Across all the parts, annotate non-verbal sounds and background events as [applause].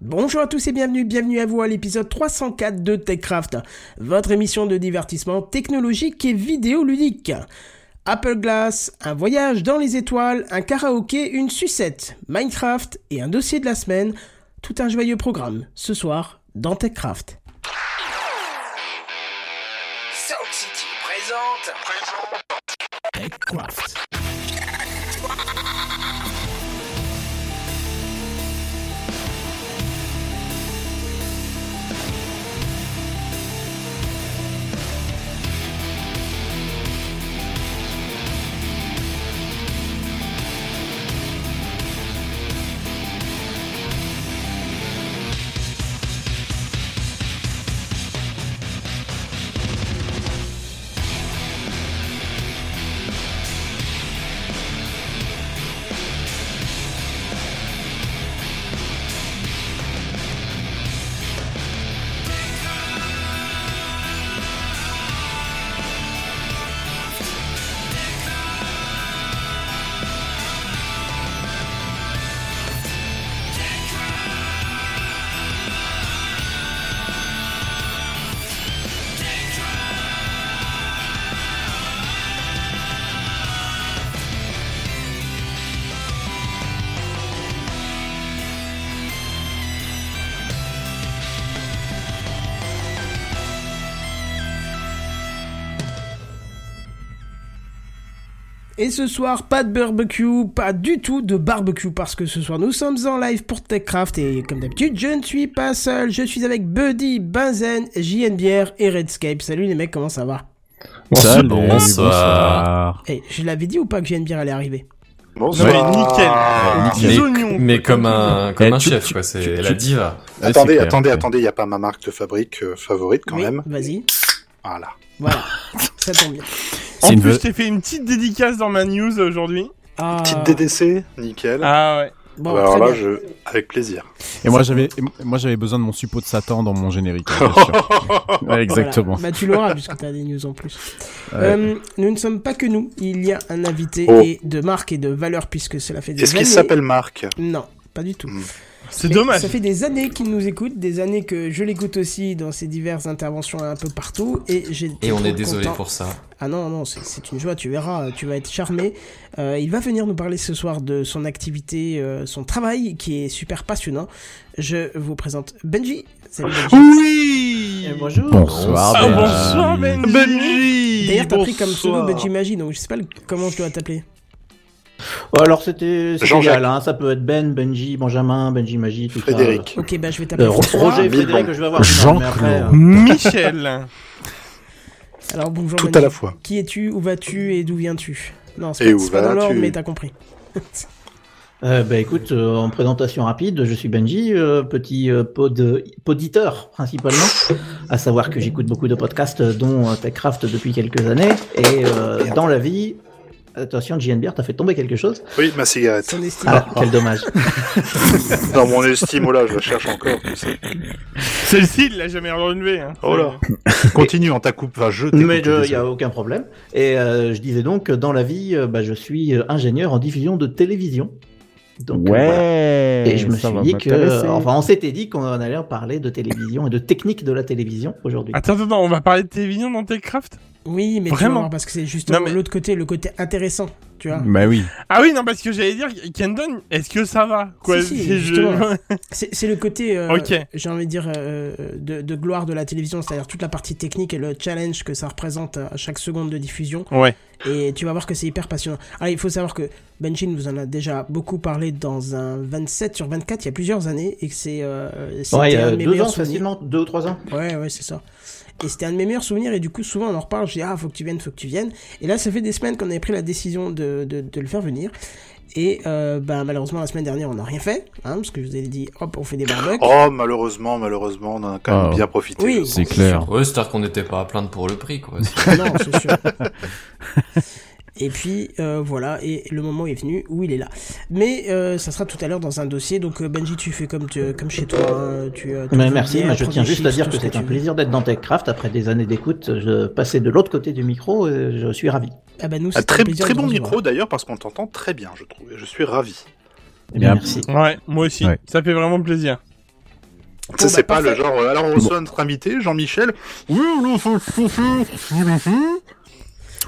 Bonjour à tous et bienvenue, bienvenue à vous à l'épisode 304 de TechCraft, votre émission de divertissement technologique et vidéoludique. Apple Glass, un voyage dans les étoiles, un karaoké, une sucette, Minecraft et un dossier de la semaine, tout un joyeux programme ce soir dans TechCraft. City présente. TechCraft. Et ce soir, pas de barbecue, pas du tout de barbecue, parce que ce soir nous sommes en live pour TechCraft et comme d'habitude, je ne suis pas seul, je suis avec Buddy, Benzen, JNBR et Redscape. Salut les mecs, comment ça va? Salut, bonsoir. Eh, je l'avais dit ou pas que JNBR allait arriver? Bonsoir. Nickel. Ah. Mais, oignons. mais comme un, comme Eh, un tu- chef, tu- quoi. C'est la tu- diva. Attendez, clair, attendez, attendez, il n'y a pas ma marque de fabrique euh, favorite quand Oui, même. Vas-y, Voilà. voilà, ça tombe bien. En une plus, je t'ai fait une petite dédicace dans ma news aujourd'hui. Ah, Petite DDC, nickel. Ah ouais. bon, Alors là, je... avec plaisir. Et moi j'avais, moi j'avais besoin de mon suppôt de Satan dans mon générique. bien sûr. [laughs] Ouais, exactement. Voilà. Bah tu l'auras puisque t'as des news en plus. Ouais. Euh, nous ne sommes pas que nous, il y a un invité Oh. et de marque et de valeur puisque cela fait des Est-ce années... qu'il s'appelle Marc? Non, pas du tout. Hmm. C'est dommage. Ça fait des années qu'il nous écoute, des années que je l'écoute aussi dans ses diverses interventions un peu partout, et j'ai. Et on est désolé content. pour ça. Ah non, non, c'est- c'est une joie, tu verras, tu vas être charmé. Euh, il va venir nous parler ce soir de son activité, euh, son travail, qui est super passionnant. Je vous présente Benji. Salut Benji. Oui bonjour. Bonsoir. Ah, Ben. bonsoir Benji Benji D'ailleurs, t'as pris comme pseudo. Benji Magie, donc je sais pas le- comment je dois t'appeler. Oh, alors c'était égal, hein, ça peut être Ben, Benji, Benjamin, Benji Magie, tout Frédéric. Ok, bah je vais t'appeler Euh. Roger, Frédéric, bons. je vais avoir Jean-Claude. mais après, euh, Michel [laughs] Alors bonjour Tout Benji. à la fois. Qui es-tu Où vas-tu Et d'où viens-tu? Non, c'est pas, pas dans vas-tu? l'ordre, mais t'as compris. [laughs] euh, bah écoute, euh, en présentation rapide, je suis Benji, euh, petit euh, pod, poditeur principalement, à savoir que j'écoute beaucoup de podcasts, dont euh, TechCraft depuis quelques années, et euh, dans la vie, attention, JNBR, t'as fait tomber quelque chose Oui, ma cigarette. Ah, quel dommage. [laughs] Dans mon estime, oh là, je la cherche encore. Celle-ci, il l'a jamais relevé. Hein. Oh là. [laughs] Continue en ta coupe. Enfin, je Mais il n'y a aucun problème. Et euh, je disais donc, dans la vie, euh, bah, je suis euh, ingénieur en diffusion de télévision. Donc, euh, voilà. Ouais. Et je me suis dit que, enfin, on s'était dit qu'on allait parler de télévision et de technique de la télévision aujourd'hui. Attends, attends, attends, on va parler de télévision dans TechCraft? Oui, mais tu Vraiment voir, parce que c'est justement mais- l'autre côté, le côté intéressant, tu vois. Bah oui. Ah oui, non, parce que j'allais dire, Kendon, est-ce que ça va quoi? Si, si, c'est- je- [laughs] le côté, euh, j'ai envie de dire, euh, de, de gloire de la télévision, c'est-à-dire toute la partie technique et le challenge que ça représente à chaque seconde de diffusion. Ouais. Et tu vas voir que c'est hyper passionnant. Alors, il faut savoir que Benji nous en a déjà beaucoup parlé dans un 27 sur 24 il y a plusieurs années et que c'est euh, Ouais, il y a deux ans facilement, deux ou trois ans. Ouais, ouais, c'est ça. Et c'était un de mes meilleurs souvenirs, et du coup, souvent on en reparle. Je dis, ah, faut que tu viennes, faut que tu viennes. Et là, ça fait des semaines qu'on avait pris la décision de, de, de le faire venir. Et euh, bah, malheureusement, la semaine dernière, on n'a rien fait, hein, parce que je vous ai dit, hop, on fait des barbecues. Oh, malheureusement, malheureusement, on en a quand même Oh. bien profité. Oui. C'est clair. Ouais, c'est-à-dire qu'on n'était pas à plaindre pour le prix, quoi. [laughs] non, c'est sûr. [laughs] Et puis euh, voilà, et le moment est venu où il est là. Mais euh, ça sera tout à l'heure dans un dossier. Donc euh, Benji, tu fais comme, tu, comme chez toi. hein, tu, tu Mais fais merci, mais je tiens juste à dire que ce c'est un plaisir d'être dans TechCraft. Après des années d'écoute, je passais de l'autre côté du micro et je suis ravi. Ah bah nous, Ah, c'est très, très bon micro d'ailleurs parce qu'on t'entend très bien, je trouve. et Je suis ravi. Eh bien, merci. Ouais, moi aussi. Ouais. Ça fait vraiment plaisir. Ça, c'est bah, pas le genre, alors on reçoit notre invité, Jean-Michel. Oui, non, faut- faut- faut-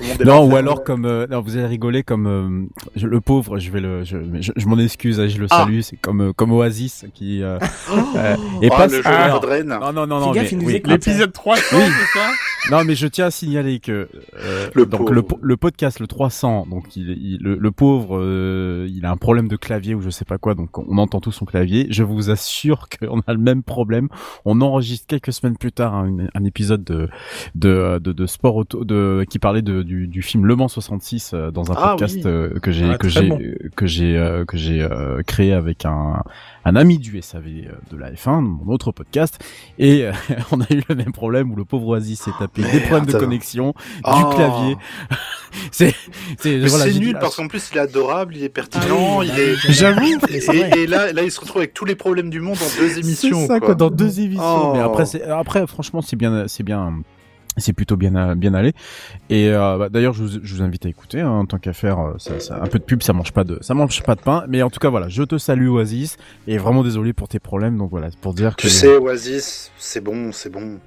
Tout le monde est là, Non, ou alors comme euh, non, vous allez rigoler comme euh, je- le pauvre, je vais le je, je, je m'en excuse, hein, je le Ah. salue, c'est comme euh, comme Oasis qui euh, [gasps] euh, ah, et pas le jeu Ah. Non non non non mais, oui. L'épisode 300, Oui. c'est ça? Non, mais je tiens à signaler que euh, Le donc pauvre. le, le podcast le 300, donc il, il- le, le pauvre, euh, il a un problème de clavier ou je sais pas quoi, donc on entend tout son clavier. Je vous assure [laughs] qu'on a le même problème. On enregistre quelques semaines plus tard un, un épisode de de, de, de sport auto, de qui parlait de, du, du film Le Mans 66 euh, dans un Ah podcast oui. euh, que j'ai Ah, que très j'ai bon. que j'ai euh, que j'ai euh, créé avec un un ami du SAV euh, de la F1, mon autre podcast, et euh, [laughs] on a eu le même problème où le pauvre Oasis s'est tapé des problèmes de connexion, Oh. du clavier. [laughs] c'est c'est Mais voilà, c'est j'ai dit- nul parce qu'en plus il est adorable, il est pertinent, Ah oui, il bah est. J'avoue. Et, et là, là, il se retrouve avec tous les problèmes du monde en deux émissions. C'est ça, quoi. dans deux émissions. Oh. Mais après, c'est, après, franchement, c'est bien, c'est bien, c'est plutôt bien, bien allé. Et euh, bah, d'ailleurs, je vous, je vous invite à écouter. hein, en tant qu'à faire, euh, ça, ça- un peu de pub, ça mange pas de, ça mange pas de pain. Mais en tout cas, voilà, je te salue Oasis et vraiment désolé pour tes problèmes. Donc voilà, c'est pour dire que. Tu sais, Oasis, c'est bon, c'est bon.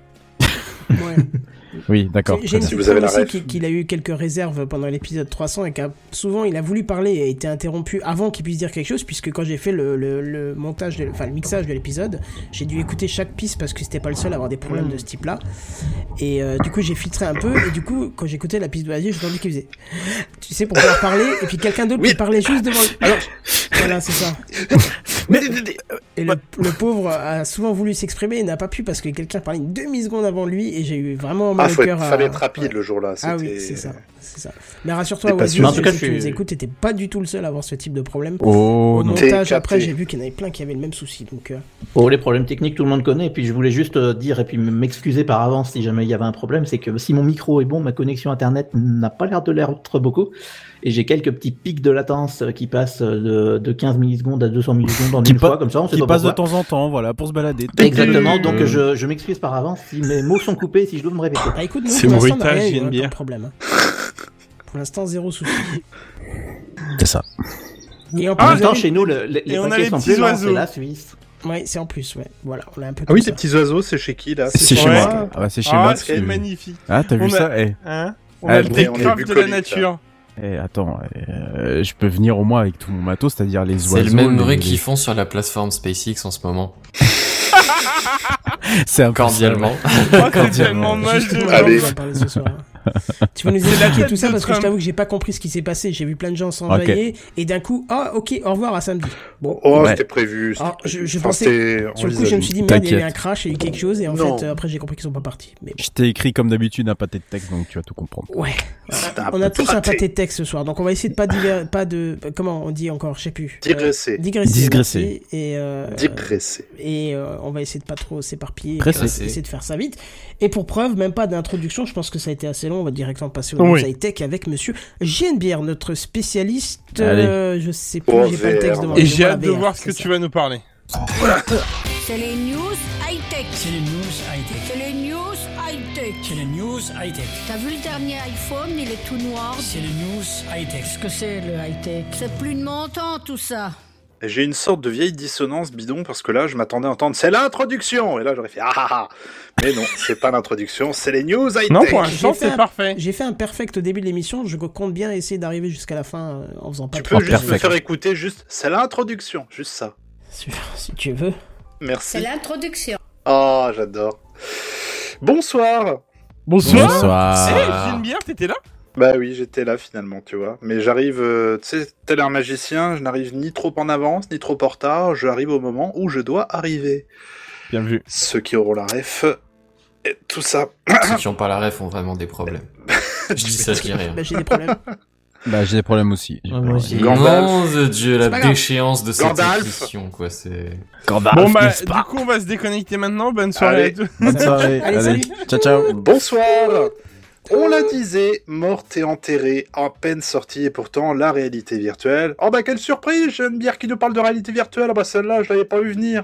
Ouais. [laughs] Oui, d'accord. J'ai une. Si vous avez la aussi qu'il qu'il a eu quelques réserves pendant l'épisode 300 et qu'a souvent il a voulu parler et a été interrompu avant qu'il puisse dire quelque chose puisque quand j'ai fait le, le- le montage, de- enfin le mixage de l'épisode, j'ai dû écouter chaque piste parce que c'était pas le seul à avoir des problèmes de ce type-là. Et euh, du coup j'ai filtré un peu et du coup quand j'écoutais la piste de Oasis, j'ai entendu qu'il faisait, tu sais, pour pouvoir parler et puis quelqu'un d'autre Oui. qui parlait juste devant. lui. Alors- voilà, c'est ça. [laughs] Et le, le pauvre a souvent voulu s'exprimer et n'a pas pu parce que quelqu'un parlait une demi-seconde avant lui et j'ai eu vraiment mal Ah, au cœur à- fallait être rapide ouais. le jour-là. Ah oui, c'est ça, c'est ça. Mais rassure-toi. Mais cas, si je tu nous écoutes, t'étais pas du tout le seul à avoir ce type de problème. Oh Au montage, après, j'ai vu qu'il y en avait plein qui avaient le même souci. Donc, euh, Bon, les problèmes techniques, tout le monde connaît. Et puis, je voulais juste euh, dire et puis m'excuser par avance si jamais il y avait un problème. C'est que si mon micro est bon, ma connexion internet n'a pas l'air de l'être beaucoup. Et j'ai quelques petits pics de latence euh, qui passent euh, de, de 15 millisecondes à 200 millisecondes en une pa- fois, comme ça, on sait Qui pas passe de temps en temps, voilà, pour se balader. [laughs] Exactement, donc Euh, je, je m'excuse par avance si mes mots sont coupés, si je dois me répéter. bah écoute, C'est pour l'instant, on n'a bruitage, rien j'ai eu, une bière. comme problème. hein. Pour l'instant, zéro souci. C'est ça. Et en vous temps, chez nous, le- les, les Et on a paquets les sont petits plus oiseaux. c'est la Suisse. Ouais, c'est en plus, ouais. Voilà, on a un peu Ah oui, ça. petits oiseaux, c'est chez qui là C'est chez Ouais. moi. Ah bah, c'est chez Ah, moi. c'est tu- magnifique. Ah, t'as vu a- ça? Eh, Hein On Ah, a le on est Techcraft de la là. Eh, attends, euh, je peux venir au moins avec tout mon matos, c'est-à-dire les oiseaux. C'est le même les- bruit les- qu'ils font sur la plateforme SpaceX en ce moment. [laughs] C'est un peu ça, Cordialement. Cordialement. tellement moche. Justement, de- Allez. on va en parler ce soir. Tu vas nous expliquer tout ça parce que je t'avoue que j'ai pas compris ce qui s'est passé. J'ai vu plein de gens s'enjailler et d'un coup, ah ok, au revoir à samedi. Bon, Oh, Ouais. c'était prévu. Alors, je- prévu. je Enfin, pensais- sur le coup, je me suis dit, merde, il y a eu T'inquiète. un crash, il y a eu quelque chose et en Non. fait, euh, après, j'ai compris qu'ils sont pas partis. Mais bon. Je t'ai écrit comme d'habitude un pâté de texte, donc tu vas tout comprendre. Ouais. On a tous un pâté de texte ce soir, donc on va essayer de pas diver- pas de comment on dit encore, je sais plus. Euh, Digresser. digresser. Digresser. merci. Et euh, Digresser. et euh, on va essayer de pas trop s'éparpiller, essayer de faire ça vite. Et pour preuve, même pas d'introduction, je pense que ça a été assez long. On va directement passer au Oui. news high-tech avec Monsieur Genebière, notre spécialiste. euh, je sais plus, Oh, j'ai pas le texte devant Et j'ai hâte de VR, voir ce c'est que ça. tu vas nous parler. C'est les news high-tech. C'est les news high-tech. C'est les news high-tech. C'est les news high-tech. T'as vu le dernier iPhone, il est tout noir. C'est les news high-tech. Qu'est-ce que c'est le high-tech? C'est plus de mon temps tout ça. J'ai une sorte de vieille dissonance bidon parce que là, je m'attendais à entendre c'est l'introduction et là j'aurais fait ah ah ah. Mais non, c'est pas l'introduction, c'est les news high Non, pour l'instant, J'ai fait c'est un- parfait. J'ai fait un perfect au début de l'émission. Je compte bien essayer d'arriver jusqu'à la fin euh, en faisant pas Tu peux de juste me faire écouter juste c'est l'introduction, juste ça. Si si tu veux. Merci. C'est l'introduction. Oh, j'adore. Bonsoir. Bonsoir. Bonsoir. Eh, j'ai une bière, t'étais là? Bah oui, j'étais là finalement, tu vois. Mais j'arrive, euh, tu sais, tel un magicien, je n'arrive ni trop en avance, ni trop en retard, j'arrive au moment où je dois arriver. Bien vu. Ceux qui auront la ref, et tout ça. Ceux qui ont pas la ref ont vraiment des problèmes. [laughs] Je dis ça, je dis rien. Bah, j'ai des problèmes. Bah, j'ai des problèmes aussi. J'ai Ouais, pas- moi aussi. Gandalf. Non, de Dieu, la déchéance de cette Gandalf. émission, quoi, c'est... Gandalf, Bon, bah, du coup, on va se déconnecter maintenant. Bonne soirée Allez. à tous. Bonne soirée. [laughs] Allez, Allez, salut. ciao, ciao. Bonsoir. On la disait, morte et enterrée, à peine sortie, et pourtant la réalité virtuelle. Oh bah quelle surprise, j'ai une bière qui nous parle de réalité virtuelle. Ah bah celle-là, je l'avais pas vu venir.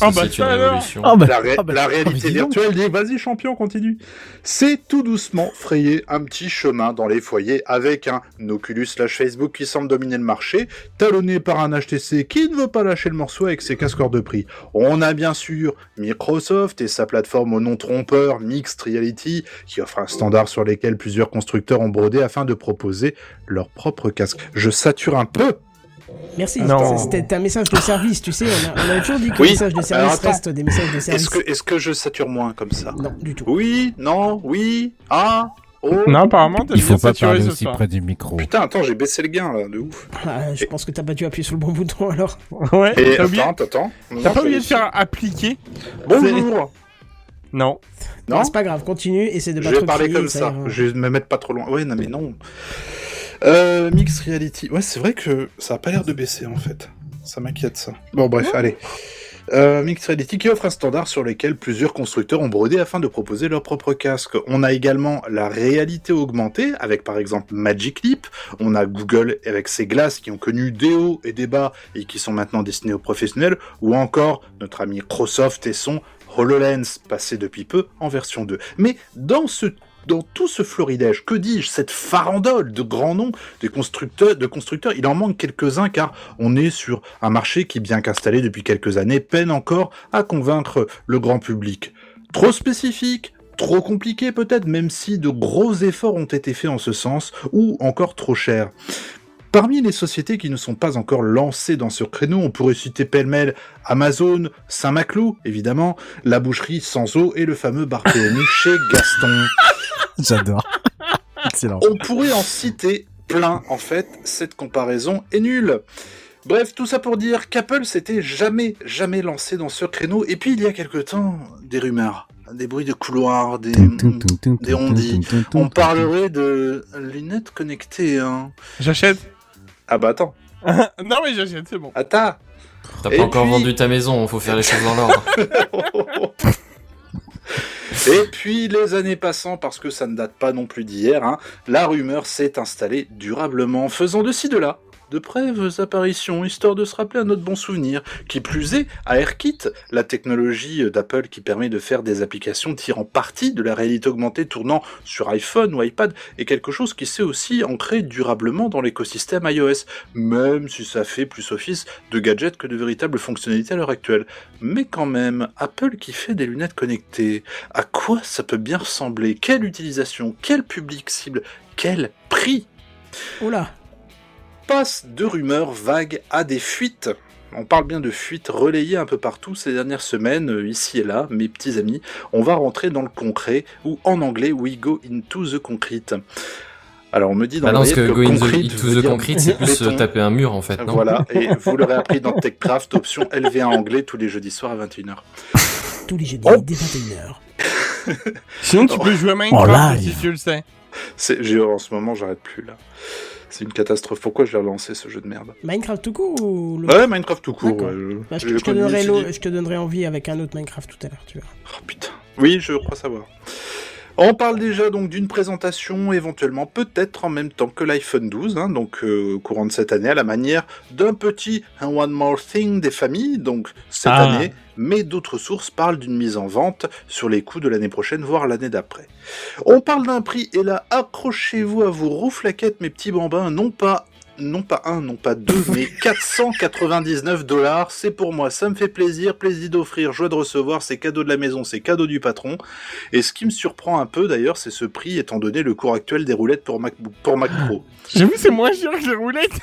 Ah bah c'est une révolution. Ah bah, La, ré- ah bah, la ah bah, réalité virtuelle dit vas-y champion continue. C'est tout doucement frayer un petit chemin dans les foyers avec un Oculus slash Facebook qui semble dominer le marché, talonné par un HTC qui ne veut pas lâcher le morceau avec ses casques hors de prix. On a bien sûr Microsoft et sa plateforme au nom trompeur Mixed Reality qui offre un standard sur lequel plusieurs constructeurs ont brodé afin de proposer leur propre casque. Je sature un peu Merci. C'était un message de service, tu sais. On, a, on toujours dit que Oui. les messages de service restent des messages de service. Est-ce que, est-ce que je sature moins comme ça? Non, du tout. Oui, non, oui, ah, oh. Non, apparemment, t'as Il faut pas parler aussi soir. près du micro. Putain, attends, j'ai baissé le gain là, de ouf. Ah, je pense que t'as pas dû appuyer sur le bon bouton alors. [laughs] Ouais, Et t'as oublié, attends, attends. t'as pas oublié de faire appliquer Bonjour. Non. Non, c'est pas grave, continue, essaie de je vais parler comme ça. Je vais me mettre pas trop loin. Ouais, non mais non. Euh, Mix Reality. Ouais, c'est vrai que ça a pas l'air de baisser en fait. Ça m'inquiète ça. Bon bref, allez. Euh, Mixed Reality qui offre un standard sur lequel plusieurs constructeurs ont brodé afin de proposer leur propre casque. On a également la réalité augmentée avec par exemple Magic Leap. On a Google avec ses glaces qui ont connu des hauts et des bas et qui sont maintenant destinées aux professionnels. Ou encore notre ami Microsoft et son HoloLens passé depuis peu en version 2. Mais dans ce dans tout ce florilège, que dis-je, cette farandole de grands noms constructeurs, de constructeurs, il en manque quelques-uns car on est sur un marché qui, bien qu'installé depuis quelques années, peine encore à convaincre le grand public. Trop spécifique, trop compliqué peut-être, même si de gros efforts ont été faits en ce sens, ou encore trop cher. Parmi les sociétés qui ne sont pas encore lancées dans ce créneau, on pourrait citer pêle-mêle Amazon, Saint-Maclou, évidemment, la boucherie sans eau et le fameux bar [laughs] PMU chez Gaston. J'adore. Excellent. On pourrait en citer plein, en fait, cette comparaison est nulle. Bref, tout ça pour dire qu'Apple s'était jamais, jamais lancé dans ce créneau, et puis il y a quelque temps, des rumeurs, des bruits de couloir, des... des ondits. On parlerait de lunettes connectées, hein. J'achète. Ah bah attends, [laughs] non, mais j'achète, c'est bon. attends T'as Et pas encore puis- vendu ta maison, faut faire les choses dans l'ordre. [laughs] Et puis, les années passant, parce que ça ne date pas non plus d'hier, hein, la rumeur s'est installée durablement, faisant de ci de là de brèves apparitions, histoire de se rappeler un autre bon souvenir. Qui plus est, AirKit, la technologie d'Apple qui permet de faire des applications tirant parti de la réalité augmentée tournant sur iPhone ou iPad, est quelque chose qui s'est aussi ancré durablement dans l'écosystème iOS, même si ça fait plus office de gadgets que de véritables fonctionnalités à l'heure actuelle. Mais quand même, Apple qui fait des lunettes connectées, à quoi ça peut bien ressembler? Quelle utilisation? Quel public cible? Quel prix? Là, Passe de rumeurs vagues à des fuites. On parle bien de fuites relayées un peu partout ces dernières semaines, euh, ici et là, mes petits amis. On va rentrer dans le concret, ou en anglais, we go into the concrete. Alors on me dit dans Bah non, parce que go in the, concrete the c'est plus euh, béton. taper un mur en fait, non? Voilà, et vous l'aurez appris dans TechCraft, option LV1 anglais tous les jeudis soirs à 21h. tous les jeudis, Oh. dès 21h. Sinon, tu peux jouer à Minecraft Oh, si tu le sais. En ce moment, j'arrête plus là. C'est une catastrophe. Pourquoi je vais relancer ce jeu de merde Minecraft tout court ou le- Ouais, Minecraft tout court. Ouais, je- Bah, je, j'ai je te donnerai je te donnerai envie avec un autre Minecraft tout à l'heure, tu vois. Oh putain. Oui, je crois savoir. On parle déjà donc d'une présentation éventuellement peut-être en même temps que l'iPhone 12, hein, donc euh, courant de cette année, à la manière d'un petit One More Thing des familles, donc cette Ah. année, mais d'autres sources parlent d'une mise en vente sur les coups de l'année prochaine, voire l'année d'après. On parle d'un prix, et là, accrochez-vous à vos rouflaquettes, mes petits bambins, non pas non pas un, non pas deux, [laughs] mais 499 dollars. C'est pour moi, ça me fait plaisir, plaisir d'offrir, joie de recevoir, c'est cadeau de la maison, c'est cadeau du patron. Et ce qui me surprend un peu d'ailleurs, c'est ce prix étant donné le cours actuel des roulettes pour Mac, pour Mac Pro. J'avoue, c'est moins cher que les roulettes.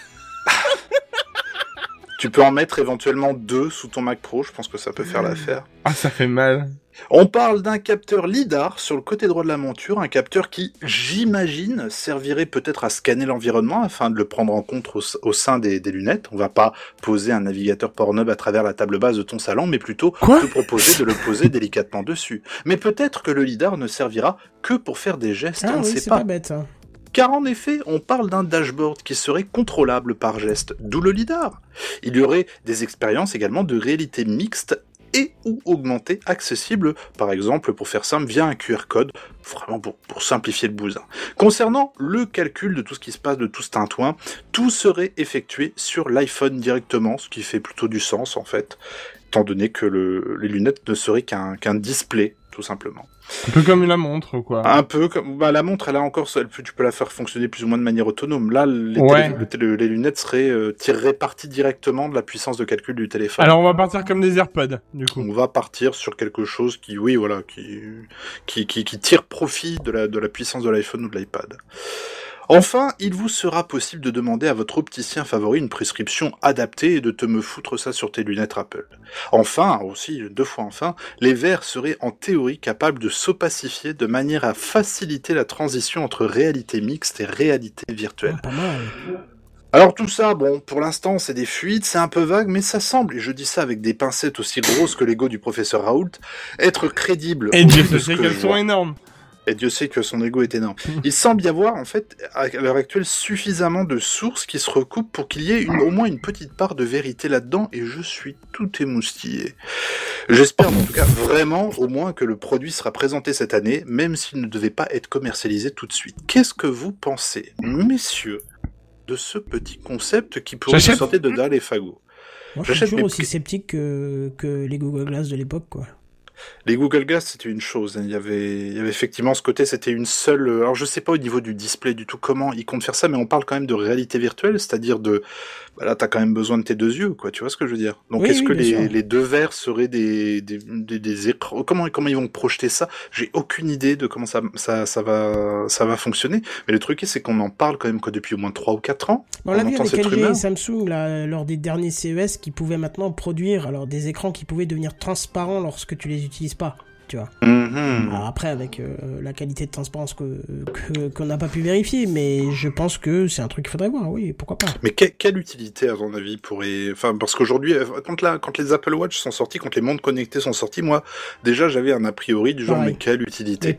Tu peux en mettre éventuellement deux sous ton Mac Pro, je pense que ça peut faire l'affaire. Ah, ça fait mal. On parle d'un capteur LIDAR sur le côté droit de la monture, un capteur qui, j'imagine, servirait peut-être à scanner l'environnement afin de le prendre en compte au, au sein des, des lunettes. On va pas poser un navigateur Pornhub à travers la table basse de ton salon, mais plutôt Quoi te proposer de le poser délicatement dessus. Mais peut-être que le LIDAR ne servira que pour faire des gestes, Ah on ne oui, sait c'est pas. pas bête. hein. Car en effet, on parle d'un dashboard qui serait contrôlable par geste, d'où le lidar. Il y aurait des expériences également de réalité mixte et ou augmentée accessibles, par exemple, pour faire simple, via un QR code, vraiment pour, pour simplifier le bousin. Concernant le calcul de tout ce qui se passe, de tout ce tintouin, tout serait effectué sur l'iPhone directement, ce qui fait plutôt du sens en fait. Étant donné que le, les lunettes ne seraient qu'un qu'un display, tout simplement. Un peu comme la montre, quoi. Un peu comme bah, la montre, elle a encore, elle tu peux la faire fonctionner plus ou moins de manière autonome. Là, les, Ouais. télé- le télé- les lunettes seraient euh, tireraient parti directement de la puissance de calcul du téléphone. Alors on va partir comme des AirPods, du coup. on va partir sur quelque chose qui, oui, voilà, qui, qui, qui, qui tire profit de la, de la puissance de l'iPhone ou de l'iPad. Enfin, il vous sera possible de demander à votre opticien favori une prescription adaptée et de te me foutre ça sur tes lunettes Apple. Enfin, aussi, deux fois enfin, les verres seraient en théorie capables de s'opacifier de manière à faciliter la transition entre réalité mixte et réalité virtuelle. Pas mal. Alors tout ça, bon, pour l'instant c'est des fuites, c'est un peu vague, mais ça semble, et je dis ça avec des pincettes aussi grosses que l'ego du professeur Raoult, être crédible. Et Dieu vu de sait ce que qu'elles je sont énormes. Et Dieu sait que son ego est énorme. [laughs] Il semble y avoir, en fait, à l'heure actuelle, suffisamment de sources qui se recoupent pour qu'il y ait une- au moins une petite part de vérité là-dedans, et je suis tout émoustillé. J'espère, en tout cas, vraiment, au moins, que le produit sera présenté cette année, même s'il ne devait pas être commercialisé tout de suite. Qu'est-ce que vous pensez, messieurs, de ce petit concept qui pourrait sortir de dalle et fagots Moi, je suis J'achète toujours mes aussi sceptique que, que les Google Glass de l'époque, quoi. Les Google Glass, c'était une chose. hein. Il y avait, il y avait effectivement ce côté, c'était une seule. euh, Alors, je sais pas au niveau du display du tout comment ils comptent faire ça, mais on parle quand même de réalité virtuelle, c'est-à-dire de. Bah là, t'as quand même besoin de tes deux yeux, quoi. Tu vois ce que je veux dire? Donc, Oui, est-ce oui, que les, deux verres seraient des, des, des, des écrans? Comment, comment ils vont projeter ça? J'ai aucune idée de comment ça, ça, ça va, ça va fonctionner. Mais le truc, c'est qu'on en parle quand même que depuis au moins 3 ou 4 ans. On l'a vu avec cette LG et Samsung là, lors des derniers CES qui pouvaient maintenant produire alors des écrans qui pouvaient devenir transparents lorsque tu les utilises pas. Tu vois. Mhm. Alors après avec euh, la qualité de transparence que que- qu'on n'a pas pu vérifier, mais je pense que c'est un truc qu'il faudrait voir. Oui, pourquoi pas. Mais que- quelle utilité, à ton avis, pourrait... Enfin, parce qu'aujourd'hui, euh, quand, la, quand les Apple Watch sont sortis, quand les montres connectées sont sortis, moi, déjà, j'avais un a priori du genre, Pareil. mais quelle Et utilité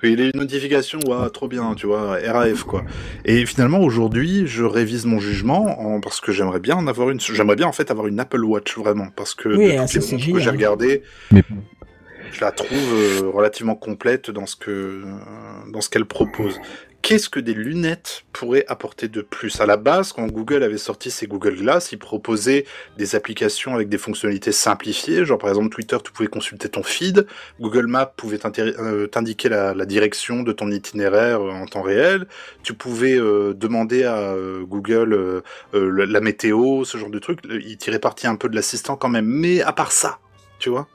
pareil. Oui, les notifications, ouais, trop bien, tu vois, RAF, quoi. Et finalement, aujourd'hui, je révise mon jugement, en... parce que j'aimerais bien en avoir une... J'aimerais bien, en fait, avoir une Apple Watch, vraiment, parce que Oui, de toutes les c'est montres que j'ai génial. regardées, Mais je la trouve euh, relativement complète dans ce que dans ce qu'elle propose. Qu'est-ce que des lunettes pourraient apporter de plus? À la base, quand Google avait sorti ses Google Glass, il proposait des applications avec des fonctionnalités simplifiées, genre par exemple Twitter, tu pouvais consulter ton feed, Google Maps pouvait euh, t'indiquer la, la direction de ton itinéraire euh, en temps réel, tu pouvais euh, demander à euh, Google euh, euh, la, météo, ce genre de truc, il tirait parti un peu de l'assistant quand même, mais à part ça, tu vois?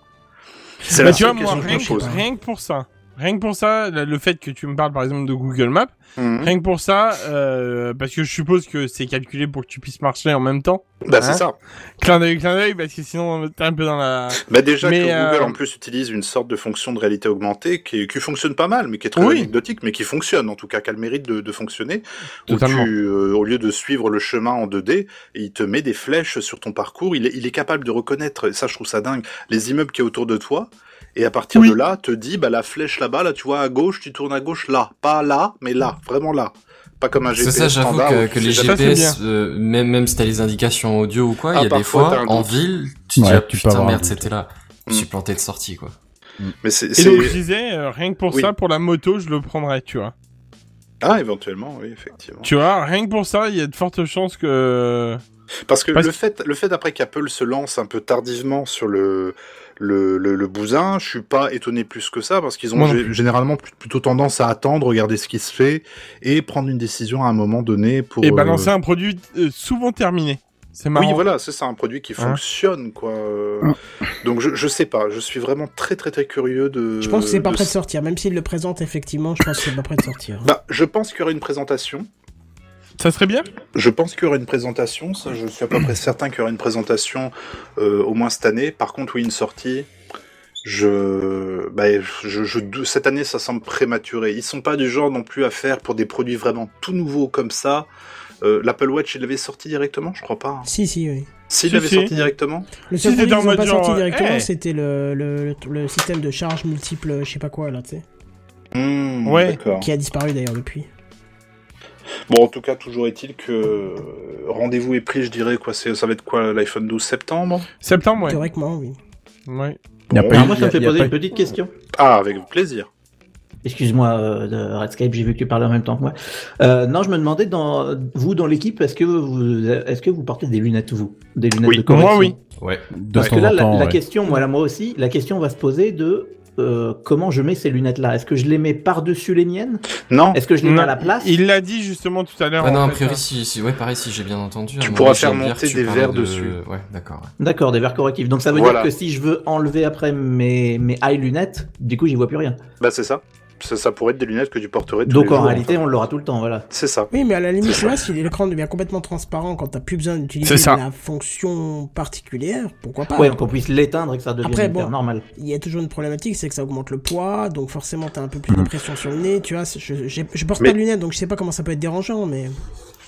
C'est Bah, la tu vois, seule moi, rien que, rien que pour ça, rien que pour ça, le fait que tu me parles par exemple de Google Maps, Mhm. rien que pour ça, euh, parce que je suppose que c'est calculé pour que tu puisses marcher en même temps. Bah Hein c'est ça. Clin d'œil, clin d'œil, parce que sinon t'es un peu dans la. Bah déjà Mais, que Google euh, en plus utilise une sorte de fonction de réalité augmentée qui, qui fonctionne pas mal, mais qui est très Oui. anecdotique, mais qui fonctionne en tout cas, qui a le mérite de, de fonctionner. Où Totalement. tu, euh, au lieu de suivre le chemin en 2D, il te met des flèches sur ton parcours. Il est, il est capable de reconnaître, et ça je trouve ça dingue, les immeubles qui est autour de toi. Et à partir Oui. de là, te dit, bah la flèche là-bas, là tu vois à gauche, tu tournes à gauche là, pas là, mais là, vraiment là. Pas comme un C'est GPS ça, j'avoue que, les c'est GPS, euh, même, même si t'as les indications audio ou quoi, il Ah, y a des fois, en ville, tu te dis, Ouais, ah, putain, merde, c'était là. Je Mm. suis planté de sortie, quoi. Mais c'est, Et c'est- donc je disais, euh, rien que pour Oui. ça, pour la moto, je le prendrais, tu vois. ah éventuellement, oui effectivement. Tu vois, rien que pour ça, il y a de fortes chances que. Parce que Parce- le fait, le fait d'après qu'Apple se lance un peu tardivement sur le le, le, le bousin, je suis pas étonné plus que ça parce qu'ils ont généralement pl- plutôt tendance à attendre, regarder ce qui se fait et prendre une décision à un moment donné pour. Et euh, balancer un produit euh, souvent terminé. C'est marrant. Oui, voilà, c'est ça, un produit qui Hein fonctionne, quoi. euh. Donc je, je sais pas, je suis vraiment très très très curieux de. Je pense que c'est pas de prêt de sortir, même s'il le présente effectivement, je pense que c'est pas prêt de sortir. Bah, je pense qu'il y aura une présentation. Ça serait bien Je pense qu'il y aura une présentation, ça je suis à peu près certain qu'il y aura une présentation euh, au moins cette année. Par contre, oui, une sortie. Je, bah, je, je, dou- cette année, ça semble prématuré. Ils sont pas du genre non plus à faire pour des produits vraiment tout nouveaux comme ça. Euh, L'Apple Watch, il l'avait sorti directement, je crois pas. hein. Si, si, oui. S'il Si, l'avait si. sorti directement. Le Si, seul produit en qu'ils pas sorti directement, hey. c'était le, le, le système de charge multiple, je sais pas quoi, là, tu sais. Hmm, Ouais. D'accord. Qui a disparu d'ailleurs depuis. Bon, en tout cas, toujours est-il que euh, rendez-vous est pris, je dirais quoi. C'est, ça va être quoi l'iPhone 12 septembre? Septembre, ouais. Théoriquement, oui. ouais. Il y a Bon. pas Alors eu- moi, ça me fait poser une petite question. Ah, avec plaisir. Excuse-moi, euh, Redscape, j'ai vu que tu parlais en même temps que moi. Euh, non, je me demandais, dans vous, dans l'équipe, est-ce que vous, est-ce que vous portez des lunettes, vous? Des lunettes Oui. de correction? Moi, oui. Ouais. De Parce que là, la, temps, la ouais. question, voilà, moi aussi, la question va se poser de euh, comment je mets ces lunettes-là? Est-ce que je les mets par-dessus les miennes? Non, Est-ce que je les mets Non, à la place? Il l'a dit justement tout à l'heure. Ah non, a priori, hein. si, si, ouais, pareil, si j'ai bien entendu. Tu un pourras faire monter des verres de- dessus. Ouais, d'accord. ouais. D'accord, des verres correctifs. Donc ça veut Voilà. dire que si je veux enlever après mes, mes eye lunettes, du coup, j'y vois plus rien. bah c'est ça. Ça. ça pourrait être des lunettes que tu porterais tous Donc les en jours, réalité, on l'aura tout le temps, voilà. C'est ça. Oui, mais à la limite, là, si l'écran devient complètement transparent quand t'as plus besoin d'utiliser la fonction particulière, pourquoi pas Ouais, qu'on puisse l'éteindre et que ça devienne Après, bon. normal. Il y a toujours une problématique, c'est que ça augmente le poids, donc forcément t'as un peu plus de pression sur le nez, tu vois. Je, porte Mais- pas de lunettes, donc je sais pas comment ça peut être dérangeant, mais...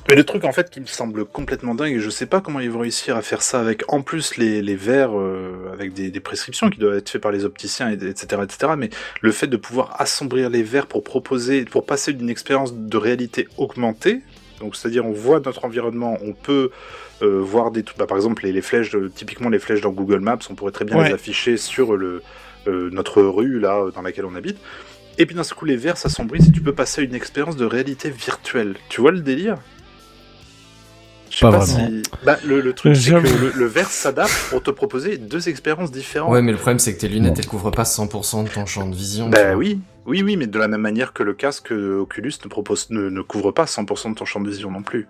Mais le truc en fait qui me semble complètement dingue, et je sais pas comment ils vont réussir à faire ça avec en plus les, les verres euh, avec des, des prescriptions qui doivent être faites par les opticiens, et- etc., etc. Mais le fait de pouvoir assombrir les verres pour proposer, pour passer d'une expérience de réalité augmentée, donc c'est-à-dire on voit notre environnement, on peut euh, voir des trucs, bah, par exemple les, les flèches, euh, typiquement les flèches dans Google Maps, on pourrait très bien Ouais. les afficher sur le euh, notre rue là dans laquelle on habite. Et puis d'un coup les verres s'assombrissent et tu peux passer à une expérience de réalité virtuelle. Tu vois le délire? Pas pas, vraiment. si. Bah, le, le truc, c'est que le, le verre s'adapte pour te proposer deux expériences différentes. Ouais, mais le problème, c'est que tes lunettes, elles couvrent pas 100% de ton champ de vision. Bah oui, oui, oui, mais de la même manière que le casque Oculus ne, propose, ne, ne couvre pas 100% de ton champ de vision non plus.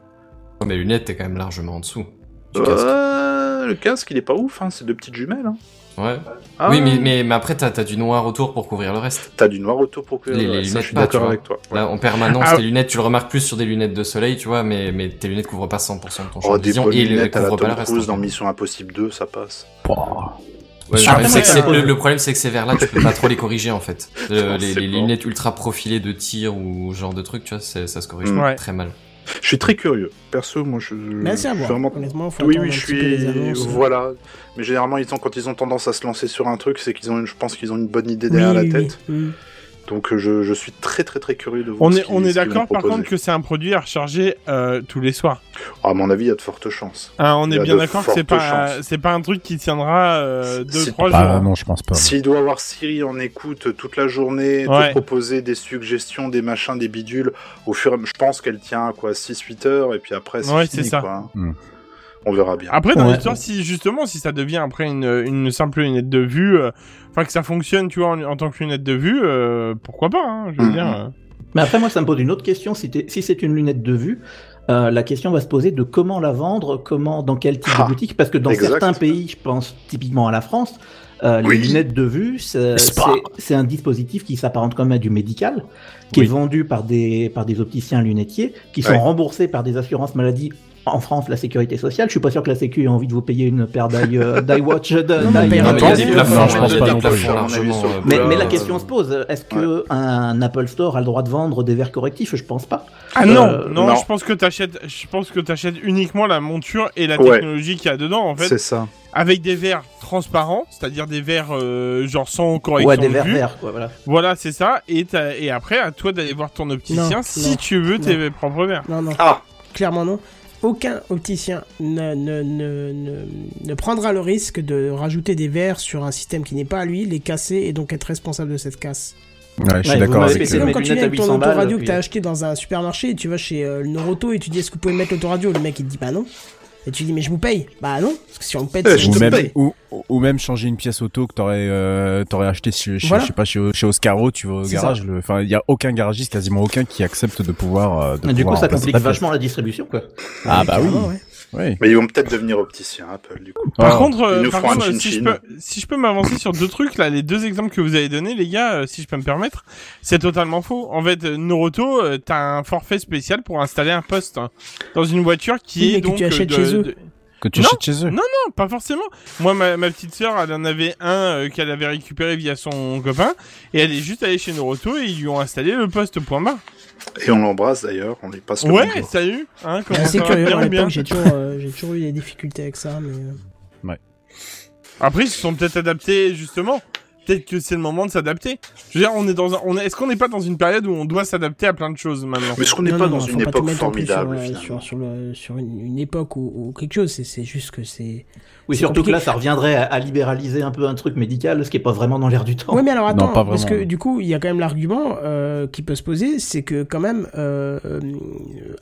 Mais les lunettes, t'es quand même largement en dessous. Du casque. Euh, le casque, il est pas ouf, hein, c'est deux petites jumelles. Hein. Ouais. Ah, Oui, mais, mais, mais après, t'as as du noir autour pour couvrir le reste. T'as du noir autour pour que. Les- les ça, lunettes je suis d'accord vois. avec toi. Ouais. Là, en permanence, Ah. tes lunettes, tu le remarques plus sur des lunettes de soleil, tu vois, mais, mais tes lunettes couvrent pas 100% de ton champ Oh, de des vision et lunettes à la couvrent pas le reste. Cruise en dans. Mission Impossible 2, ça passe. Ouais, le, problème, c'est que le, le problème, c'est ces verres-là, tu peux pas trop les corriger, en fait. [laughs] Le- les, c'est les bon. lunettes ultra profilées de tir ou ce genre de truc, tu vois, ça se corrige Mm. Très mal. Je suis très curieux. Perso, moi, je. Mais c'est à voir. vraiment Honnêtement, faut Oui, oui, je suis. annonces. Voilà. Mais généralement, ils ont, quand ils ont tendance à se lancer sur un truc, c'est qu'ils ont, une- je pense qu'ils ont une bonne idée derrière Oui, la oui, tête. oui. Donc, euh, je, je suis très, très, très curieux de voir. On ce est, on est d'accord par contre que c'est un produit à recharger euh, tous les soirs. À mon avis, il y a de fortes chances. Hein, on est bien d'accord que c'est pas, c'est pas un truc qui tiendra euh, deux, C'est trois Bah, jours. non, je pense pas. S'il doit avoir Siri en écoute toute la journée, Ouais. te proposer des suggestions, des machins, des bidules, au fur et à mesure, je pense qu'elle tient quoi 6-8 heures et puis après c'est Ouais, fini, c'est ça. quoi, hein. Hmm. On verra bien. Après, dans Ouais. l'histoire, si justement, si ça devient après une, une simple lunette de vue, euh, enfin que ça fonctionne, tu vois, en, en tant que lunette de vue, euh, pourquoi pas, hein, je veux Mhm. dire. euh. Mais après, moi, ça me pose une autre question. Si, c'est une lunette de vue, euh, la question va se poser de comment la vendre, comment, dans quel type Ah, de boutique. Parce que dans exact. certains pays, je pense typiquement à la France, euh, Oui. les lunettes de vue, c'est un dispositif qui s'apparente quand même à du médical, qui Oui. est vendu par des, par des opticiens lunetiers, qui sont Ouais. remboursés par des assurances maladie. En France, la sécurité sociale, je suis pas sûr que la Sécu ait envie de vous payer une paire d'eye euh, [laughs] mais mais euh, Mais, mais la question se pose, est-ce que un Apple Store a le droit de vendre des verres correctifs? Je pense pas. Ah non, Euh, non, non. je pense que t'achètes, je pense que t'achètes uniquement la monture et la Ouais. technologie qu'il y a dedans, en fait, C'est ça. avec des verres transparents, c'est-à-dire des verres euh, genre sans correction Ouais, des de verres verts, quoi, voilà. Voilà, c'est ça. Et, t'as- et après, à toi d'aller voir ton opticien Non, si non, tu veux tes propres verres. Non, non. Ah. Clairement non. Aucun opticien ne, ne, ne, ne, ne prendra le risque de rajouter des verres sur un système qui n'est pas à lui, les casser et donc être responsable de cette casse. Ouais, je suis d'accord avec C'est comme quand tu viens avec ton 800 balles, autoradio que t'as acheté dans un supermarché et tu vas chez euh, le Noroto et tu dis est-ce que vous pouvez mettre l'autoradio? Le mec il te dit bah non. Et tu dis mais je vous paye. Bah non, parce que si on me paye, c'est je ou te même, paye. ou, ou même changer une pièce auto que t'aurais euh, t'aurais acheté chez, chez- Voilà. je sais pas chez, chez Oscaro tu vas au garage le- enfin il y a aucun garagiste quasiment aucun qui accepte de pouvoir euh, de Du coup, ça complique vachement la distribution, quoi. ah bah oui ouais. Ouais Mais ils vont peut-être devenir opticiens, Apple, du coup. Par Ah. contre, euh, par contre, si je peux, si je peux m'avancer sur deux trucs là, les deux exemples que vous avez donnés, les gars, euh, si je peux me permettre, c'est totalement faux. En fait, euh, Noroto, euh, t'as un forfait spécial pour installer un poste hein, dans une voiture qui Oui, est que donc tu euh, achètes de- chez eux. de- que tu Non, achètes chez eux non, Non, pas forcément. Moi, ma, ma petite sœur, elle en avait un euh, qu'elle avait récupéré via son copain, et elle est juste allée chez Noroto et ils lui ont installé le poste point barre. Et on l'embrasse d'ailleurs, on lui passe le Ouais, bonjour. salut. Hein, comment C'est curieux, bien à ou bien l'époque j'ai toujours, euh, j'ai toujours eu des difficultés avec ça. Mais... euh, Après, ils se sont peut-être adaptés justement. Peut-être que c'est le moment de s'adapter. Je veux dire, on est dans un, on est, est-ce qu'on n'est pas dans une période où on doit s'adapter à plein de choses maintenant Mais est-ce qu'on n'est pas non, dans non, une pas époque formidable, sur, finalement sur, sur, le- sur une, une époque ou, ou quelque chose. C'est- C'est juste que c'est. Oui, surtout que là, ça reviendrait à, à libéraliser un peu un truc médical, ce qui est pas vraiment dans l'air du temps. Ouais, mais alors attends, Non, pas parce que du coup, il y a quand même l'argument euh, qui peut se poser, c'est que quand même, euh, euh,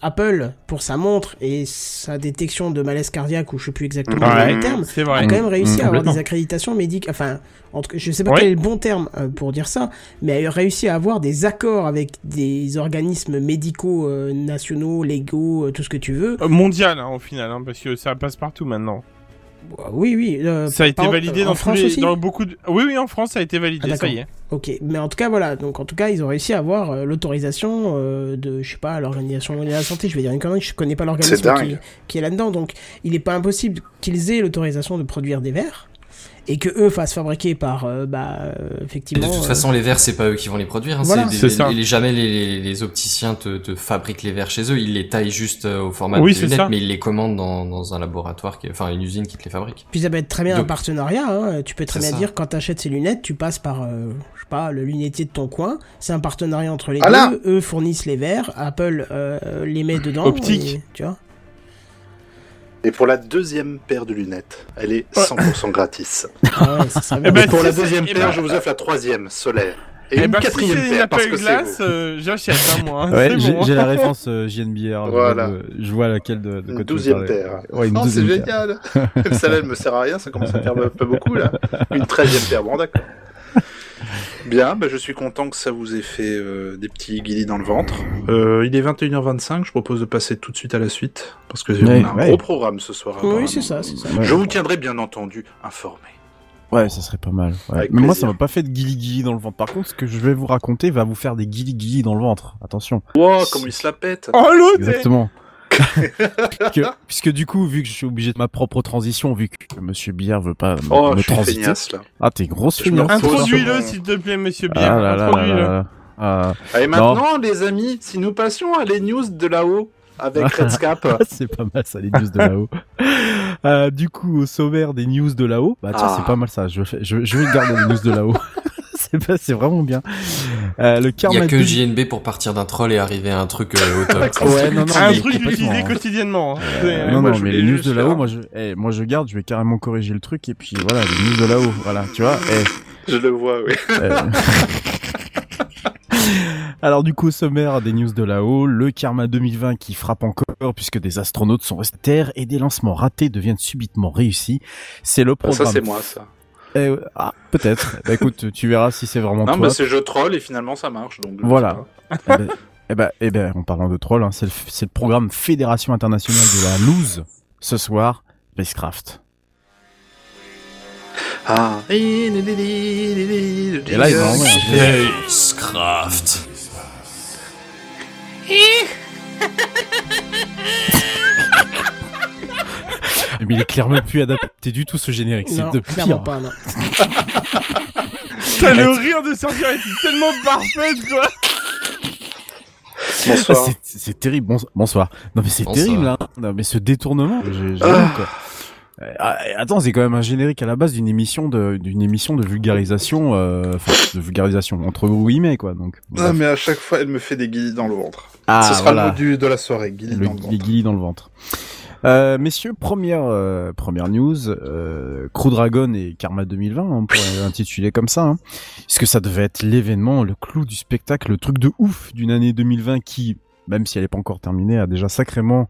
Apple, pour sa montre et sa détection de malaise cardiaque, ou je sais plus exactement Ouais, le terme, a quand même réussi Mmh, à avoir complètement. des accréditations médicales. Enfin, en tout cas, je sais pas Ouais. quel est le bon terme euh, pour dire ça, mais a réussi à avoir des accords avec des organismes médicaux euh, nationaux, légaux, euh, tout ce que tu veux. Euh, Mondial, hein, au final, hein, parce que ça passe partout maintenant. Oui, oui. euh, Ça a été validé en dans France les, aussi dans beaucoup de. Oui, oui, en France, ça a été validé. Ah, ça y d'accord. est. Ok, mais en tout cas voilà, donc en tout cas ils ont réussi à avoir euh, l'autorisation euh, de, je sais pas, l'organisation mondiale de la santé. Je vais dire une connerie, je connais pas l'organisme qui est là-dedans, donc il n'est pas impossible qu'ils aient l'autorisation de produire des verres et que eux fassent fabriquer par, euh, bah, euh, Et effectivement. de toute euh, façon, les verres, c'est pas eux qui vont les produire. Hein, Voilà. c'est C'est des- ça. les- les- jamais les, les, les opticiens te, te fabriquent les verres chez eux. Ils les taillent juste euh, au format Oui, de lunettes, ça. mais ils les commandent dans, dans un laboratoire, qui, enfin une usine qui te les fabrique. Puis ça peut être très bien un partenariat. Hein. Tu peux très bien ça. dire quand tu achètes ces lunettes, tu passes par, euh, je sais pas, le lunetier de ton coin. C'est un partenariat entre les Ah là deux. Eux fournissent les verres, Apple euh, les met dedans. Optique. et- tu vois. Et pour la deuxième paire de lunettes, elle est 100% gratis. [laughs] Ah ouais, ça serait Eh bien. ben, Et pour si la deuxième paire, ben- je vous offre la troisième, solaire. Et Eh une si quatrième une paire, parce que vous. euh, j'achète à moi. Ouais, j'ai bon. j'ai la [laughs] référence euh, JNBR. je vois Voilà. de- Je vois laquelle de, de Une douzième paire. Ouais, une non, c'est génial. Même [laughs] celle-là, elle me sert à rien, ça commence à faire un peu beaucoup, là. Une treizième paire, bon, d'accord. Bien, bah, je suis content que ça vous ait fait euh, des petits guillis dans le ventre. Euh, il est 21h25, je propose de passer tout de suite à la suite, parce que Ouais, on a un ouais. gros programme ce soir. Oui, c'est ça, c'est ça. Ouais. Je vous tiendrai bien entendu informé. Ouais, ça serait pas mal. ouais. Mais moi, ça m'a pas fait de guili guili dans le ventre. Par contre, ce que je vais vous raconter va vous faire des guili guili dans le ventre. Attention. Wow, comment il se la pète Oh l'autre Exactement. [laughs] puisque, puisque du coup, vu que je suis obligé de ma propre transition, vu que Monsieur Billard veut pas me, Oh, me je suis transiter. feignasse, là. Ah, t'es grosse feignasse. Introduis-le, s'il te plaît, monsieur Ah Introduis-le. là là. Ah, Et maintenant, les amis, si nous passions à les news de là-haut avec [laughs] Redscap. [laughs] c'est pas mal ça, les news de là-haut. Euh, du coup, au sommaire des news de là-haut, bah tiens, Ah. c'est pas mal ça. Je, je, je vais garder les news de là-haut. c'est pas, c'est vraiment bien. Euh, le Il y a karma que de- JNB pour partir d'un troll et arriver à un truc euh, au top. Ouais, non, non, Un mais truc utilisé hein. quotidiennement. hein. Euh, C'est- non, moi, non, je mais les news de là-haut, moi je, eh, moi je garde, je vais carrément corriger le truc et puis voilà, les news de là-haut, voilà, tu vois. eh, Je le vois, oui. [laughs] euh. [laughs] Alors du coup, au sommaire des news de là-haut, le karma 2020 qui frappe encore puisque des astronautes sont restés à terre et des lancements ratés deviennent subitement réussis. C'est le Ah, ça, programme. c'est moi, ça. Eh, euh, ah, peut-être. [laughs] bah écoute, tu verras si c'est vraiment Non, toi. mais c'est je troll et finalement ça marche. Donc, Voilà. Eh ben, [laughs] eh ben, eh ben, en parlant de troll, hein, c'est le, c'est le programme Fédération internationale de la loose ce soir, Spacecraft. Ah. Et là, il va envoyer un générique. Spacecraft. [laughs] Mais il est clairement plus adapté du tout ce générique. C'est de clairement pire. pas, non. Putain, le rire de Sergio est tellement parfait, quoi. Ah, Bonsoir. c'est- C'est terrible. Bons- bonsoir. Non mais c'est terrible. Hein. Non mais ce détournement. j'ai- Ah. quoi. Ah, attends, c'est quand même un générique à la base d'une émission de d'une émission de vulgarisation, euh, enfin de vulgarisation entre guillemets quoi. Donc. Ah, bref. mais à chaque fois, elle me fait des guillis dans le ventre. Ah, Ce sera voilà. le mot du, de la soirée, guillis le dans le ventre. guillis dans le ventre. Euh, messieurs, première euh, première news, euh, Crew Dragon et Karma 2020, on pourrait [laughs] l'intituler comme ça, hein, puisque ça devait être l'événement, le clou du spectacle, le truc de ouf d'une année 2020 qui, même si elle n'est pas encore terminée, a déjà sacrément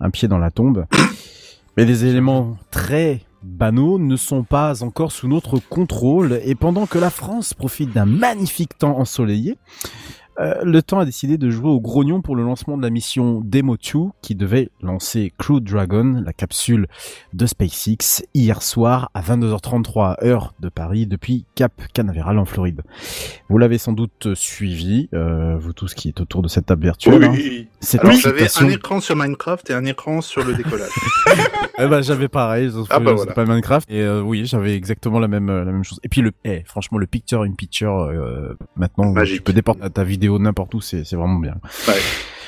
un pied dans la tombe? [coughs] Mais les éléments très banaux ne sont pas encore sous notre contrôle, et pendant que la France profite d'un magnifique temps ensoleillé, euh, le temps a décidé de jouer au grognon pour le lancement de la mission Demo 2 qui devait lancer Crew Dragon, la capsule de SpaceX, hier soir à 22h33 heure de Paris depuis Cap Canaveral en Floride. Vous l'avez sans doute suivi, euh, vous tous qui êtes autour de cette table virtuelle. hein. Oui. Cette Alors, j'avais un écran sur Minecraft et un écran sur le décollage. [laughs] Eh ben, j'avais pareil, sauf Ah bah voilà. pas Minecraft. Et euh, oui, j'avais exactement la même euh, la même chose. Et puis le, eh, franchement, le picture in picture, euh, maintenant, Magique. tu peux déporter ta vidéo n'importe où, c'est c'est vraiment bien.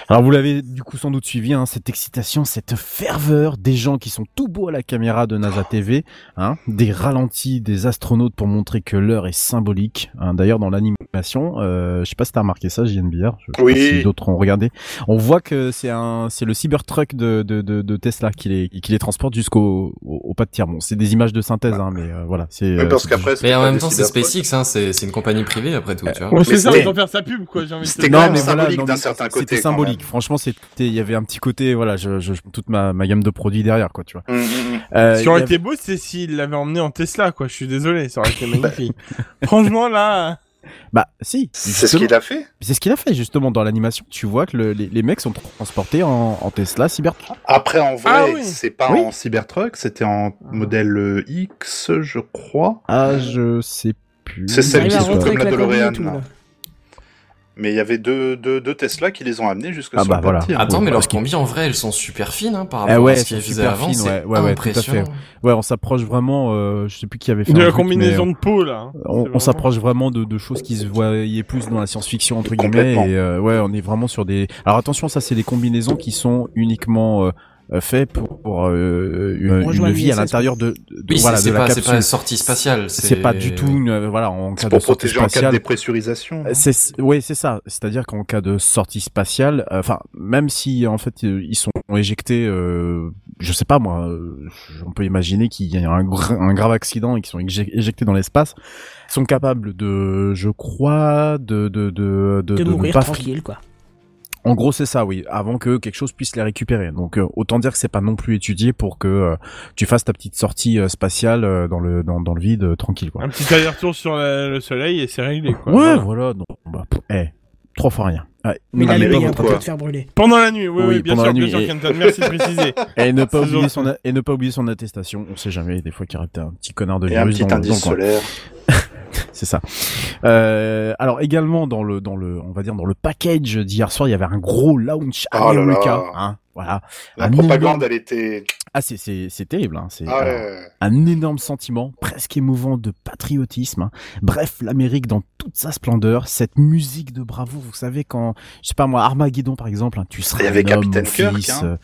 Alors vous l'avez du coup sans doute suivi, hein, cette excitation, cette ferveur des gens qui sont tout beaux à la caméra de NASA TV, hein, des ralentis des astronautes pour montrer que l'heure est symbolique. Hein. D'ailleurs dans l'animation, euh, je sais pas si t'as remarqué ça, JNBR, je sais Oui. pas si d'autres ont regardé, on voit que c'est un, c'est le Cybertruck de, de, de, de Tesla qui les, qui les transporte jusqu'au au, au pas de tir. Bon, c'est des images de synthèse, hein, mais euh, voilà, c'est. Oui, euh, parce c'est- qu'après, Mais en même temps, c'est. SpaceX, hein, c'est c'est une compagnie privée après tout, tu vois. Ouais, c'est ça, c'était- autant faire sa pub, quoi, j'ai envie de C'était dire. quand même symbolique d'un certain côté, C'était symbolique. Franchement, c'était, il y avait un petit côté, voilà, je, je, je toute ma, ma gamme de produits derrière, quoi, tu vois. Hum. Euh, Ce qui aurait il y avait- été beau, c'est s'il l'avait emmené en Tesla, quoi. Je suis désolé, ça aurait été [laughs] magnifique. Franchement, là, Bah, si. C'est ce qu'il a fait. C'est ce qu'il a fait, justement, dans l'animation. Tu vois que le- les, les mecs sont transportés en, en Tesla Cybertruck. Après, en vrai, Ah oui. c'est pas Oui. en Cybertruck, c'était en modèle euh, X, je crois. Ah, je sais plus. C'est celle Il qui sont rentrer comme la DeLorean. Mais il y avait deux, deux, deux Tesla qui les ont amenés jusque Ah bah voilà. Attends, mais leurs combis, en vrai, elles sont super fines, hein, par Eh rapport ouais, à ce qu'ils faisaient super avant. C'est ouais, ouais, ouais, tout à fait. impressionnant. Ouais, on s'approche vraiment, euh, je sais plus qui avait fait de la truc, combinaison mais, de peau, là. hein. On, s'approche vraiment de, de choses qui se voyaient plus dans la science-fiction entre guillemets et euh, ouais on est vraiment sur des alors attention ça c'est des combinaisons qui sont uniquement euh, euh, faits pour, pour, euh, une, une vie à l'intérieur de, de- Oui, voilà c'est de c'est la pas, c'est capsule pas une sortie spatiale. c'est pas du tout une, euh, voilà en cas C'est de pour sortie protéger en cas de spatiale dépressurisation. c'est oui c'est ça c'est-à-dire qu'en cas de sortie spatiale euh, enfin même si en fait ils sont éjectés euh, je sais pas moi euh, on peut imaginer qu'il y a un, gra- un grave accident et qu'ils sont éje- éjectés dans l'espace ils sont capables de je crois de de de de, De de ne mourir pas tranquille, quoi. En gros, c'est ça, oui, avant que quelque chose puisse les récupérer. Donc, euh, autant dire que c'est pas non plus étudié pour que euh, tu fasses ta petite sortie euh, spatiale euh, dans le dans, dans le vide tranquille, quoi. Un petit aller-retour sur la- le soleil et c'est réglé, quoi. Ouais, Voilà. voilà. Donc, bah, pff, eh, trois fois rien. Ouais. Mais la nuit, quoi pas te faire brûler. Pendant la nuit, oui, Oui, oui, bien sûr, bien sûr, et- Kenton, merci de préciser. [laughs] Et ne pas oublier son a- et ne pas oublier son attestation. On sait jamais. Des fois, qu'il y aurait un petit connard de Et un virus petit dans, dans indice le coin. solaire. [laughs] C'est ça. Euh, alors également dans le dans le on va dire dans le package d'hier soir, il y avait un gros launch Oh là America. là. Hein, voilà. La Un propagande, énorme- elle était... Ah c'est c'est c'est terrible. Hein, c'est Ah un énorme sentiment, presque émouvant de patriotisme. hein. Bref, l'Amérique dans toute sa splendeur, cette musique de bravo, vous savez quand, je sais pas moi, Armageddon par exemple, hein, tu avait un homme, Kirk, fils, hein.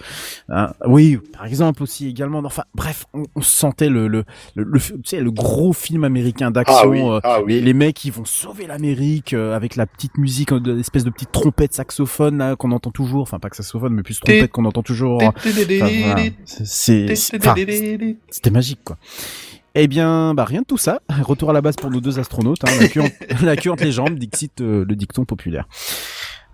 euh, oui, par exemple aussi également. Enfin, bref, on, on sentait le le, le, le- tu sais, le gros film américain d'action. Ah oui, euh, ah oui. les, les mecs qui vont sauver l'Amérique euh, avec la petite musique, l'espèce de petite trompette saxophone qu'on entend toujours, enfin pas que saxophone, mais plus trompette qu'on entend toujours. Enfin, voilà. C'est- c'était magique, quoi. Eh bien, bah rien de tout ça. Retour à la base pour nos deux astronautes. Hein, la, queue [laughs] en- la queue entre les jambes, dixit euh, le dicton populaire.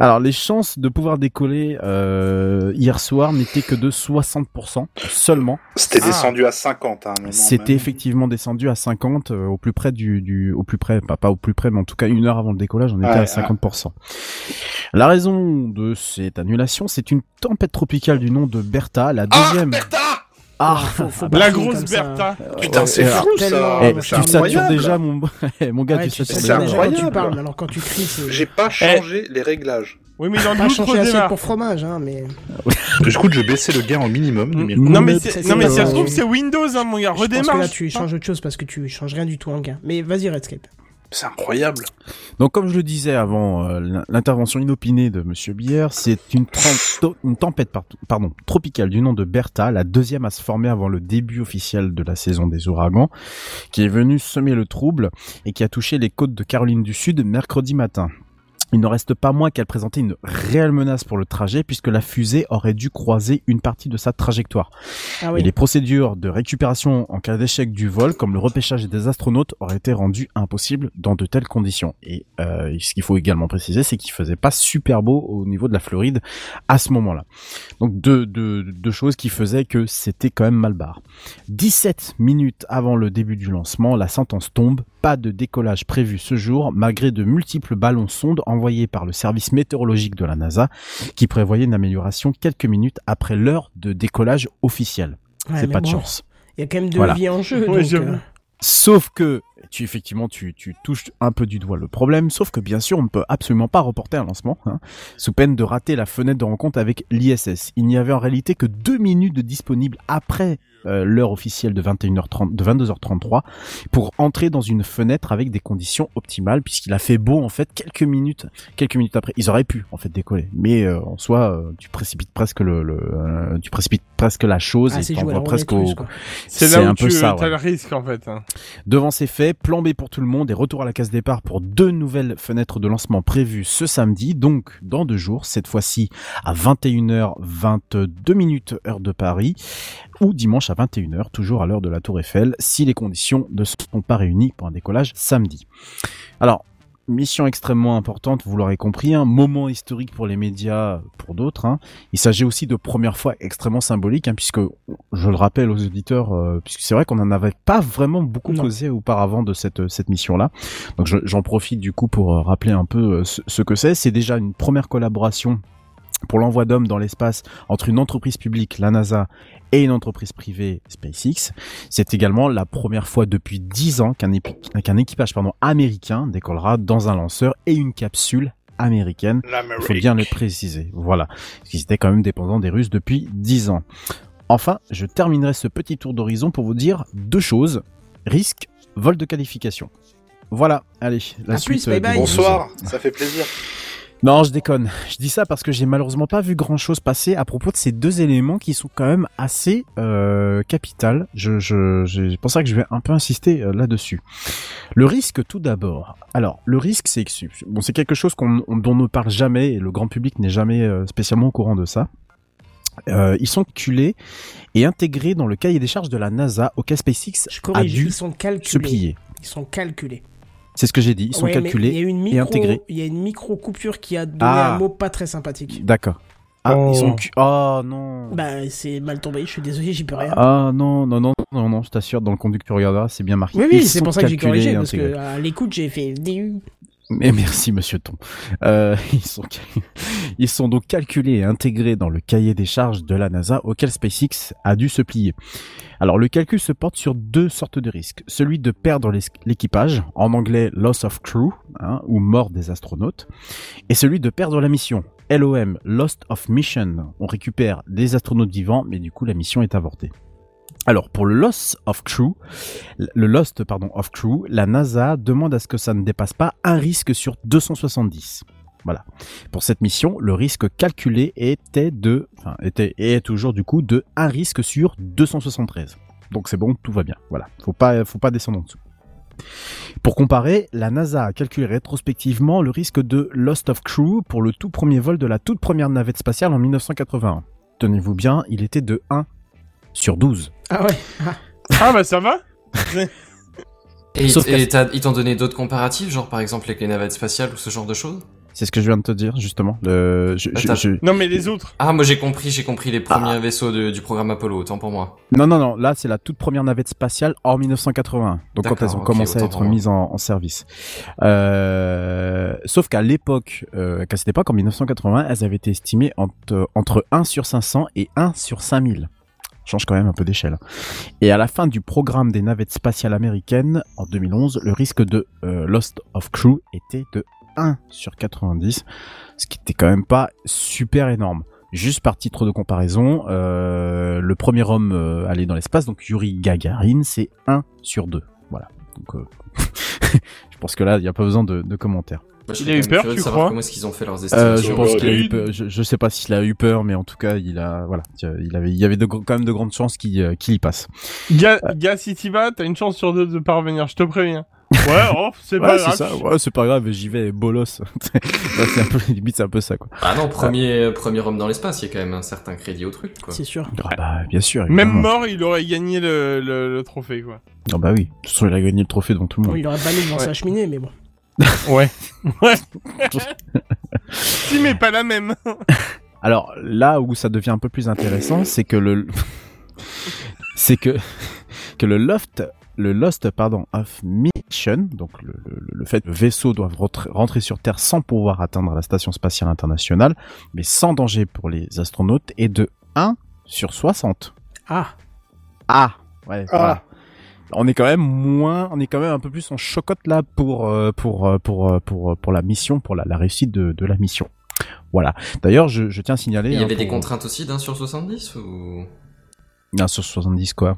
Alors, les chances de pouvoir décoller euh, hier soir n'étaient que de 60% seulement. C'était Ah. descendu à 50 à un moment. C'était effectivement descendu à 50 euh, au plus près du, du au plus près, pas, pas au plus près, mais en tout cas une heure avant le décollage, on était Ouais, à 50%. La raison de cette annulation, c'est une tempête tropicale du nom de Bertha, la Ah, deuxième. Bertha Ah, Faut- faut La pas grosse. Bertha. Putain, c'est fou ça Eh, mais tu satures incroyable. déjà mon [laughs] mon gars, Ouais, tu tu satures déjà. déjà quand tu incroyable. parles, alors quand tu cries, c'est... J'ai pas changé les réglages. Oui, mais dans pas l'autre changer l'assiette démarre. pour fromage, hein, mais... [laughs] Du coup, je vais baisser le gain au minimum. mes- Non, mais non, mais si ça pas- se trouve, c'est Windows, hein, mon gars. Je pense que Redémarre. là, tu changes autre chose parce que tu changes rien du tout en gain. Mais vas-y, Redscape. C'est incroyable. Donc, comme je le disais avant euh, l'in- l'intervention inopinée de Monsieur Bière, c'est une, tempête tropicale du nom de Bertha, la deuxième à se former avant le début officiel de la saison des ouragans, qui est venue semer le trouble et qui a touché les côtes de Caroline du Sud mercredi matin. Il ne reste pas moins qu'elle présentait une réelle menace pour le trajet puisque la fusée aurait dû croiser une partie de sa trajectoire. Ah Et oui. les procédures de récupération en cas d'échec du vol, comme le repêchage des astronautes, auraient été rendues impossibles dans de telles conditions. Et euh, ce qu'il faut également préciser, c'est qu'il faisait pas super beau au niveau de la Floride à ce moment-là. Donc deux, deux, deux choses qui faisaient que c'était quand même mal barre. 17 minutes avant le début du lancement, la sentence tombe. Pas de décollage prévu ce jour, malgré de multiples ballons sondes envoyés par le service météorologique de la NASA, qui prévoyait une amélioration quelques minutes après l'heure de décollage officiel Ouais, c'est pas de chance. Il y a quand même de Voilà. vie en jeu. Donc, euh, Sauf que tu effectivement tu, tu touches un peu du doigt le problème, sauf que bien sûr on ne peut absolument pas reporter un lancement, hein, sous peine de rater la fenêtre de rencontre avec l'ISS. Il n'y avait en réalité que deux minutes de disponible après euh, l'heure officielle de 21h30, de 22h33 pour entrer dans une fenêtre avec des conditions optimales, puisqu'il a fait beau en fait quelques minutes, quelques minutes après. Ils auraient pu en fait décoller, mais euh, en soi euh, tu précipites presque le, le euh, tu précipites presque la chose Ah, et t'envoies presque au. C'est c'est là où un peu ça, as ouais. le risque en fait. hein. Devant ces faits, plan B pour tout le monde et retour à la case départ pour deux nouvelles fenêtres de lancement prévues ce samedi, donc dans deux jours, cette fois-ci à 21h22 minutes heure de Paris, ou dimanche à 21h, toujours à l'heure de la Tour Eiffel, si les conditions ne sont pas réunies pour un décollage samedi. Alors, mission extrêmement importante, vous l'aurez compris, un moment historique pour les médias, pour d'autres. hein. Il s'agit aussi de première fois extrêmement symbolique, hein, puisque je le rappelle aux auditeurs, euh, puisque c'est vrai qu'on n'en avait pas vraiment beaucoup causé auparavant de cette cette mission-là. Donc je- j'en profite du coup pour euh, rappeler un peu euh, ce, ce que c'est. C'est déjà une première collaboration pour l'envoi d'hommes dans l'espace entre une entreprise publique, la NASA, et une entreprise privée, SpaceX. C'est également la première fois depuis 10 ans qu'un épi- équipage pardon, américain décollera dans un lanceur et une capsule américaine. Il faut bien le préciser. Voilà. Parce qu'ils étaient quand même dépendants des Russes depuis 10 ans. Enfin, je terminerai ce petit tour d'horizon pour vous dire deux choses. Risque, vol de qualification. Voilà, allez, la À suite. plus, bye euh, bye. news. Bonsoir, [laughs] ça fait plaisir. Non, je déconne. Je dis ça parce que j'ai malheureusement pas vu grand chose passer à propos de ces deux éléments qui sont quand même assez euh, capitales. Je, je, pour ça que je vais un peu insister euh, là-dessus. Le risque, tout d'abord. Alors, le risque, c'est que bon, c'est quelque chose qu'on, on- dont on ne parle jamais et le grand public n'est jamais euh, spécialement au courant de ça. Euh, ils sont calculés et intégrés dans le cahier des charges de la NASA auquel SpaceX Je a corrige, dû ils sont se calculés. plier. Ils sont calculés. C'est ce que j'ai dit. Ils sont Ouais, calculés Il y a une et intégrés. il y a une micro coupure qui a donné Ah. un mot pas très sympathique. D'accord. Ah, Oh. ils sont. Oh non. Bah, c'est mal tombé, je suis désolé, j'y peux rien. Ah non, non, non, non, non, je t'assure, dans le conduit que tu regarderas, c'est bien marqué. oui, oui, c'est pour ça que j'ai corrigé, parce que à l'écoute, j'ai fait DU. Mais merci, monsieur Ton. Euh, [laughs] [laughs] ils, sont... donc calculés et intégrés dans le cahier des charges de la NASA auquel SpaceX a dû se plier. Alors, le calcul se porte sur deux sortes de risques. Celui de perdre l'équipage, en anglais loss of crew, hein, ou mort des astronautes, et celui de perdre la mission. LOM, Lost of Mission. On récupère des astronautes vivants, mais du coup, la mission est avortée. Alors, pour le loss of crew, le Lost pardon of crew, la NASA demande à ce que ça ne dépasse pas un risque sur 270. Voilà. Pour cette mission, le risque calculé était de, enfin était et est toujours du coup de un risque sur 273. Donc c'est bon, tout va bien. Voilà. Faut pas, faut pas descendre en dessous. Pour comparer, la NASA a calculé rétrospectivement le risque de lost of crew pour le tout premier vol de la toute première navette spatiale en 1981. Tenez-vous bien, il était de 1 sur 12. Ah ouais. Ah. Ah bah ça va Et, Sauf ils t'ont donné d'autres comparatifs, genre par exemple avec les navettes spatiales ou ce genre de choses? C'est ce que je viens de te dire justement. Le, je- je- Attends. je- Non mais les autres. Ah, moi j'ai compris, j'ai compris les premiers Ah. vaisseaux de- du programme Apollo, autant pour moi. Non, non, non. Là, c'est la toute première navette spatiale en 1981. Donc quand elles ont commencé à être mises en, en service. Euh, sauf qu'à l'époque, euh, qu'à cette époque, en 1980, elles avaient été estimées entre, entre 1 sur 500 et 1 sur 5000. Change quand même un peu d'échelle. Et à la fin du programme des navettes spatiales américaines, en 2011, le risque de euh, lost of crew était de 1 sur 90, ce qui était quand même pas super énorme. Juste par titre de comparaison, euh, le premier homme euh, allé dans l'espace, donc Yuri Gagarin, c'est 1 sur 2. Voilà. Donc, [laughs] je pense que là, il n'y a pas besoin de commentaires. Moi, Il a eu peur, tu crois Comment est-ce qu'ils ont fait leurs Euh, estimations je pense qu'il a eu peur. Je, je sais pas s'il a eu peur, mais en tout cas, il a, voilà, il avait, il y avait de, quand même de grandes chances qu'il euh, y passe. Gars, gars, si t'y vas, t'as une chance sur deux de parvenir, je te préviens. [laughs] Ouais, oh, c'est pas Ouais, grave. ça. Ouais, c'est pas grave. J'y vais, bolos. [laughs] C'est un peu limite, c'est un peu ça, quoi. Ah non, premier, premier homme dans l'espace, il y a quand même un certain crédit au truc, quoi. C'est sûr. Ah bah, bien sûr. Même mort, il aurait gagné le, le, le trophée, quoi. Ah bah oui. De toute façon, il a gagné le trophée devant tout le monde. il aurait banni devant Ouais. sa cheminée, mais bon. [laughs] Ouais. Ouais. si, mais pas la même. [laughs] Alors là où ça devient un peu plus intéressant, c'est que le [laughs] c'est que que le loft le Lost pardon of Mission, donc le, le, le fait que le vaisseau doit rentre- rentrer sur Terre sans pouvoir atteindre la station spatiale internationale, mais sans danger pour les astronautes, est de 1 sur 60. Ah. Ah, ouais. Ah. voilà. On est quand même moins, on est quand même un peu plus en chocotte là pour euh, pour euh, pour euh, pour pour la mission, pour la, la réussite de, de la mission. Voilà. D'ailleurs, je, je tiens à signaler. Il y hein, avait des contraintes aussi d'un sur 70 ou? Ah, sur 70 quoi.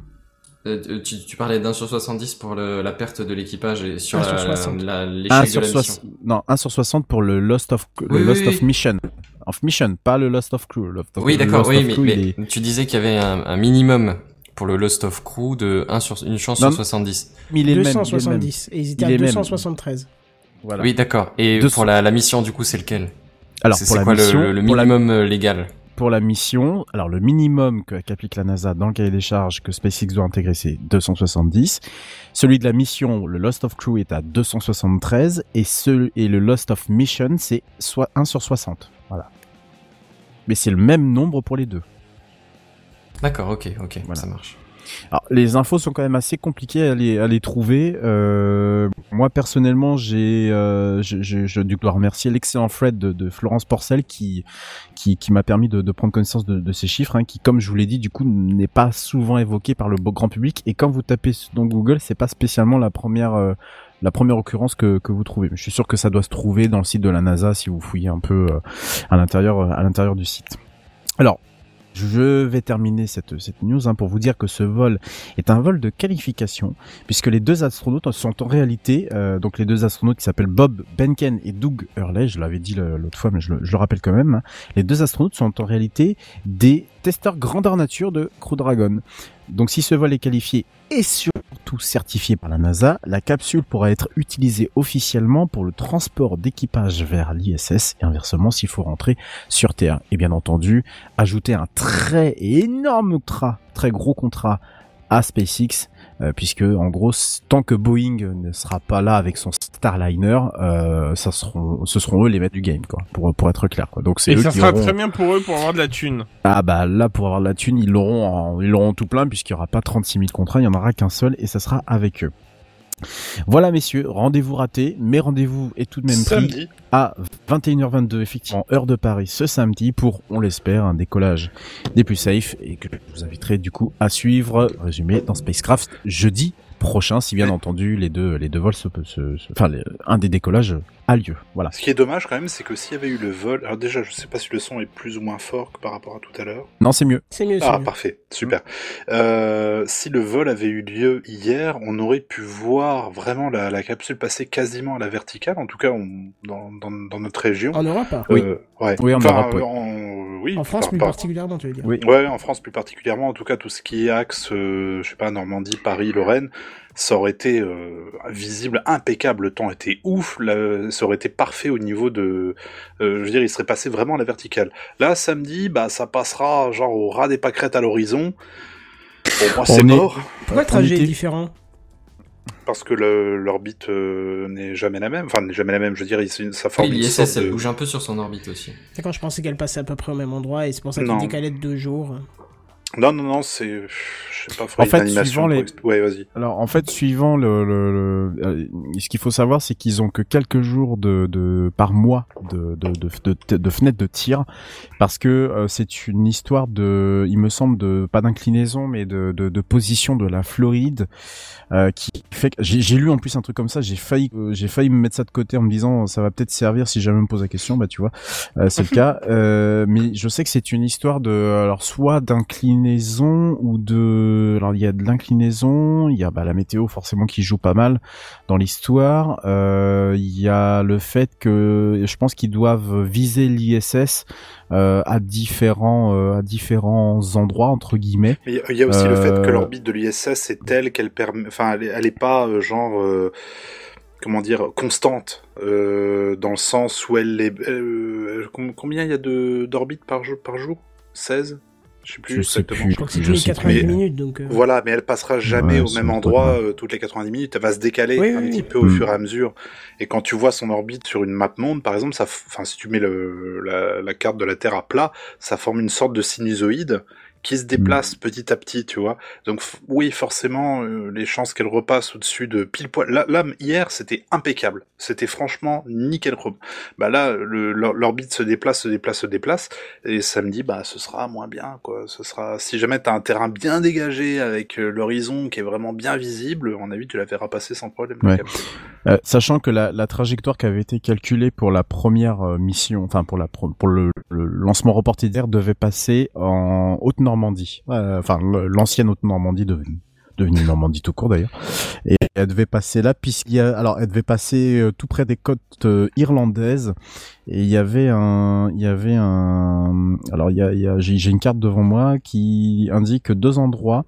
Euh, tu, tu parlais d'un sur 70 pour le, la perte de l'équipage et sur Un sur la- 60. la- 1 l'échec de sur la mission. 60 non, 1 sur 60 pour le Lost of le Oui, Lost oui, of. Mission. Of Mission, pas le Lost of Crew. Lost of- Oui, d'accord, oui, mais, Crew, mais il est- tu disais qu'il y avait un, un minimum pour le Lost of Crew de 1 sur, une chance sur 70. mais il est le même, il est. 270. Et ils étaient Il à est même. 273. Voilà. Oui, d'accord. Et 200. pour la, la mission, du coup, c'est lequel Alors C'est pour c'est la quoi le- mission, le, le pour la- minimum euh, légal pour la mission, alors le minimum que- qu'applique la NASA dans le cahier des charges que SpaceX doit intégrer, c'est 270. Celui de la mission, le Lost of Crew, est à 273. Et, ce, et le Lost of Mission, c'est soit 1 sur 60. Voilà. Mais c'est le même nombre pour les deux. D'accord, ok, ok, Voilà. ça marche. Alors, les infos sont quand même assez compliquées à les, à les trouver. Euh, moi, personnellement, j'ai, euh, je, je, je dois remercier l'excellent Fred de, de Florence Porcel qui, qui, qui m'a permis de, de prendre connaissance de, de ces chiffres, hein, qui, comme je vous l'ai dit, du coup, n'est pas souvent évoqué par le grand public. Et quand vous tapez dans Google, c'est pas spécialement la première, euh, la première occurrence que, que vous trouvez. Je suis sûr que ça doit se trouver dans le site de la NASA si vous fouillez un peu euh, à l'intérieur, à l'intérieur du site. Alors, je vais terminer cette, cette news hein, pour vous dire que ce vol est un vol de qualification puisque les deux astronautes sont en réalité euh, donc les deux astronautes qui s'appellent Bob Benken et Doug Hurley, je l'avais dit l'autre fois mais je le, je le rappelle quand même, hein. les deux astronautes sont en réalité des testeurs grandeur nature de Crew Dragon. Donc si ce vol est qualifié et surtout certifié par la NASA, la capsule pourra être utilisée officiellement pour le transport d'équipage vers l'ISS et inversement s'il faut rentrer sur Terre. Et bien entendu, ajouter un très énorme contrat, très gros contrat à SpaceX, puisque en gros, tant que Boeing ne sera pas là avec son Starliner, euh, ça seront, ce seront eux les maîtres du game, quoi, pour pour être clair. Quoi. Donc c'est Et eux ça qui sera auront- très bien pour eux pour avoir de la thune. ah bah là pour avoir de la thune, ils l'auront, en- ils l'auront tout plein puisqu'il y aura pas 36 000 contrats, il y en aura qu'un seul et ça sera avec eux. Voilà messieurs, rendez-vous raté, mais rendez-vous est tout de même pris Samedi. à 21h22 effectivement heure de Paris ce samedi pour, on l'espère, un décollage des plus safe et que je vous inviterai du coup à suivre résumé dans Spacecraft jeudi prochain si bien entendu les deux les deux vols se, se- se- enfin les- un des décollages a lieu. Voilà. Ce qui est dommage quand même, c'est que s'il y avait eu le vol, alors déjà, je sais pas si le son est plus ou moins fort que par rapport à tout à l'heure. Non, c'est mieux. C'est mieux, c'est Ah, mieux. parfait, super. Euh, si le vol avait eu lieu hier, on aurait pu voir vraiment la, la capsule passer quasiment à la verticale, en tout cas on- dans, dans, dans notre région. En Europe hein. Oui. Euh, ouais. Oui, en Enfin, Europe, oui. en- oui, En France, par- plus par- particulièrement, tu veux dire. Oui. Ouais, en France plus particulièrement, en tout cas tout ce qui est axe, euh, je sais pas, Normandie, Paris, Lorraine, ça aurait été euh, visible, impeccable, le temps était ouf, là, ça aurait été parfait au niveau de, euh, je veux dire, il serait passé vraiment à la verticale. Là, samedi, bah ça passera genre au ras des pâquerettes à l'horizon. Bon, moi c'est On est- mort, Pourquoi le trajet est différent? Parce que l'orbite euh, n'est jamais la même, enfin n'est jamais la même, je veux dire, il- ça forme Oui, l'ISS, elle de... bouge un peu sur son orbite aussi. D'accord, je pensais qu'elle passait à peu près au même endroit et c'est pour ça qu'il Non. décalait de deux jours. Non, non, non, c'est... Je sais pas, En fait, suivant les- Ouais, vas-y. Alors en fait, suivant le, le, le- euh, ce qu'il faut savoir, c'est qu'ils ont que quelques jours de, de par mois de, de, de, de, de fenêtre de tir, parce que euh, c'est une histoire de, il me semble de pas d'inclinaison, mais de, de, de position de la Floride, euh, qui fait j'ai lu en plus un truc comme ça, j'ai failli, euh, j'ai failli me mettre ça de côté en me disant ça va peut-être servir si jamais on me pose la question, bah tu vois, euh, c'est le [laughs] cas, euh, mais je sais que c'est une histoire de, alors soit d'inclinaison ou de, alors il y a de l'inclinaison, il y a bah, la météo forcément qui joue pas mal dans l'histoire, euh, il y a le fait que je pense qu'ils doivent viser l'ISS euh, à différents euh, à différents endroits entre guillemets. Mais il y a- aussi le fait que l'orbite de l'ISS est telle qu'elle permet, enfin, elle est, elle est pas genre, comment dire, constante, euh, dans le sens où elle est. euh, com- combien il y a de d'orbites par jour par jour? 16 Je sais plus Je sais exactement. plus. Je crois que c'est tous les sais 90 plus. minutes, donc... euh, Voilà, mais elle passera jamais Ouais, au même endroit euh, toutes les 90 minutes. Elle va se décaler Oui, un oui, petit oui. peu au Mm. fur et à mesure. Et quand tu vois son orbite sur une map monde, par exemple, ça, f- enfin, si tu mets le, la, la carte de la Terre à plat, ça forme une sorte de sinusoïde qui se déplace petit à petit, tu vois. Donc oui, forcément, euh, les chances qu'elle repasse au-dessus de pile poil. Là, là hier, c'était impeccable. C'était franchement nickel chrome. Bah là, l'orbite se déplace, se déplace, se déplace, et samedi, bah ce sera moins bien, quoi. Ce sera, si jamais t'as un terrain bien dégagé avec euh, l'horizon qui est vraiment bien visible, à mon avis, tu la verras passer sans problème. Ouais. Euh, sachant que la, la trajectoire qui avait été calculée pour la première mission, enfin pour la pro- pour le, le lancement reporté d'hier devait passer en Haute-Normandie, Euh, enfin l'ancienne Haute-Normandie devenue devenue Normandie tout court d'ailleurs, et elle devait passer là puisqu'il y a, alors elle devait passer euh, tout près des côtes euh, irlandaises. Et il y avait un, il y avait un, alors il y a, il y a j'ai une carte devant moi qui indique deux endroits.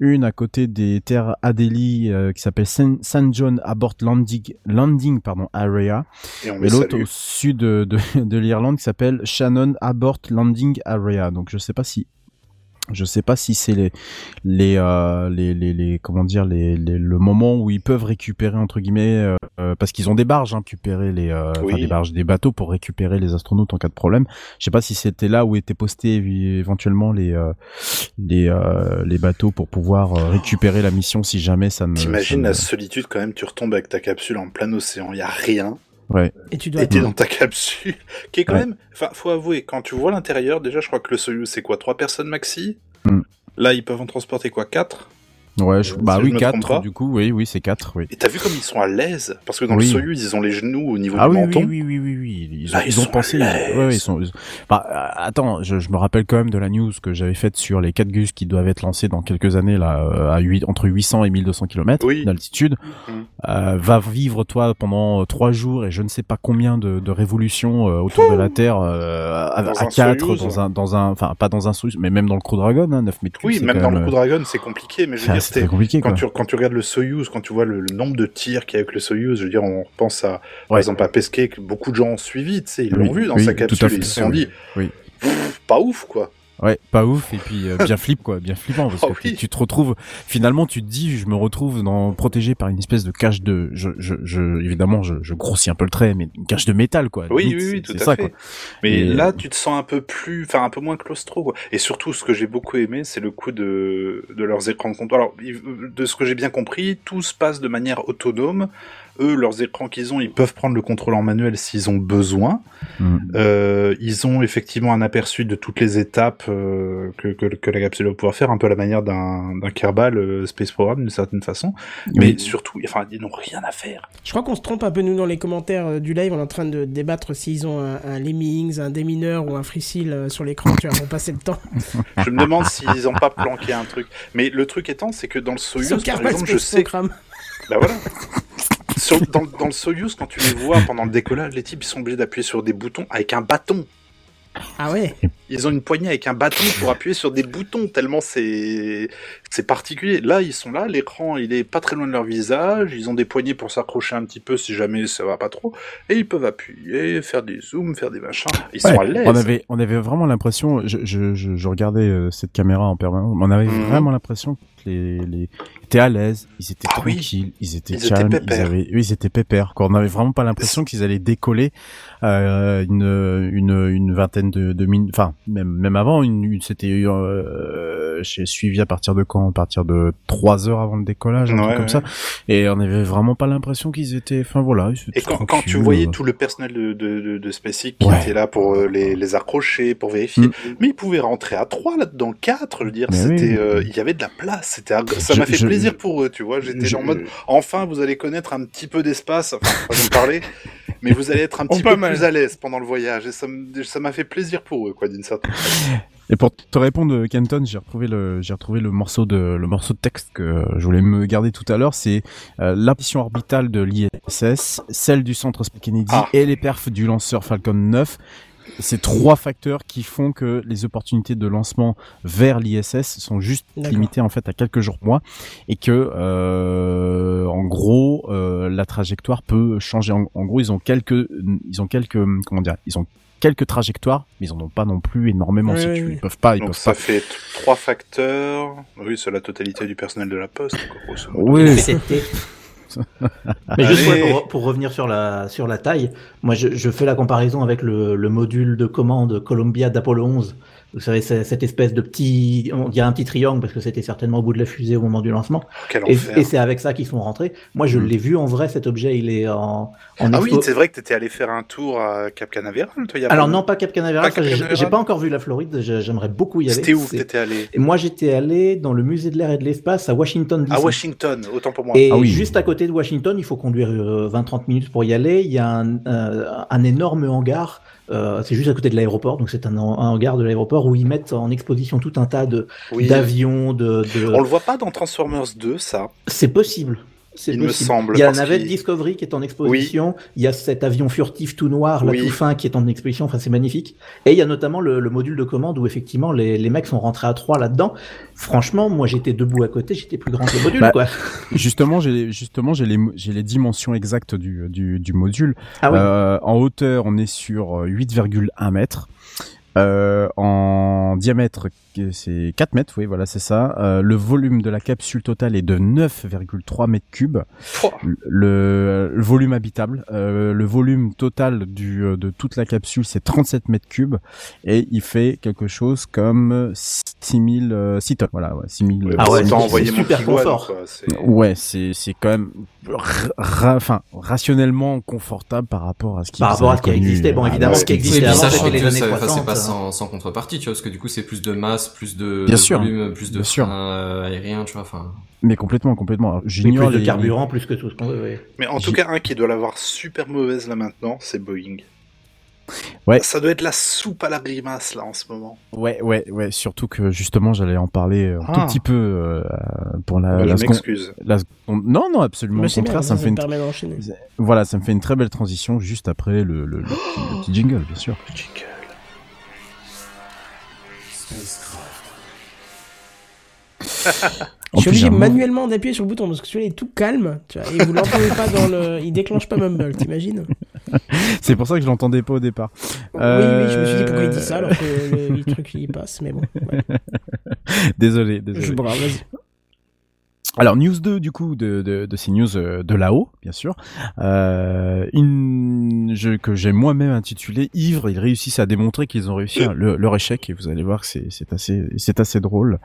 Une à côté des terres Adélie euh, qui s'appelle Saint Saint John Abort Landing, Landing pardon, Area. Et l'autre au sud de, de, de l'Irlande qui s'appelle Shannon Abort Landing Area. Donc je sais pas si je sais pas si c'est les les, euh, les les les comment dire les, les le moment où ils peuvent récupérer entre guillemets euh, euh, parce qu'ils ont des barges hein, récupérer les euh, enfin, Oui. des barges des bateaux pour récupérer les astronautes en cas de problème. Je sais pas si c'était là où étaient postés éventuellement les euh, les euh, les bateaux pour pouvoir récupérer la mission si jamais ça ne T'imagines la solitude quand même, tu retombes avec ta capsule en plein océan, il y a rien, ouais Et tu dois et dans ta capsule, [laughs] qui est quand Ouais. même, enfin, faut avouer, quand tu vois l'intérieur, déjà, je crois que le Soyuz, c'est quoi, trois personnes maxi? Mm. Là, ils peuvent en transporter quoi, quatre? Ouais je- Euh, bah si oui me trompe pas. quatre du coup oui oui c'est quatre oui Et t'as vu comme ils sont à l'aise? Parce que dans Oui. le Soyuz, ils ont les genoux au niveau Ah du oui, menton. oui, oui, oui, oui, oui. Ils, Là, ont, ils ils ont pensé. l'aise. ouais, ils sont. ils- Bah, euh, attends, je, je me rappelle quand même de la news que j'avais faite sur les 4 Gus qui doivent être lancés dans quelques années là euh, à 8, entre 800 et 1200 km d'altitude. Euh, va vivre toi pendant euh, trois jours et je ne sais pas combien de, de révolutions euh, autour de la Terre euh, à, à un 4 Soyuz. dans un dans un enfin pas dans un Soyuz mais même dans le Crew Dragon hein, 9 mètres. Oui, même dans le coup Dragon, c'est compliqué, mais je veux enfin, dire, c'est c'était- compliqué quand quoi. tu, quand tu regardes le Soyuz, quand tu vois le, le nombre de tirs qu'il y a avec le Soyuz, je veux dire, on repense à, par exemple, à Pesquet, que beaucoup de gens ont suivi, tu sais, ils Oui, l'ont vu dans oui, sa capsule, ils se sont dit, Oui. Pff, pas ouf, quoi. Ouais, pas ouf et puis euh, bien flip quoi, bien flippant parce Oh [laughs] que tu- oui. tu te retrouves finalement tu te dis je me retrouve dans protégé par une espèce de cage de je je, je évidemment je, je grossis un peu le trait mais une cage de métal quoi. Oui, Limite, oui, oui, tout à ça, fait. quoi. Mais Et- là, tu te sens un peu plus, enfin, un peu moins claustro, quoi. Et surtout, ce que j'ai beaucoup aimé, c'est le coup de, de leurs écrans de comptoir. Alors, de ce que j'ai bien compris, tout se passe de manière autonome. Eux, leurs écrans qu'ils ont, ils peuvent prendre le contrôle en manuel s'ils ont besoin. Mm. Euh, ils ont effectivement un aperçu de toutes les étapes euh, que, que, que la capsule va pouvoir faire, un peu à la manière d'un d'un Kerbal euh, Space Program d'une certaine façon. Mais Oui. surtout, enfin, ils n'ont rien à faire. Je crois qu'on se trompe un peu, nous, dans les commentaires du live. On est en train de débattre s'ils ont un, un Lemmings, un démineur ou un Freesil sur l'écran, tu vois, pour passer le temps. [laughs] Je me demande s'ils n'ont pas planqué un truc. Mais le truc étant, c'est que dans le Soyuz, par Kerbal exemple, je Space sais Program. Bah voilà. [laughs] Sur- dans, dans le Soyuz, quand tu les vois pendant le décollage, les types ils sont obligés d'appuyer sur des boutons avec un bâton. Ah ouais Ils ont une poignée avec un bâton pour appuyer sur des boutons, tellement c'est c'est particulier. Là, ils sont là, l'écran il est pas très loin de leur visage, ils ont des poignées pour s'accrocher un petit peu si jamais ça va pas trop, et ils peuvent appuyer, faire des zooms, faire des machins. Ils sont à l'aise. on avait on avait vraiment l'impression je, je, je, je regardais euh, cette caméra en permanence, on avait Mhm. vraiment l'impression que les les étaient à l'aise, ils étaient Ah oui. tranquilles, ils étaient Ils étaient calmes, ils avaient oui, ils étaient pépères. Quoi. On avait vraiment pas l'impression qu'ils allaient décoller euh, une une une vingtaine de, de minutes enfin même même avant une, une- c'était euh, j'ai suivi à partir de quand? À partir de trois heures avant le décollage un Ouais, truc comme ça et on avait vraiment pas l'impression qu'ils étaient enfin voilà étaient Et quand, quand tu voyais tout le personnel de, de, de, de SpaceX qui Ouais. était là pour euh, les, les accrocher, pour vérifier, Mm. mais ils pouvaient rentrer à trois là-dedans, quatre, je veux dire, c'était, oui. euh, il y avait de la place, c'était, ça m'a fait je- plaisir pour eux, tu vois, j'étais Je- en mode, enfin, vous allez connaître un petit peu d'espace, enfin, pas me parler, [laughs] mais vous allez être un Oh, petit peu mal. plus à l'aise pendant le voyage, et ça m'a fait plaisir pour eux, quoi, d'une certaine Et pour te répondre, Kenton, j'ai retrouvé le, j'ai retrouvé le morceau de, le morceau de texte que je voulais me garder tout à l'heure. C'est euh, la orbitale de l'ISS, celle du centre Kennedy Ah. et les perfs du lanceur Falcon 9. C'est trois facteurs qui font que les opportunités de lancement vers l'ISS sont juste limitées en fait à quelques jours mois et que euh, en gros euh, la trajectoire peut changer. En, en gros, ils ont quelques, ils ont quelques, comment dire, ils ont quelques trajectoires, mais ils en ont pas non plus énormément. Oui, si oui, tu. Ils peuvent pas, ils Donc peuvent ça pas. fait trois facteurs, oui, c'est la totalité du personnel de la Poste, quoi, grosso modo. Oui, [laughs] C'était. [laughs] Mais juste ouais, pour, pour revenir sur la, sur la taille, moi je, je fais la comparaison avec le, le module de commande Columbia d'Apollo 11 Vous savez, c'est cette espèce de petit, on dirait un petit triangle parce que c'était certainement au bout de la fusée au moment du lancement. Quel Et, enfer. et c'est avec ça qu'ils sont rentrés. Moi, je Mm. l'ai vu en vrai, cet objet, il est en, en Ah oui, c'est vrai que t'étais allé faire un tour à Cap Canaveral, toi, y a Alors pas non, pas Cap Canaveral, j'ai- pas encore vu la Floride, j'ai- j'aimerais beaucoup y aller. C'était où t'étais allé? Et Moi, j'étais allé dans le musée de l'air et de l'espace à Washington DC. À Washington, autant pour moi. Et Ah oui. juste à côté de Washington, il faut conduire euh, 20-30 minutes pour y aller. Il y a un, euh, un énorme hangar. Euh, c'est juste à côté de l'aéroport, donc c'est un, un hangar de l'aéroport où ils mettent en exposition tout un tas de Oui. d'avions, de. de... On le voit pas dans Transformers 2, ça. C'est possible. C'est Il me semble, Il y a la navette qu'il- Discovery qui est en exposition. Il y a cet avion furtif tout noir, là Oui. tout fin, qui est en exposition. Enfin, c'est magnifique. Et il y a notamment le, le module de commande où effectivement les, les mecs sont rentrés à trois là-dedans. Franchement, moi j'étais debout à côté, j'étais plus grand que le module, Bah, quoi. [laughs] Justement, j'ai justement j'ai les j'ai les dimensions exactes du du, du module. Ah oui. Euh, en hauteur, on est sur euh, 8,1 mètres. Euh, en diamètre, c'est 4 mètres, oui, voilà, c'est ça. Euh, le volume de la capsule totale est de 9,3 mètres cubes. Le, le volume habitable, euh, le volume total du, euh, de toute la capsule, c'est 37 mètres cubes. Et il fait quelque chose comme 6000, euh, 6 tonnes. Voilà, ouais, 6000. Ouais, Ah ouais, c'est super confort. quoi, Ouais, c'est c'est quand même ra- ra- enfin rationnellement confortable par rapport à ce qui Par rapport à ce qui existait. Bon, Ah, évidemment, ouais, ce qui existait avant, sachant c'était les que années ça- enfin, 60, c'est pas sans, sans contrepartie, tu vois, parce que du coup c'est plus de masse, plus de, Bien de sûr. volume, plus de Bien sûr. frein euh, aérien, tu vois, enfin. Mais complètement, complètement. J'ignore plus de les- carburant, plus que tout ce qu'on veut. oui. Mais en tout cas, un qui doit l'avoir super mauvaise là maintenant, c'est Boeing. Ouais. Ça doit être la soupe à la grimace là en ce moment. Ouais, ouais, ouais. Surtout que justement, j'allais en parler euh, un Ah. tout petit peu euh, pour la, je la seconde. m'excuse. la seconde- Non, non, absolument. Mais Au bien, contraire, ça me fait une. Voilà, ça me fait une très belle transition juste après le, le, le petit, le petit [gasps] jingle, bien sûr. Jingle. Je suis obligé manuellement d'appuyer sur le bouton parce que celui-là est tout calme, tu vois, et vous l'entendez pas dans le, il déclenche pas Mumble, t'imagines [laughs] C'est pour ça que je l'entendais pas au départ. Oui, oui, je me suis dit pourquoi il dit Euh, ça alors que le, le truc il passe, mais bon. ouais. [laughs] Désolé, désolé. Je vas-y. Alors news 2 du coup de, de, de ces news euh, de là-haut bien sûr. Euh, une jeu que j'ai moi-même intitulé Ivre. Ils réussissent à démontrer qu'ils ont réussi le- leur échec et vous allez voir que c'est c'est assez c'est assez drôle.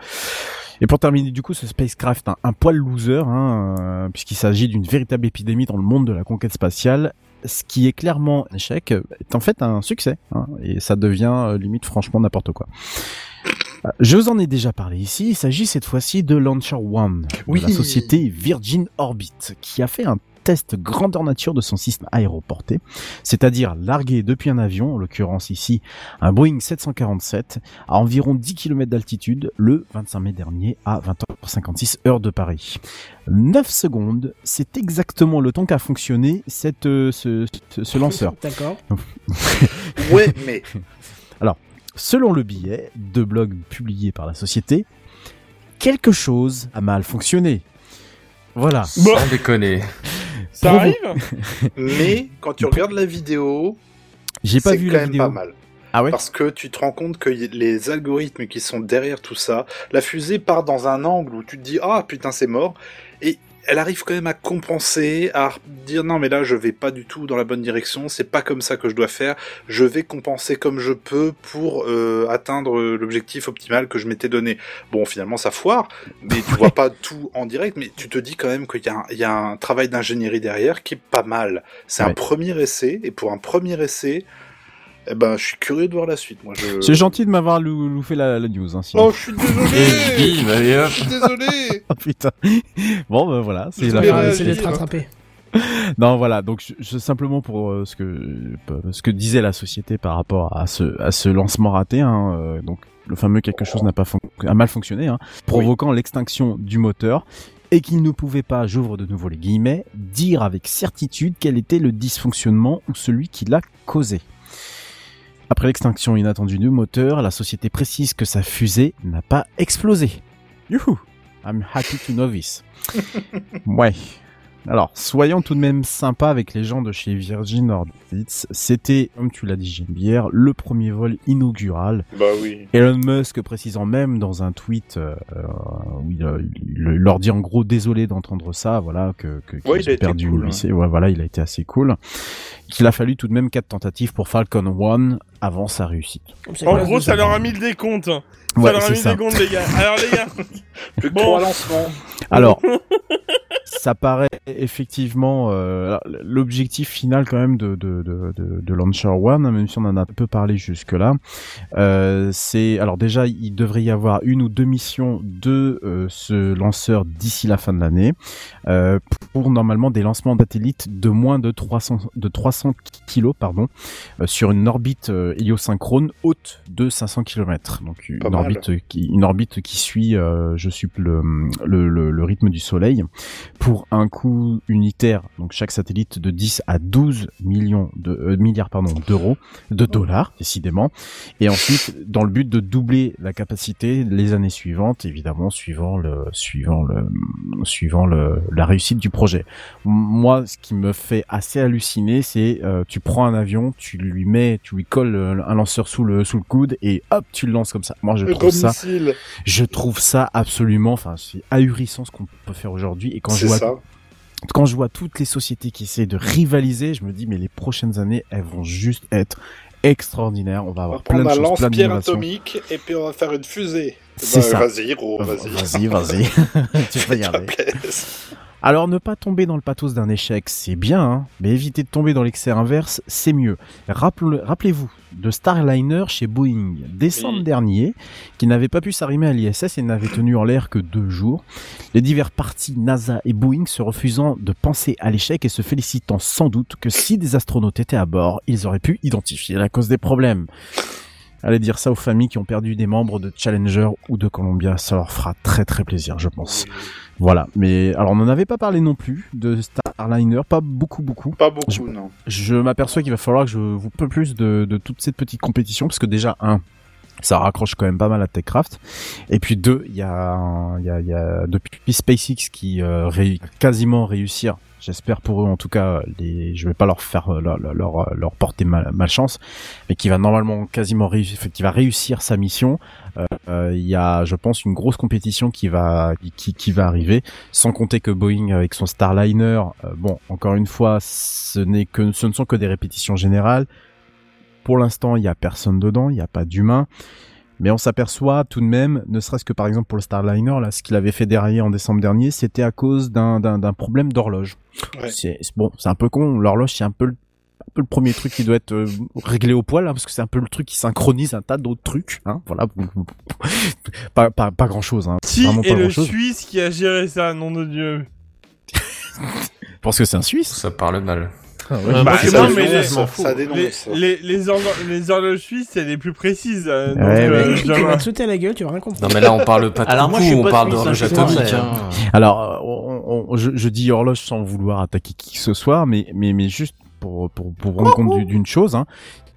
Et pour terminer du coup ce spacecraft un, un poil loser hein, euh, puisqu'il s'agit d'une véritable épidémie dans le monde de la conquête spatiale ce qui est clairement un échec est en fait un succès hein, et ça devient euh, limite franchement n'importe quoi je vous en ai déjà parlé ici, il s'agit cette fois-ci de Launcher One, de Oui. la société Virgin Orbit, qui a fait un test grandeur nature de son système aéroporté, c'est-à-dire largué depuis un avion, en l'occurrence ici un Boeing 747, à environ 10 km d'altitude le 25 mai dernier à 20h56 heure de Paris. 9 secondes, c'est exactement le temps qu'a fonctionné cette, euh, ce, ce- ce [laughs] lanceur. D'accord. [laughs] Ouais, mais Selon le billet de blog publié par la société, quelque chose a mal fonctionné. Voilà. Bon, Sans déconner. [laughs] ça Provo- arrive [laughs] mais quand tu regardes la vidéo, J'ai pas c'est vu quand la même vidéo. pas mal. Ah ouais? Parce que tu te rends compte que les algorithmes qui sont derrière tout ça, la fusée part dans un angle où tu te dis ah putain c'est mort, et elle arrive quand même à compenser, à dire non mais là je vais pas du tout dans la bonne direction, c'est pas comme ça que je dois faire, je vais compenser comme je peux pour euh, atteindre l'objectif optimal que je m'étais donné. Bon finalement ça foire, mais tu [laughs] vois pas tout en direct, mais tu te dis quand même qu'il y, a un- il y a un travail d'ingénierie derrière qui est pas mal. C'est un premier essai, et pour un premier essai, eh ben, je suis curieux de voir la suite. Moi, je... C'est gentil de m'avoir lou- la, la news. Hein, sinon. Oh, je suis désolé. Hop. Je suis désolé. [laughs] Oh, putain. Bon, ben voilà, c'est la fin. C'est d'être rattrapé. [laughs] Non, voilà. Donc, je, je- simplement pour euh, ce que ce que disait la société par rapport à ce à ce lancement raté. Hein, euh, donc, le fameux quelque chose n'a pas a mal fonctionné, hein, provoquant l'extinction du moteur. Et qu'il ne pouvait pas, j'ouvre de nouveau les guillemets, dire avec certitude quel était le dysfonctionnement ou celui qui l'a causé. Après l'extinction inattendue du moteur, la société précise que sa fusée n'a pas explosé. Youhou! I'm happy to know this. [laughs] ouais. Alors, soyons tout de même sympas avec les gens de chez Virgin Orbit. C'était, comme tu l'as dit, Geneviève, le premier vol inaugural. Bah oui. Elon Musk précisant même dans un tweet euh, euh, où il, euh, il- il leur dit en gros désolé d'entendre ça, voilà que, que Ouais, il a ont été perdu cool, lycée. Ouais, voilà, il a été assez cool. Qu'il a fallu tout de même quatre tentatives pour Falcon 1 avant sa réussite. En gros, ça leur a mis le décompte. Ça Ouais, leur a mis ça. le décompte, les gars. Alors, les gars, [laughs] Plus que Bon. trois lancements. Alors, [laughs] ça paraît effectivement euh, l'objectif final quand même de, de, de, de, de Launcher One, hein, même si on en a un peu parlé jusque-là. Euh, c'est alors déjà il devrait y avoir une ou deux missions de euh, ce lanceur d'ici la fin de l'année euh, pour normalement des lancements de satellites de moins de 300 de 300 kilos pardon euh, sur une orbite euh, héliosynchrone haute de 500 km. Donc une orbite qui une orbite qui suit euh, je suis le, le, le, le rythme du soleil. Pour un coût unitaire donc chaque satellite de 10 à 12 millions de euh, milliards pardon d'euros de dollars décidément. Et ensuite dans le but de doubler la capacité les années suivantes évidemment suivant le suivant le suivant le la réussite du projet. Moi ce qui me fait assez halluciner c'est euh, tu prends un avion tu lui mets tu lui colles euh, un lanceur sous le sous le coude et hop tu le lances comme ça moi je Le trouve ça missile. je trouve ça absolument, enfin, c'est ahurissant ce qu'on peut faire aujourd'hui. Et quand je vois, ça. quand je vois toutes les sociétés qui essaient de rivaliser, je me dis, mais les prochaines années, elles vont juste être extraordinaires. On va On avoir plein de choses, plein atomique et puis on va faire une fusée. C'est Bah, ça. Vas-y, gros, vas-y. Vas-y, vas-y. [laughs] [laughs] tu peux y. Alors, ne pas tomber dans le pathos d'un échec, c'est bien, hein, mais éviter de tomber dans l'excès inverse, c'est mieux. Rappel- Rappelez-vous de Starliner chez Boeing, décembre dernier, qui n'avait pas pu s'arrimer à l'ISS et n'avait tenu en l'air que deux jours. Les divers partis NASA et Boeing se refusant de penser à l'échec et se félicitant sans doute que si des astronautes étaient à bord, ils auraient pu identifier la cause des problèmes. Allez dire ça aux familles qui ont perdu des membres de Challenger ou de Columbia, ça leur fera très très plaisir, je pense. Voilà, mais alors on n'en avait pas parlé non plus de Starliner, pas beaucoup beaucoup. Pas beaucoup, Je- non. Je m'aperçois qu'il va falloir que je vous parle plus de, de toute cette petite compétition, parce que déjà, un, ça raccroche quand même pas mal à TechCraft. Et puis deux, il y a, il y a, y a depuis SpaceX qui euh, ré- quasiment réussir. J'espère pour eux en tout cas, les, je vais pas leur faire euh, leur, leur, leur, leur porter mal, malchance, mais qui va normalement quasiment réussir, qui va réussir sa mission. Euh, euh, Il y a, je pense, une grosse compétition qui va qui, qui va arriver, sans compter que Boeing avec son Starliner, euh, bon, encore une fois, ce n'est que ce ne sont que des répétitions générales. Pour l'instant, il y a personne dedans, il n'y a pas d'humain. Mais on s'aperçoit tout de même, ne serait-ce que par exemple pour le Starliner, là, ce qu'il avait fait derrière en décembre dernier, c'était à cause d'un d'un d'un problème d'horloge. Ouais. C'est bon, c'est un peu con. L'horloge, c'est un peu le un peu le premier truc qui doit être euh, réglé au poil, hein, parce que c'est un peu le truc qui synchronise un tas d'autres trucs. Hein, voilà, [laughs] pas, pas, pas grand chose. Hein, est pas le chose. Suisse qui a géré ça, nom de Dieu? [laughs] Je pense que c'est un Suisse. Ça parle mal. Euh, Bah, moi, je non, suis mais les- je m'en fous. ça les, dénonce. les, les, horlo- les horloges suisses, c'est les plus précises. euh, donc, Ouais, euh, ouais. Tu vas te sauter à la gueule, tu vas rien comprendre. Non mais là on parle pas de Alors, moi, je coucou, on pas parle d'horloge hein, atomique. Hein. Alors, on, on- je, je dis horloge sans vouloir attaquer qui que ce soit, mais, mais, mais juste pour, pour, pour rendre compte du- d'une chose, hein,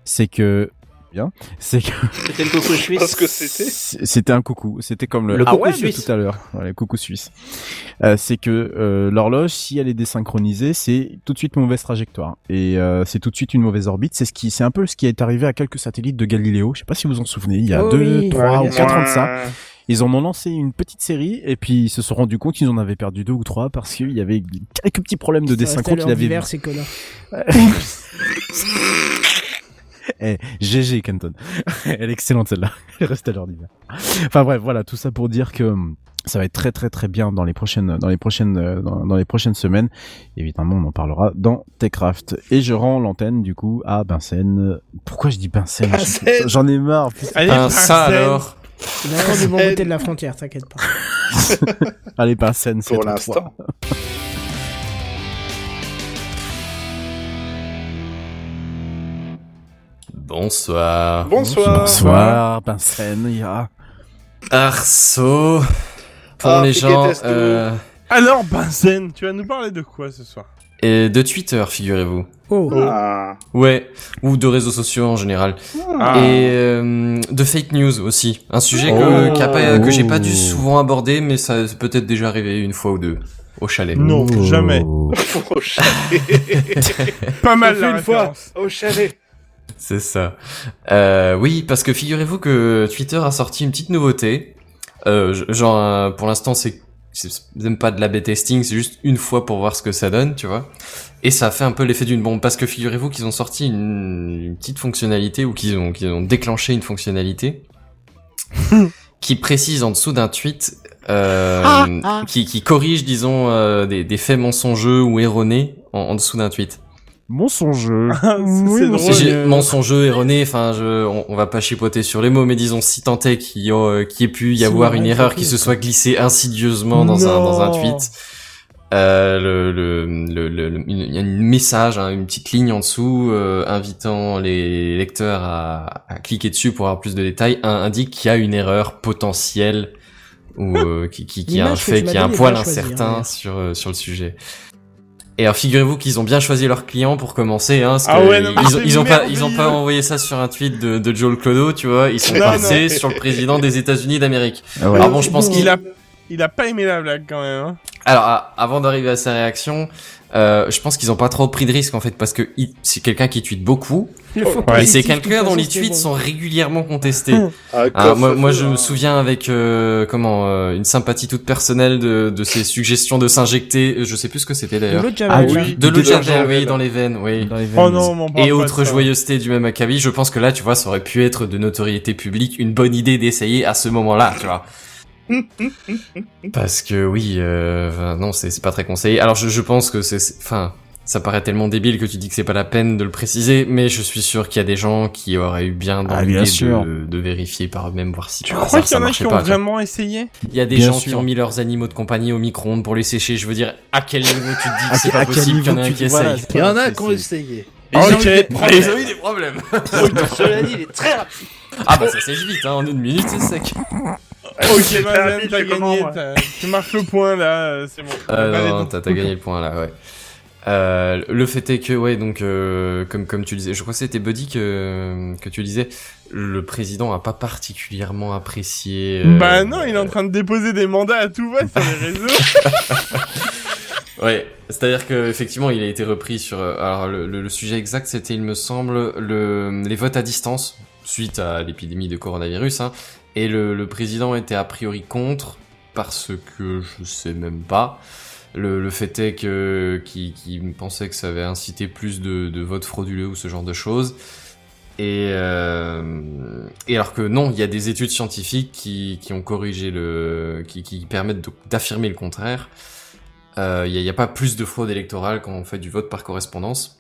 c'est que bien, c'est que C'était le coco suisse. Parce que c'était. c'était un coucou, c'était comme le, Le ah coucou ouais, de suisse. tout à l'heure, ouais, le coucou suisse. Euh, c'est que euh, l'horloge, si elle est désynchronisée, c'est tout de suite une mauvaise trajectoire et euh, c'est tout de suite une mauvaise orbite. C'est ce qui, c'est un peu ce qui est arrivé à quelques satellites de Galiléo. Je sais pas si vous en souvenez, il y a Oh deux, oui. trois Ouais, ou quatre ans de ça. Ils en ont lancé une petite série et puis ils se sont rendus compte qu'ils en avaient perdu deux ou trois parce qu'il y avait quelques petits problèmes de Ça desynchro restait qu'il leur avait divers, ces connards. [laughs] [laughs] Eh, GG Kenton. [laughs] Elle est excellente celle-là. [laughs] Elle reste à l'ordinaire. Enfin bref, voilà, tout ça pour dire que hum, ça va être très très très bien dans les prochaines dans les prochaines euh, dans, dans les prochaines semaines. Évidemment, on en parlera dans Techcraft et je rends l'antenne du coup à Binsen. Pourquoi je dis Binsen Binsen J'en ai marre. Allez, Un ça alors Il a encore du bon côté de la frontière, t'inquiète pas. [laughs] Allez Binsen, c'est Pour l'instant. Bonsoir. Bonsoir. Bonsoir Binsen. il y a- Arceau. Pour Ah, les gens euh, Alors, Benzen, tu vas nous parler de quoi ce soir? Et de Twitter, figurez-vous. Oh, Ah. Ouais, ou de réseaux sociaux en général. Ah. Et euh, de fake news aussi. Un sujet Oh. que, pas- que j'ai pas Oh. dû souvent aborder, mais ça c'est peut-être déjà arrivé une fois ou deux. au chalet. Non, Oh. jamais. [laughs] Au chalet. Pas mal la une fois au chalet. C'est ça. Euh, oui, parce que figurez-vous que Twitter a sorti une petite nouveauté. Euh, genre, euh, pour l'instant, c'est c'est même pas de l'A/B testing, c'est juste une fois pour voir ce que ça donne, tu vois. Et ça a fait un peu l'effet d'une bombe parce que figurez-vous qu'ils ont sorti une, une petite fonctionnalité ou qu'ils ont qu'ils ont déclenché une fonctionnalité [laughs] qui précise en dessous d'un tweet euh, qui, qui corrige, disons, euh, des, des faits mensongeux ou erronés en, en dessous d'un tweet. Mensongeux. [laughs] Ah. Si j'ai mensongeux, erroné, enfin, je, on, on va pas chipoter sur les mots, mais disons si tant est qu'il y, a- qu'il y ait pu y avoir une erreur qui se soit glissée insidieusement dans un dans un tweet. Euh, le, le, le, le- le- une- il y a un message, hein, une petite ligne en dessous, euh, invitant les lecteurs à, à cliquer dessus pour avoir plus de détails, un- indique qu'il y a une erreur potentielle ou euh, qui, qui, qui a un fait, qui a un poil hein, incertain sur euh, sur le sujet. Et alors figurez-vous qu'ils ont bien choisi leur client pour commencer, hein, parce Ah que ouais, non, ils, ont, c'est ils ont pas ils ont pas envoyé ça sur un tweet de, de Joel Clodo, tu vois, ils sont passés sur le président des États-Unis d'Amérique. Ah ouais. Alors bon, je pense qu'il Il a, il a pas aimé la blague quand même. Hein. alors, avant d'arriver à sa réaction, euh, je pense qu'ils ont pas trop pris de risque en fait parce que c'est quelqu'un qui tweet beaucoup Ouais. et c'est quelqu'un dont les tweets sont régulièrement contestés. Ah, Ah, coffre moi, je me souviens avec euh, comment euh, une sympathie toute personnelle de, de ces suggestions de s'injecter, euh, je sais plus ce que c'était De d'ailleurs, Ah oui. de l'eau de oui, les dans les veines, oui. Dans les Oh veines. non, m'en parle Et autre joyeuseté du même acabit, je pense que là, tu vois, ça aurait pu être de notoriété publique une bonne idée d'essayer à ce moment-là, tu vois. Parce que oui, euh, non, c'est pas très conseillé. Alors je, je pense que c'est, enfin, ça paraît tellement débile que tu dis que c'est pas la peine de le préciser, mais je suis sûr qu'il y a des gens qui auraient eu bien dans Ah, l'idée sûr. de, de vérifier par eux-mêmes voir si Tu par crois qu'il y en a qui ont pas, vraiment essayé? Il y a des Bien gens qui ont mis leurs animaux de compagnie au micro-ondes pour les sécher. Je veux dire, à quel niveau tu te dis que c'est pas possible qu'il y en niveau ait un tu qui dis, voilà, essaye Il y en a qui ont essayé. Ok. Ils ont eu des problèmes. Ils ont eu des problèmes. Cela dit, il est très rapide. Ah bah ça sèche vite, hein, en une minute c'est sec. Ok, rapide, t'as gagné. t'as- Tu marques le point là, euh, c'est bon. Euh, Allez, non, donc. t'as t'as gagné le point là, ouais. Euh, le fait est que, ouais, donc, euh, comme, comme tu disais, je crois que c'était Buddy que, que tu disais, le président a pas particulièrement apprécié. euh, Bah non, il est en train de déposer des mandats à tout va sur les réseaux. [laughs] Ouais, c'est-à-dire que effectivement, il a été repris sur. euh, Alors le, le- le sujet exact, c'était, il me semble, le, les votes à distance suite à l'épidémie de coronavirus. Hein, et le, le président était a priori contre parce que je sais même pas. Le, fait est que qui, pensait que ça avait incité plus de, de votes frauduleux ou ce genre de choses. Et, euh, et alors que non, il y a des études scientifiques qui, qui ont corrigé le, qui, qui permettent d'affirmer le contraire. Euh, Il n'y a, a pas plus de fraude électorale quand on fait du vote par correspondance.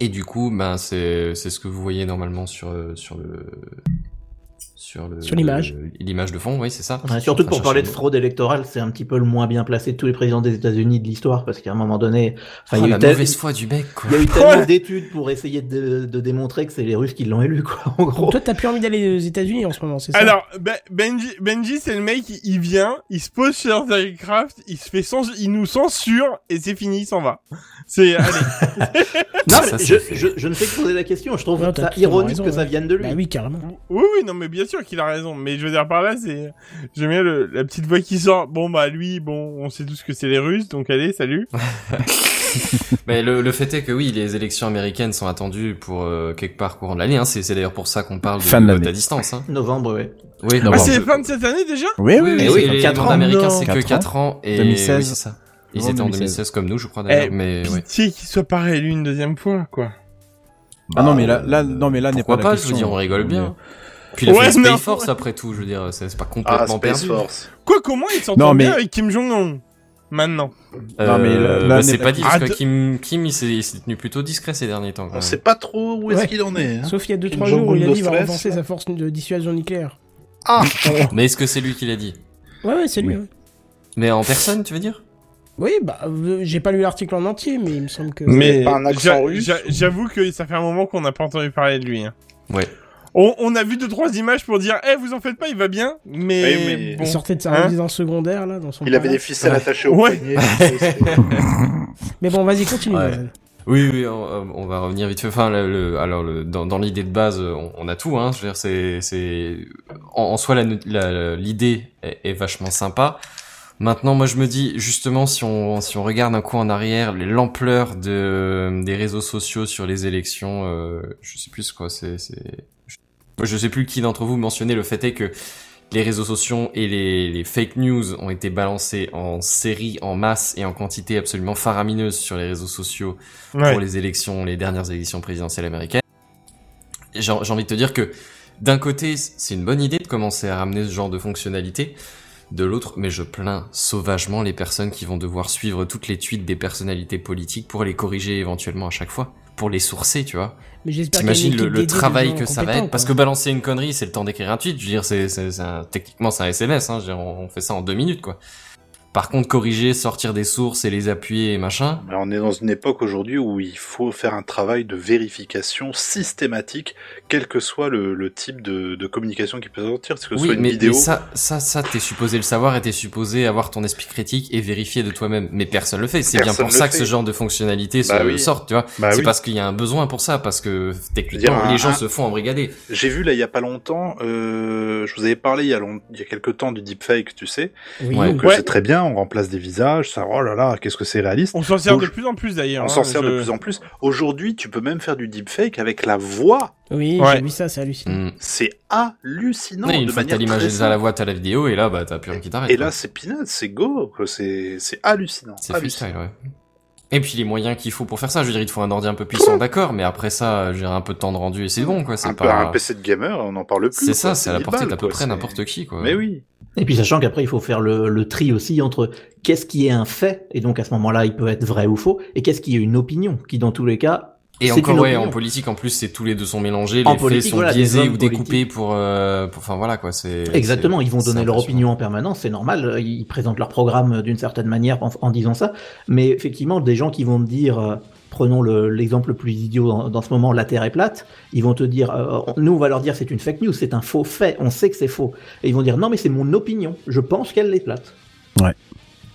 Et du coup, ben c'est c'est ce que vous voyez normalement sur euh, sur le sur le Sur l'image. l'image de fond, oui, c'est ça. Ouais, surtout pour parler de fraude électorale, c'est un petit peu le moins bien placé de tous les présidents des États-Unis de l'histoire, parce qu'à un moment donné, enfin, il y a la eu mauvaise foi du mec, quoi. il y a eu tellement d'études pour essayer de, de démontrer que c'est les Russes qui l'ont élu, quoi, en gros. Toi, t'as plus envie d'aller aux États-Unis en ce moment, c'est ça? Alors, Ben- Benji, Benji c'est le mec, il- vient, il se pose sur Techcraft, il se fait cens- il nous censure et c'est fini, il s'en va. C'est, allez. [laughs] Non, Ça, mais c'est je, je, je ne fais que poser la question. Je trouve t'as ça ironique raison, que ça vienne de lui. Bah oui, carrément. Oui, oui, non, mais bien sûr qu'il a raison. Mais je veux dire par là, c'est, j'aime bien le, la petite voix qui sort. Bon, bah, lui, bon, on sait tous que c'est les Russes, donc allez, salut. [laughs] [laughs] Mais le, le fait est que oui, les élections américaines sont attendues pour euh, quelque part courant de l'année. Hein. C'est c'est d'ailleurs pour ça qu'on parle de Fin de vote l'année. à distance. Hein. Novembre, ouais. Oui, Non, Ah, bon, c'est je- fin de cette année déjà? Oui, oui, oui, Eh oui, oui, et les quatre mandats ans. américains, Non. c'est que Quatre 4 ans. Et 2016. oui, c'est ça. Ils étaient en 2016. 2016 comme nous, je crois d'ailleurs. Eh, mais ouais. Pitié qu'il soit pas réélu une deuxième fois, quoi. Ah non, mais là, là, non, mais là n'est Pourquoi pas, pas, la je veux dire, on rigole bien. Puis il a Ouais, fait Space Force après tout, je veux dire, c'est pas Ah, complètement Space perdu. Force. Quoi, comment il s'entend Non, mais- bien avec Kim Jong-un? Maintenant. Non, mais là- Euh, là bah, c'est pas dit parce que Ah, Kim, Kim il s'est tenu plutôt discret ces derniers temps. Quand On sait pas trop où est-ce Ouais. qu'il en est. Hein. Sauf il y a 2-3 Kim jours où il a dit qu'il va là. sa force de dissuasion nucléaire. Ah Mais est-ce que c'est lui qui l'a dit? Ouais, ouais, c'est lui. Oui. ouais. Mais en personne, tu veux dire? Oui, bah, euh, j'ai pas lu l'article en entier, mais il me semble que. Mais pas un accent j'a- russe j'a- j'avoue que ça fait un moment qu'on n'a pas entendu parler de lui. hein. Ouais. On, on a vu deux trois images pour dire, eh, vous en faites pas, il va bien. Mais, Oui, mais- bon. Il sortait de sa Hein résidence secondaire, là, dans son. Il avait des ficelles Ouais. attachées au Ouais. poignet. [laughs] [laughs] Mais bon, vas-y, continue. Ouais. Oui, oui, on, on va revenir vite fait. Enfin, le, le- alors, le, dans, dans l'idée de base, on, on a tout. Hein. Je veux dire, c'est, c'est, en, en soi, la- la- l'idée est, est vachement sympa. Maintenant, moi, je me dis, justement, si on, si on regarde un coup en arrière, l'ampleur de, des réseaux sociaux sur les élections, euh, je sais plus quoi, c'est, c'est, je, sais plus qui d'entre vous mentionnait le fait est que les réseaux sociaux et les, les fake news ont été balancés en série, en masse et en quantité absolument faramineuse sur les réseaux sociaux Ouais. pour les élections, les dernières élections présidentielles américaines. J'ai envie de te dire que d'un côté, c'est une bonne idée de commencer à ramener ce genre de fonctionnalité. De l'autre, mais je plains sauvagement les personnes qui vont devoir suivre toutes les tweets des personnalités politiques pour les corriger éventuellement à chaque fois, pour les sourcer, tu vois. Mais j'espère T'imagines le, le travail que ça va être? Parce que balancer une connerie, c'est le temps d'écrire un tweet. Je veux dire, c'est, c'est, c'est un- techniquement c'est un SMS. Hein, je veux dire, on, on fait ça en deux minutes, quoi. Par contre, corriger, sortir des sources et les appuyer et machin. Mais on est dans une époque aujourd'hui où il faut faire un travail de vérification systématique, quel que soit le, le type de, de communication qui peut sortir, que ce soit Oui, une mais, vidéo. mais ça, ça, ça, t'es supposé le savoir et t'es supposé avoir ton esprit critique et vérifier de toi-même. Mais personne le fait. C'est bien pour ça que ce genre de fonctionnalité Bah oui. sortent, tu vois. Bah c'est oui. parce qu'il y a un besoin pour ça, parce que Je veux techniquement, dire, un- les gens un- se font embrigader. J'ai vu là il y a pas longtemps, euh, je vous avais parlé il y a, long- il y a quelques temps du deepfake, tu sais. Oui. Donc Ouais. c'est très bien, on remplace des visages, ça, oh là là, qu'est-ce que c'est réaliste. On s'en sert Donc, de plus en plus d'ailleurs. On hein, s'en sert de plus en plus. Aujourd'hui, tu peux même faire du deepfake avec la voix. oui Ouais. j'ai vu ça, c'est hallucinant. Mm. C'est hallucinant Oui, une de fois que t'as l'image très à la voix, t'as la vidéo, et là, bah, t'as plus rien qui t'arrête. Et là, c'est peanut, c'est go, quoi. C'est c'est hallucinant. C'est hallucinant. freestyle, ouais. Et puis les moyens qu'il faut pour faire ça, je veux dire, il te faut un ordi un peu puissant, d'accord, mais après ça, j'ai un peu de temps de rendu et c'est bon, quoi. C'est pas. un PC de gamer, on n'en parle plus. C'est ça, c'est à la 1000 portée d'à peu près n'importe qui, quoi. Mais oui. Et puis sachant qu'après il faut faire le, le tri aussi entre qu'est-ce qui est un fait et donc à ce moment-là il peut être vrai ou faux et qu'est-ce qui est une opinion qui dans tous les cas Et encore, ouais, en politique, en plus, c'est tous les deux sont mélangés, En les faits sont voilà, biaisés ou découpés pour, euh, pour, enfin voilà, quoi, c'est. Exactement, ils vont donner leur opinion en permanence, c'est normal, ils présentent leur programme d'une certaine manière en, en disant ça, mais effectivement, des gens qui vont dire, euh, prenons le- l'exemple le plus idiot dans, dans ce moment, la Terre est plate, ils vont te dire, euh, on- nous on va leur dire c'est une fake news, c'est un faux fait, on sait que c'est faux, et ils vont dire non mais c'est mon opinion, je pense qu'elle est plate. Ouais.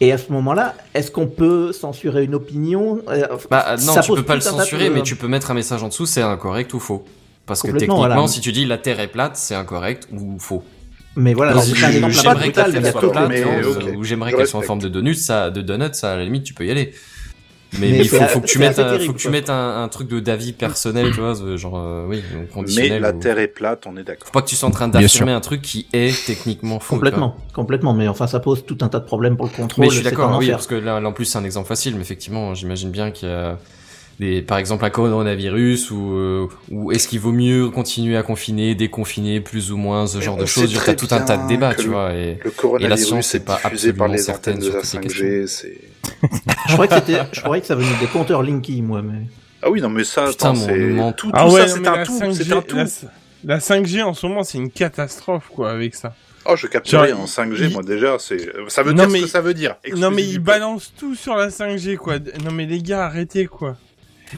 Et à ce moment-là, est-ce qu'on peut censurer une opinion Euh, Bah, euh, non, ça tu peux pas le de- censurer, mais tu peux mettre un message en dessous, c'est incorrect ou faux. Parce que techniquement, voilà. si tu dis la Terre est plate, c'est incorrect ou faux. Mais voilà, c'est si un exemple brutal, mais mais, hein, ou j'aimerais qu'elle soit en forme de donut, ça, de donut, ça, à la limite, tu peux y aller. Mais, Mais il faut, faut que tu mettes, un, faut terrible, que tu mettes un, un truc de d'avis personnel, tu vois, genre, euh, oui, Mais la ou- Terre est plate, on est d'accord. Faut pas que tu sois en train d'affirmer un truc qui est techniquement faux. Complètement, complètement, mais enfin ça pose tout un tas de problèmes pour le contrôle. Mais je suis d'accord, oui, parce que là, là, en plus c'est un exemple facile, mais effectivement, j'imagine bien qu'il y a des, par exemple un coronavirus ou euh, ou est-ce qu'il vaut mieux continuer à confiner, déconfiner, plus ou moins ce genre de choses? très T'as tout un tas de débats, tu le- vois. Et Le coronavirus science est n'est pas diffusé par absolument les certaine de sur la toutes ces 5G, c'est... Je croyais que c'était, je croyais que ça venait des compteurs Linky, moi, mais. Ah oui, non, mais ça, Putain, attends, mon c'est... ment- Tout, tout Ah ouais, ça, c'est un la tout, 5G, c'est un tout. La, la 5G en ce moment, c'est une catastrophe, quoi, avec ça. Oh, je capte rien en 5G, il- moi, déjà, c'est... Ça veut Non, dire mais- ce que ça veut dire. Non, mais ils balancent tout sur la 5G, quoi. Non, mais les gars, arrêtez, quoi.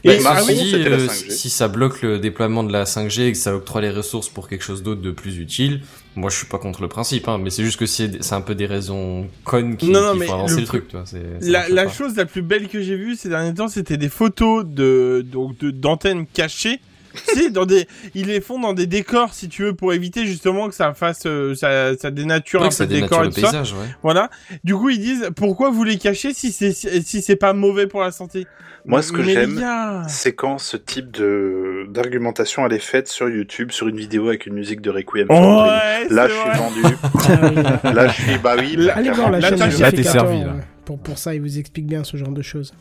Bah, Et- si, la euh, 5G. si ça bloque le déploiement de la 5G et que ça octroie les ressources pour quelque chose d'autre de plus utile, moi je suis pas contre le principe, hein, mais c'est juste que c'est c'est un peu des raisons connes qui, Non, non, qui mais font avancer le- le, truc, tu vois. c'est- ça La, chose la plus belle que j'ai vue ces derniers temps, c'était des photos de donc de- d'antennes cachées. [laughs] dans des, ils les font dans des décors, si tu veux, pour éviter justement que ça fasse, euh, ça, ça dénature Ouais, un peu ça le décor et tout ça. ouais. Voilà. Du coup, ils disent, pourquoi vous les cachez si c'est, si c'est pas mauvais pour la santé? Moi, ce que j'aime, c'est quand ce type de d'argumentation elle est faite sur YouTube, sur une vidéo avec une musique de Requiem. Ouais, Là, je suis vendu. [laughs] Là, je suis, bah oui, Là- bah, Allez voir la Là, chaîne t'es servi, là. Pour, pour ça, il vous explique bien ce genre de choses.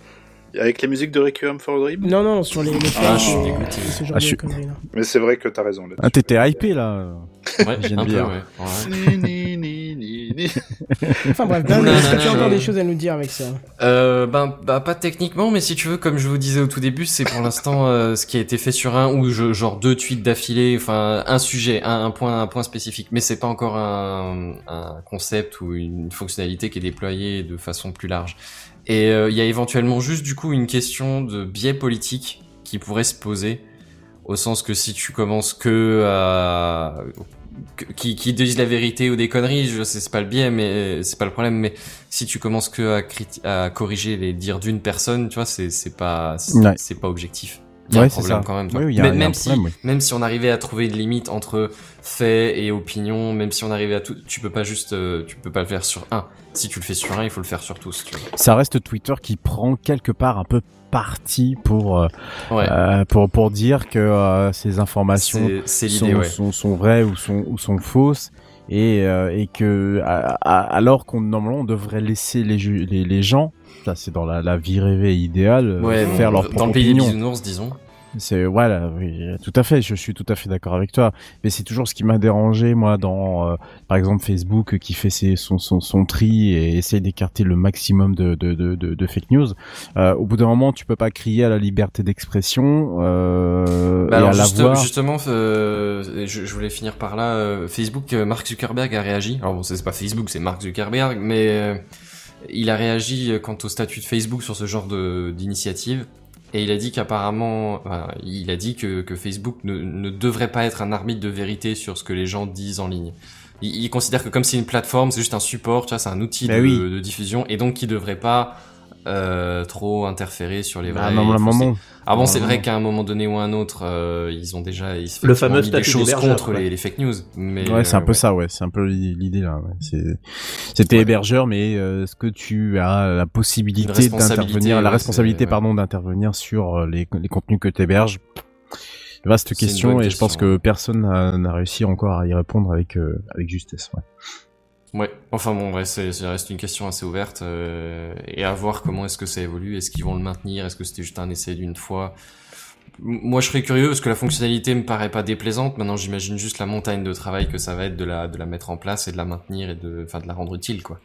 Avec les musiques de Requiem for a Dream. Non, non, sur les, les Ah, je suis et- dégoûté. et ce genre Ah, de je suis- conneries, là. Mais c'est vrai que t'as raison là. Ah, t'étais hypé là. Ouais, J'aime un peu, bien. ouais. ouais. [laughs] Enfin bref, Dan, est-ce que non, tu as encore des choses à nous dire avec ça Euh, ben, bah, pas techniquement, mais si tu veux, comme je vous disais au tout début, c'est pour l'instant euh, ce qui a été fait sur un ou je, genre deux tweets d'affilée, enfin un sujet, un, un point, un point spécifique, mais c'est pas encore un, un concept ou une fonctionnalité qui est déployée de façon plus large. Et euh, il y a éventuellement juste du coup une question de biais politique qui pourrait se poser, au sens que si tu commences que à que- qui, qui disent la vérité ou des conneries, je sais c'est pas le biais, mais c'est pas le problème, mais si tu commences que à, à corriger les dires d'une personne, tu vois, c'est c'est pas c'est Ouais. c'est pas objectif. Il y a Ouais, un c'est problème ça. quand même. Oui, oui, a- même, si, problème, oui. même si on arrivait à trouver une limite entre faits et opinion, même si on arrivait à tout, tu peux pas juste, euh, tu peux pas le faire sur un. Si tu le fais sur un, il faut le faire sur tous. Tu vois. Ça reste Twitter qui prend quelque part un peu parti pour euh, Ouais. euh, pour pour dire que ces informations sont, ouais. sont, sont vraies ou sont, ou sont fausses et, et que à- à- alors qu'on normalement on devrait laisser les, les, les gens, ça c'est dans la, la vie rêvée idéale, euh, Ouais, faire leur dans le pays des bisounours, disons. C'est voilà, oui, tout à fait. Je suis tout à fait d'accord avec toi. Mais c'est toujours ce qui m'a dérangé moi dans, euh, par exemple Facebook euh, qui fait ses, son, son son tri et essaye d'écarter le maximum de de, de, de, de fake news. Euh, au bout d'un moment, tu peux pas crier à la liberté d'expression euh, Bah et alors à la justement, je, je voulais finir par là. Facebook, Mark Zuckerberg a réagi. Alors bon, c'est pas Facebook, c'est Mark Zuckerberg, mais il a réagi euh, quant au statut de Facebook sur ce genre d'initiative. Et il a dit qu'apparemment, enfin, il a dit que, que Facebook ne, ne devrait pas être un arbitre de vérité sur ce que les gens disent en ligne. Il, il considère que comme c'est une plateforme, c'est juste un support, tu vois, c'est un outil Bah de, oui. de diffusion, et donc il devrait pas euh, trop interférer sur les Ah, vrais. non, non, non. ah bon, c'est vrai qu'à un moment donné ou un autre, euh, ils ont déjà ils Le fameux mis des choses contre les, les fake news. Mais Ouais, c'est un euh, peu ça, ouais. C'est un peu l'idée là. ouais. C'était hébergeur, mais euh, est-ce que tu as la possibilité d'intervenir, la responsabilité, pardon, d'intervenir sur les, les contenus que tu héberges Vaste question, et je pense que personne n'a n'a réussi encore à y répondre avec euh, avec justesse. Ouais. Ouais. Enfin bon, ouais, ça reste une question assez ouverte euh, et à voir comment est-ce que ça évolue. Est-ce qu'ils vont le maintenir Est-ce que c'était juste un essai d'une fois Moi, je serais curieux parce que la fonctionnalité me paraît pas déplaisante. Maintenant, j'imagine juste la montagne de travail que ça va être de la de la mettre en place et de la maintenir et de, enfin, de la rendre utile, quoi.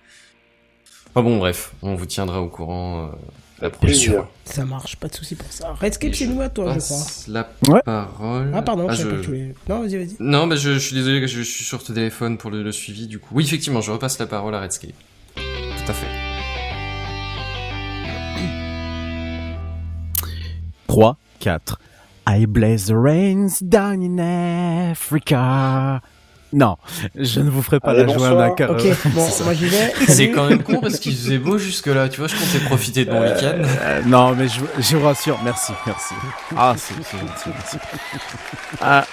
Enfin bon, bref, on vous tiendra au courant euh, la prochaine plaisir. fois. Ça marche, pas de souci pour ça. Redscape, c'est nous à toi, je crois. la Ouais. parole. Ah, pardon, je je... pas que tu voulais- Non, vas-y, vas-y. Non, mais je, je suis désolé, je, je suis sur ton téléphone pour le, le suivi du coup. Oui, effectivement, je repasse la parole à Redscape. Tout à fait. 3, 4. I blaze the rains down in Africa. Non, je ne vous ferai pas Allez, la joie bonsoir. d'un car- Ok, [laughs] bon, moi j'y vais. C'est quand même con parce qu'il faisait beau jusque là, tu vois, je comptais profiter de mon week-end. Euh, non, mais je, je vous rassure, merci, merci. Ah, c'est gentil, merci. Ah,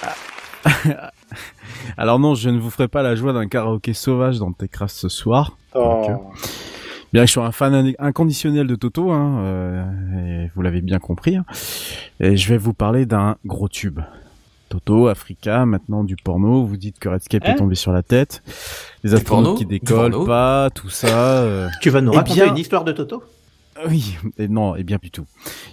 ah. Alors non, je ne vous ferai pas la joie d'un karaoké sauvage dans Techcraft ce soir. Oh. Ok. Bien que je suis un fan inconditionnel de Toto, hein, euh, et vous l'avez bien compris. hein. Et je vais vous parler d'un gros tube. Toto, Africa, maintenant du porno. Vous dites que Redscape Hein est tombé sur la tête. Les Du astronautes porno qui décollent pas, tout ça. euh, Tu vas nous Eh raconter bien- une histoire de Toto? Oui, et non, et bien du tout.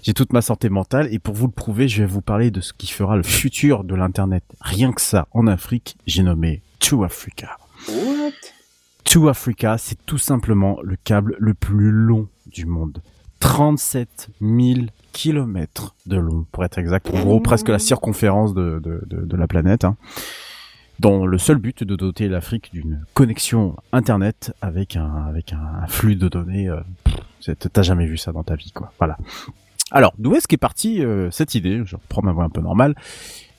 J'ai toute ma santé mentale et pour vous le prouver, je vais vous parler de ce qui fera le futur de l'internet. Rien que ça, en Afrique, j'ai nommé To Africa. What? To Africa, c'est tout simplement le câble le plus long du monde. 37 000 kilomètres de long, pour être exact. En gros, presque la circonférence de, de, la planète. Hein. Dans le seul but de doter l'Afrique d'une connexion Internet avec un, avec un, flux de données. euh, T'as jamais vu ça dans ta vie, quoi. Voilà. Alors, d'où est-ce qu'est partie euh, cette idée? Je reprends ma voix un peu normale.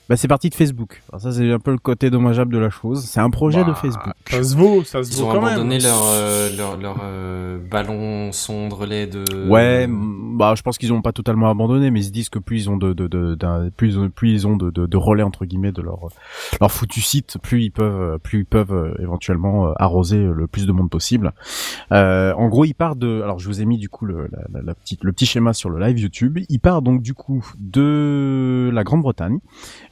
Bah, c'est parti de Facebook. Alors ça, c'est un peu le côté dommageable de la chose. C'est un projet de Bah, Facebook. Ça se vaut, ça se Ils vaut ont quand abandonné même. leur, euh, leur, leur euh, ballon sonde relais de. Ouais, bah je pense qu'ils ont pas totalement abandonné, mais ils se disent que plus ils ont de, de, de, d'un- plus, plus ils ont de, de, de relais entre guillemets de leur leur foutu site, plus ils peuvent plus ils peuvent euh, éventuellement euh, arroser le plus de monde possible. Euh, en gros, il part de, alors je vous ai mis du coup le la, la, la petite le petit schéma sur le live YouTube. Il part donc du coup de la Grande-Bretagne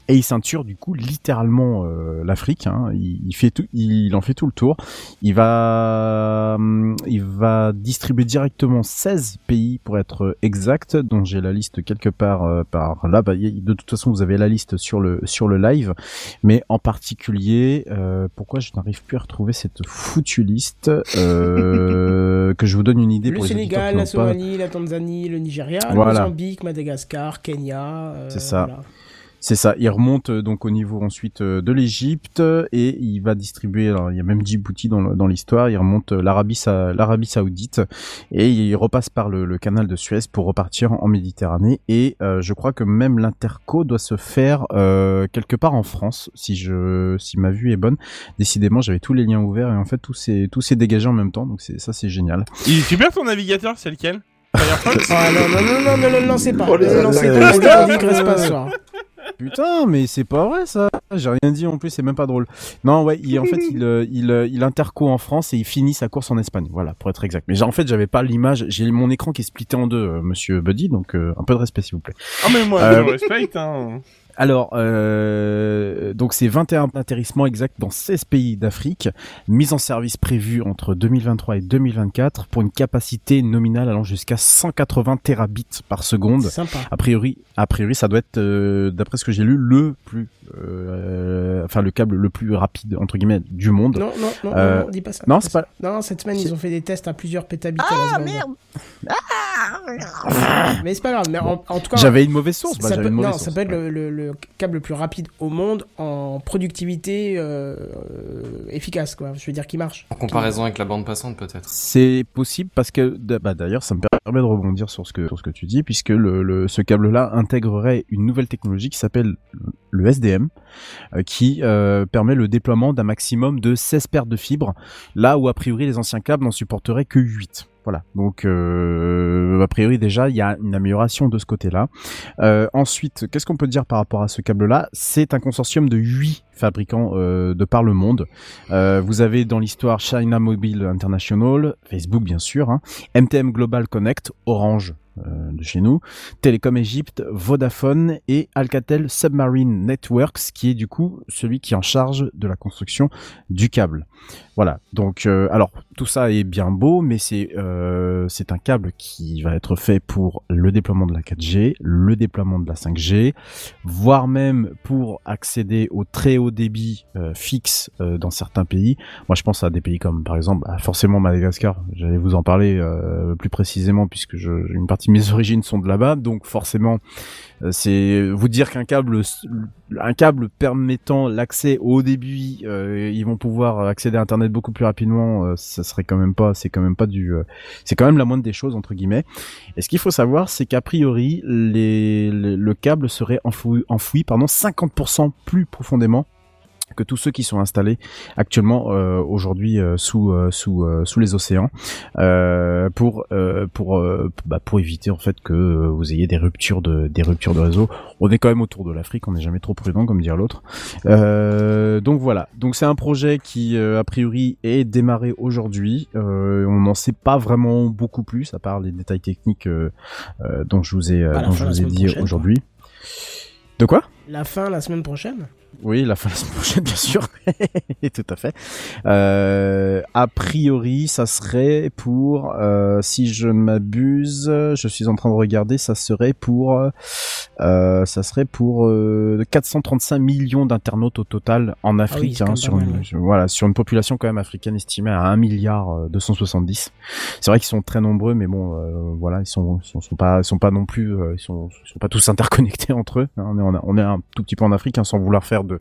et il ceinture du coup littéralement euh, l'Afrique. Hein. Il, il fait tout, il en fait tout le tour. Il va, hum, il va distribuer directement 16 pays pour être exact, dont j'ai la liste quelque part euh, par là. Bah, de toute façon, vous avez la liste sur le sur le live, mais en particulier, euh, pourquoi je n'arrive plus à retrouver cette foutue liste euh, [laughs] que je vous donne une idée Le pour les auditeurs Sénégal, la pas- Somalie, la Tanzanie, le Nigeria, le. Mozambique, Madagascar, Kenya. euh, C'est ça. voilà. C'est ça. Il remonte euh, donc au niveau ensuite euh, de l'Égypte et il va distribuer. Alors il y a même Djibouti dans l'histoire. Il remonte euh, l'Arabie Sa- l'Arabie Saoudite et il repasse par le, le canal de Suez pour repartir en Méditerranée. Et euh, je crois que même l'interco doit se faire euh, quelque part en France, si je si ma vue est bonne. Décidément, j'avais tous les liens ouverts et en fait tout s'est tout s'est dégagé en même temps. Donc c'est ça c'est génial. Il est super ton navigateur, c'est lequel? Firefox Ah non, non, non, non, ne le lancez pas. Oh, ne le lancez pas, restez en digresse pas ce soir. Putain, mais c'est pas vrai ça. J'ai rien dit en plus, c'est même pas drôle. Non, ouais, il, en fait, il, euh, il, euh, il interco en France et il finit sa course en Espagne. Voilà, pour être exact. Mais en fait, j'avais pas l'image. J'ai mon écran qui est splitté en deux, euh, Monsieur Buddy. Donc euh, un peu de respect, s'il vous plaît. Ah, mais moi, je respecte, hein. Alors, euh, donc c'est 21 atterrissements exacts dans 16 pays d'Afrique, mise en service prévue entre 2023 et 2024 pour une capacité nominale allant jusqu'à 180 terabits par seconde. Sympa. A priori, a priori, ça doit être, euh, d'après ce que j'ai lu, le plus, euh, enfin le câble le plus rapide entre guillemets du monde. Non, non, non, Euh, non, dis pas ça. non, c'est pas. Non, cette semaine, ils ont fait des tests à plusieurs pétabits à la seconde. Mais c'est pas grave. Mais en, en tout cas, J'avais une mauvaise source. Bah, ça j'avais peut, une mauvaise non, source. ça peut être le, le- le câble le plus rapide au monde en productivité euh, efficace, quoi. Je veux dire qui marche. En comparaison avec la bande passante, peut-être. C'est possible parce que bah, d'ailleurs ça me permet de rebondir sur ce que sur ce que tu dis puisque le, le- ce câble-là intégrerait une nouvelle technologie qui s'appelle le SDM euh, qui euh, permet le déploiement d'un maximum de 16 paires de fibres là où a priori les anciens câbles n'en supporteraient que 8. Voilà. Donc euh, a priori déjà il y a une amélioration de ce côté-là. Euh, ensuite, qu'est-ce qu'on peut dire par rapport à ce câble-là? C'est un consortium de 8 fabricants euh, de par le monde. Euh, vous avez dans l'histoire China Mobile International, Facebook bien sûr, hein, MTM Global Connect, Orange euh, de chez nous, Télécom Egypte, Vodafone et Alcatel Submarine Networks qui est du coup celui qui est en charge de la construction du câble. Voilà. Donc alors tout ça est bien beau, mais c'est c'est un câble qui va être fait pour le déploiement de la 4G, le déploiement de la 5G, voire même pour accéder au très haut débit euh, fixe euh, dans certains pays. Moi, je pense à des pays comme, par exemple, forcément Madagascar. J'allais vous en parler euh, plus précisément puisque je, une partie de mes [laughs] origines sont de là-bas, donc forcément, c'est vous dire qu'un câble, un câble permettant l'accès au haut débit, euh, ils vont pouvoir accéder à Internet beaucoup plus rapidement. euh, ça serait quand même pas, c'est quand même pas du, euh, c'est quand même la moindre des choses entre guillemets. Et ce qu'il faut savoir, c'est qu'a priori, le câble serait enfoui, enfoui pardon, 50% plus profondément que tous ceux qui sont installés actuellement euh, aujourd'hui euh, sous euh, sous euh, sous les océans euh, pour euh, pour euh, bah, pour éviter en fait que vous ayez des ruptures de des ruptures de réseau. On est quand même autour de l'Afrique, on n'est jamais trop prudent comme dire l'autre. Euh, donc voilà. Donc c'est un projet qui euh, a priori est démarré aujourd'hui. Euh, on n'en sait pas vraiment beaucoup plus à part les détails techniques euh, euh, dont je vous ai euh, la dont je vous ai dit aujourd'hui. De quoi? La fin la semaine prochaine? Oui, la fin de la semaine prochaine, bien sûr. [laughs] Tout à fait. Euh, a priori, ça serait pour, euh, si je ne m'abuse, je suis en train de regarder, ça serait pour, euh, ça serait pour euh, 435 millions d'internautes au total en Afrique, c'est quand hein, sur, une, ouais. sur- voilà, sur une population quand même africaine estimée à 1 milliard euh, 270. C'est vrai qu'ils sont très nombreux, mais bon, voilà, ils sont, sont, sont pas, ils sont pas non plus, ils sont, sont pas tous interconnectés [laughs] entre eux. hein. on est, en- on est un tout petit peu en Afrique, hein, sans vouloir faire de,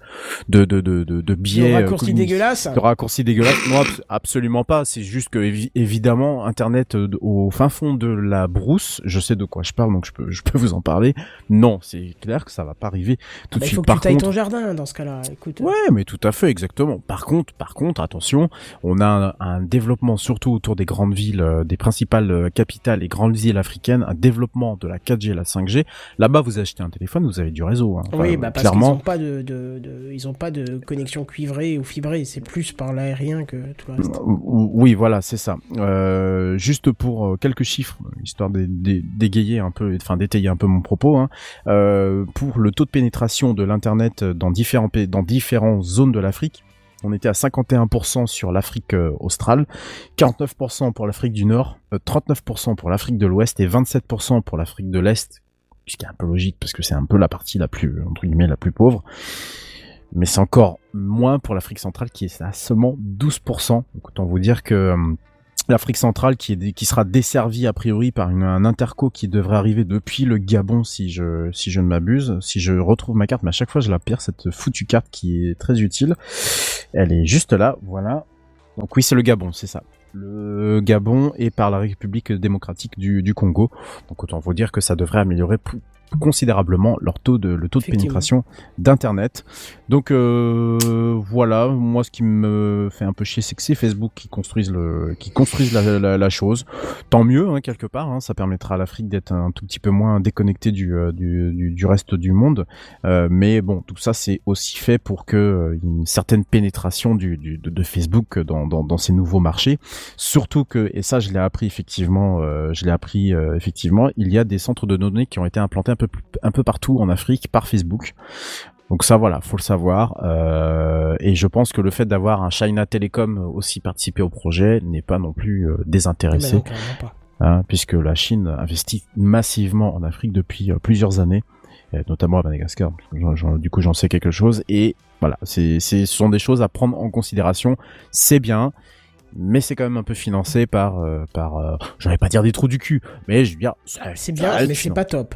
de, de, de, de, de biais. Le euh, raccourci communi- dégueulasse. de raccourci dégueulasse. Non, abs- absolument pas. C'est juste que évi- évidemment, Internet euh, au fin fond de la brousse, je sais de quoi je parle, donc je peux, je peux vous en parler. Non, c'est clair que ça va pas arriver tout de Bah, il suite. faut que Par tu tailles contre, ton jardin dans ce cas-là. Écoute. Ouais, mais tout à fait, exactement. Par contre, par contre, attention, on a un, un développement surtout autour des grandes villes, euh, des principales euh, capitales et grandes villes africaines, un développement de la 4G et la 5G. Là-bas, vous achetez un téléphone, vous avez du réseau. hein. Enfin, oui, bah parce qu'ils clairement. pas de, de, ils ont pas de connexion cuivrée ou fibrée. C'est plus par l'aérien que tout le reste. Oui, voilà, c'est ça. Euh, juste pour euh, quelques chiffres, histoire d'égayer un peu, enfin d'étayer un peu mon propos. Hein, euh, pour le taux de pénétration de l'internet dans différents pays, dans différentes zones de l'Afrique, on était à 51% sur l'Afrique euh, australe, 49% pour l'Afrique du Nord, euh, 39% pour l'Afrique de l'Ouest et 27% pour l'Afrique de l'Est, ce qui est un peu logique parce que c'est un peu la partie la plus entre guillemets la plus pauvre mais c'est encore moins pour l'Afrique centrale qui est à seulement 12%. Donc autant vous dire que euh, l'Afrique centrale qui, sera desservie a priori par un interco qui devrait arriver depuis le Gabon si je, si je ne m'abuse, si je retrouve ma carte, mais à chaque fois je la perds cette foutue carte qui est très utile. Elle est juste là, voilà. Donc oui c'est le Gabon, c'est ça. Le Gabon est par la République démocratique du, Congo. Donc autant vous dire que ça devrait améliorer considérablement leur taux de le taux de pénétration d'internet. Donc euh, voilà, moi ce qui me fait un peu chier c'est que c'est Facebook qui construisent le qui construisent la, la, la chose. Tant mieux hein, quelque part, hein, ça permettra à l'Afrique d'être un tout petit peu moins déconnectée du, euh, du, du, du reste du monde. Euh, mais bon, tout ça c'est aussi fait pour que une certaine pénétration du, de, de Facebook dans, dans, dans ces nouveaux marchés. Surtout que et ça je l'ai appris effectivement, euh, je l'ai appris effectivement, il y a des centres de données qui ont été implantés un peu un peu partout en Afrique par Facebook. Donc ça voilà, faut le savoir. Euh, et je pense que le fait d'avoir un China Telecom aussi participé au projet n'est pas non plus euh, désintéressé non, carrément pas. hein, puisque la Chine investit massivement en Afrique depuis euh, plusieurs années, notamment à Madagascar. Du coup, j'en sais quelque chose. Et voilà, c'est, ce sont des choses à prendre en considération. C'est bien, mais c'est quand même un peu financé par, par, j'allais pas dire des trous du cul, mais je veux dire, C'est bien, mais c'est pas top.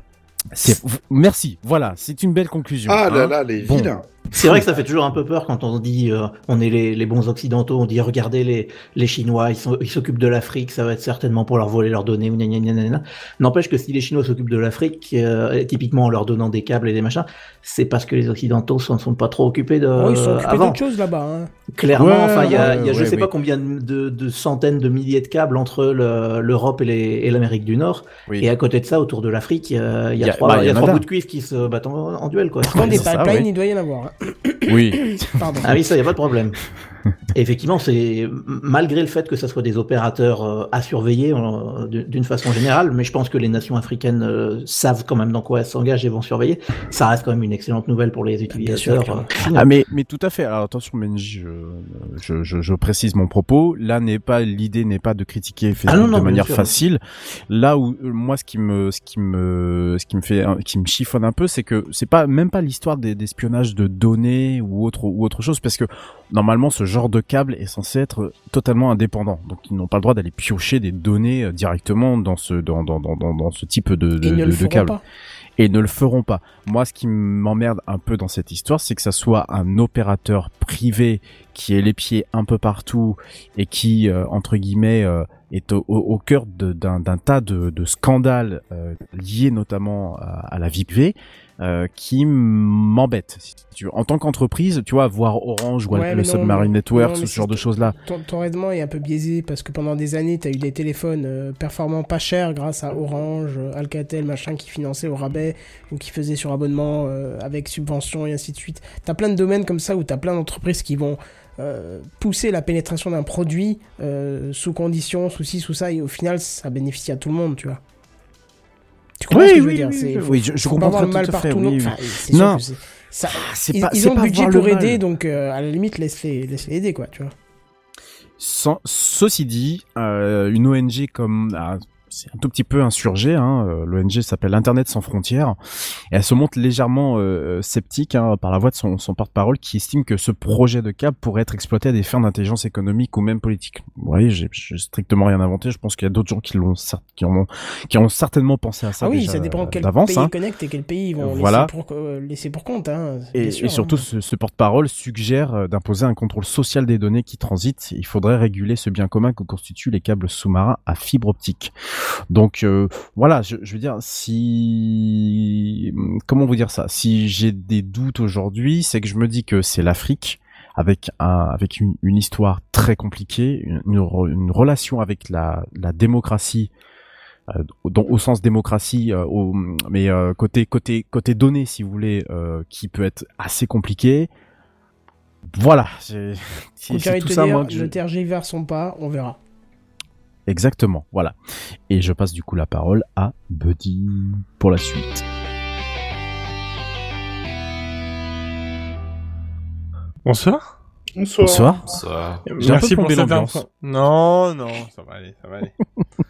Merci, voilà, c'est une belle conclusion. Ah là hein. là, les Bon. vilains. C'est vrai que ça fait toujours un peu peur quand on dit euh, on est les, les bons occidentaux, on dit regardez les, les Chinois, ils sont- ils s'occupent de l'Afrique, ça va être certainement pour leur voler leurs données. ou gna gna gna gna gna. N'empêche que si les Chinois s'occupent de l'Afrique, euh, typiquement en leur donnant des câbles et des machins, c'est parce que les occidentaux s'en sont pas trop occupés de Oh, ils sont occupés avant. d'autres choses là-bas. Hein. Clairement, Ouais, enfin il y a, ouais, y a je ouais, sais oui. pas combien de, de centaines de milliers de câbles entre le- l'Europe et les- et l'Amérique du Nord, Oui. et à côté de ça, autour de l'Afrique, il y a, il y a Il y a- trois, bah, y a trois là. bouts de cuivre qui se battent en, en duel quoi. Quand des pipelines, il doit y en avoir. hein. Oui, [coughs] Pardon. Ah oui, ça, y a pas de problème. Effectivement, c'est malgré le fait que ça soit des opérateurs euh, à surveiller euh, d'une façon générale, mais je pense que les nations africaines euh, savent quand même dans quoi elles s'engagent et vont surveiller. Ça reste quand même une excellente nouvelle pour les utilisateurs. Ah mais mais tout à fait. Alors attention Benji, je, je, je, je précise mon propos. Là n'est pas l'idée n'est pas de critiquer Facebook Ah non, non, de manière sûr. facile. Là où moi ce qui me ce qui me ce qui me fait qui me chiffonne un peu, c'est que c'est pas même pas l'histoire des- d'espionnage de données ou autre ou autre chose parce que normalement ce genre de câble est censé être totalement indépendant. Donc ils n'ont pas le droit d'aller piocher des données euh, directement dans ce dans dans dans dans, ce type de de, câble pas. et ne le feront pas. Moi, ce qui m'emmerde un peu dans cette histoire, c'est que ça soit un opérateur privé qui ait les pieds un peu partout et qui, euh, entre guillemets, euh, est au, cœur d'un d'un tas de, de scandales euh, liés notamment à, à la vie privée. Euh, qui m'embête. Si tu veux. En tant qu'entreprise, tu vois, voir Orange ou le non, Submarine non, Network, non, ce genre de choses-là. Ton, ton raisonnement est un peu biaisé parce que pendant des années, tu as eu des téléphones euh, performants pas chers grâce à Orange, euh, Alcatel, machin, qui finançaient au rabais ou qui faisaient sur abonnement euh, avec subvention et ainsi de suite. Tu as plein de domaines comme ça où tu as plein d'entreprises qui vont euh, pousser la pénétration d'un produit euh, sous conditions, sous ci, sous ça, et au final, ça bénéficie à tout le monde, tu vois. Tu comprends Oui, ce que je veux oui, dire oui, C'est- oui, faut- oui, je- comprends pas tout à fait, partout. non. Enfin, Non. ça- Ah, c'est ils, pas- ils ont le budget pour mal. aider, donc euh, à la limite, laisse-les laisse aider, quoi, tu vois. Sans, ceci dit, euh, une ONG comme ah, c'est un tout petit peu insurgé, hein, euh, l'ONG s'appelle Internet sans frontières, et elle se montre légèrement euh, sceptique hein, par la voix de son, son porte-parole qui estime que ce projet de câble pourrait être exploité à des fins d'intelligence économique ou même politique. Vous voyez, j'ai strictement rien inventé, je pense qu'il y a d'autres gens qui l'ont qui en ont qui ont certainement pensé à ça ah oui, déjà, ça dépend euh, quel pays hein. connectent et quel pays ils vont Voilà. laisser, pour, euh, laisser pour compte. Hein, Et, bien sûr, et surtout, ce, ce porte-parole suggère euh, d'imposer un contrôle social des données qui transitent. Il faudrait réguler ce bien commun que constituent les câbles sous-marins à fibre optique. Donc euh, voilà, je, je veux dire, si comment vous dire ça? Si j'ai des doutes aujourd'hui, c'est que je me dis que c'est l'Afrique avec un avec une, une histoire très compliquée, une, une re- une relation avec la, la démocratie euh, dans- au sens démocratie, euh, au, mais euh, côté côté côté données, si vous voulez, euh, qui peut être assez compliqué. Voilà, c'est [laughs] tout ça dire, moi que je- ne tergiversons pas, on verra. Exactement, voilà. Et je passe du coup la parole à Buddy pour la suite. Bonsoir. Bonsoir. Bonsoir. Merci pour cette info. Non, non, ça va aller, ça va aller.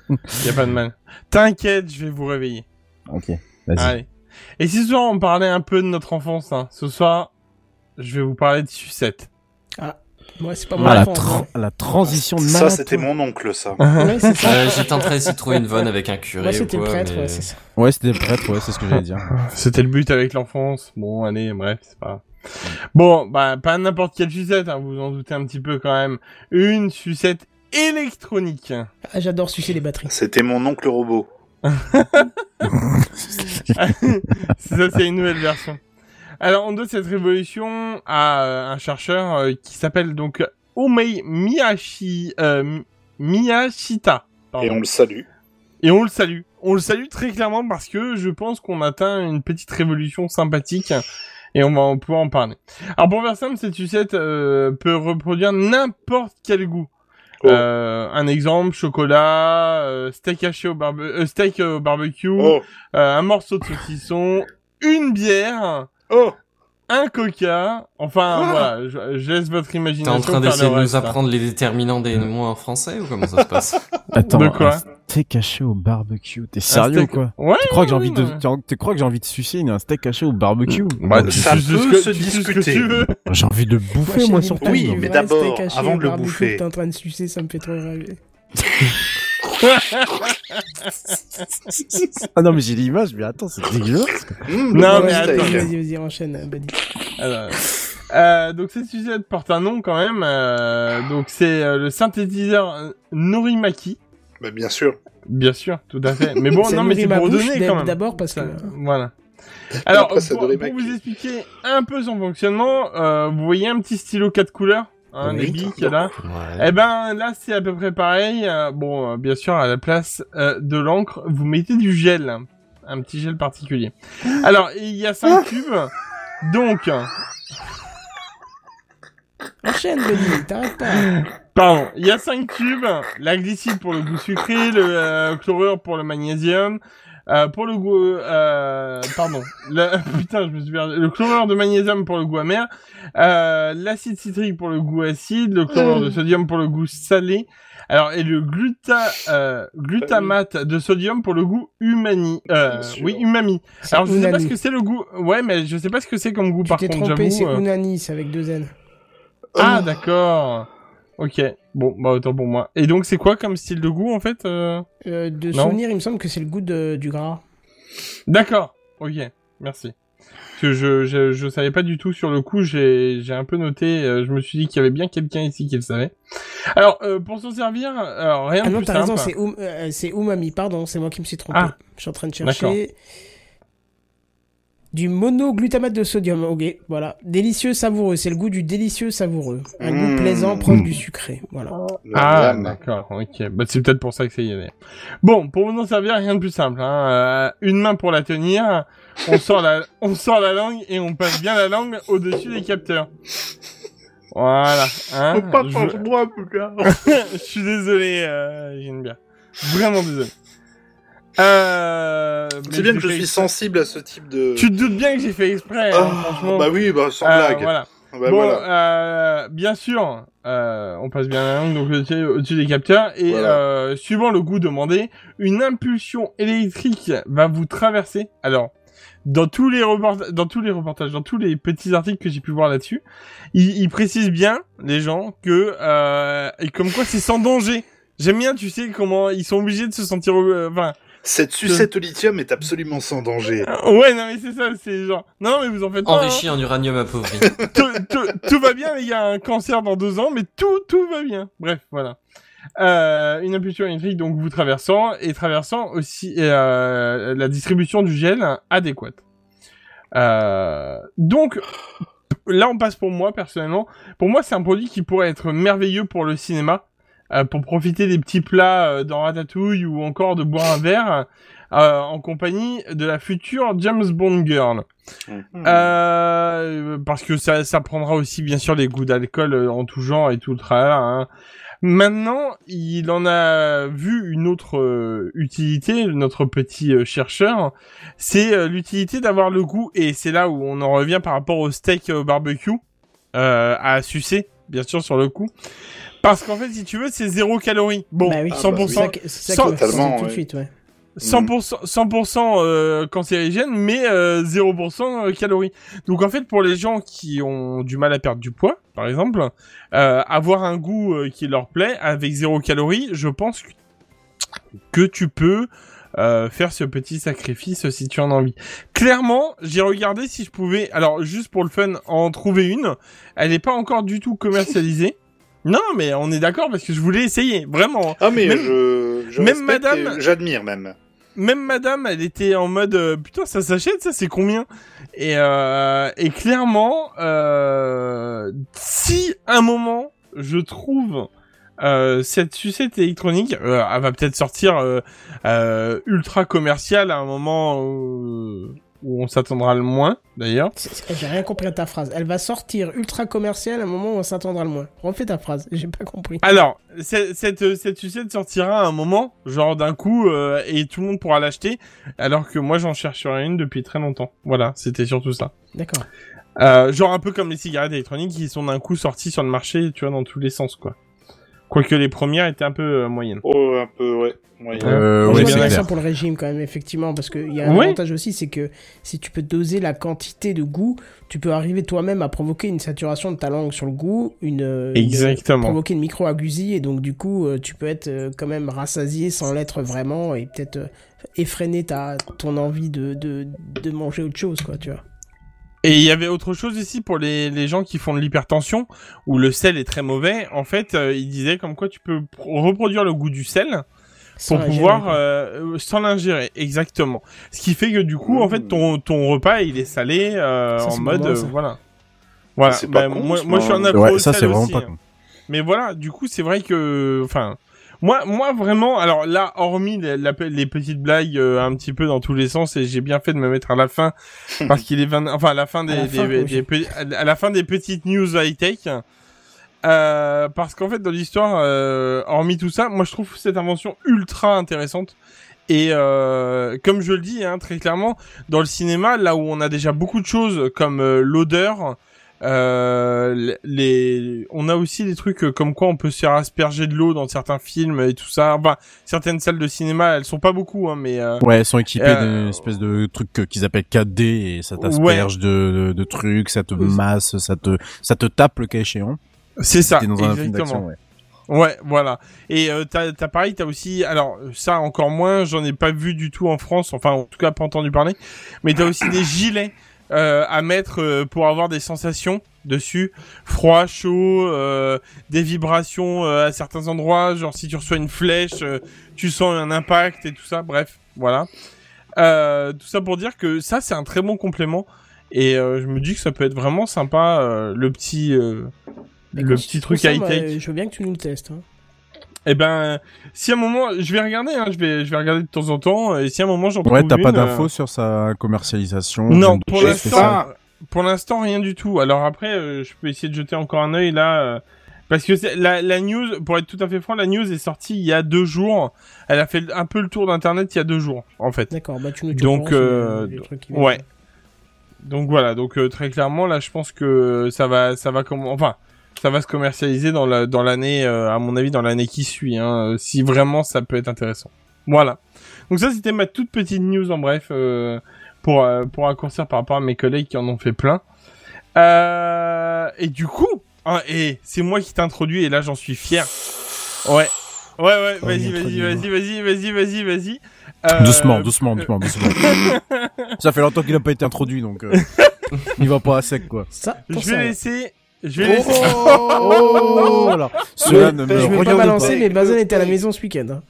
[laughs] y a pas de mal. T'inquiète, je vais vous réveiller. Ok, vas-y. Allez. Et si ce soir on parlait un peu de notre enfance, hein. ce soir, je vais vous parler de sucette. C'est pas Ah, la, tra- la transition de Ça, c'était mon oncle, ça. [laughs] Ouais, ça. Euh, J'étais en train d'essayer de trouver une vanne avec un curé. Moi, ou c'était prêtre, mais- ouais, c'est ça. Ouais, c'était le prêtre, ouais, c'est ce que j'allais dire. [laughs] C'était le but avec l'enfance. Bon, allez, bref, c'est pas. Bon, bah, pas n'importe quelle sucette, hein, vous vous en doutez un petit peu quand même. Une sucette électronique. Ah, J'adore sucer les batteries. C'était mon oncle robot. [laughs] ça, c'est une nouvelle version. Alors, on doit cette révolution à euh, un chercheur euh, qui s'appelle donc Omei Miyashi, euh, Mi- Miyashita. Pardon. Et on le salue. Et on le salue. On le salue très clairement parce que je pense qu'on atteint une petite révolution sympathique et on va pouvoir en parler. Alors pour faire simple, cette sucette euh, peut reproduire n'importe quel goût. Oh. Euh, un exemple, chocolat, euh, steak haché au, barbe steak au barbecue, Oh, un morceau de saucisson, une bière, oh, un coca. Enfin Ah. voilà, je, je laisse votre T'es imagination. en train d'essayer de nous hein. apprendre les déterminants des mots en français ou comment ça se passe? [laughs] Attends, De quoi? un steak haché au barbecue. T'es sérieux ou steak- quoi? Ouais. Tu crois que j'ai envie ouais, de, tu tu crois que j'ai envie de sucer un steak haché au barbecue? Bah, Non, tu ça ce peut que- se discuter. tu veux. J'ai envie de bouffer moi surtout. Oui, mais d'abord, avant de le bouffer. T'es en train de sucer, ça me fait trop rêver. [laughs] Ah non mais j'ai l'image, mais attends, c'est dégueulasse. Mmh, Non, mais attends. Vas-y, vas-y, enchaîne, Buddy. Alors, euh, donc cette sucette porte un nom quand même. euh, donc c'est euh, le synthétiseur Norimaki. Bah, bien sûr. Bien sûr, tout à fait. Mais bon, [laughs] non, mais c'est ma pour donner quand même. D'abord parce que... Ça- Voilà. Alors, Après, pour, pour vous expliquer un peu son fonctionnement, euh, vous voyez un petit stylo quatre couleurs, hein, Oui. les billes qu'il y a là. Ouais. Eh ben là, c'est à peu près pareil. Euh, bon, euh, bien sûr, à la place euh, de l'encre, vous mettez du gel, un petit gel particulier. Alors, il y a cinq tubes. Donc, Enchaîne, Buddy, t'arrêtes pas. Pardon, il y a cinq tubes, la glycide pour le goût sucré, le euh, chlorure pour le magnésium, euh, pour le goût, euh, pardon, le, [laughs] putain, je me suis perdu, le chlorure de magnésium pour le goût amer, euh, l'acide citrique pour le goût acide, le chlorure de sodium pour le goût salé, alors et le gluta, glutamate de sodium pour le goût umani, oui umami. C'est Alors je sais pas ce que c'est le goût, ouais, mais je sais pas ce que c'est comme goût Tu par t'es contre, trompé, c'est j'avoue. euh. Unani, c'est avec deux N. Ah, d'accord. Ok. Bon, bah autant pour moi. Et donc, c'est quoi comme style de goût, en fait euh Euh, de Non. souvenir, il me semble que c'est le goût de- du gras. D'accord. Ok. Merci. Parce que je, je, je savais pas du tout sur le coup, j'ai, j'ai un peu noté, euh, je me suis dit qu'il y avait bien quelqu'un ici qui le savait. Alors, euh, pour s'en servir, alors rien Ah de non, plus t'as simple. raison, c'est um- euh, c'est umami, pardon, c'est moi qui me suis trompé. Ah. Je suis en train de D'accord. Du monoglutamate de sodium, ok, voilà. Délicieux, savoureux, c'est le goût du délicieux, savoureux. Un Mmh. goût plaisant, proche du sucré, voilà. Ah, Miam. d'accord, ok. Bah, c'est peut-être pour ça que ça y est. Bon, pour vous en servir, rien de plus simple. Hein. Euh, une main pour la tenir, on sort la, on sort la langue et on passe bien la langue au-dessus des capteurs. Voilà. Hein. Faut pas Je- moi. [laughs] Je suis désolé, euh, Geneviève. Vraiment désolé. Euh, C'est bien que je suis exprès. sensible à ce type de. Tu te doutes bien que j'ai fait exprès, hein, Ah, franchement. bah oui, bah sans Euh, blague. Voilà. Bah bon, voilà. euh, bien sûr, euh, on passe bien la langue donc au-dessus, des capteurs et Voilà. euh, suivant le goût demandé, une impulsion électrique va vous traverser. Alors, dans tous les reportages, dans tous les reportages, dans tous les petits articles que j'ai pu voir là-dessus, ils, ils précisent bien les gens que euh, et comme quoi c'est sans danger. J'aime bien, tu sais comment ils sont obligés de se sentir, euh, enfin, Cette sucette au lithium est absolument sans danger. ouais, non mais c'est ça, c'est genre, non mais vous en faites pas. hein. Enrichi en uranium appauvri. [laughs] tout, tout, tout va bien, il y a un cancer dans deux ans, mais tout, tout va bien. Bref, voilà. Euh, une impulsion électrique, donc vous traversant, et traversant aussi euh, la distribution du gel adéquate. Euh, donc, là on passe pour moi, personnellement. Pour moi, c'est un produit qui pourrait être merveilleux pour le cinéma, euh, pour profiter des petits plats euh, dans Ratatouille, ou encore de boire un verre, euh, en compagnie de la future James Bond Girl. Euh, parce que ça, ça prendra aussi bien sûr des goûts d'alcool euh, en tout genre et tout le tralala. Hein. Maintenant, il en a vu une autre euh, utilité, notre petit euh, chercheur, c'est euh, l'utilité d'avoir le goût, et c'est là où on en revient par rapport au steak euh, barbecue, euh, à sucer, bien sûr, sur le coup. Parce qu'en fait, si tu veux, c'est zéro calorie. Bon, bah oui, Ah, 100%, bah oui. ça, ça Totalement, tout de suite, ouais. 100%, 100% euh, cancérigène, mais euh, 0% calories. Donc en fait, pour les gens qui ont du mal à perdre du poids, par exemple, euh, avoir un goût euh, qui leur plaît avec zéro calories, je pense que, que tu peux euh, faire ce petit sacrifice si tu en as envie. Clairement, j'ai regardé si je pouvais, alors juste pour le fun, en trouver une. Elle n'est pas encore du tout commercialisée. Non, mais on est d'accord parce que je voulais essayer, vraiment. Ah mais Même- je, je même madame- J'admire même. même madame, elle était en mode euh, putain ça s'achète ça c'est combien? Et euh, et clairement euh, si un moment je trouve euh, cette sucette électronique, euh, elle va peut-être sortir euh, euh, ultra commerciale à un moment où, on s'attendra le moins d'ailleurs. J'ai rien compris à ta phrase. Elle va sortir ultra commerciale à un moment où on s'attendra le moins. Refais ta phrase, j'ai pas compris. Alors, cette, cette, cette sucette sortira à un moment, genre d'un coup, euh, et tout le monde pourra l'acheter, alors que moi j'en chercherai une depuis très longtemps. Voilà, c'était surtout ça. D'accord. Euh, genre un peu comme les cigarettes électroniques qui sont d'un coup sorties sur le marché, tu vois, dans tous les sens, quoi. Quoique les premières étaient un peu euh, moyennes. Oh, un peu, ouais. Ouais. Euh, Moi, ouais, c'est pour le régime quand même, effectivement, parce qu'il y a un Ouais. avantage aussi, c'est que si tu peux doser la quantité de goût, tu peux arriver toi-même à provoquer une saturation de ta langue sur le goût, une, euh, une- Exactement. provoquer une micro-agusie, et donc du coup, euh, tu peux être euh, quand même rassasié sans l'être vraiment, et peut-être effréner ta, ton envie de, de, de manger autre chose, quoi, tu vois. Et il y avait autre chose ici pour les, les gens qui font de l'hypertension, où le sel est très mauvais. En fait, euh, il disait comme quoi tu peux pro- reproduire le goût du sel Sans pour pouvoir euh, euh, sans l'ingérer. Exactement. Ce qui fait que du coup en fait ton ton repas il est salé euh, Ça, en mode bon, ça. voilà. Voilà. Bah, con, moi je suis un Ouais, ça sel c'est vraiment aussi, pas hein. mais voilà du coup c'est vrai que enfin moi moi vraiment alors là hormis les, petites blagues euh, un petit peu dans tous les sens et j'ai bien fait de me mettre à la fin [laughs] parce qu'il est 20 enfin à la fin des, À la fin, des- oui. des à la fin des petites news high tech euh, parce qu'en fait dans l'histoire euh, hormis tout ça moi je trouve cette invention ultra intéressante et euh, comme je le dis hein, très clairement dans le cinéma là où on a déjà beaucoup de choses comme euh, l'odeur euh, les on a aussi des trucs euh, comme quoi on peut se faire asperger de l'eau dans certains films et tout ça enfin certaines salles de cinéma elles sont pas beaucoup hein, mais euh, Ouais, ils sont équipés Euh, d'une espèce de truc qu'ils appellent 4D et ça t'asperge de, de, de trucs, ça te masse, ça te, ça te tape le cas échéant. c'est ça dans un exactement ouais. Voilà. Et euh, t'as, t'as pareil, t'as aussi, alors ça encore moins, j'en ai pas vu du tout en France, enfin en tout cas pas entendu parler, mais t'as aussi des gilets euh, à mettre euh, pour avoir des sensations dessus, froid, chaud, euh, des vibrations à certains endroits, genre si tu reçois une flèche, tu sens un impact et tout ça. Bref, voilà. Tout ça pour dire que ça c'est un très bon complément et je me dis que ça peut être vraiment sympa le petit Mais le petit truc ça, moi, tech. euh, Je veux bien que tu nous le testes. hein. Eh ben, si à un moment, je vais regarder, hein, je vais, je vais regarder de temps en temps, et si à un moment j'en trouve Ouais, t'as pas une, d'infos euh, sur sa commercialisation. Non, pour l'instant, pour l'instant rien du tout. Alors après, euh, je peux essayer de jeter encore un œil là, euh, parce que la, la news, pour être tout à fait franc, la news est sortie il y a deux jours. Elle a fait un peu le tour d'internet il y a deux jours, en fait. D'accord, bah tu nous Donc, euh. Ouais. Donc voilà, donc euh, très clairement là, je pense que ça va, ça va comme, enfin, ça va se commercialiser dans la, dans l'année, euh, à mon avis, dans l'année qui suit. Hein, euh, si vraiment ça peut être intéressant. Voilà. Donc ça, c'était ma toute petite news en bref euh, pour euh, pour raccourcir par rapport à mes collègues qui en ont fait plein. Euh, et du coup, hein, et c'est moi qui t'introduis et là j'en suis fier. Ouais. Ouais, ouais, vas-y, vas-y, vas-y, vas-y, vas-y, vas-y, vas-y. Euh, Doucement, doucement, doucement, doucement. [laughs] ça fait longtemps qu'il a pas été introduit, donc euh, [laughs] il va pas à sec, quoi. Ça, Je vais ça. laisser. Je vais laisser. Oh, alors, cela ne me Je vais pas balancer, pas. mais Bazen était à la maison ce week-end. hein.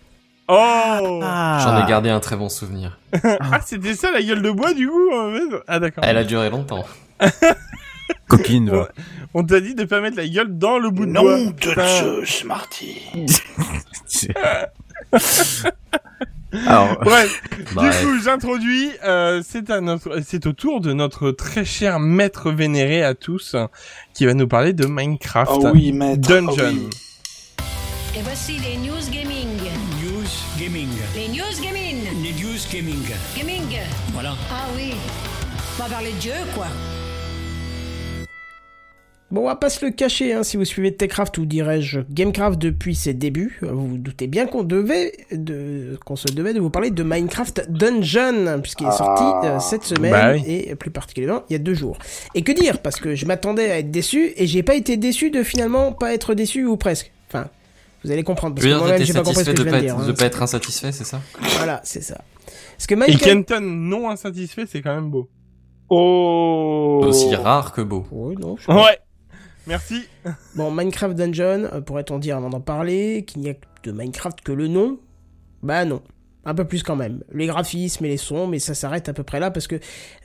Oh J'en ai gardé un très bon souvenir. [laughs] Ah, c'était ça la gueule de bois du coup en fait Ah d'accord. Elle a duré longtemps. [laughs] Coquine, va. On t'a dit de pas mettre la gueule dans le bout de Non bois. de Putain. Zeus, Marty. C'est- [laughs] [laughs] Alors, Bref, [laughs] Bah, du ouais. coup j'introduis, euh, c'est à notre, c'est au tour de notre très cher maître vénéré à tous, hein, qui va nous parler de Minecraft. Oui, maître. Dungeon. oui. Et voici les news gaming. News Gaming. Les news gaming. Les news gaming. Gaming. Voilà. Ah oui. On va parler de jeu, quoi. Bon, on va pas se le cacher, hein, si vous suivez Techcraft ou dirais-je Gamecraft depuis ses débuts, euh, vous vous doutez bien qu'on devait, de, qu'on se devait de vous parler de Minecraft Dungeon, puisqu'il est sorti euh, cette semaine, Bah oui. et plus particulièrement il y a deux jours. Et que dire, parce que je m'attendais à être déçu, et j'ai pas été déçu de finalement pas être déçu, ou presque. Enfin, vous allez comprendre, parce que moi-même t'es j'ai pas compris ce que de je pas, viens de être, dire. de hein. pas être insatisfait, c'est ça? Voilà, c'est ça. Parce que Et Minecraft... Kenton non insatisfait, c'est quand même beau. Oh. Aussi rare que beau. Ouais, non, je Ouais. Merci. Bon, Minecraft Dungeon, euh, pourrait-on dire avant d'en parler, qu'il n'y a de Minecraft que le nom? Bah non. un peu plus quand même. Les graphismes et les sons, mais ça s'arrête à peu près là parce que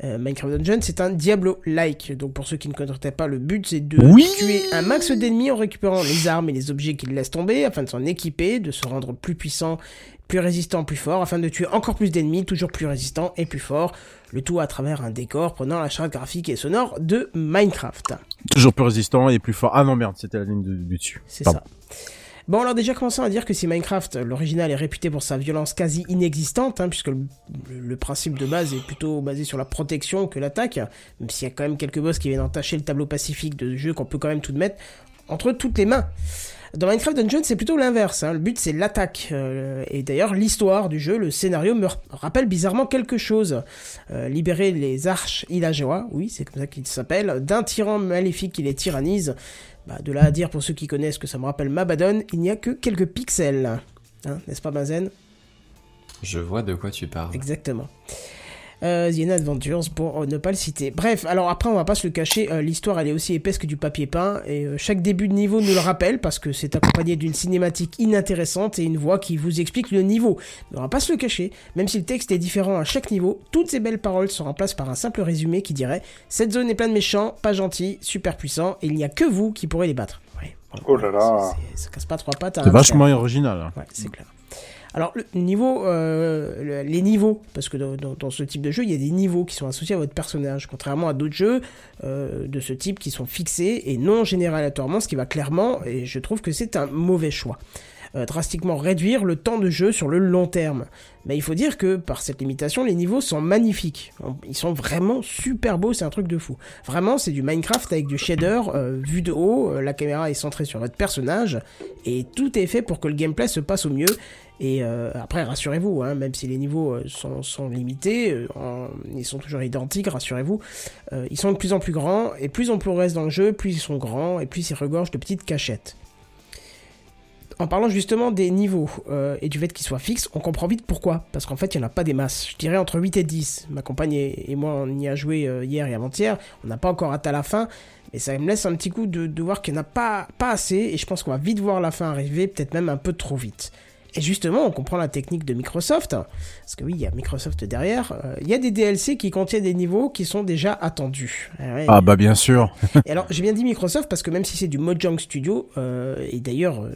euh, Minecraft Dungeon c'est un Diablo-like. Donc pour ceux qui ne connaîtraient pas, le but c'est de Oui tuer un max d'ennemis en récupérant les armes et les objets qu'ils laissent tomber afin de s'en équiper, de se rendre plus puissant, plus résistant, plus fort, afin de tuer encore plus d'ennemis, toujours plus résistants et plus forts. Le tout à travers un décor prenant la charte graphique et sonore de Minecraft. Toujours plus résistant et plus fort. Ah non, merde, c'était la ligne du, du dessus. C'est ça. Bon, alors déjà commençons à dire que si Minecraft, l'original, est réputé pour sa violence quasi inexistante, hein, puisque le, le- le principe de base est plutôt basé sur la protection que l'attaque, même s'il y a quand même quelques boss qui viennent entacher le tableau pacifique de jeu qu'on peut quand même tout de mettre entre toutes les mains. Dans Minecraft Dungeon, c'est plutôt l'inverse. hein. Le but, c'est l'attaque. Euh, et d'ailleurs, l'histoire du jeu, le scénario me rappelle bizarrement quelque chose. Euh, libérer les arches Ilagewa, oui, c'est comme ça qu'il s'appelle, d'un tyran maléfique qui les tyrannise. Bah, de là à dire, pour ceux qui connaissent que ça me rappelle Mabadon, il n'y a que quelques pixels. Hein, N'est-ce pas, Benzen Je vois de quoi tu parles. Exactement. Euh, The Adventures pour euh, ne pas le citer. Bref, alors après on va pas se le cacher, euh, l'histoire elle est aussi épaisse que du papier peint et euh, chaque début de niveau nous le rappelle parce que c'est accompagné d'une cinématique inintéressante et une voix qui vous explique le niveau. Mais on va pas se le cacher, même si le texte est différent à chaque niveau, toutes ces belles paroles se remplacent par un simple résumé qui dirait cette zone est pleine de méchants, pas gentils, super puissants et il n'y a que vous qui pourrez les battre. Ouais, voilà. Oh là là. Ça casse pas trois pattes. à C'est vachement original. hein. Ouais, c'est clair. Alors, le niveau, euh, le- les niveaux, parce que dans, ce type de jeu, il y a des niveaux qui sont associés à votre personnage, contrairement à d'autres jeux euh, de ce type qui sont fixés et non générés aléatoirement, ce qui va clairement, et je trouve que c'est un mauvais choix. Euh, drastiquement réduire le temps de jeu sur le long terme. Mais il faut dire que par cette limitation, les niveaux sont magnifiques. Ils sont vraiment super beaux, c'est un truc de fou. Vraiment, c'est du Minecraft avec du shader euh, vu de haut, euh, la caméra est centrée sur votre personnage, et tout est fait pour que le gameplay se passe au mieux. Et après, rassurez-vous, hein, même si les niveaux sont, limités, ils sont toujours identiques, rassurez-vous, ils sont de plus en plus grands, et plus on progresse dans le jeu, plus ils sont grands, et plus ils regorgent de petites cachettes. En parlant justement des niveaux euh, et du fait qu'ils soient fixes, on comprend vite pourquoi. Parce qu'en fait, il n'y en a pas des masses. Je dirais entre 8 et 10. Ma compagne et moi, on y a joué euh, hier et avant-hier. On n'a pas encore atteint la fin. Mais ça me laisse un petit coup de, de voir qu'il n'y en a pas, pas assez. Et je pense qu'on va vite voir la fin arriver, peut-être même un peu trop vite. Et justement, on comprend la technique de Microsoft. Parce que oui, il y a Microsoft derrière. Euh, Il y a des DLC qui contiennent des niveaux qui sont déjà attendus. Ah ouais. Ah bah bien sûr. [laughs] Et alors, j'ai bien dit Microsoft parce que même si c'est du Mojang Studio, euh, et d'ailleurs, euh,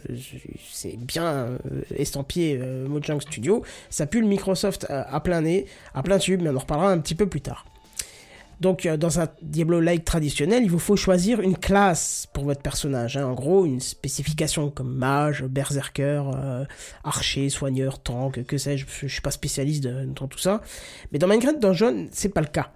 c'est bien estampillé euh, Mojang Studio, ça pue le Microsoft à, à plein nez, à plein tube, mais on en reparlera un petit peu plus tard. Donc, euh, dans un Diablo-like traditionnel, il vous faut choisir une classe pour votre personnage. hein. En gros, une spécification comme mage, berserker, euh, archer, soigneur, tank, que sais-je. Je suis pas spécialiste de- dans tout ça. Mais dans Minecraft Dungeon, c'est pas le cas.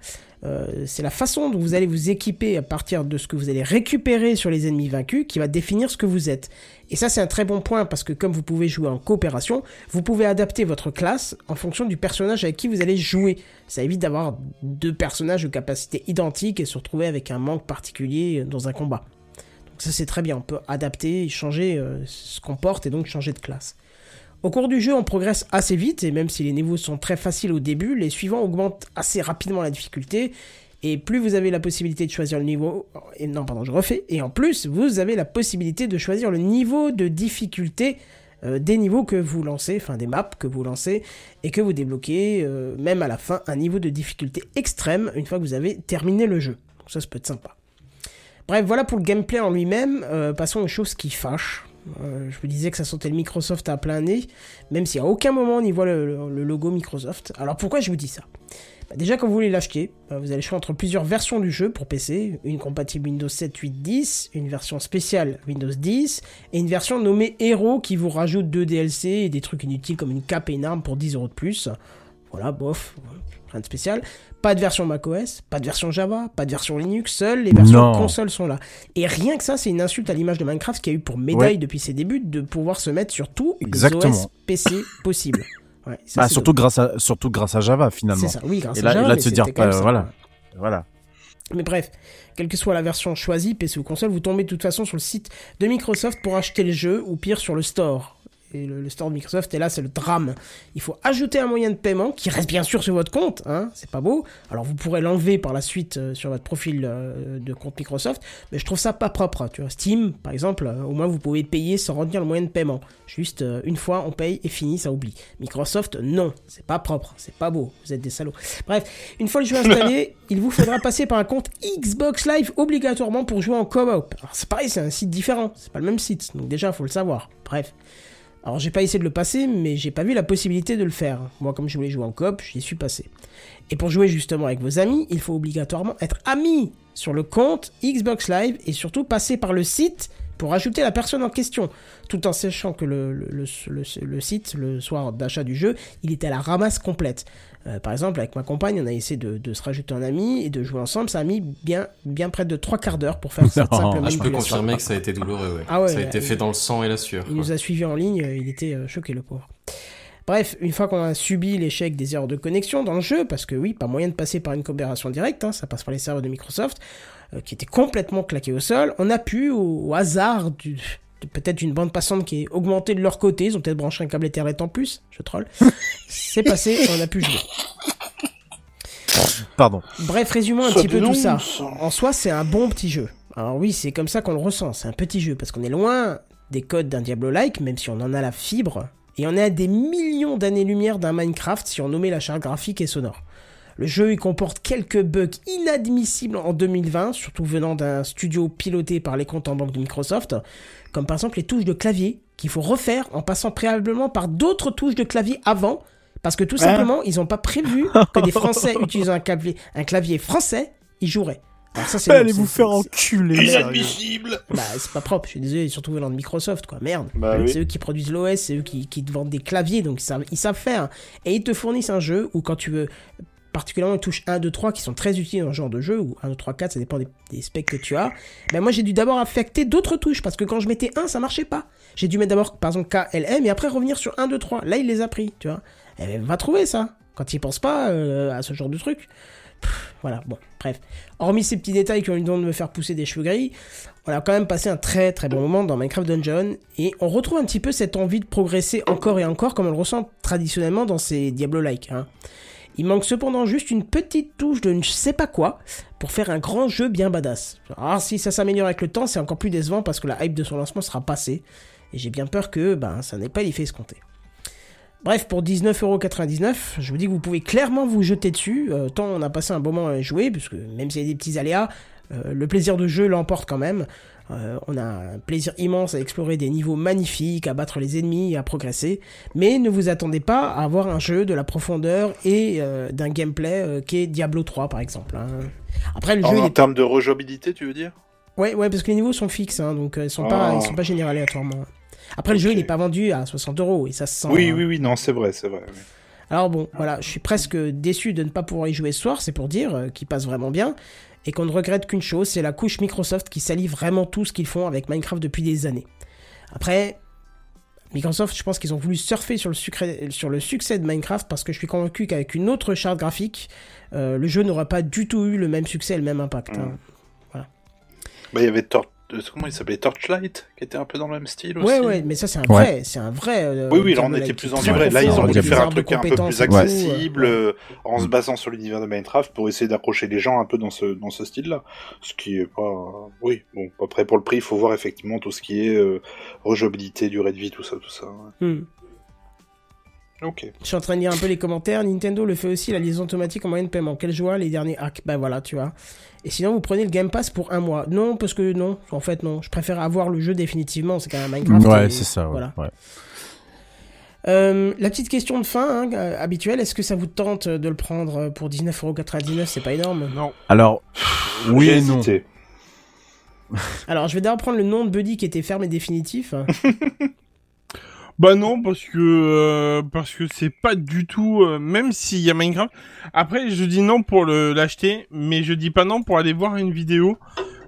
Euh, c'est la façon dont vous allez vous équiper à partir de ce que vous allez récupérer sur les ennemis vaincus qui va définir ce que vous êtes. Et ça c'est un très bon point parce que comme vous pouvez jouer en coopération, vous pouvez adapter votre classe en fonction du personnage avec qui vous allez jouer. Ça évite d'avoir deux personnages de capacités identiques et se retrouver avec un manque particulier dans un combat. Donc ça c'est très bien, on peut adapter, changer euh, ce qu'on porte et donc changer de classe. Au cours du jeu, on progresse assez vite, et même si les niveaux sont très faciles au début, les suivants augmentent assez rapidement la difficulté, et plus vous avez la possibilité de choisir le niveau... Et non, pardon, je refais. Et en plus, vous avez la possibilité de choisir le niveau de difficulté euh, des niveaux que vous lancez, enfin des maps que vous lancez, et que vous débloquez, euh, même à la fin, un niveau de difficulté extrême, une fois que vous avez terminé le jeu. Donc ça, ça peut être sympa. Bref, voilà pour le gameplay en lui-même. Euh, passons aux choses qui fâchent. Je vous disais que ça sentait le Microsoft à plein nez, même si à aucun moment on y voit le logo Microsoft. Alors pourquoi je vous dis ça? Bah, Déjà, quand vous voulez l'acheter, bah, vous allez choisir entre plusieurs versions du jeu pour PC, une compatible Windows 7, 8, 10, une version spéciale Windows 10, et une version nommée Hero qui vous rajoute deux DLC et des trucs inutiles comme une cape et une arme pour 10 euros de plus. Voilà, bof, rien de spécial. Pas de version macOS, pas de version Java, pas de version Linux, seules les versions Non. consoles sont là. Et rien que ça, c'est une insulte à l'image de Minecraft qui a eu pour médaille depuis ses débuts de pouvoir se mettre sur tous les. OS PC possibles. Ouais, ça, Bah, surtout grâce à surtout grâce à Java finalement. C'est ça, oui, grâce Et à là, Java, et là mais de se dire ça, voilà, voilà. Mais bref, quelle que soit la version choisie, PC ou console, vous tombez de toute façon sur le site de Microsoft pour acheter le jeu, ou pire sur le store. Et le, le store de Microsoft. Et là, c'est le drame. Il faut ajouter un moyen de paiement qui reste bien sûr sur votre compte. Hein, c'est pas beau. Alors vous pourrez l'enlever par la suite euh, sur votre profil euh, de compte Microsoft, mais je trouve ça pas propre. hein, Tu vois, Steam, par exemple, euh, au moins vous pouvez payer sans retenir le moyen de paiement. Juste une fois, on paye et fini, ça oublie. Microsoft, non, c'est pas propre, c'est pas beau. Vous êtes des salauds. Bref, une fois le jeu [laughs] installé, il vous faudra passer par un compte Xbox Live obligatoirement pour jouer en co-op. Alors c'est pareil, c'est un site différent, c'est pas le même site, donc déjà faut le savoir. Bref. Alors j'ai pas essayé de le passer, mais j'ai pas vu la possibilité de le faire. Moi, comme je voulais jouer en coop, j'y suis passé. Et pour jouer justement avec vos amis, il faut obligatoirement être ami sur le compte Xbox Live et surtout passer par le site pour ajouter la personne en question, tout en sachant que le, site, le soir d'achat du jeu, il était à la ramasse complète. Euh, par exemple, avec ma compagne, on a essayé de, de se rajouter un ami et de jouer ensemble. Ça a mis bien, bien près de trois quarts d'heure pour faire [laughs] cette simple Ah, je peux confirmer que ça a été douloureux, ouais. Ah ouais, ça a été fait dans le sang et la sueur. Il quoi. nous a suivis en ligne, euh, il était euh, choqué le pauvre. Bref, une fois qu'on a subi l'échec des erreurs de connexion dans le jeu, parce que oui, pas moyen de passer par une coopération directe, hein, ça passe par les serveurs de Microsoft, euh, qui étaient complètement claqués au sol, on a pu, au, au hasard du, peut-être d'une bande passante qui est augmentée de leur côté, ils ont peut-être branché un câble Ethernet en plus, je troll, [laughs] c'est passé, on a pu jouer. Pardon. Bref, résumons un Ça petit peu tout ça. dénonce. En soi, c'est un bon petit jeu. Alors oui, c'est comme ça qu'on le ressent. C'est un petit jeu parce qu'on est loin des codes d'un Diablo-like, même si on en a la fibre. Et on est à des millions d'années-lumière d'un Minecraft si on nommait la charte graphique et sonore. Le jeu il comporte quelques bugs inadmissibles en 2020, surtout venant d'un studio piloté par les comptes en banque de Microsoft, comme par exemple les touches de clavier qu'il faut refaire en passant préalablement par d'autres touches de clavier avant, parce que tout Hein simplement ils n'ont pas prévu que des Français [laughs] utilisant un clavier, un clavier français y joueraient. Alors ça c'est Allez vous faire enculer. Inadmissible bah, c'est pas propre, je suis désolé, surtout venant de Microsoft, quoi. Merde. Bah oui. C'est eux qui produisent l'OS, c'est eux qui, qui te vendent des claviers, donc ils savent, ils savent faire. Et ils te fournissent un jeu où quand tu veux, particulièrement les touches 1, 2, 3 qui sont très utiles dans ce genre de jeu, ou 1, 2, 3, 4, ça dépend des, specs que tu as. Ben moi j'ai dû d'abord affecter d'autres touches, parce que quand je mettais 1, ça marchait pas. J'ai dû mettre d'abord, par exemple, K, L, M, et après revenir sur 1, 2, 3. Là, il les a pris, tu vois. Eh ben, va trouver ça, quand il pense pas euh, à ce genre de truc. Voilà, bon, bref. Hormis ces petits détails qui ont eu le don de me faire pousser des cheveux gris, on a quand même passé un très très bon moment dans Minecraft Dungeon et on retrouve un petit peu cette envie de progresser encore et encore comme on le ressent traditionnellement dans ces Diablo-like. hein. Il manque cependant juste une petite touche de je sais pas quoi pour faire un grand jeu bien badass. Alors si ça s'améliore avec le temps, c'est encore plus décevant parce que la hype de son lancement sera passée et j'ai bien peur que ben ça n'ait pas l'effet escompté. Bref, pour 19,99€, je vous dis que vous pouvez clairement vous jeter dessus, euh, tant on a passé un bon moment à jouer, puisque même s'il y a des petits aléas, euh, le plaisir de jeu l'emporte quand même. Euh, on a un plaisir immense à explorer des niveaux magnifiques, à battre les ennemis à progresser. Mais ne vous attendez pas à avoir un jeu de la profondeur et euh, d'un gameplay euh, qui est Diablo 3 par exemple. hein. Après le En, jeu, en est... termes de rejouabilité, tu veux dire? Ouais ouais parce que les niveaux sont fixes, hein, donc euh, ils sont pas ils sont pas générés aléatoirement. Après le jeu il est pas vendu à 60 euros et ça se sent. Oui, hein. oui, oui, non, c'est vrai, c'est vrai. oui. Alors bon, voilà, je suis presque déçu de ne pas pouvoir y jouer ce soir, c'est pour dire euh, qu'il passe vraiment bien, et qu'on ne regrette qu'une chose, c'est la couche Microsoft qui salit vraiment tout ce qu'ils font avec Minecraft depuis des années. Après, Microsoft, je pense qu'ils ont voulu surfer sur le, sucré- sur le succès de Minecraft parce que je suis convaincu qu'avec une autre charte graphique, euh, le jeu n'aurait pas du tout eu le même succès et le même impact. hein. Bah, il y avait Tor- comment il s'appelait Torchlight, qui était un peu dans le même style aussi. Ouais, ouais, mais ça c'est un Ouais. vrai, c'est un vrai. euh, Oui, oui, là on était plus en livret. Là, ils ont voulu faire un truc un peu plus accessible, ouais. euh, en se basant sur l'univers de Minecraft pour essayer d'accrocher les gens un peu dans ce, dans ce style-là. Ce qui est pas. Oui, bon, après pour le prix, il faut voir effectivement tout ce qui est euh, rejouabilité, durée de vie, tout ça, tout ça. ouais. Hmm. Ok. Je suis en train de lire un peu les commentaires. Nintendo le fait aussi, la liaison automatique en moyen de paiement. Quelle joie, les derniers hacks? Ben voilà, tu vois. Et sinon, vous prenez le Game Pass pour un mois. Non, parce que non, en fait, non. Je préfère avoir le jeu définitivement. C'est quand même Minecraft. Ouais, et- c'est ça. ouais, Voilà. ouais. Euh, la petite question de fin, hein, euh, habituelle. Est-ce que ça vous tente de le prendre pour 19,99€ C'est pas énorme. Non. Alors, oui et non. hésité. Alors, je vais d'abord prendre le nom de Buddy qui était ferme et définitif. [laughs] Bah non, parce que euh, parce que c'est pas du tout. euh, même s'il y a Minecraft. Après, je dis non pour le l'acheter, mais je dis pas non pour aller voir une vidéo.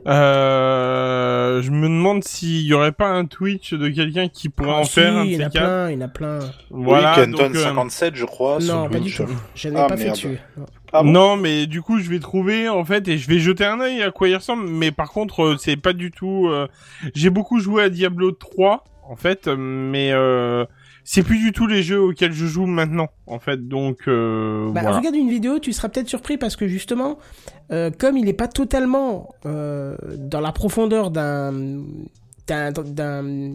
Euh, je me demande s'il y aurait pas un Twitch de quelqu'un qui pourrait en si, faire un il y en a plein, il y en a plein. Voilà. oui, donc, euh, 57, je crois. sur non, pas du tout. Je n'ai Ah, pas fait dessus. Non. Ah bon non, mais du coup, je vais trouver en fait et je vais jeter un œil à quoi il ressemble. Mais par contre, c'est pas du tout. euh, J'ai beaucoup joué à Diablo 3 en fait, euh, mais euh, c'est plus du tout les jeux auxquels je joue maintenant, en fait. Donc euh, Bah, voilà. regarde une vidéo, tu seras peut-être surpris parce que justement, euh, comme il n'est pas totalement dans la profondeur d'un d'un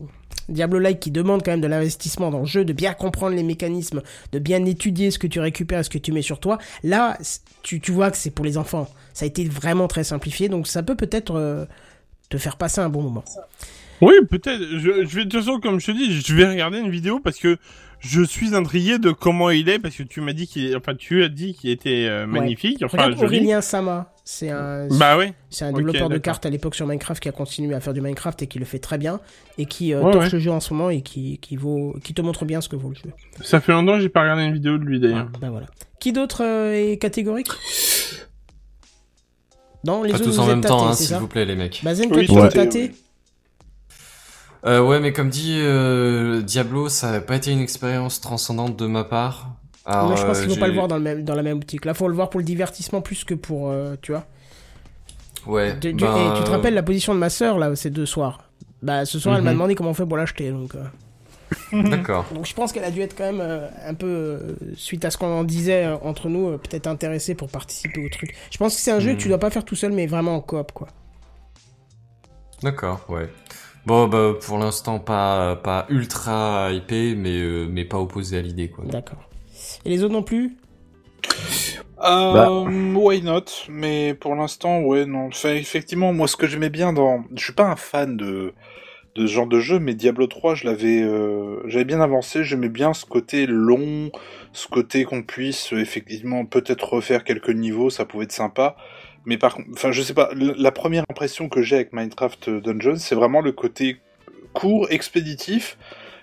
Diablo-like qui demande quand même de l'investissement dans le jeu, de bien comprendre les mécanismes, de bien étudier ce que tu récupères, ce que tu mets sur toi. Là, tu, tu vois que c'est pour les enfants. Ça a été vraiment très simplifié, donc ça peut peut-être te faire passer un bon moment. Oui, peut-être. Je, je vais de toute façon, comme je te dis, je vais regarder une vidéo parce que je suis intrigué de comment il est parce que tu m'as dit qu'il, enfin, tu as dit qu'il était euh, magnifique, enfin Regarde. Aurélien Sama, c'est un, Bah oui. C'est un développeur de cartes à l'époque sur Minecraft qui a continué à faire du Minecraft et qui le fait très bien et qui euh, Ouais, torche ouais. le jeu en ce moment et qui, qui, vaut, qui te montre bien ce que vaut le jeu. Ça fait longtemps que j'ai pas regardé une vidéo de lui d'ailleurs. Ben voilà. Qui d'autre euh, est catégorique? Non, les Pas autres tous en même tâtés, temps, hein, s'il vous plaît, les mecs. Bazen, toi Oui, tu t'es tâté. Euh, ouais, mais comme dit, euh, Diablo, ça n'a pas été une expérience transcendante de ma part. Alors, Moi je pense euh, qu'il faut pas le voir dans, le même, dans la même boutique. Là, faut le voir pour le divertissement plus que pour. euh, tu vois Ouais. Tu- ben, et tu te rappelles la position de ma sœur là, ces deux soirs? Bah, ce soir, elle m'a Mhm. demandé comment on fait pour l'acheter. Donc, euh, [laughs] D'accord. donc je pense qu'elle a dû être quand même euh, un peu, euh, suite à ce qu'on en disait euh, entre nous, euh, peut-être intéressée pour participer au truc. Je pense que c'est un jeu Mhm. que tu dois pas faire tout seul, mais vraiment en coop, quoi. D'accord, ouais. Bon, bah, pour l'instant, pas, pas ultra hypé, mais, euh, mais pas opposé à l'idée, quoi. D'accord. Et les autres non plus? Euh, Bah. Why not? Mais pour l'instant, ouais, non. Enfin, effectivement, moi, ce que j'aimais bien dans... Je suis pas un fan de, de ce genre de jeu, mais Diablo 3, je l'avais... euh, J'avais bien avancé, j'aimais bien ce côté long, ce côté qu'on puisse, effectivement, peut-être refaire quelques niveaux, ça pouvait être sympa. Mais par contre, enfin, je sais pas, la première impression que j'ai avec Minecraft Dungeons, c'est vraiment le côté court, expéditif.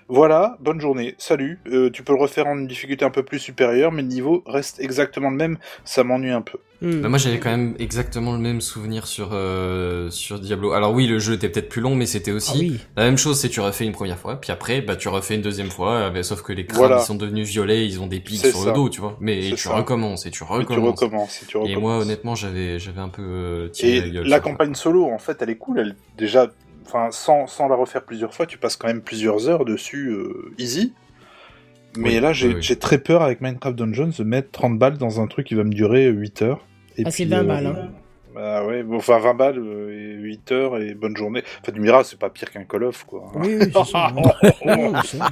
Voilà, bonne journée, salut. Euh, tu peux le refaire en une difficulté un peu plus supérieure, mais le niveau reste exactement le même. Ça m'ennuie un peu. Hmm. Bah, moi, j'avais quand même exactement le même souvenir sur, euh, sur Diablo. Alors oui, le jeu était peut-être plus long, mais c'était Ah aussi oui. la même chose. C'est tu refais une première fois, puis après, bah, tu refais une deuxième fois, euh, bah, sauf que les crabes, Voilà. ils sont devenus violets, ils ont des pics sur ça. le dos, tu vois. Mais C'est tu ça. recommences, et tu Et tu recommences. et tu Et recommences. moi, honnêtement, j'avais, j'avais un peu euh, tiré Et la gueule. la campagne solo, en fait, elle est cool. Elle, déjà, enfin, sans, sans la refaire plusieurs fois, tu passes quand même plusieurs heures dessus, euh, easy. Mais Oui, là, j'ai oui, très peur avec Minecraft Dungeons de mettre 30 balles dans un truc qui va me durer 8 heures. Et Ah, c'est puis, 20 euh, balles, hein. Bah ouais, bon, enfin 20 balles euh, et 8 heures et bonne journée. Enfin, tu me diras, c'est pas pire qu'un Call of, quoi. Oui, oui, c'est ça. Non, [laughs] non, c'est ça.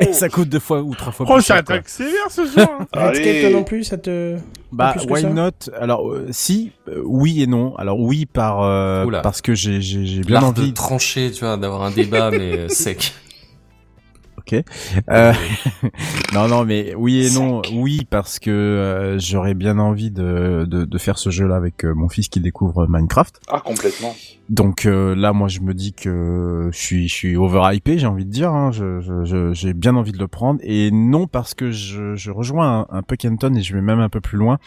Et ça coûte deux fois ou trois fois Oh, plus ça cher, quoi. attaque sévère ce soir. hein. [laughs] Redscape, Allez. toi non plus, ça te. Bah, plus que why ça not? Alors, euh, si, euh, oui et non. Alors, oui, par euh, Oula. parce que j'ai j'ai j'ai bien L'art de envie. trancher, tu vois, d'avoir un débat, mais euh, sec. Euh, [laughs] non, non, mais oui et non. Oui, parce que euh, j'aurais bien envie de, de, de faire ce jeu-là avec euh, mon fils qui découvre Minecraft. Ah, complètement. Donc euh, là, moi, je me dis que je suis, je suis overhypé, j'ai envie de dire. Hein, je, je, je- j'ai bien envie de le prendre. Et non parce que je, rejoins un, peu Kenton et je vais même un peu plus loin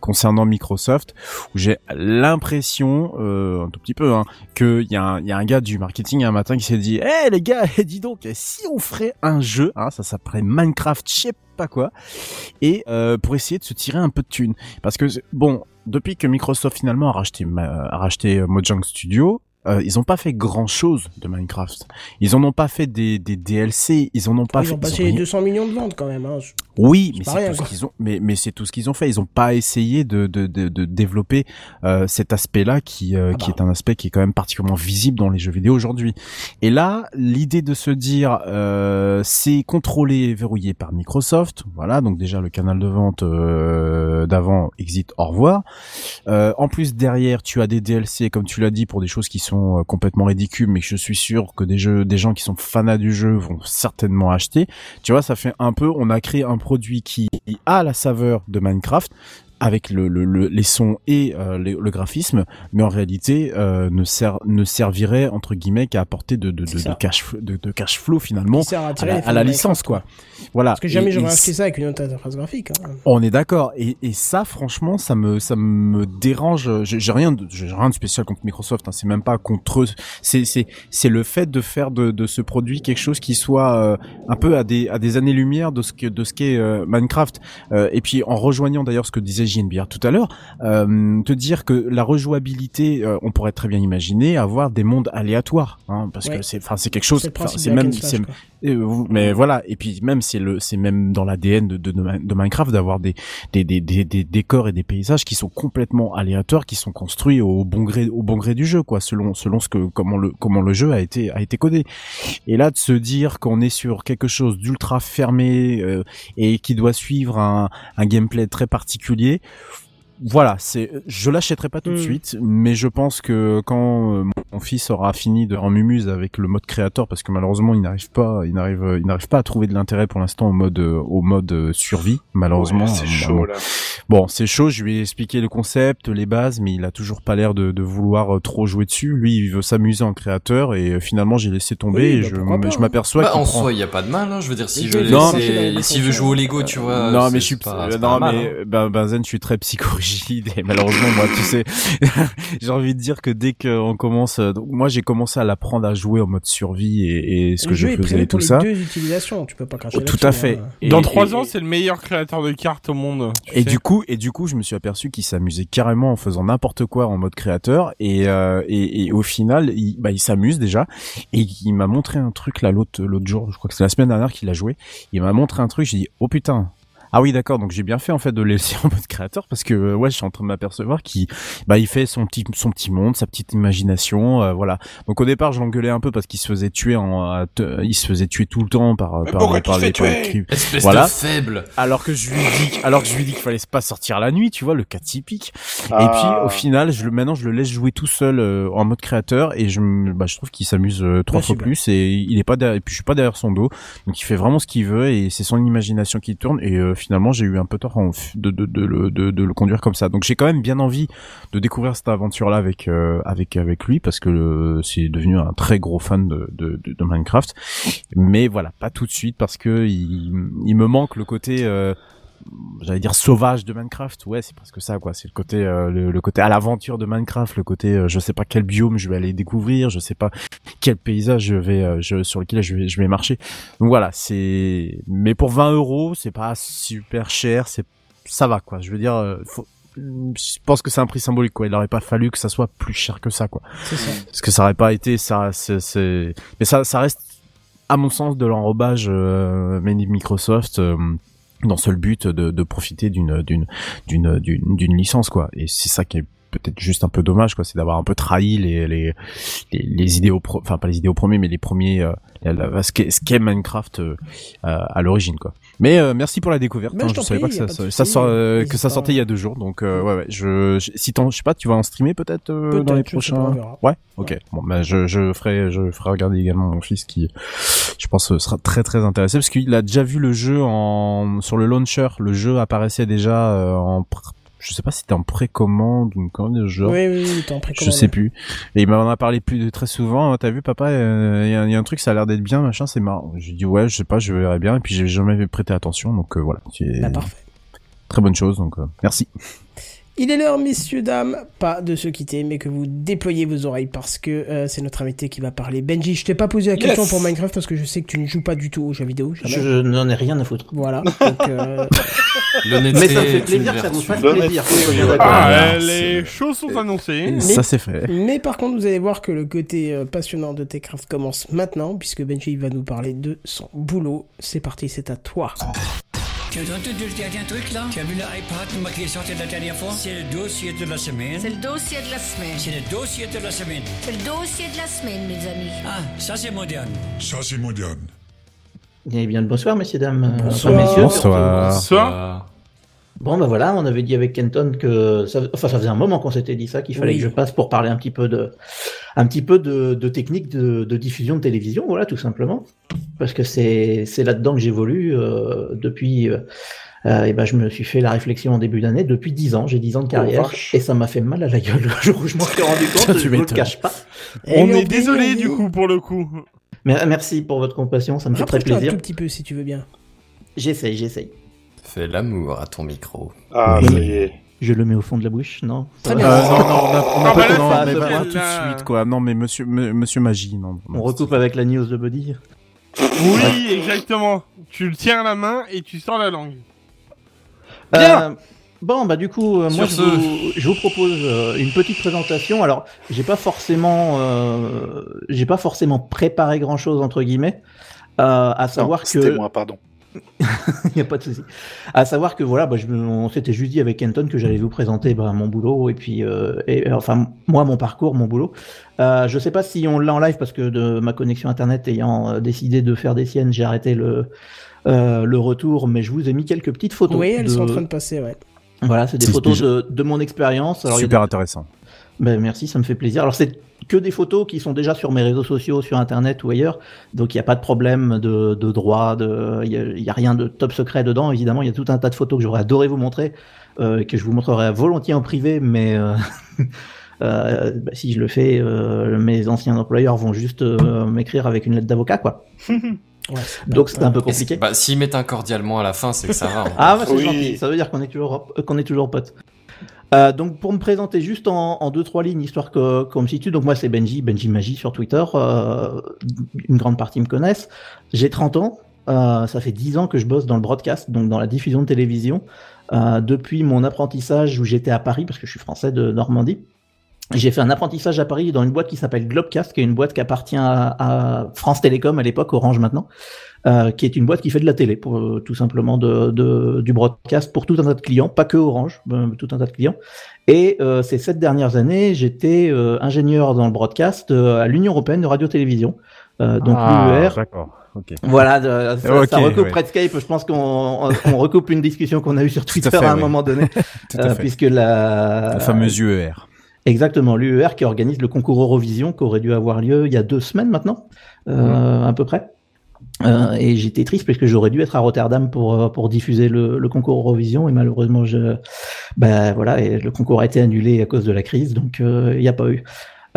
concernant Microsoft, où j'ai l'impression, euh, un tout petit peu, hein, qu'il y, a un- y a un gars du marketing un matin qui s'est dit, hé les gars, [laughs] dis donc, si on ferait un jeu, hein, ça s'appellerait Minecraft, je sais quoi, et euh, pour essayer de se tirer un peu de thunes. Parce que bon, depuis que Microsoft finalement a racheté, a racheté euh, Mojang Studio, euh, ils ont pas fait grand chose de Minecraft. Ils en ont pas fait des, des DLC, ils en ont pas Ils fait. ont passé ont les rien- 200 millions de ventes quand même. Hein. oui, mais c'est tout ce qu'ils ont. Mais mais c'est tout ce qu'ils ont fait. Ils ont pas essayé de de de, de développer euh, cet aspect-là qui euh, Ah qui bah. est un aspect qui est quand même particulièrement visible dans les jeux vidéo aujourd'hui. Et là, l'idée de se dire euh, c'est contrôlé et verrouillé par Microsoft. Voilà, donc déjà le canal de vente euh, d'avant exit au revoir. Euh, en plus derrière, tu as des DLC comme tu l'as dit pour des choses qui sont euh, complètement ridicules, mais que je suis sûr que des jeux, des gens qui sont fanats du jeu vont certainement acheter. Tu vois, ça fait un peu, on a créé un produit qui a la saveur de Minecraft avec le, le, le- les sons et euh, le graphisme, mais en réalité euh, ne, ser- ne servirait entre guillemets qu'à apporter de, de, de, de cash de, de cash flow finalement à la, à licence quoi. Voilà. Parce que jamais j'aurais et acheté ça avec une autre interface graphique. hein. on est d'accord et, et ça franchement ça me ça me dérange j'ai rien de rien de spécial contre Microsoft hein, c'est même pas contre eux c'est c'est c'est le fait de faire de, de ce produit quelque chose qui soit euh, un peu à des à des années lumière de ce que de ce qu'est euh, Minecraft Euh, et puis en rejoignant d'ailleurs ce que disait JNBR tout à l'heure, euh, te dire que la rejouabilité, euh, on pourrait très bien imaginer avoir des mondes aléatoires, hein, parce Ouais. que c'est, enfin, c'est quelque chose, C'est même, slash, euh, mais voilà, et puis même c'est le, c'est même dans l'ADN de, de, de Minecraft d'avoir des, des, des, des, des décors et des paysages qui sont complètement aléatoires, qui sont construits au bon gré, au bon gré du jeu, quoi, selon, selon ce que, comment le, comment le jeu a été, a été codé. Et là, de se dire qu'on est sur quelque chose d'ultra fermé euh, et qui doit suivre un, un gameplay très particulier janvier voilà, c'est, je l'achèterai pas tout de Mm. suite, mais je pense que quand euh, mon fils aura fini de en mumuse avec le mode créateur, parce que malheureusement il n'arrive pas, il n'arrive, il n'arrive pas à trouver de l'intérêt pour l'instant au mode, euh, au mode euh, survie, malheureusement. Ouais, c'est Euh, chaud bon. là. Bon, c'est chaud, je lui ai expliqué le concept, les bases, mais il a toujours pas l'air de, de vouloir trop jouer dessus. Lui, il veut s'amuser en créateur et finalement j'ai laissé tomber Oui, et bah, je, pourquoi pas, je hein. m'aperçois Bah, en prend... soi, il y a pas de mal, hein. Je veux dire, s'il Je veut, laisser s'il veut jouer au Lego, tu vois. non, mais je suis, pas- non, pas mal, mais hein. ben, Benzen, je suis très psychorigide et malheureusement, moi, tu sais, [laughs] j'ai envie de dire que dès qu'on commence, euh, donc, moi, j'ai commencé à l'apprendre à jouer en mode survie et, et ce Le que je faisais et tout pour les ça. deux utilisations, tu peux pas cracher Oh, tout à fait. hein. Et- Dans trois ans, c'est le meilleur créateur de cartes au monde. tu Et sais. du coup, et du coup, je me suis aperçu qu'il s'amusait carrément en faisant n'importe quoi en mode créateur. Et, euh, et, et au final, il, bah, il s'amuse déjà. Et il m'a montré un truc là l'autre l'autre jour. Je crois que c'est la semaine dernière qu'il a joué. Il m'a montré un truc. J'ai dit oh putain. Ah oui d'accord donc j'ai bien fait en fait de le laisser [laughs] en mode créateur parce que euh, ouais je suis en train de m'apercevoir qu'il bah il fait son petit son petit monde sa petite imagination euh, voilà donc au départ je l'engueulais un peu parce qu'il se faisait tuer en te- il se faisait tuer tout le temps par par, par les par les. Espèce Voilà. de faible. alors que je lui dis alors que je lui dis qu'il fallait pas sortir la nuit tu vois le cas typique et Ah. puis au final, je le maintenant je le laisse jouer tout seul euh, en mode créateur et je me- bah, je trouve qu'il s'amuse euh, trois Ouais, fois plus et il est pas derrière, et puis je suis pas derrière son dos donc il fait vraiment ce qu'il veut et c'est son imagination qui tourne et euh, finalement j'ai eu un peu tort de de, de, le- de, le conduire comme ça. Donc j'ai quand même bien envie de découvrir cette aventure là avec euh, avec avec lui parce que euh, c'est devenu un très gros fan de, de, de, de Minecraft. Mais voilà pas tout de suite parce que il, il me manque le côté euh, j'allais dire sauvage de Minecraft. Ouais c'est presque ça quoi. C'est le côté euh, le, le côté à l'aventure de Minecraft le côté euh, je sais pas quel biome je vais aller découvrir je sais pas quel paysage je vais euh, je, sur lequel je vais je vais marcher. Donc voilà c'est mais pour 20 euros c'est pas super cher c'est ça va quoi. Je veux dire euh, faut je pense que c'est un prix symbolique quoi. Il aurait pas fallu que ça soit plus cher que ça quoi. C'est ça. parce que ça aurait pas été ça c'est mais ça ça reste à mon sens de l'enrobage euh, Microsoft euh, dans seul but de, profiter d'une d'une d'une d'une licence quoi. Et c'est ça qui est peut-être juste un peu dommage quoi. C'est d'avoir un peu trahi les les les, idéaux pro- enfin pas les idéaux premiers mais les premiers euh, la- ce qu'est Minecraft euh, à l'origine quoi mais euh, merci pour la découverte hein, je t'en savais prie, pas que ça pas sort euh, n'hésite que ça pas. sortait il y a deux jours donc euh, ouais ouais je, je si t'en je sais pas tu vas en streamer peut-être euh, Peut-être, dans les pas, prochains verra. Ouais, ok. Bon, bah, je, je ferai, je ferai regarder également mon fils qui, je pense, euh, sera très très intéressé parce qu'il a déjà vu le jeu en, sur le launcher. Le jeu apparaissait déjà euh, en, pr- je sais pas si c'était en précommande ou une commande de jeu. Oui, oui, oui, t'es en Je précommande. sais plus. Et il m'en a parlé plus très souvent. T'as vu, papa, euh, il y, a- il y a un truc, ça a l'air d'être bien, machin, c'est marrant. J'ai dit ouais, je sais pas, je verrai bien. Et puis j'ai jamais prêté attention, donc euh, voilà. C'est Bah, parfait. très bonne chose, donc euh, merci. Il est l'heure, messieurs, dames, pas de se quitter, mais que vous déployez vos oreilles parce que euh, c'est notre invité qui va parler. Benji, je t'ai pas posé la Yes. question pour Minecraft parce que je sais que tu ne joues pas du tout aux jeux vidéo. Jamais. Je n'en ai rien à foutre. Voilà. [laughs] Donc, euh, Mais ça me fait plaisir que ça Bonne plaisir. Ah, les choses sont annoncées. Ça c'est fait. Mais par contre, vous allez voir que le côté euh, passionnant de Techcraft commence maintenant, puisque Benji va nous parler de son boulot. C'est parti, c'est à toi. Tu as entendu le dernier truc là? Tu as vu l'iPad qui est sorti la dernière fois? C'est le dossier de la semaine. C'est le dossier de la semaine. C'est le dossier de la semaine. C'est le dossier de la semaine, mes amis. Ah, ça c'est moderne. Ça, c'est moderne. Eh bien, bonsoir, messieurs, dames. Bonsoir. enfin, messieurs, Bonsoir. Bonsoir. Bon, bah voilà, on avait dit avec Kenton que ça, enfin, ça faisait un moment qu'on s'était dit ça, qu'il fallait Oui. que je passe pour parler un petit peu de, un petit peu de, de technique de, de diffusion de télévision, voilà, tout simplement. Parce que c'est, c'est là-dedans que j'évolue euh, depuis. Euh, euh, et ben, je me suis fait la réflexion en début d'année. Depuis 10 ans, j'ai 10 ans de carrière vache. et ça m'a fait mal à la gueule [laughs] le jour où je m'en suis rendu compte. [laughs] Tu je vous le cache pas. On est désolé du coup pour le coup. Mais merci pour votre compassion, ça me fait très Rapproche-toi un plaisir. tout petit peu si tu veux bien. J'essaye, j'essaye. Fais l'amour à ton micro. Ah, Oui. ça y est. Je le mets au fond de la bouche, non Très bien. Euh, non, non, on a, on a pas, bah non, mais pas ça. tout de suite, quoi. Non, mais monsieur, monsieur Magie, non. non. On recoupe avec la news de Buddy. Oui, exactement. Tu le tiens à la main et tu sors la langue. Bien. Euh, Bon, bah du coup, euh, moi je vous, je vous propose euh, une petite présentation. Alors, j'ai pas forcément, euh, j'ai pas forcément préparé grand chose entre guillemets. Euh, à savoir Non, que C'était moi, pardon. [laughs] Il n'y a pas de souci. À savoir que voilà, bah, je, on s'était juste dit avec Kenton que j'allais vous présenter bah, mon boulot et puis, euh, et, euh, enfin, moi, mon parcours, mon boulot. Euh, je sais pas si on l'a en live parce que de ma connexion internet ayant décidé de faire des siennes, j'ai arrêté le, euh, le retour, mais je vous ai mis quelques petites photos. Oui, elles de- sont en train de passer, ouais. Voilà, c'est des photos de, de mon expérience. Super intéressant. ben, merci, ça me fait plaisir. Alors c'est que des photos qui sont déjà sur mes réseaux sociaux, sur internet ou ailleurs, donc il n'y a pas de problème de, de droit, de, il y a, il y a rien de top secret dedans. Évidemment, il y a tout un tas de photos que j'aurais adoré vous montrer, euh, que je vous montrerai volontiers en privé, mais euh, [laughs] euh, bah, si je le fais, euh, mes anciens employeurs vont juste euh, m'écrire avec une lettre d'avocat, quoi. [laughs] Ouais, c'est Donc c'est un peu Est-ce- compliqué. Bah, s'ils mettent un cordialement à la fin, c'est que ça va. Ah, bah, c'est Oui. gentil. Ça veut dire qu'on est toujours, euh, qu'on est toujours potes. Euh, donc pour me présenter juste en, en deux trois lignes histoire que qu'on me situe. Donc moi c'est Benji Benji Magie sur Twitter. Euh, une grande partie me connaissent. J'ai 30 ans. Euh, ça fait 10 ans que je bosse dans le broadcast donc dans la diffusion de télévision euh, depuis mon apprentissage où j'étais à Paris parce que je suis français de Normandie j'ai fait un apprentissage à Paris dans une boîte qui s'appelle Globecast qui est une boîte qui appartient à, à France Télécom à l'époque Orange maintenant euh, qui est une boîte qui fait de la télé, pour, euh, tout simplement de, de- du broadcast pour tout un tas de clients, pas que Orange, euh, tout un tas de clients. Et euh, ces sept dernières années, j'étais euh, ingénieur dans le broadcast euh, à l'Union européenne de radio-télévision, euh, donc Ah, l'UER. D'accord. Ok. Voilà, de- ça, recoupe ouais. Redscape. Je pense qu'on on, recoupe une discussion qu'on a eue sur [laughs] Twitter fait, à un oui. moment donné, [laughs] euh, puisque la, La fameuse UER. Exactement, l'UER qui organise le concours Eurovision qui aurait dû avoir lieu il y a deux semaines maintenant, euh, à peu près. Euh, et j'étais triste parce que j'aurais dû être à Rotterdam pour euh, pour diffuser le, le concours Eurovision et malheureusement je ben voilà et le concours a été annulé à cause de la crise donc euh, il n'y a pas eu.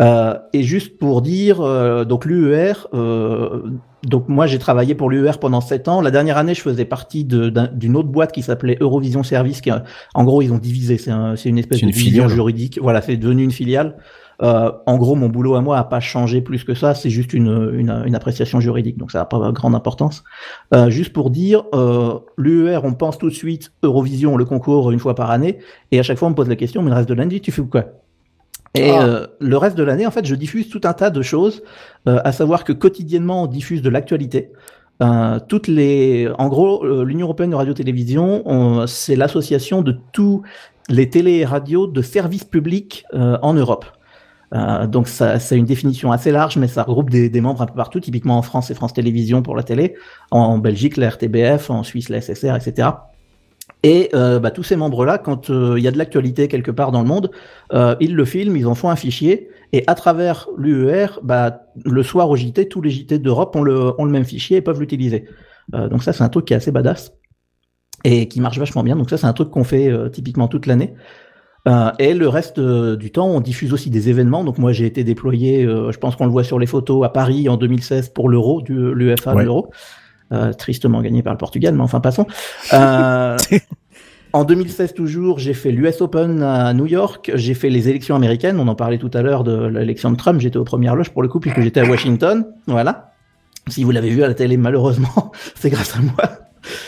Euh, et juste pour dire euh, donc l'UER euh, donc moi j'ai travaillé pour l'UER pendant sept ans. La dernière année je faisais partie d'une autre boîte qui s'appelait Eurovision Service qui a- en gros ils ont divisé c'est un- c'est une espèce de filiale. juridique voilà c'est devenu une filiale. Euh, en gros, mon boulot à moi a pas changé plus que ça. C'est juste une, une, une appréciation juridique, donc ça n'a pas grande importance. Euh, juste pour dire, euh, l'UER, on pense tout de suite Eurovision, le concours une fois par année, et à chaque fois on me pose la question, mais le reste de l'année, tu fais quoi? Et Ah. euh, le reste de l'année, en fait, je diffuse tout un tas de choses, euh, à savoir que quotidiennement, on diffuse de l'actualité. Euh, toutes les, en gros, l'Union européenne de radio-télévision, on- c'est l'association de tous les télé et radios de services publics en Europe. Donc ça, c'est une définition assez large, mais ça regroupe des, des membres un peu partout. Typiquement en France, c'est France Télévisions pour la télé, en Belgique, la RTBF, en Suisse, la SSR, etc. Et euh, bah, tous ces membres-là, quand euh, il y a de l'actualité quelque part dans le monde, euh, ils le filment, ils en font un fichier, et à travers l'UER, bah, le soir au JT, tous les JT d'Europe ont le, ont le même fichier et peuvent l'utiliser. Euh, donc ça, c'est un truc qui est assez badass et qui marche vachement bien. Donc ça, c'est un truc qu'on fait euh, typiquement toute l'année. Euh, et le reste du temps, on diffuse aussi des événements. Donc moi, j'ai été déployé, euh, je pense qu'on le voit sur les photos, à Paris en 2016 pour l'Euro, du l'UEFA Ouais. l'Euro. Euh, tristement gagné par le Portugal, mais enfin passons. Euh, [laughs] en 2016 toujours, j'ai fait l'US Open à New York, j'ai fait les élections américaines, on en parlait tout à l'heure de l'élection de Trump, j'étais aux premières loges pour le coup puisque j'étais à Washington, [laughs] voilà. Si vous l'avez vu à la télé, malheureusement, [laughs] c'est grâce à moi,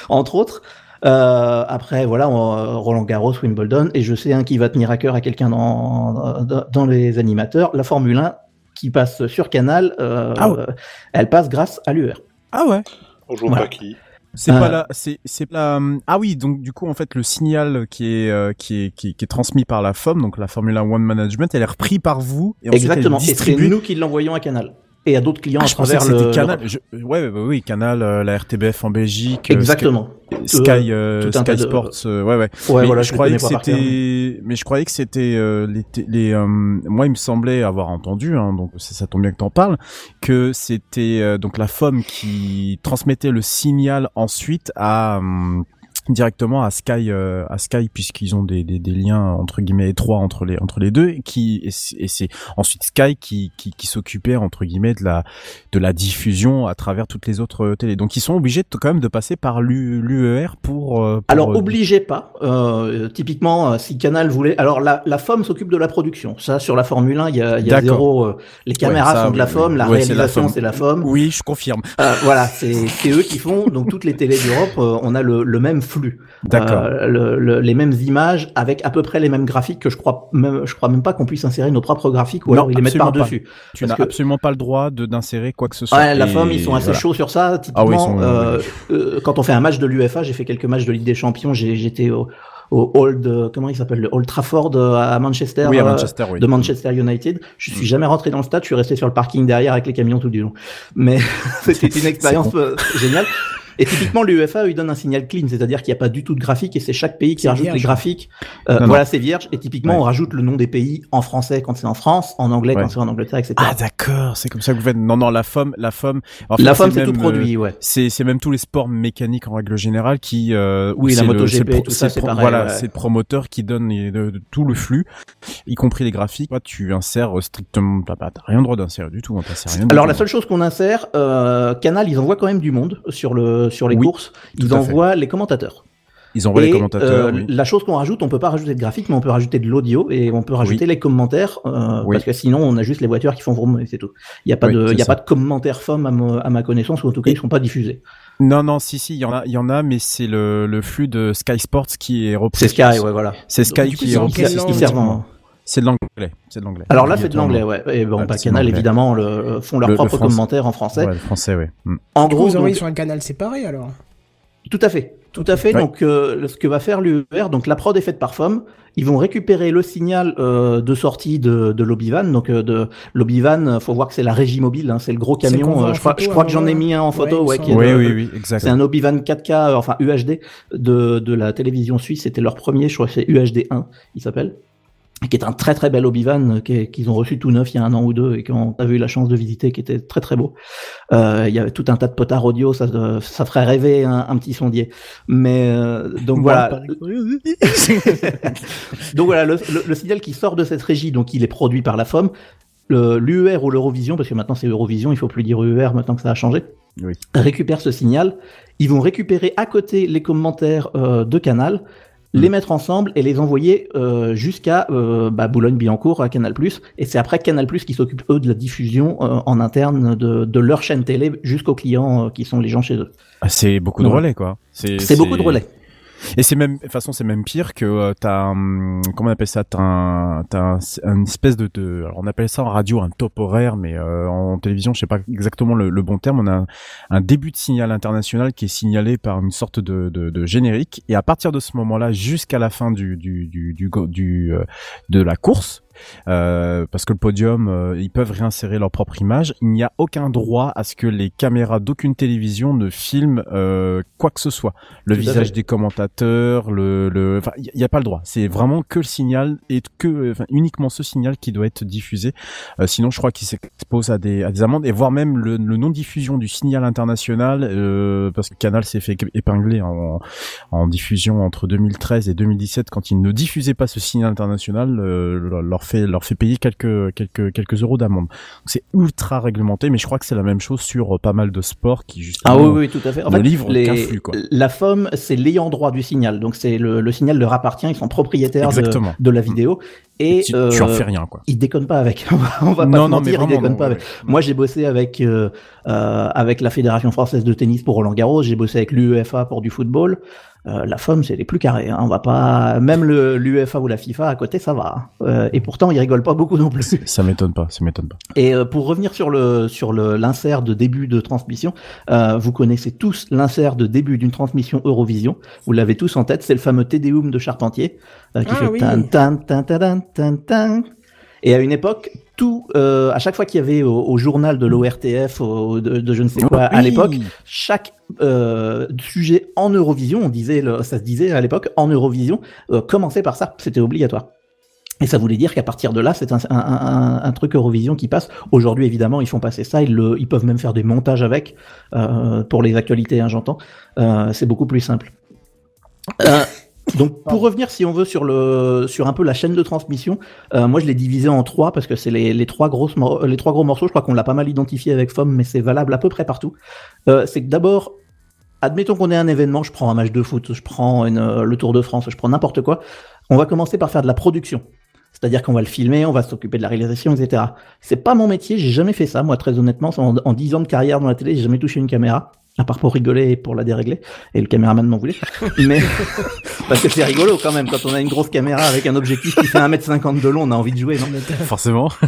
entre autres. Euh, après, voilà, on- Roland Garros, Wimbledon, et je sais un qui va tenir à cœur à quelqu'un dans, dans, dans les animateurs, la Formule 1 qui passe sur Canal, euh, Ah ouais. elle passe grâce à l'UR. Ah ouais. On joue Voilà. pas qui. C'est Euh, pas la, c'est, c'est la, ah oui, donc du coup en fait le signal qui est, euh, qui est, qui est, qui est transmis par la FOM, donc la Formula One Management, elle est repris par vous et ensuite Exactement, elle et est c'est distribuée. nous qui l'envoyons à Canal. Et à d'autres clients Ah, à je pensais que travers c'était le. Canal. Je- Ouais, ouais, ouais, oui, Canal, euh, la RTBF en Belgique. euh, Exactement. Sky, Sky, euh, tas Sky de- Sports, euh, ouais, ouais. Ouais, mais voilà, je croyais que c'était, mais je croyais que c'était euh, les, les euh, moi il me semblait avoir entendu, hein, donc ça, ça tombe bien que t'en parles, que c'était euh, donc la FOM qui transmettait le signal ensuite à hum, directement à Sky euh, à Sky puisqu'ils ont des, des, des liens entre guillemets étroits entre les entre les deux et qui et c'est- ensuite Sky qui qui, qui s'occupait entre guillemets de la de la diffusion à travers toutes les autres euh, télés donc ils sont obligés de, quand même de passer par l'U- l'UER pour, euh, pour Alors, euh, obligez pas. Euh, typiquement, euh, si Canal voulait. Alors, la, la FOM s'occupe de la production. Ça, sur la Formule 1, il y a, y zéro. euh, les caméras ça, sont de la FOM, la Ouais, réalisation, c'est la FOM. Oui, je confirme. Euh, voilà, c'est eux qui font. Donc, toutes les télés d'Europe, euh, on a le, le même flux flux. D'accord. Euh, le- le- les mêmes images avec à peu près les mêmes graphiques que je crois même, je crois même pas qu'on puisse insérer nos propres graphiques ou Non, alors ils les mettent par dessus. tu n'as que- absolument pas le droit d'insérer quoi que ce soit. Ouais, la forme, ils sont assez voilà. chauds sur ça. Ah oui, Typiquement, sont- euh, euh, quand on fait un match de l'UFA, j'ai fait quelques matchs de Ligue des Champions. J'étais au, au Old, euh, comment il s'appelle, le Old Trafford à Manchester. Oui, à euh, Manchester, oui. de Manchester United. Je suis Mm. jamais rentré dans le stade, je suis resté sur le parking derrière avec les camions tout du long. Mais [laughs] c'était une expérience géniale. Et typiquement, l'UEFA, eux, ils donnent un signal clean, c'est-à-dire qu'il n'y a pas du tout de graphique et c'est chaque pays qui rajoute vierge. les graphiques. Euh, Non, voilà, c'est vierge. Et typiquement, Ouais. on rajoute le nom des pays en français quand c'est en France, en anglais Ouais. quand c'est en Angleterre, etc. Ah d'accord, c'est comme ça que vous faites. Non non, la FOM, la FOM. La femme, c'est tout euh, produit, ouais. C'est c'est même tous les sports mécaniques en règle générale qui euh, Oui, la le pro- tout ça, c'est pareil, Voilà, ouais. c'est le promoteur qui donne les- de- de tout le flux, y compris les graphiques. Toi, tu insères strictement, t'as rien le droit d'insérer du tout. hein, rien Alors la seule chose qu'on insère, euh, Canal, ils envoient quand même du monde sur le sur les Oui, courses. Ils fait. envoient les commentateurs. Ils envoient Et, les commentateurs. euh, oui. La chose qu'on rajoute, on peut pas rajouter de graphique, mais on peut rajouter de l'audio et on peut rajouter les commentaires euh, Oui. parce que sinon on a juste les voitures qui font vroom et c'est tout. Il y a pas Oui, de, il y a ça. pas de commentaires FOM à, mo- à ma connaissance ou en tout cas ils sont pas diffusés. Non non, si si, il y en a, il y en a, mais c'est le le flux de Sky Sports qui est repris. C'est Sky, ouais voilà. C'est Sky qui est repris. C'est de l'anglais, c'est de l'anglais. Alors là c'est de l'anglais, ouais. Et bon, bah, Canal évidemment le, font leurs Le- le propres commentaires en français. Ouais, le français, ouais. Mm. En Du coup, gros, vous envoyez donc- sur un canal séparé alors. Tout à fait, tout à fait. Ouais. Donc, euh, ce que va faire l'UER, donc la prod est faite par FOM. Ils vont récupérer le signal euh, de sortie de, de l'Obivan. Donc, euh, de l'Obivan, euh, faut voir que c'est la régie mobile, hein, c'est le gros camion. euh, je crois, photo je crois à que j'en ai mis un en photo, Ouais. Oui, oui, oui, exact. C'est un Obivan 4K, euh, enfin UHD de, de la télévision suisse. C'était leur premier, je crois que c'est UHD 1, il s'appelle. Qui est un très très bel Obivan euh, qu'ils ont reçu tout neuf il y a un an ou deux et qu'on a eu la chance de visiter, qui était très très beau. Euh, il y avait tout un tas de potards audio, ça, euh, ça ferait rêver un, un petit sondier. Mais euh, donc voilà. [laughs] donc voilà, le, le- le signal qui sort de cette régie, donc il est produit par la FOM. Le- L'UER ou l'Eurovision, parce que maintenant c'est Eurovision, il faut plus dire UER maintenant que ça a changé, Oui. récupère ce signal. Ils vont récupérer à côté les commentaires euh, de Canal, les mettre ensemble et les envoyer euh, jusqu'à euh, bah, Boulogne-Billancourt à Canal+. Et c'est après Canal+, qui s'occupe eux de la diffusion euh, en interne de, de leur chaîne télé jusqu'aux clients euh, qui sont les gens chez eux. Ah, c'est beaucoup de relais, quoi. C'est beaucoup de relais. Et c'est même, de toute façon, c'est même pire que euh, t'as, comment on appelle ça, t'as un, t'as un, un espèce de, de, alors on appelle ça en radio un top horaire, mais euh, en télévision, je sais pas exactement le, le bon terme. On a un, début de signal international qui est signalé par une sorte de, de, de générique, et à partir de ce moment-là, jusqu'à la fin du, du, du, du, du, euh, de la course. Euh, parce que le podium, euh, ils peuvent réinsérer leur propre image. Il n'y a aucun droit à ce que les caméras d'aucune télévision ne filment euh, quoi que ce soit le Tout visage des commentateurs, le, le, enfin, il y, a pas le droit. C'est vraiment que le signal et que, enfin, uniquement ce signal qui doit être diffusé. Euh, sinon, je crois qu'il s'expose à des, à des amendes et voire même le, le non diffusion du signal international, euh, parce que Canal s'est fait épingler en, en diffusion entre 2013 et 2017 quand ils ne diffusaient pas ce signal international, euh, leur fait, leur fait payer quelques, quelques, quelques euros d'amende. C'est ultra réglementé, mais je crois que c'est la même chose sur euh, pas mal de sports qui justement. Ah oui, oui, tout à fait. En ne fait, livrent les- flux, quoi. La FOM, c'est l'ayant droit du signal. Donc, c'est le, le signal leur appartient. Ils sont propriétaires de, de la vidéo. Et tu, tu en euh, fais rien, quoi. ils déconnent pas avec. [laughs] On va- pas non, se non, mais mentir, ils déconnent non, pas avec. ouais. Moi, j'ai bossé avec euh, euh, avec la Fédération française de tennis pour Roland Garros. J'ai bossé avec l'UEFA pour du football. Euh, la FOM, c'est les plus carrés. Hein. On va pas, même le l'UEFA ou la FIFA à côté, ça va. hein. Euh, et pourtant, ils rigolent pas beaucoup non plus. Ça m'étonne pas, ça m'étonne pas. Et euh, pour revenir sur le sur le l'insert de début de transmission, euh, vous connaissez tous l'insert de début d'une transmission Eurovision. Vous l'avez tous en tête. C'est le fameux Tédéum de Charpentier euh, qui Ah fait oui. tan tan tan tan tan tan. Et à une époque, tout, euh, à chaque fois qu'il y avait au, au journal de l'ORTF, de, de je ne sais quoi, à Oui. l'époque, chaque euh, sujet en Eurovision, on disait, le- ça se disait à l'époque, en Eurovision, euh, commençait par ça, c'était obligatoire. Et ça voulait dire qu'à partir de là, c'est un, un, un, un truc Eurovision qui passe. Aujourd'hui, évidemment, ils font passer ça. Ils, le, ils peuvent même faire des montages avec euh, pour les actualités, hein, j'entends. Euh, c'est beaucoup plus simple. Euh, donc, pour revenir, si on veut, sur le sur un peu la chaîne de transmission, euh, moi je l'ai divisé en trois parce que c'est les, les trois grosses mor- les trois gros morceaux. Je crois qu'on l'a pas mal identifié avec FOM, mais c'est valable à peu près partout. Euh, c'est que d'abord, admettons qu'on ait un événement, je prends un match de foot, je prends une, euh, le Tour de France, je prends n'importe quoi. On va commencer par faire de la production. C'est-à-dire qu'on va le filmer, on va s'occuper de la réalisation, etc. C'est pas mon métier, j'ai jamais fait ça, moi très honnêtement. En, en 10 ans de carrière dans la télé, j'ai jamais touché une caméra. À part pour rigoler et pour la dérégler. Et le caméraman m'en voulait. Mais [laughs] parce que c'est rigolo quand même quand on a une grosse caméra avec un objectif qui fait 1m50 de long, on a envie de jouer, non? Forcément. [laughs]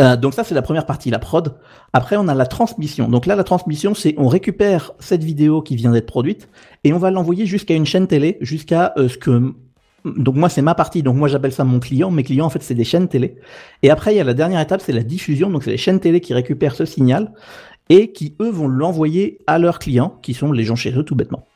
Euh, donc ça c'est la première partie, la prod. Après on a la transmission. Donc là la transmission c'est on récupère cette vidéo qui vient d'être produite et on va l'envoyer jusqu'à une chaîne télé, jusqu'à euh, ce que donc moi c'est ma partie, donc moi j'appelle ça mon client. Mes clients en fait c'est des chaînes télé. Et après il y a la dernière étape, c'est la diffusion. Donc c'est les chaînes télé qui récupèrent ce signal et qui eux vont l'envoyer à leurs clients, qui sont les gens chez eux tout bêtement.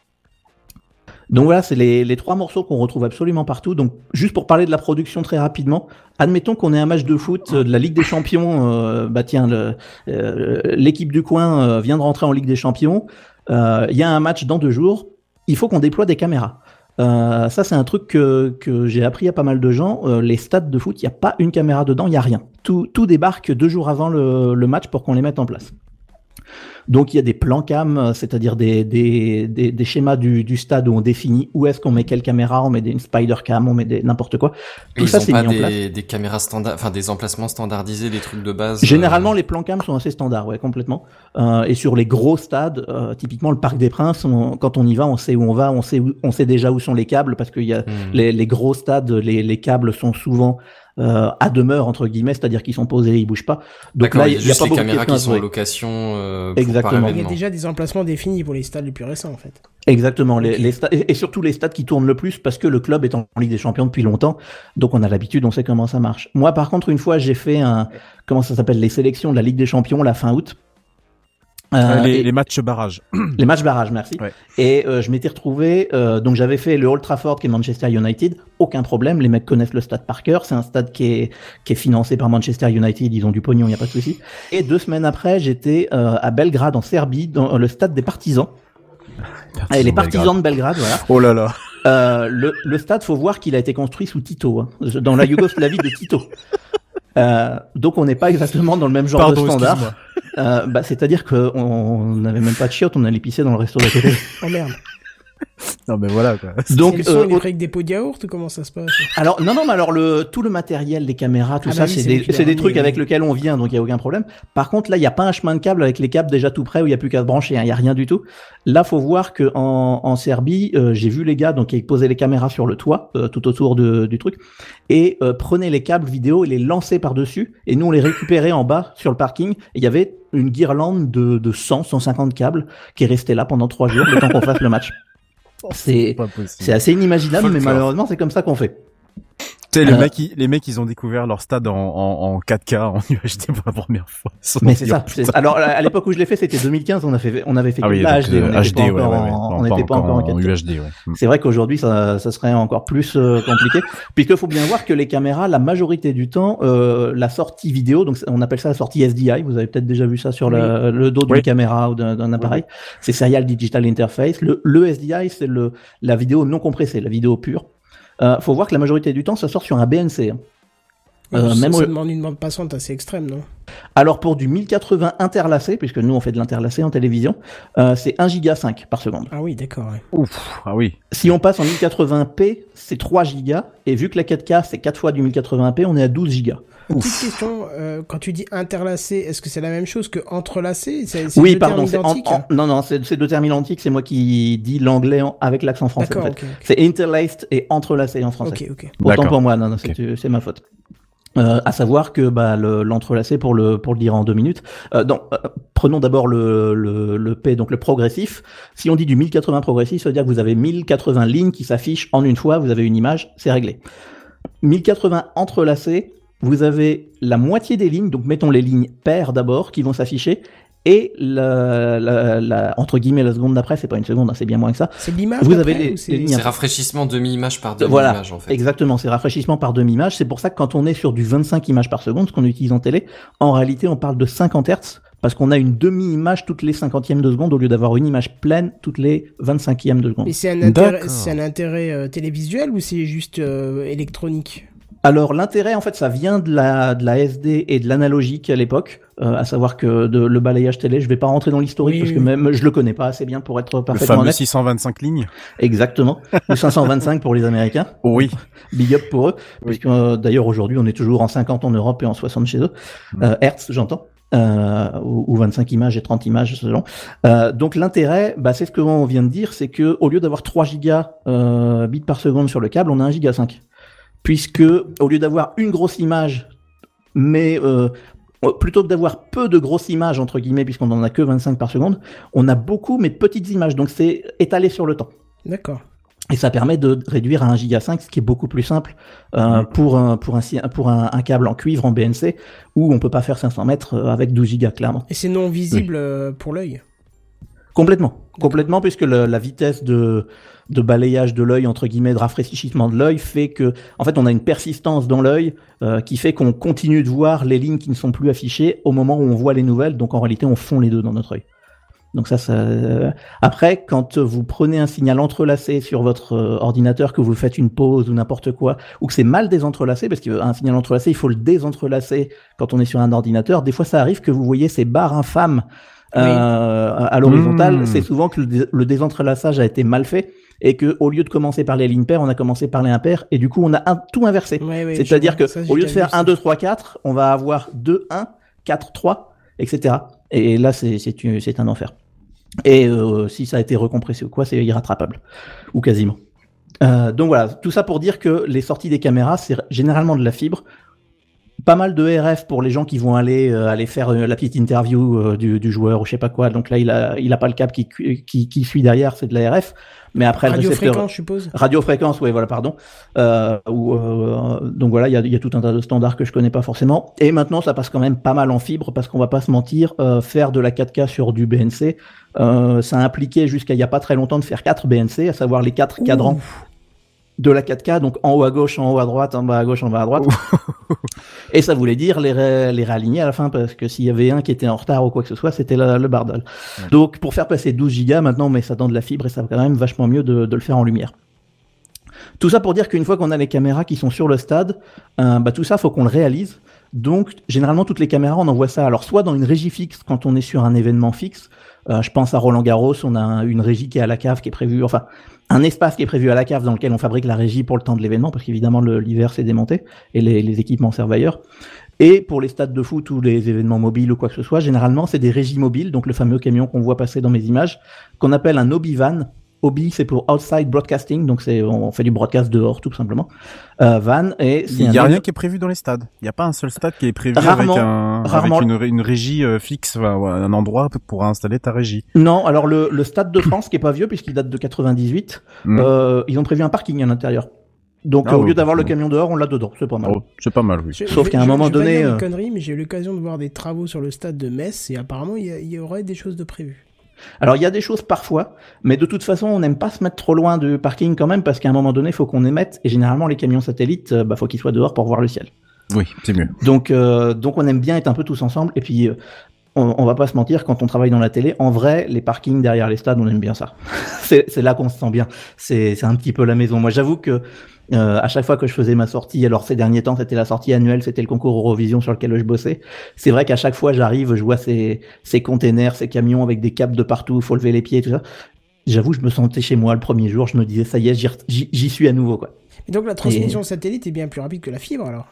Donc voilà, c'est les, trois morceaux qu'on retrouve absolument partout. Donc juste pour parler de la production très rapidement, admettons qu'on ait un match de foot euh, de la Ligue des Champions. euh, bah tiens, euh, l'équipe du coin vient de rentrer en Ligue des Champions. Il y a un match dans deux jours. Il faut qu'on déploie des caméras. Ça, c'est un truc que, j'ai appris à pas mal de gens. Les stades de foot, il n'y a pas une caméra dedans, il n'y a rien. Tout, tout débarque deux jours avant le match pour qu'on les mette en place. Donc il y a des plans cam, euh, c'est-à-dire des, des, des, des schémas du, du stade où on définit où est-ce qu'on met quelle caméra, on met des, une spider cam, on met des n'importe quoi. Tout Ils ça c'est pas mis en place. des, caméras standards, enfin des emplacements standardisés, des trucs de base. Généralement, euh, les plans cam sont assez standards, ouais, complètement. Euh, et sur les gros stades, euh, typiquement le Parc des Princes, on- quand on y va, on sait où on va, on sait, où- on sait déjà où sont les câbles, parce qu'il y a hmm. les, les gros stades, les, les câbles sont souvent euh, à demeure entre guillemets, c'est-à-dire qu'ils sont posés, ils bougent pas. Donc D'accord, là, il y a y pas les beaucoup caméras qui sont en location euh, pour- Exactement. Il y a déjà des emplacements définis pour les stades les plus récents, en fait. Exactement, les, les et et surtout les stades qui tournent le plus parce que le club est en Ligue des Champions depuis longtemps, donc on a l'habitude, on sait comment ça marche. Moi, par contre, une fois, j'ai fait un, comment ça s'appelle, les sélections de la Ligue des Champions la fin août. Euh, les, et- les matchs barrages. les matchs barrage, merci. Ouais. Et euh, je m'étais retrouvé, euh, donc j'avais fait le Old Trafford qui est Manchester United, aucun problème, les mecs connaissent le stade par cœur, c'est un stade qui est, qui est financé par Manchester United, ils ont du pognon, il n'y a pas de souci. Et deux semaines après, j'étais euh, à Belgrade en Serbie, dans le stade des partisans. Et les partisans de Belgrade, voilà. Oh là là. Euh, le, le stade, faut voir qu'il a été construit sous Tito, hein, dans la Yougoslavie de Tito. Euh, donc on n'est pas exactement dans le même genre Pardon, de standard. Euh, bah, C'est-à-dire qu'on n'avait même pas de chiottes, on allait pisser dans le resto d'à côté. Oh merde. Non mais voilà quoi. Donc, euh, avec des pots de yaourt ou comment ça se passe? Alors non non mais alors le tout le matériel, les caméras, tout Ah ça, bah oui, c'est des, trucs avec oui. lesquels on vient, donc il y a aucun problème. Par contre là, il y a pas un chemin de câble avec les câbles déjà tout prêts où il y a plus qu'à se brancher, hein, il y a rien du tout. Là, faut voir que en, en Serbie, euh, j'ai vu les gars donc qui posaient les caméras sur le toit, euh, tout autour de- du truc, et euh, prenaient les câbles vidéo et les lançaient par dessus, et nous on les récupérait en bas sur le parking. Et il y avait une guirlande de, de 100, 150 câbles qui est restée là pendant trois jours, le temps qu'on fasse le match. C'est assez inimaginable, mais malheureusement, c'est comme ça qu'on fait. Tu sais, les Euh, mecs, ils- les mecs, ils ont découvert leur stade en, en, en 4K, en [laughs] UHD pour la première fois. [laughs] Mais c'est ça. c'est- Alors, à l'époque où je l'ai fait, c'était 2015. On a fait, on avait fait Ah que oui, donc, HD. euh, on n'était HD, pas ouais, encore ouais, ouais. Non, on n'était pas encore en 4K. UHD, ouais. Mm. C'est vrai qu'aujourd'hui, ça, ça serait encore plus euh, compliqué, [laughs] puisqu'il faut bien voir que les caméras, la majorité du temps, euh, la sortie vidéo, donc on appelle ça la sortie SDI. Vous avez peut-être déjà vu ça sur la- le dos d'une Oui. caméra ou d'un d'un appareil. C'est Serial Digital Interface. Le, le SDI, c'est le la vidéo non compressée, la vidéo pure. Euh, faut voir que la majorité du temps, ça sort sur un BNC. hein. Euh, ça, même ça demande une bande passante assez extrême, non? Alors pour du 1080 interlacé, puisque nous on fait de l'interlacé en télévision, euh, c'est 1 giga 5 par seconde. Ah oui, d'accord. ouais. Ouf, ah oui. Si on passe en 1080p, c'est 3 gigas, et vu que la 4K c'est 4 fois du 1080p, on est à 12 gigas. Petite question, euh, quand tu dis interlacé, est-ce que c'est la même chose que entrelacé? Oui, deux pardon, en- en- non, non, c'est deux termes identiques, c'est moi qui dis l'anglais avec l'accent français. D'accord, en fait. C'est interlaced et entrelacé en français. Ok, ok. Autant D'accord. pour moi, non, non, c'est ma faute. Euh, à savoir que bah, le- l'entrelacé, pour le pour le dire en deux minutes, euh, non, euh, prenons d'abord le, le, le P, donc le progressif. Si on dit du 1080 progressif, ça veut dire que vous avez 1080 lignes qui s'affichent en une fois, vous avez une image, c'est réglé. 1080 entrelacé, vous avez la moitié des lignes, donc mettons les lignes paires d'abord qui vont s'afficher, et la, la, la- entre guillemets la seconde d'après, c'est pas une seconde, hein, c'est bien moins que ça. C'est l'image Vous avez les- c'est- les lignes C'est rafraîchissement demi-image par Voilà, demi-image en fait. Exactement, c'est rafraîchissement par demi-image. C'est pour ça que quand on est sur du 25 images par seconde, ce qu'on utilise en télé, en réalité, on parle de 50 Hz parce qu'on a une demi-image toutes les 50e de seconde au lieu d'avoir une image pleine toutes les 25e de seconde. Mais c'est un intérêt, D'accord. c'est un intérêt euh, télévisuel ou c'est juste euh, électronique? Alors l'intérêt, en fait, ça vient de la, de la SD et de l'analogique à l'époque, euh, à savoir que de, le balayage télé, je vais pas rentrer dans l'historique Oui, parce que même je le connais pas assez bien pour être Le parfaitement fameux honnête. 625 lignes. Exactement, ou 525 pour les Américains. Oui. [laughs] Big up pour eux, Oui. puisque euh, d'ailleurs aujourd'hui on est toujours en 50 en Europe et en 60 chez eux. Mm. Euh, Hertz, j'entends. Euh, ou, ou 25 images et 30 images selon. Euh, donc l'intérêt, bah, c'est ce que on vient de dire, c'est que au lieu d'avoir 3 gigas euh, bits par seconde sur le câble, on a 1 giga 5. Puisque au lieu d'avoir une grosse image, mais euh, plutôt que d'avoir peu de grosses images entre guillemets, puisqu'on en a que 25 par seconde, on a beaucoup mais petites images. Donc c'est étalé sur le temps. D'accord. Et ça permet de réduire à 1 giga 5, ce qui est beaucoup plus simple euh, pour, un, pour, un, si- pour un, un câble en cuivre en BNC, où on peut pas faire 500 mètres euh, avec 12 gigas, clairement. Et c'est non visible pour l'œil. Complètement. Complètement, puisque la vitesse de, de balayage de l'œil, entre guillemets, de rafraîchissement de l'œil, fait que, en fait, on a une persistance dans l'œil euh, qui fait qu'on continue de voir les lignes qui ne sont plus affichées au moment où on voit les nouvelles. Donc, en réalité, on fond les deux dans notre œil. Donc ça, ça... euh, Après, quand vous prenez un signal entrelacé sur votre euh, ordinateur, que vous faites une pause ou n'importe quoi, ou que c'est mal désentrelacé, parce qu'un signal entrelacé, il faut le désentrelacer quand on est sur un ordinateur. Des fois, ça arrive que vous voyez ces barres infâmes euh, à l'horizontale. Mmh. C'est souvent que le, le désentrelaçage a été mal fait et que au lieu de commencer par les lignes paires, on a commencé par les impaires et du coup, on a un, tout inversé. Ouais, ouais, C'est-à-dire que. Ça, au lieu de faire vu ça. 1, 2, 3, 4, on va avoir 2, 1, 4, 3, etc. Et là, c'est un enfer. Et euh, si ça a été recompressé ou quoi, c'est irrattrapable. Ou quasiment. Euh, donc voilà, tout ça pour dire que les sorties des caméras, c'est généralement de la fibre. Pas mal de RF pour les gens qui vont aller euh, aller faire euh, la petite interview euh, du, du joueur ou je sais pas quoi. Donc là, il a il a pas le câble qui, qui, qui suit derrière, c'est de la RF. Mais après, le récepteur- Radiofréquence, je suppose. Radiofréquence, oui, voilà, pardon. Euh, euh, donc voilà, il y a, il y a tout un tas de standards que je connais pas forcément. Et maintenant, ça passe quand même pas mal en fibre parce qu'on va pas se mentir, euh, faire de la 4K sur du BNC, euh, ça impliquait jusqu'à il y a pas très longtemps de faire 4 BNC, à savoir les quatre cadrans de la 4K, donc en haut à gauche, en haut à droite, en bas à gauche, en bas à droite. [laughs] Et ça voulait dire les, ré- les réaligner à la fin parce que s'il y avait un qui était en retard ou quoi que ce soit, c'était le bardal. Donc pour faire passer 12 gigas, maintenant on met ça dans de la fibre et ça va quand même vachement mieux de, de le faire en lumière. Tout ça pour dire qu'une fois qu'on a les caméras qui sont sur le stade, euh, bah, tout ça faut qu'on le réalise. Donc généralement toutes les caméras on envoie ça alors soit dans une régie fixe quand on est sur un événement fixe. Euh, je pense à Roland Garros, on a un- une régie qui est à la cave qui est prévue, enfin un espace qui est prévu à la cave dans lequel on fabrique la régie pour le temps de l'événement parce qu'évidemment l'hiver c'est démonté et les, les équipements servent ailleurs. Et pour les stades de foot ou les événements mobiles ou quoi que ce soit, généralement c'est des régies mobiles, donc le fameux camion qu'on voit passer dans mes images, qu'on appelle un Obi-Van. Obi c'est pour Outside Broadcasting, donc c'est on fait du broadcast dehors tout simplement. Euh, van et Il n'y a un- rien qui est prévu dans les stades. Il n'y a pas un seul stade qui est prévu Rarement- avec, un, rarement. avec une, une régie euh, fixe, enfin, ouais, un endroit pour installer ta régie. Non, alors le, le stade de France qui est pas vieux puisqu'il date de 98, Mm. euh, ils ont prévu un parking à l'intérieur. Donc Ah au lieu d'avoir le camion dehors, on l'a dedans, c'est pas mal. Oh, c'est pas mal, oui. Je- Sauf qu'à un je- moment je donné, dire des conneries, mais j'ai eu l'occasion de voir des travaux sur le stade de Metz et apparemment il y, y aurait des choses de prévues. Alors il y a des choses parfois, mais de toute façon on n'aime pas se mettre trop loin du parking quand même parce qu'à un moment donné il faut qu'on émette et généralement les camions satellites, euh, bah faut qu'ils soient dehors pour voir le ciel. Oui, c'est mieux. Donc euh, donc on aime bien être un peu tous ensemble et puis euh, on, on va pas se mentir quand on travaille dans la télé, en vrai les parkings derrière les stades on aime bien ça. [laughs] c'est c'est là qu'on se sent bien. C'est c'est un petit peu la maison. Moi j'avoue que euh, à chaque fois que je faisais ma sortie, alors ces derniers temps c'était la sortie annuelle, c'était le concours Eurovision sur lequel je bossais. C'est vrai qu'à chaque fois j'arrive, je vois ces ces containers, ces camions avec des câbles de partout, faut lever les pieds, tout ça. J'avoue, je me sentais chez moi le premier jour, je me disais ça y est, j'y suis à nouveau quoi. Et donc la transmission satellite est bien plus rapide que la fibre alors?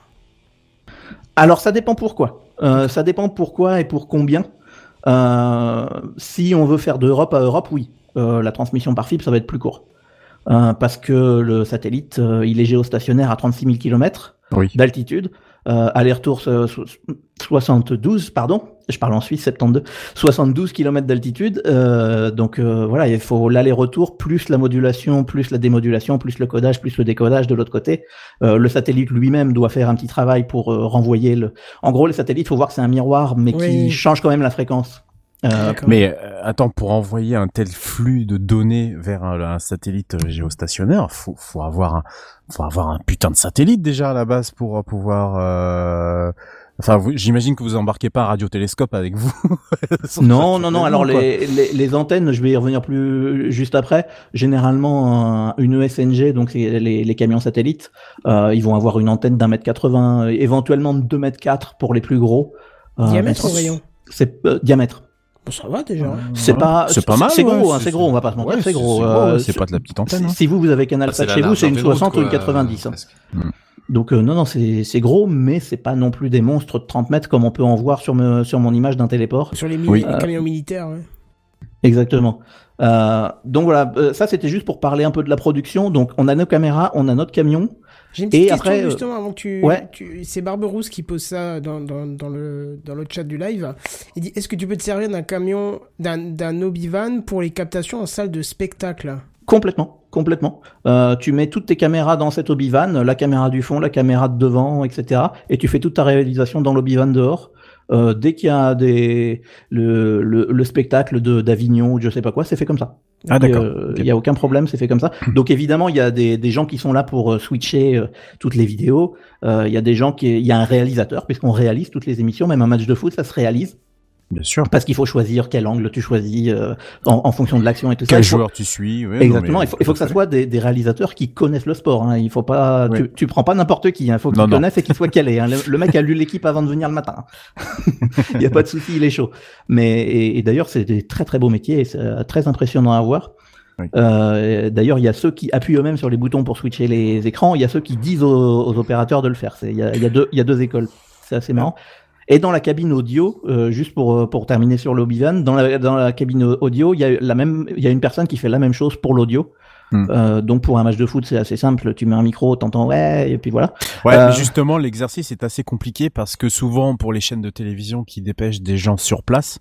Alors ça dépend pourquoi. Euh, ça dépend pourquoi et pour combien. Euh, si on veut faire d'Europe à Europe, oui, la transmission par fibre ça va être plus court. Euh, parce que le satellite, euh, il est géostationnaire à 36 000 km Oui. d'altitude. Euh, aller-retour so- so- 72, pardon, je parle en Suisse, 72, 72 km d'altitude. Euh, donc euh, voilà, il faut l'aller-retour plus la modulation, plus la démodulation, plus le codage, plus le décodage de l'autre côté. Euh, le satellite lui-même doit faire un petit travail pour euh, renvoyer le. En gros, les satellites, faut voir que c'est un miroir, mais Oui. qui change quand même la fréquence. Euh. Mais euh, attends, pour envoyer un tel flux de données vers un, un satellite géostationnaire, faut, faut avoir un, faut avoir un putain de satellite déjà à la base pour euh, pouvoir. euh, Enfin, vous- j'imagine que vous embarquez pas un radiotélescope avec vous. [laughs] Non, non, non. Alors les, les, les antennes, je vais y revenir plus juste après. Généralement, un- une ESNG, donc les, les camions satellites, euh, ils vont avoir une antenne d'un mètre 80, éventuellement de 2 mètres 4 pour les plus gros. Euh, Diamètre ou rayon? C'est euh, diamètre. Ça va déjà. hein. C'est Voilà. pas, C'est pas mal, C'est ouais, gros, hein, c'est- c'est gros. On va pas se mentir, Ouais, c'est gros. c'est Euh, c'est pas de la petite antenne. si, hein. si vous vous avez Canal Ah, c'est 7 la chez vous, c'est une d'une route, 60 ou une quoi, 90. hein. presque. Donc euh, non, non, c'est c'est gros, mais c'est pas non plus des monstres de 30 mètres comme on peut en voir sur, me, sur mon image d'un téléport. Sur les, mini- Oui. les camions militaires, ouais. Exactement. Euh, donc voilà, ça c'était juste pour parler un peu de la production. Donc on a nos caméras, on a notre camion. J'ai une petite Et question après, euh, justement avant que tu. ouais. tu- C'est Barberousse qui pose ça dans, dans, dans, le, dans le chat du live. Il dit Est-ce que tu peux te servir d'un camion, d'un d'un Obi-Wan pour les captations en salle de spectacle? Complètement, complètement. Euh, tu mets toutes tes caméras dans cette Obi-Wan, la caméra du fond, la caméra de devant, etc. Et tu fais toute ta réalisation dans l'Obi-Wan dehors. Euh, dès qu'il y a des le, le, le spectacle de d'Avignon ou je sais pas quoi, c'est fait comme ça. Ah, d'accord. Euh, Il Ok. y a aucun problème, c'est fait comme ça. Donc évidemment, il y a des, des gens qui sont là pour euh, switcher euh, toutes les vidéos. Il y a des gens qui, il y a un réalisateur puisqu'on réalise toutes les émissions, même un match de foot, ça se réalise Bien sûr. parce qu'il faut choisir quel angle tu choisis euh, en, en fonction de l'action et tout ça. Quel Il faut- joueur tu suis ouais, Exactement. non, il, faut, il faut que ça soit des, des réalisateurs qui connaissent le sport. Hein. Il faut pas. Ouais. Tu, tu prends pas n'importe qui. Il hein. faut qu'il Non, non. connaisse et qu'il soit calé. Hein. Le, le mec a lu l'équipe avant de venir le matin. [laughs] il y a pas de souci, il est chaud. Mais et, et d'ailleurs, c'est des très très beaux métiers et c'est très impressionnant à voir. Oui. Euh, d'ailleurs, il y a ceux qui appuient eux-mêmes sur les boutons pour switcher les écrans. Il y a ceux qui disent aux, aux opérateurs de le faire. Il y a, il y a il y a deux écoles. C'est assez marrant. Et dans la cabine audio, euh, juste pour euh, pour terminer sur l'Obi-Wan, dans la dans la cabine audio, il y a la même il y a une personne qui fait la même chose pour l'audio. Hmm. Euh, donc pour un match de foot, c'est assez simple. Tu mets un micro, t'entends ouais, et puis voilà. Ouais, Euh, mais justement, l'exercice est assez compliqué parce que souvent, pour les chaînes de télévision qui dépêchent des gens sur place,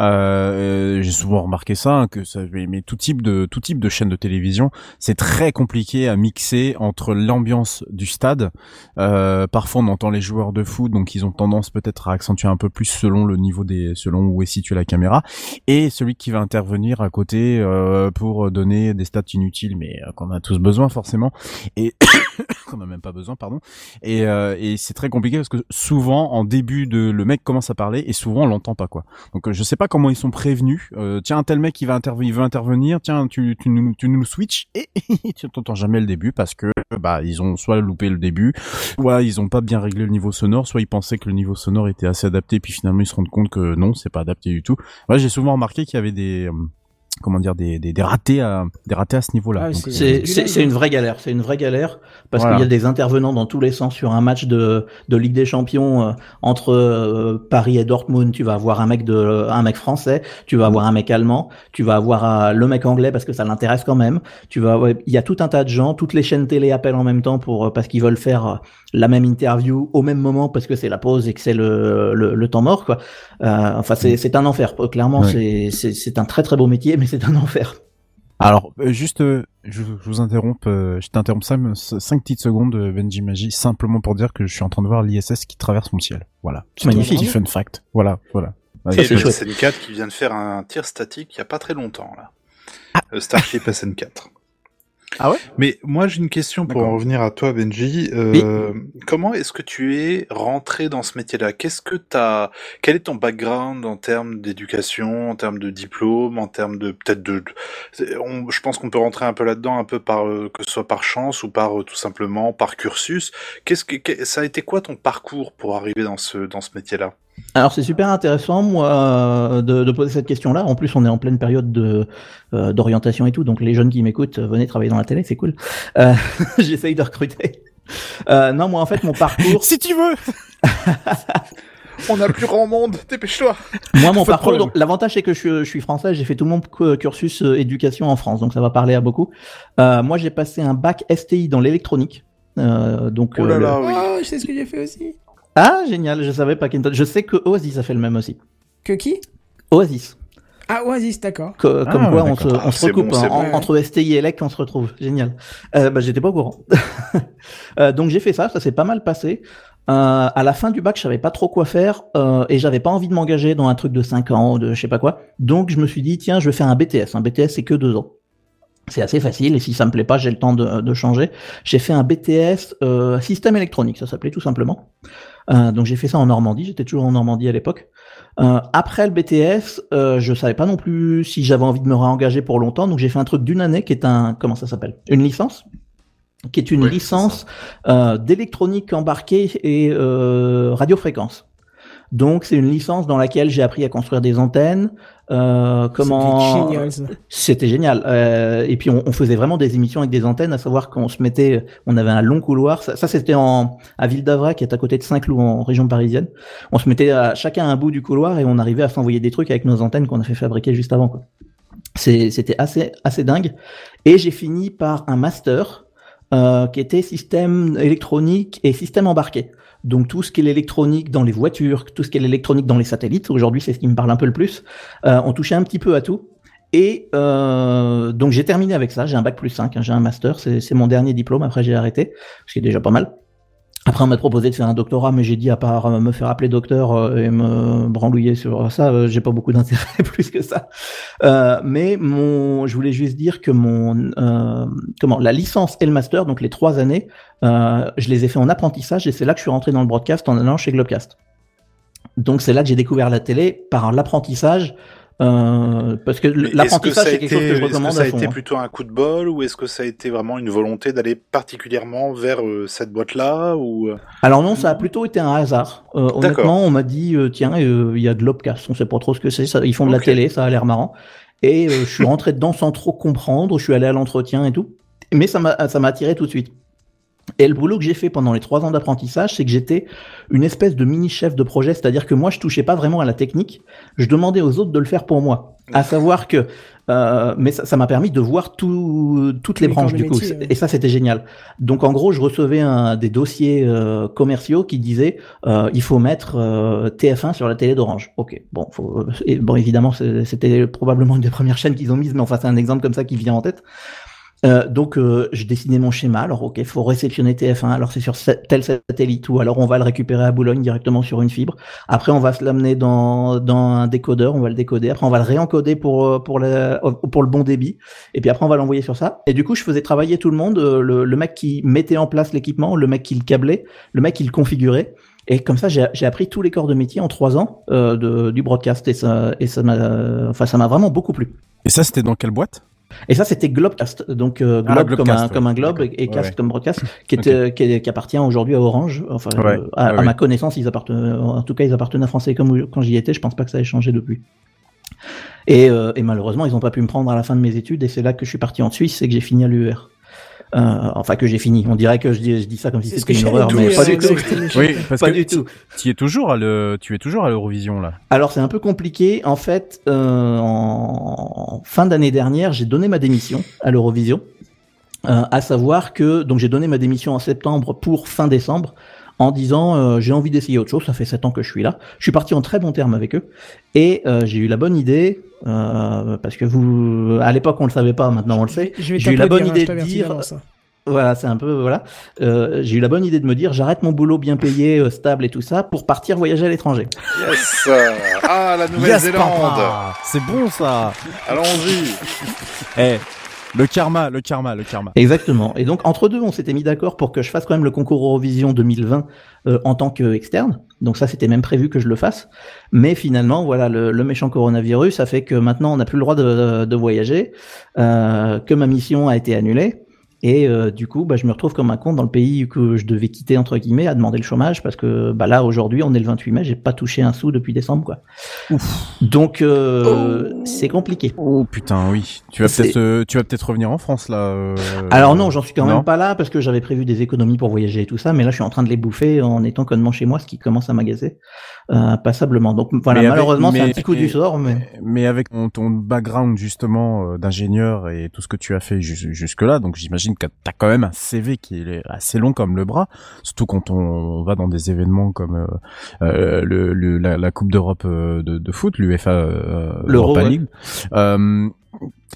euh, j'ai souvent remarqué ça, hein, que ça, mais tout type de tout type de chaîne de télévision, c'est très compliqué à mixer entre l'ambiance du stade. Euh, parfois, on entend les joueurs de foot, donc ils ont tendance peut-être à accentuer un peu plus selon le niveau des, selon où est située la caméra, et celui qui va intervenir à côté euh, pour donner des stats inutiles, mais euh, qu'on a tous besoin forcément, et [coughs] qu'on n'a même pas besoin, pardon. Et, euh, et c'est très compliqué parce que souvent en début de le mec commence à parler et souvent on l'entend pas quoi. Donc je sais pas comment ils sont prévenus. Euh, tiens un tel mec qui va intervenir, il veut intervenir. Tiens tu nous tu nous switches et [laughs] tu t'entends jamais le début parce que bah ils ont soit loupé le début, soit ils ont pas bien réglé le niveau sonore, soit ils pensaient que le niveau sonore était assez adapté puis finalement ils se rendent compte que non c'est pas adapté du tout. Moi j'ai souvent remarqué qu'il y avait des comment dire des, des, des ratés à des ratés à ce niveau-là. Ah, c'est- une vraie galère. C'est une vraie galère parce Voilà. qu'il y a des intervenants dans tous les sens sur un match de de Ligue des Champions euh, entre euh, Paris et Dortmund. Tu vas avoir un mec de un mec français, tu vas avoir un mec allemand, tu vas avoir euh, le mec anglais parce que ça l'intéresse quand même. Tu vas ouais, il y a tout un tas de gens. Toutes les chaînes télé appellent en même temps pour euh, parce qu'ils veulent faire la même interview au même moment parce que c'est la pause et que c'est le, le le temps mort quoi. Euh, enfin c'est c'est un enfer. Clairement Ouais. c'est un très très beau métier mais c'est un enfer. Alors, euh, juste, euh, je, je vous interromps, je t'interromps ça, 5 petites secondes, Benji Magie, simplement pour dire que je suis en train de voir l'ISS qui traverse mon ciel. Voilà. C'est Magnifique. un petit fun fact. Voilà, voilà. Et c'est le chouette. SN4 qui vient de faire un tir statique il y a pas très longtemps là. Ah. Le Starship SN4. Ah ouais? Mais moi j'ai une question pour en revenir à toi Benji. Euh, Comment est-ce que tu es rentré dans ce métier-là? Qu'est-ce que t'as Quel est ton background en termes d'éducation, en termes de diplôme, en termes de peut-être de, on- Je pense qu'on peut rentrer un peu là-dedans, un peu par euh, que ce soit par chance ou par euh, tout simplement par cursus. Qu'est-ce que que- ça a été quoi ton parcours pour arriver dans ce dans ce métier-là? Alors c'est super intéressant moi euh, de, de poser cette question-là. En plus on est en pleine période de euh, d'orientation et tout, donc les jeunes qui m'écoutent, euh, venez travailler dans la télé, c'est cool. Euh, [laughs] J'essaye de recruter. Euh, non moi en fait mon parcours, [laughs] Si tu veux [laughs] On n'a plus grand monde, dépêche-toi. moi mon parcours, l'avantage c'est que je, suis- je suis français, j'ai fait tout mon cu- cursus euh, éducation en France, donc ça va parler à beaucoup. Euh, moi j'ai passé un bac STI dans l'électronique. Euh, donc Oh là euh, le- là, oui. Oh, je sais ce que j'ai fait aussi. Ah génial, je savais pas Kenton. Je sais que Oasis a fait le même aussi. Que qui? Oasis. Ah, Oasis, d'accord. Co- Ah, comme quoi on se, on Ah, se recoupe bon, hein. En- entre STI et LEC on se retrouve. Génial. Euh, bah, j'étais pas au courant. [laughs] Euh, donc j'ai fait ça ça s'est pas mal passé. Euh, à la fin du bac je savais pas trop quoi faire euh, et j'avais pas envie de m'engager dans un truc de 5 ans de je sais pas quoi. Donc je me suis dit tiens je vais faire un BTS un BTS c'est que deux ans. C'est assez facile et si ça me plaît pas j'ai le temps de, de changer. J'ai fait un BTS euh, système électronique ça s'appelait tout simplement euh, donc j'ai fait ça en Normandie. J'étais toujours en Normandie à l'époque. Euh, après le BTS, euh, je savais pas non plus si j'avais envie de me réengager pour longtemps, donc j'ai fait un truc d'une année qui est un comment ça s'appelle? Une licence. Qui est une Oui, licence euh, d'électronique embarquée et euh, radiofréquence. Donc c'est une licence dans laquelle j'ai appris à construire des antennes. Euh, comment C'était génial. Euh, et puis on, on faisait vraiment des émissions avec des antennes, à savoir qu'on se mettait, on avait un long couloir. Ça, ça, c'était en à Ville d'Avray, qui est à côté de Saint-Cloud en région parisienne. On se mettait à chacun à un bout du couloir et on arrivait à s'envoyer des trucs avec nos antennes qu'on a fait fabriquer juste avant. C'était assez assez dingue. Et j'ai fini par un master euh, qui était système électronique et système embarqué. Donc tout ce qui est l'électronique dans les voitures, tout ce qui est l'électronique dans les satellites, aujourd'hui c'est ce qui me parle un peu le plus, euh, on touchait un petit peu à tout. Et euh, donc j'ai terminé avec ça, j'ai un bac plus 5, hein, j'ai un master, c'est mon dernier diplôme, après j'ai arrêté, ce qui est déjà pas mal. Après on m'a proposé de faire un doctorat, mais j'ai dit à part euh, me faire appeler docteur euh, et me branlouiller sur ça, euh, j'ai pas beaucoup d'intérêt [laughs] plus que ça. Euh, mais mon, je voulais juste dire que mon, euh, comment, la licence et le master, donc les trois années, euh, je les ai fait en apprentissage et c'est là que je suis rentré dans le broadcast en allant chez Globcast. Donc c'est là que j'ai découvert la télé par l'apprentissage, euh, parce que l'apprentissage c'est quelque chose que je est-ce que recommande ça a fond. été hein. plutôt un coup de bol ou est-ce que ça a été vraiment une volonté d'aller particulièrement vers euh, cette boîte-là ou euh, Alors non, ça a plutôt été un hasard. Euh, honnêtement, on m'a dit euh, tiens, il y a de l'Opcast, on sait pas trop ce que c'est, ils font de la télé, ça a l'air marrant. Et euh, je suis [laughs] rentré dedans sans trop comprendre, je suis allé à l'entretien et tout, mais ça m'a ça m'a attiré tout de suite. Et le boulot que j'ai fait pendant les trois ans d'apprentissage, c'est que j'étais une espèce de mini chef de projet, c'est-à-dire que moi je touchais pas vraiment à la technique, je demandais aux autres de le faire pour moi. À savoir que, euh, mais ça m'a permis de voir tout, toutes les branches du coup, ouais. et ça c'était génial. Donc en gros, je recevais un, des dossiers euh, commerciaux qui disaient euh, il faut mettre euh, TF1 sur la télé d'Orange. Ok, bon, faut, et bon évidemment c'était probablement une des premières chaînes qu'ils ont mises, mais enfin c'est un exemple comme ça qui vient en tête. Euh, donc euh, je dessinais mon schéma. Alors ok, faut réceptionner TF1. Alors c'est sur tel satellite ou alors on va le récupérer à Boulogne directement sur une fibre. Après on va se l'amener dans un décodeur, on va le décoder. Après on va le réencoder pour euh, pour le bon débit. Et puis après on va l'envoyer sur ça. Et du coup je faisais travailler tout le monde, euh, le, mec qui mettait en place l'équipement, le mec qui le câblait, le mec qui le configurait. Et comme ça, j'ai appris tous les corps de métier en trois ans euh, du broadcast et ça et ça enfin ça m'a vraiment beaucoup plu. Et ça, c'était dans quelle boîte? Et ça, c'était Globecast, donc euh, Ah, Globe comme un ouais. comme un globe et, et cast Ouais, comme broadcast, qui, était, qui, est- qui appartient aujourd'hui à Orange. Enfin, Ouais, euh, à, à ma connaissance, ils appartenaient, en tout cas, ils appartenaient à Français comme quand j'y étais. Je pense pas que ça ait changé depuis. Et, euh, et malheureusement, ils n'ont pas pu me prendre à la fin de mes études, et c'est là que je suis parti en Suisse et que j'ai fini à l'UR. Euh, enfin que j'ai fini. On dirait que je dis, je dis ça comme si c'était une horreur, mais pas du tout. c'était le- Oui, [laughs] parce Pas que du tout. Tu es toujours à le, tu es toujours à l'Eurovision là. Alors c'est un peu compliqué. En fait, euh, en fin d'année dernière, j'ai donné ma démission à l'Eurovision. Euh, à savoir que donc j'ai donné ma démission en septembre pour fin décembre en disant euh, j'ai envie d'essayer autre chose. Ça fait sept ans que je suis là. Je suis parti en très bon terme avec eux et euh, j'ai eu la bonne idée euh, parce que vous à l'époque on le savait pas, maintenant on le sait. J'ai eu la bonne hein, idée de dire hein. voilà, c'est un peu voilà. Euh, j'ai eu la bonne idée de me dire j'arrête mon boulot bien payé, euh, stable et tout ça pour partir voyager à l'étranger. Yes Ah, la Nouvelle-Zélande C'est bon ça. Allons-y Eh, le karma, le karma, le karma. Exactement. Et donc entre deux, on s'était mis d'accord pour que je fasse quand même le concours Eurovision 2020 euh, en tant qu'externe. Donc ça, c'était même prévu que je le fasse. Mais finalement, voilà, le, méchant coronavirus a fait que maintenant, on n'a plus le droit de, de voyager, euh, que ma mission a été annulée. Et euh, du coup, bah, je me retrouve comme un con dans le pays que je devais quitter entre guillemets, à demander le chômage parce que bah là aujourd'hui, on est le 28 mai, j'ai pas touché un sou depuis décembre quoi. Donc euh, c'est compliqué. Oh putain, oui. Tu vas peut-être, euh, tu vas peut-être revenir en France là. euh, Alors non, j'en suis quand non même pas là parce que j'avais prévu des économies pour voyager et tout ça, mais là je suis en train de les bouffer en étant connement chez moi, ce qui commence à m'agacer passablement. Donc voilà, Mais malheureusement c'est un petit coup du sort, mais Mais avec ton, ton background justement euh, d'ingénieur et tout ce que tu as fait jus- jusque-là, donc j'imagine que t'as quand même un CV qui est assez long comme le bras, surtout quand on, va dans des événements comme euh, euh, le, le- la, la Coupe d'Europe euh, de, de foot, l'UEFA euh, Europa ouais. League. Euh,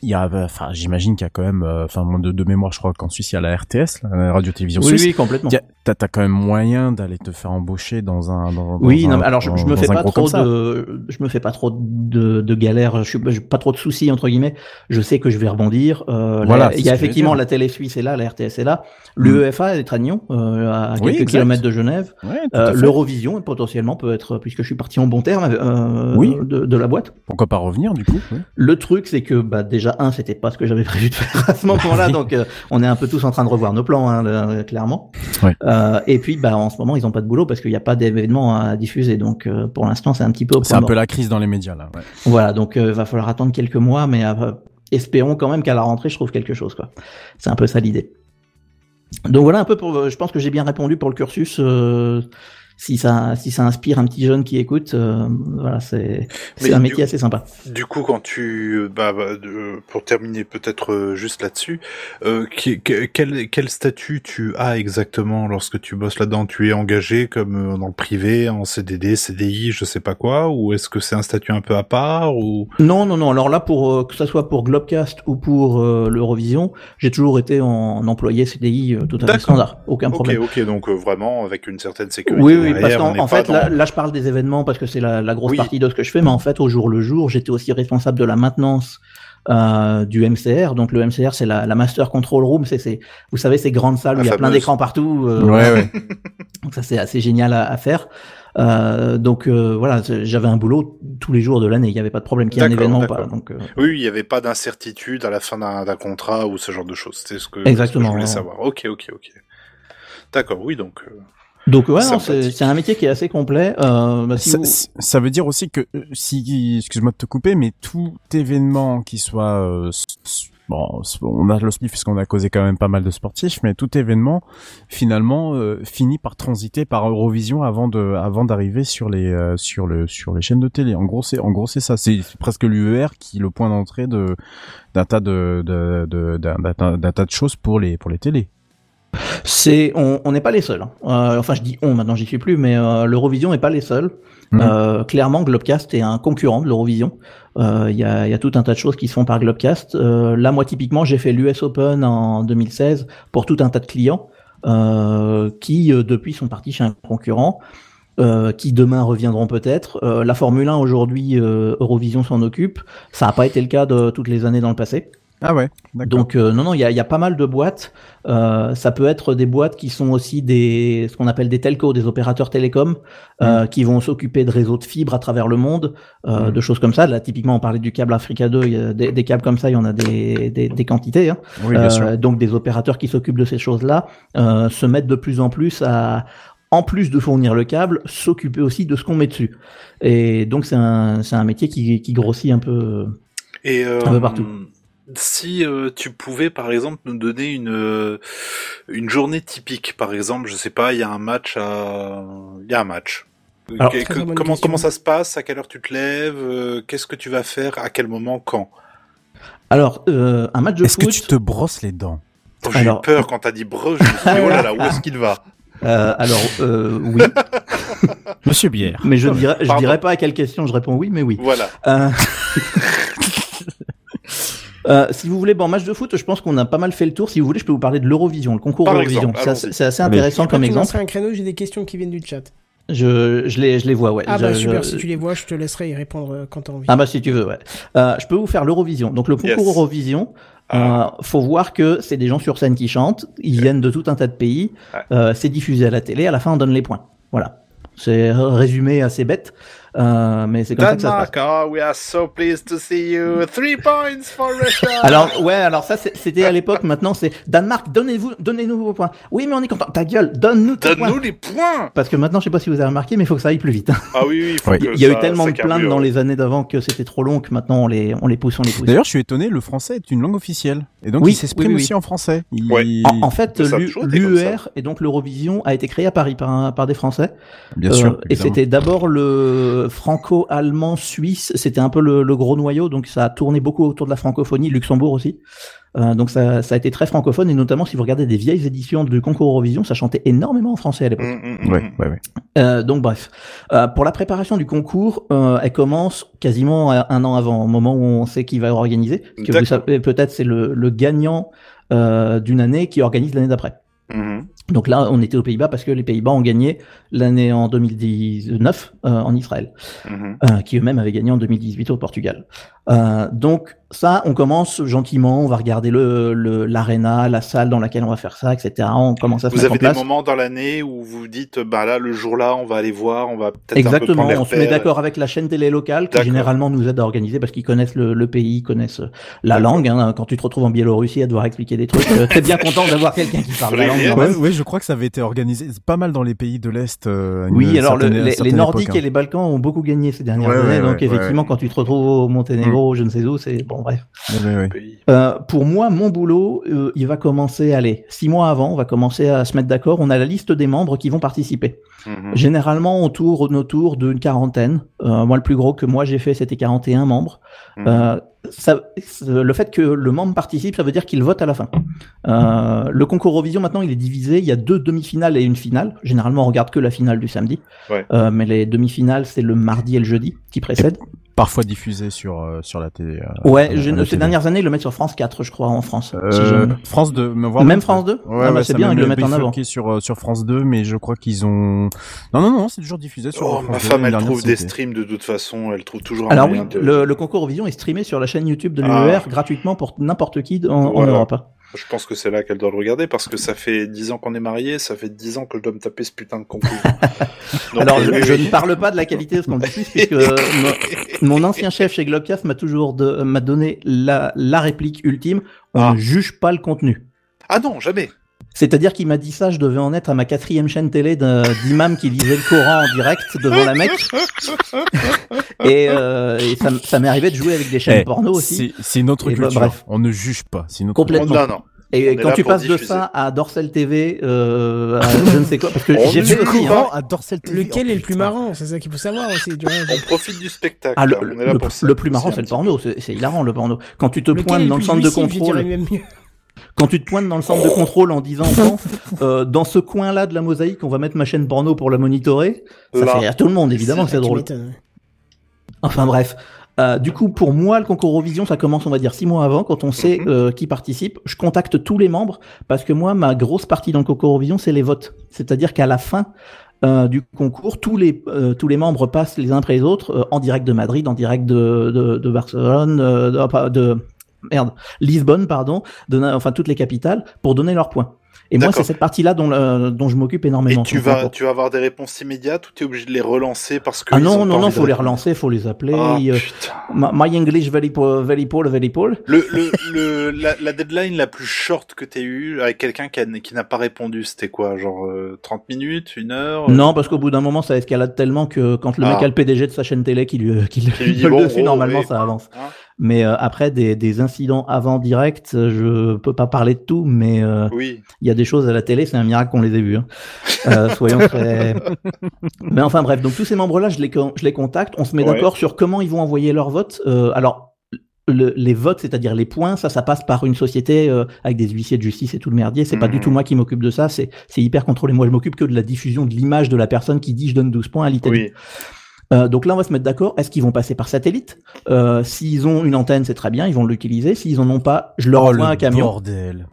il y a, enfin, j'imagine qu'il y a quand même, euh, enfin, de, de mémoire, je crois qu'en Suisse il y a la RTS, la radio-télévision oui, suisse. oui, complètement. T'as, t'as quand même moyen d'aller te faire embaucher dans un, dans, Oui, dans non, un- mais alors je, je me fais pas trop de, je me fais pas trop de, de galères, je suis pas trop de soucis entre guillemets. Je sais que je vais rebondir. Euh, Voilà, il y a effectivement la télé suisse est là, la RTS est là, l'UEFA est à Nyon, euh, à Oui, quelques exact. kilomètres de Genève. Ouais, Euh. L'Eurovision potentiellement peut être, puisque je suis parti en bon terme euh, Oui. de, de la boîte. Pourquoi pas revenir du coup oui. Le truc, c'est que bah, déjà un, c'était pas ce que j'avais [laughs] prévu de faire à ce moment-là, donc euh, on est un peu tous en train de revoir nos plans, hein, le- clairement. Euh, Euh, et puis, bah, en ce moment, ils ont pas de boulot parce qu'il n'y a pas d'événements à diffuser. Donc, euh, pour l'instant, c'est un petit peu C'est un peu la crise dans les médias là. ouais. Voilà, donc euh, va falloir attendre quelques mois, mais euh, espérons quand même qu'à la rentrée, je trouve quelque chose. quoi. C'est un peu ça l'idée. Donc voilà un peu pour. euh, Je pense que j'ai bien répondu pour le cursus. euh, si ça, si ça inspire un petit jeune qui écoute, euh, voilà, c'est un métier assez sympa. Du coup, quand tu, bah, bah, pour terminer peut-être euh, juste là-dessus, euh, qui- que- quel, quel statut tu as exactement lorsque tu bosses là-dedans? Tu es engagé comme dans le privé, en CDD, CDI, je sais pas quoi, ou est-ce que c'est un statut un peu à part ou? Non, non, non. Alors là, pour que ça soit pour Globecast ou pour l'Eurovision, j'ai toujours été en, en employé CDI tout à fait D'accord. standard, aucun Ok, problème. ok, donc euh, vraiment avec une certaine sécurité. Oui, oui, parce derrière, on qu'en en fait, là, je parle des événements parce que c'est la, la grosse Oui. partie de ce que je fais, mais en fait, au jour le jour, j'étais aussi responsable de la maintenance euh, du MCR. Donc le MCR, c'est la, la Master Control Room. C'est, c'est, vous savez, ces grandes salles La où il y a plein d'écrans partout. euh, Ouais, ouais. [laughs] [laughs] Donc ça, c'est assez génial à, à faire. Euh, donc euh, voilà, c'est- j'avais un boulot tous les jours de l'année. Il n'y avait pas de problème qu'il y ait un événement ou pas. Donc, Oui, il n'y avait pas d'incertitude à la fin d'un contrat ou ce genre de choses. C'était ce que, Exactement, ce que je voulais ouais. savoir. Ok, ok, ok. D'accord, oui, donc. Donc ouais, c'est, un métier qui est assez complet. Euh, bah, si Ça, vous- ça veut dire aussi que euh, si, excuse-moi de te couper, mais tout événement qui soit, euh, bon, on a le SPIF parce qu'on a causé quand même pas mal de sportifs, mais tout événement finalement euh, finit par transiter par Eurovision avant de, avant d'arriver sur les, euh, sur le, sur les chaînes de télé. En gros, c'est, en gros, c'est ça. C'est presque l'UER qui est le point d'entrée de, d'un tas de, d'un tas de choses pour les, pour les télés. C'est, on on n'est pas les seuls. hein. Euh, enfin, je dis on, maintenant j'y suis plus, mais euh, l'Eurovision n'est pas les seuls. Mhm. Euh, clairement, Globecast est un concurrent de l'Eurovision. Euh, Il y, a, il y a tout un tas de choses qui se font par Globecast. Euh, là, moi, typiquement, j'ai fait l'US Open en 2016 pour tout un tas de clients euh, qui, euh, depuis, sont partis chez un concurrent. euh, qui demain reviendront peut-être. Euh, la Formule 1 aujourd'hui, euh, Eurovision s'en occupe. Ça n'a pas été le cas de toutes les années dans le passé. Ah ouais. Donc euh, non, non, il y a, il y a pas mal de boîtes. Euh, ça peut être des boîtes qui sont aussi des, ce qu'on appelle des telcos, des opérateurs télécoms, euh, qui vont s'occuper de réseaux de fibres à travers le monde, euh, Mm. de choses comme ça. Là, typiquement, on parlait du câble Africa 2, il y a des, des câbles comme ça, il y en a des, des, des quantités. Hein. oui, bien Euh, sûr. donc des opérateurs qui s'occupent de ces choses-là euh, se mettent de plus en plus à, en plus de fournir le câble, s'occuper aussi de ce qu'on met dessus. Et donc c'est un, c'est un métier qui, qui grossit un peu. Et euh, Un peu partout. Si euh, tu pouvais, par exemple, nous donner une euh, une journée typique, par exemple, je sais pas, il y a un match à, il y a un match. Alors, Que- que- comment question. comment ça se passe? À quelle heure tu te lèves? Euh, Qu'est-ce que tu vas faire? À quel moment? Quand? Alors euh, un match de Est-ce foot. que tu te brosses les dents? Oh, J'ai eu Alors- peur quand t'as dit breu. Je me suis dit, [laughs] oh là là, où est-ce qu'il va? Euh, alors euh, oui, [laughs] Monsieur Bière. mais je ne dirais, je dirais pas à quelle question je réponds oui, mais oui. Voilà. [laughs] Euh, si vous voulez, bon, match de foot, je pense qu'on a pas mal fait le tour. Si vous voulez, je peux vous parler de l'Eurovision, le concours Eurovision. C'est assez, intéressant comme exemple. lanceras un créneau, j'ai des questions qui viennent du chat. Je, je les, je les vois, ouais. Ah Je- bah je- super, si tu les vois, je te laisserai y répondre euh, quand t'as envie. Ah bah si tu veux, ouais. Euh, je peux vous faire l'Eurovision. Donc le concours Yes. Eurovision, Ah. euh, faut voir que c'est des gens sur scène qui chantent. Ils viennent de tout un tas de pays. Ouais. Euh, c'est diffusé à la télé. À la fin, on donne les points. Voilà. C'est résumé assez bête, euh, mais c'est comme ça que ça se passe. Danemark, oh, we are so pleased to see you. Three points for Russia. [laughs] Alors ouais, alors ça c'était à l'époque. Maintenant c'est Danemark. Donnez-vous, donnez-nous vos points. Oui, mais on est content. Ta gueule, donne-nous tes points. Donne-nous les points. Parce que maintenant, je sais pas si vous avez remarqué, mais il faut que ça aille plus vite. Ah oui, oui. faut Oui. que Il y a eu tellement de plaintes dans les années d'avant que c'était trop long que maintenant on les, on les pousse, on les pousse. D'ailleurs, je suis étonné, le français est une langue officielle. Et donc, Oui, il s'exprime oui, oui, oui. aussi en français. Il- Ouais. En, en fait, l'UER et donc l'Eurovision a été créé à Paris par, un- par des Français. Bien Euh, sûr. et évidemment. c'était d'abord le franco-allemand suisse. C'était un peu le, le gros noyau, donc ça a tourné beaucoup autour de la francophonie, Luxembourg aussi. Euh, donc ça, ça a été très francophone et notamment si vous regardez des vieilles éditions du concours Eurovision, ça chantait énormément en français à l'époque. Mm, mm, mm, Ouais, ouais, ouais. Euh, donc bref, Euh, pour la préparation du concours, euh, elle commence quasiment un un an avant, au moment où on sait qui va organiser. Que vous D'accord. savez peut-être c'est le, le gagnant euh, d'une année qui organise l'année d'après. Donc là, on était aux Pays-Bas parce que les Pays-Bas ont gagné l'année en 2019 euh, en Israël, Mhm. euh, qui eux-mêmes avaient gagné en 2018 au Portugal. Euh, donc ça, on commence gentiment, on va regarder le le- l'arena, la salle dans laquelle on va faire ça, etc. On commence à se Vous mettre en avez des place. moments dans l'année où vous vous dites, bah là, le jour-là, on va aller voir, on va peut-être un peu Exactement, on se met d'accord avec la chaîne télé locale qui D'accord. généralement nous aide à organiser parce qu'ils connaissent le, le pays, ils connaissent la langue. hein. Quand tu te retrouves en Biélorussie à devoir expliquer des trucs, euh, t'es bien content d'avoir quelqu'un qui parle la langue. Ouais, ouais, je crois que ça avait été organisé pas mal dans les pays de l'Est. euh, Oui, alors certaine- les, Nordiques époque, et les Balkans ont beaucoup gagné ces dernières Ouais, années, ouais, donc ouais, effectivement, ouais. quand tu te retrouves au Monténégro, je ne sais où, c'est bon, bref. hein. Ouais, ouais, ouais. Pays. Euh, pour moi, mon boulot, euh, il va commencer, allez, six mois avant, on va commencer à se mettre d'accord. On a la liste des membres qui vont participer. Mhm. Généralement, on tourne autour d'une quarantaine. Euh, moi, le plus gros que moi j'ai fait, c'était 41 membres. Mhm. Ça, le fait que le membre participe, ça veut dire qu'il vote à la fin. Euh, le concours Eurovision, maintenant, il est divisé. Il y a deux demi-finales et une finale. Généralement, on regarde que la finale du samedi. Ouais. Euh, mais les demi-finales, c'est le mardi et le jeudi qui précèdent. Parfois diffusé sur euh, sur la télé. euh, Ouais, à je- la ces télé. dernières années, ils le mettent sur France 4, je crois, en France. Euh, si je- France 2, me voir Même France 2 Ouais, Ah bah, ouais, c'est bien, ils le mettent en avant. bifurqué sur euh, sur France 2, mais je crois qu'ils ont. Non non non, c'est toujours diffusé sur. Oh, France ma 2. femme, elle trouve hein. des streams de toute façon, elle trouve toujours un Alors oui, de... le, le concours Eurovision est streamé sur la chaîne YouTube de Ah. l'UER gratuitement pour n'importe qui en, en. Europe. Je pense que c'est là qu'elle doit le regarder parce que ça fait 10 ans qu'on est mariés, ça fait 10 ans que je dois me taper ce putain de concours. [laughs] Donc, Alors, euh, je, ne parle pas de la qualité de ce qu'on diffuse, puisque euh, [laughs] mon, mon ancien chef chez Globcast m'a toujours de- m'a donné la, la réplique ultime on Ah. ne juge pas le contenu. Ah non, jamais. C'est-à-dire qu'il m'a dit ça, je devais en être à ma quatrième chaîne télé d'imam qui lisait le Coran en direct devant la Mecque. [laughs] Et, euh, et ça, m'est arrivé de jouer avec des chaînes Eh, porno aussi. C'est une autre Et bah, culture. bref. On ne juge pas. C'est une autre Complètement. Non, non. On Et quand tu passes de ça à Dorsel TV, euh, à je ne sais quoi, parce que j'ai fait aussi. pas. hein. à Dorsel TV. Lequel Oh, est le plus marrant? C'est ça qu'il faut savoir aussi. Tu vois. On profite du spectacle. Ah, le, là, on est là le- le plus marrant, c'est le porno. C'est hilarant, le porno. Quand tu te pointes dans le centre de contrôle. Quand tu te pointes dans le centre de contrôle en disant, euh, dans ce coin-là de la mosaïque, on va mettre ma chaîne porno pour la monitorer, ça Là. fait rire tout le monde, évidemment, que c'est drôle. Enfin bref. Euh, du coup, pour moi, le concours Eurovision, ça commence, on va dire, six mois avant, quand on sait Mhm. euh, qui participe. Je contacte tous les membres, parce que moi, ma grosse partie dans le concours Eurovision, c'est les votes. C'est-à-dire qu'à la fin euh, du concours, tous les euh, tous les membres passent les uns après les autres euh, en direct de Madrid, en direct de de, de Barcelone, de merde, Lisbonne, pardon, de, na- enfin toutes les capitales, pour donner leurs points. Et moi, c'est cette partie-là dont, le- dont je m'occupe énormément. Et tu vas, tu vas avoir des réponses immédiates ou tu es obligé de les relancer parce que. Ah non, non, non, faut les relancer, faut les appeler. Ah, euh. My English very poor, very poor, very poor. Le, le, le, la, la deadline la plus short que t'aies eue avec quelqu'un qui, qui n'a pas répondu, c'était quoi Genre euh, 30 minutes, une heure Non, parce qu'au bout d'un moment, ça escalade tellement que quand le Ah. mec a le PDG de sa chaîne télé qui lui, qui lui, Qui lui dit, bon, dessus, oh, normalement, oui, ça avance. hein? Mais euh, après, des, des incidents avant direct, euh, je peux pas parler de tout, mais euh, Oui. il y a des choses à la télé, c'est un miracle qu'on les ait vues. Hein. Euh, soyons [laughs] très... [laughs] Mais enfin bref, donc tous ces membres-là, je les, con- je les contacte, on se met Ouais. d'accord sur comment ils vont envoyer leur vote. Euh, alors, le- les votes, c'est-à-dire les points, ça, ça passe par une société euh, avec des huissiers de justice et tout le merdier. C'est pas Mhm. du tout moi qui m'occupe de ça, c'est c'est hyper contrôlé. Moi, je m'occupe que de la diffusion de l'image de la personne qui dit je donne 12 points à l'Italie. Oui. Euh, donc là, on va se mettre d'accord. Est-ce qu'ils vont passer par satellite? Euh, S'ils ont une antenne, c'est très bien, ils vont l'utiliser. S'ils en ont pas, je leur Oh envoie le un camion. bordel.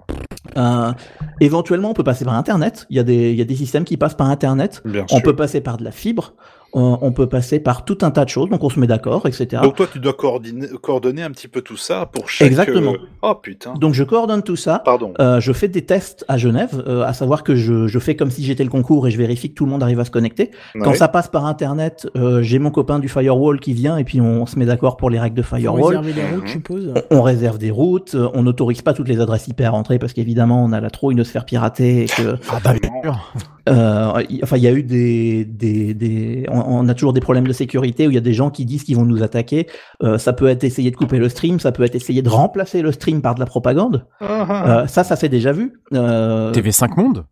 Euh, éventuellement, on peut passer par Internet. Il y a des, il y a des systèmes qui passent par Internet. Bien On sûr. peut passer par de la fibre. On peut passer par tout un tas de choses. Donc on se met d'accord, etc. Donc toi, tu dois coordonner, coordonner un petit peu tout ça pour chaque. Exactement. euh, Oh putain. Donc je coordonne tout ça. Pardon. Euh, je fais des tests à Genève, euh, à savoir que je, je fais comme si j'étais le concours et je vérifie que tout le monde arrive à se connecter. Quand ça passe par Internet, euh, j'ai mon copain du Firewall qui vient et puis on se met d'accord pour les règles de Firewall. réserver les routes, Mhm. je suppose. On réserve des routes, on n'autorise pas toutes les adresses IP à rentrer parce qu'évidemment on a la trouille de se faire pirater et que Ah bah Vraiment. bien sûr. Euh, y- enfin, il y a eu des, des, des on, on a toujours des problèmes de sécurité où il y a des gens qui disent qu'ils vont nous attaquer. Euh, ça peut être essayer de couper le stream, ça peut être essayer de remplacer le stream par de la propagande. Ah, ah. Euh, ça, ça s'est déjà vu. Euh, TV5 Monde.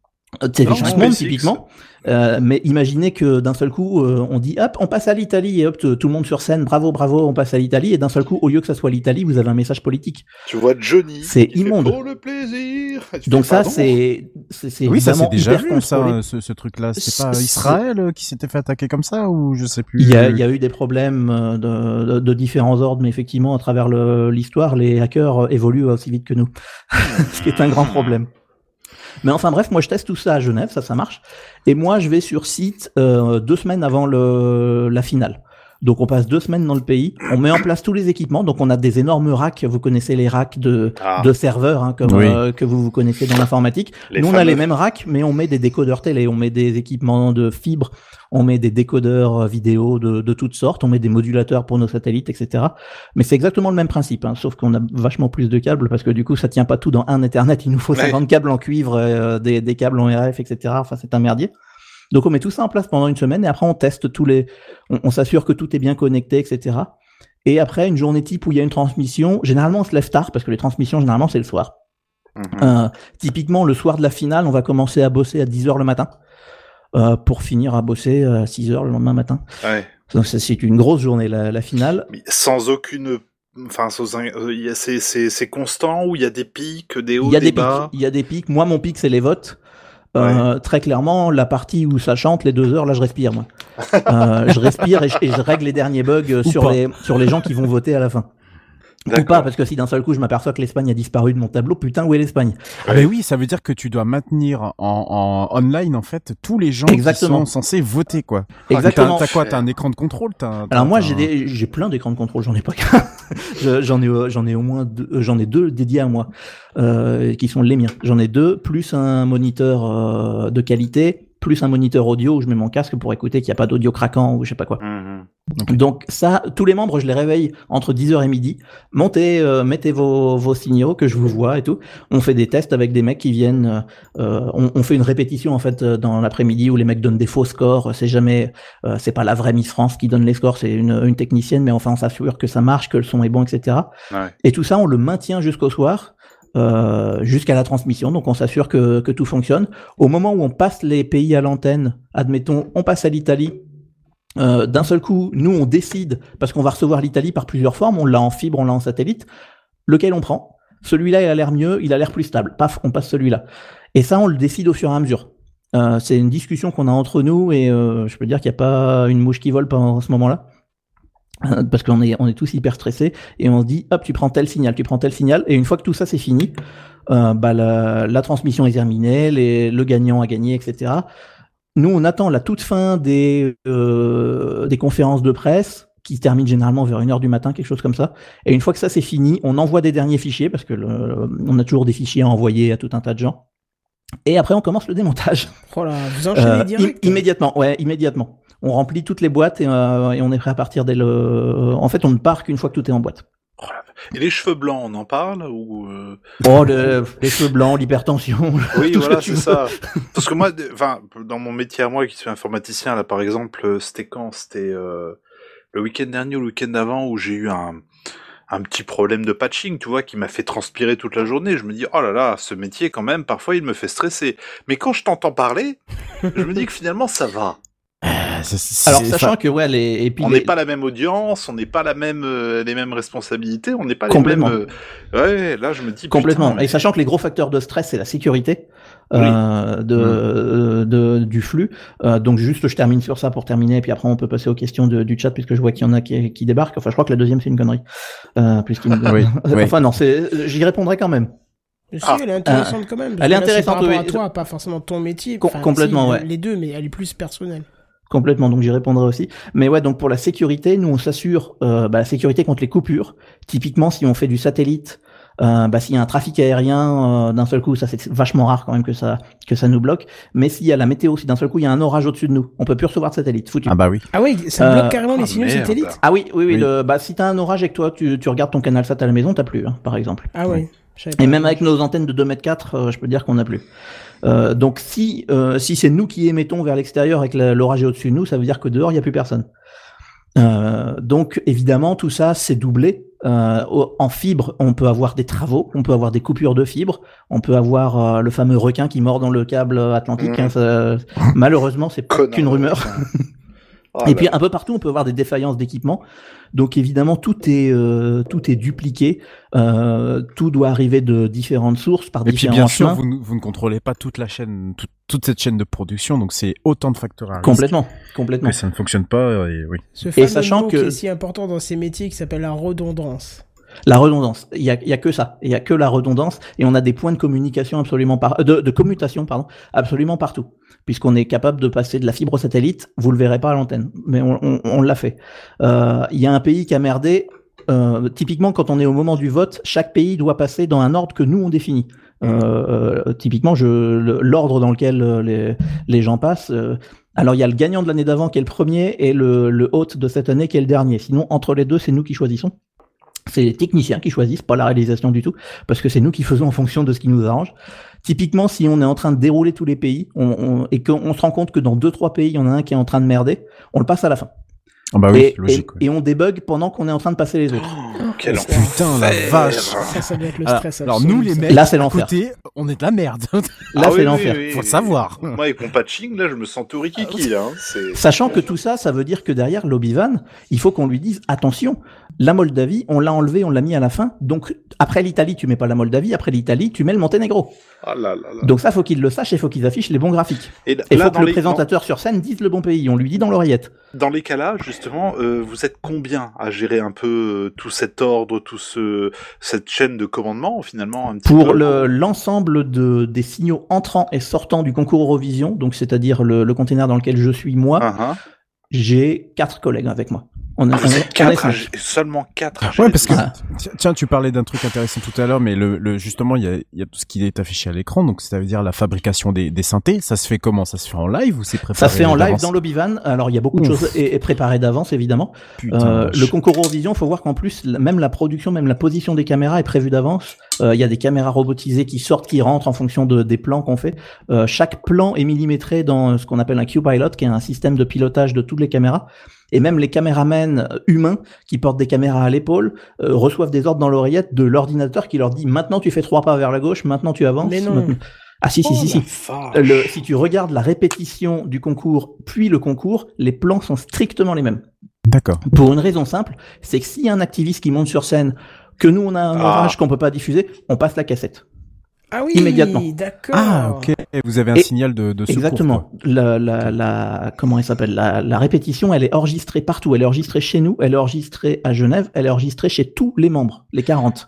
TV Non, Changement, SpaceX. typiquement. Euh, mais imaginez que d'un seul coup, euh, on dit hop, on passe à l'Italie et hop, tout le monde sur scène, bravo, bravo, on passe à l'Italie et d'un seul coup, au lieu que ça soit l'Italie, vous avez un message politique. Tu vois Johnny. C'est immonde. Pour le plaisir. [laughs] Tu Donc ça, c'est c'est c'est Oui, ça c'est évidemment déjà hyper vu ça, ce, ce truc-là. C'est pas C'est- Israël euh, qui s'était fait attaquer comme ça ou je sais plus. Il y, a, il y a eu des problèmes euh, de, de, de différents ordres, mais effectivement, à travers le- l'histoire, les hackers euh, évoluent aussi vite que nous, [laughs] ce qui est un grand problème. Mais enfin bref, moi je teste tout ça à Genève, ça ça marche. Et moi je vais sur site euh, deux semaines avant le, la finale. Donc on passe deux semaines dans le pays, on met en place tous les équipements, donc on a des énormes racks, vous connaissez les racks de, Ah. de serveurs hein, comme Oui. euh, que vous vous connaissez dans l'informatique. Les Nous on a les mêmes racks, mais on met des décodeurs télé, on met des équipements de fibre, on met des décodeurs euh, vidéo de, de toutes sortes, on met des modulateurs pour nos satellites, etc. Mais c'est exactement le même principe, hein, sauf qu'on a vachement plus de câbles parce que du coup ça tient pas tout dans un Ethernet, il nous faut Ouais. 50 câbles en cuivre, euh, des, des câbles en RF, etc. Enfin c'est un merdier. Donc on met tout ça en place pendant une semaine et après on teste tous les, on, on s'assure que tout est bien connecté, etc. Et après une journée type où il y a une transmission, généralement on se lève tard parce que les transmissions généralement c'est le soir. Mhm. Euh, typiquement le soir de la finale, on va commencer à bosser à 10h le matin euh, pour finir à bosser à 6h le lendemain matin. Ouais. Donc c'est une grosse journée la, la finale. Mais sans aucune. Enfin, euh, c'est- constant ou il y a des pics, des hauts, Il y a des, des pics. bas? Il y a des pics. Moi, mon pic, c'est les votes. Euh, Très clairement, la partie où ça chante, les deux heures, là, je respire, moi. [laughs] Euh, je respire et je, et je règle les derniers bugs euh, Ou sur pas. les, sur les gens qui vont voter à la fin. Ou pas, parce que si d'un seul coup je m'aperçois que l'Espagne a disparu de mon tableau, putain, où est l'Espagne? Ah mais oui, ça veut dire que tu dois maintenir en, en online en fait tous les gens Exactement. qui sont censés voter quoi. Exactement. T'as quoi? T'as un écran de contrôle? T'as- t'as- Alors moi j'ai plein d'écrans de contrôle, j'en ai pas qu'un. [laughs] Je- j'en ai euh, j'en ai au moins deux, euh, j'en ai deux dédiés à moi euh, qui sont les miens. J'en ai deux plus un moniteur de qualité plus un moniteur audio où je mets mon casque pour écouter qu'il n'y a pas d'audio craquant ou je sais pas quoi. Mhm. Donc ça, tous les membres, je les réveille entre 10h et midi. Montez, euh, mettez vos, vos signaux, que je vous vois et tout. On fait des tests avec des mecs qui viennent. euh, on, on fait une répétition en fait euh, dans l'après-midi où les mecs donnent des faux scores. C'est jamais, euh, c'est pas la vraie Miss France qui donne les scores, c'est une, une technicienne, mais enfin on s'assure que ça marche, que le son est bon, etc. Ouais. Et tout ça, on le maintient jusqu'au soir. Euh, jusqu'à la transmission, donc on s'assure que, que tout fonctionne. Au moment où on passe les pays à l'antenne, admettons, on passe à l'Italie, euh, d'un seul coup, nous, on décide, parce qu'on va recevoir l'Italie par plusieurs formes, on l'a en fibre, on l'a en satellite, lequel on prend? Celui-là, il a l'air mieux, il a l'air plus stable. Paf, on passe celui-là. Et ça, on le décide au fur et à mesure. Euh, c'est une discussion qu'on a entre nous et euh, je peux dire qu'il n'y a pas une mouche qui vole pendant ce moment-là. [clears throat] Parce qu'on est, on est tous hyper stressés et on se dit, hop, tu prends tel signal, tu prends tel signal. Et une fois que tout ça c'est fini, euh, bah, la, la transmission est terminée, les, le gagnant a gagné, etc. Nous, on attend la toute fin des, euh, des conférences de presse qui se terminent généralement vers 1h du matin, quelque chose comme ça. Et une fois que ça c'est fini, on envoie des derniers fichiers parce que le- on a toujours des fichiers à envoyer à tout un tas de gens. Et après, on commence le démontage. Oh là, vous enchaînez Euh, direct. im- immédiatement, ouais, immédiatement. On remplit toutes les boîtes et, euh, et on est prêt à partir dès le. En fait, on ne part qu'une fois que tout est en boîte. Oh Et les cheveux blancs, on en parle ou euh, Oh, le- les cheveux blancs, l'hypertension. Oui, [laughs] voilà, c'est ça. Parce que moi, enfin, dans mon métier à moi, qui suis informaticien, là, par exemple, euh, c'était quand? C'était euh, le week-end dernier ou le week-end d'avant où j'ai eu un un petit problème de patching, tu vois, qui m'a fait transpirer toute la journée. Je me dis, oh là là, ce métier, quand même, parfois, il me fait stresser. Mais quand je t'entends parler, je me dis que finalement, ça va. Euh, c'est- Alors, c'est- sachant que, ouais, les. Et puis on les- n'est pas la même audience, on n'est pas la même, euh, les mêmes responsabilités, on n'est pas Complètement. les mêmes. euh, Ouais, là, je me dis. Complètement. putain, mais- Et sachant que les gros facteurs de stress, c'est la sécurité Oui. euh, de, euh, de- du flux. Euh, donc juste, je termine sur ça pour terminer, et puis après on peut passer aux questions de- du chat puisque je vois qu'il y en a qui, qui débarquent. Enfin, je crois que la deuxième c'est une connerie. Euh, puisqu'il [laughs] me- Oui, oui. Enfin non, c'est, j'y répondrai quand même. Si, Ah. elle est intéressante quand même. elle est que là, c'est intéressante, Par rapport oui. à toi, pas forcément ton métier. Com- Enfin, complètement, si, ouais. Les deux, mais elle est plus personnelle. Complètement, donc j'y répondrai aussi. Mais ouais, donc pour la sécurité, nous on s'assure euh, bah, la sécurité contre les coupures. Typiquement, si on fait du satellite, euh, bah, s'il y a un trafic aérien euh, d'un seul coup, ça c'est vachement rare quand même que ça que ça nous bloque. Mais s'il y a la météo, si d'un seul coup il y a un orage au-dessus de nous, on peut plus recevoir de satellite, foutu. Ah bah oui. Ah oui, ça Euh, bloque carrément les ah, signaux merde. satellites? Ah oui, oui, oui. Oui. Le, bah, si t'as un orage et que toi tu, tu regardes ton canal sat à la maison, t'as plus, hein, par exemple. Ah savais Et même avec nos antennes de 2 mètres 4, euh, je peux dire qu'on n'a plus. Euh, donc si euh, si c'est nous qui émettons vers l'extérieur avec l'orage au-dessus de nous, ça veut dire que dehors il y a plus personne. Euh, donc évidemment tout ça c'est doublé. Euh, en fibre, on peut avoir des travaux, on peut avoir des coupures de fibres, on peut avoir euh, le fameux requin qui mord dans le câble atlantique. Mhm. hein, ça- malheureusement, c'est qu'une rumeur. [laughs] Oh Et puis un peu partout, on peut avoir des défaillances d'équipement. Donc évidemment, tout est euh, tout est dupliqué. Euh, tout doit arriver de différentes sources par Et puis différents bien sûr, vous, ne- vous ne contrôlez pas toute la chaîne, toute, toute cette chaîne de production, donc c'est autant de facteurs à risque Complètement, complètement. que ça ne fonctionne pas. Et oui. Ce fameux sachant mot que- qui est si important dans ces métiers qui s'appelle la redondance. La redondance. Il y a, il y a que ça. Il y a que la redondance et on a des points de communication absolument par, de, de commutation pardon, absolument partout. Puisqu'on est capable de passer de la fibre au satellite, vous le verrez pas à l'antenne, mais on, l'a fait. Euh, Il y a un pays qui a merdé. Euh, typiquement, quand on est au moment du vote, chaque pays doit passer dans un ordre que nous on définit. Euh, typiquement, l'ordre dans lequel les, gens passent. alors, il y a le gagnant de l'année d'avant qui est le premier et le, le hôte de cette année qui est le dernier. Sinon, entre les deux, c'est nous qui choisissons. C'est les techniciens qui choisissent, pas la réalisation du tout, parce que c'est nous qui faisons en fonction de ce qui nous arrange. Typiquement, si on est en train de dérouler tous les pays et qu'on se rend compte que dans deux trois pays, il y en a un qui est en train de merder, on le passe à la fin. Ah bah oui, et, logique. et- et on débug pendant qu'on est en train de passer les autres. Quel Oh, Putain, la vache. Ça, ça doit être le Alors, stress alors absolu, nous les mecs, Là, c'est l'enfer. on est de la merde. Là, Ah c'est oui, l'enfer. oui, oui, Faut le savoir. Moi, avec mon patching, là, je me sens tout rikiki, là. hein. Sachant que tout ça, ça veut dire que derrière l'Obivan, il faut qu'on lui dise attention, la Moldavie, on l'a enlevé, on l'a mis à la fin. Donc après l'Italie, tu mets pas la Moldavie, après l'Italie, tu mets le Monténégro. Ah là là là. Donc ça, faut qu'il le sache et faut qu'ils affichent les bons graphiques. Et Et là, faut que le les, présentateur sur scène dise le bon pays. On lui dit dans l'oreillette. dans, dans les cas-là, justement, euh, vous êtes combien à gérer un peu euh, tout cet ordre, tout ce, cette chaîne de commandement, finalement, un petit Pour peu le- l'ensemble de, des signaux entrants et sortants du concours Eurovision, donc c'est-à-dire le, le container dans lequel je suis moi, Ah, ah. j'ai quatre collègues avec moi. On Ah, on vous on est quatre, seulement quatre. à Ouais, parce que. Ah. tiens, tu parlais d'un truc intéressant tout à l'heure, mais le, le justement, il y a, il y a tout ce qui est affiché à l'écran, donc ça veut dire la fabrication des, des synthés. Ça se fait comment? Ça se fait en live ou c'est préparé Ça se fait en live dans l'Obivan. Alors il y a beaucoup de choses et, et préparées d'avance évidemment. Putain, Euh, le concours Eurovision, faut voir qu'en plus, même la production, même la position des caméras est prévue d'avance. Euh, Il y a des caméras robotisées qui sortent, qui rentrent en fonction de, des plans qu'on fait. Euh, chaque plan est millimétré dans ce qu'on appelle un Q-Pilot, qui est un système de pilotage de toutes les caméras. Et même les caméramens euh, humains qui portent des caméras à l'épaule euh, reçoivent des ordres dans l'oreillette de l'ordinateur qui leur dit maintenant tu fais trois pas vers la gauche, maintenant tu avances. Mais non. maintenant- Ah si si Oh si la si. Le, si tu regardes la répétition du concours puis le concours, les plans sont strictement les mêmes. D'accord. Pour une raison simple, c'est que s'il y a un activiste qui monte sur scène, que nous on a un Ah. orage qu'on peut pas diffuser, on passe la cassette. Ah oui, Immédiatement. d'accord. Ah, ok. Et vous avez un Et- signal de, de secours. Exactement. La, la, la, comment elle s'appelle? La, la répétition, elle est enregistrée partout. Elle est enregistrée chez nous, elle est enregistrée à Genève, elle est enregistrée chez tous les membres, les 40.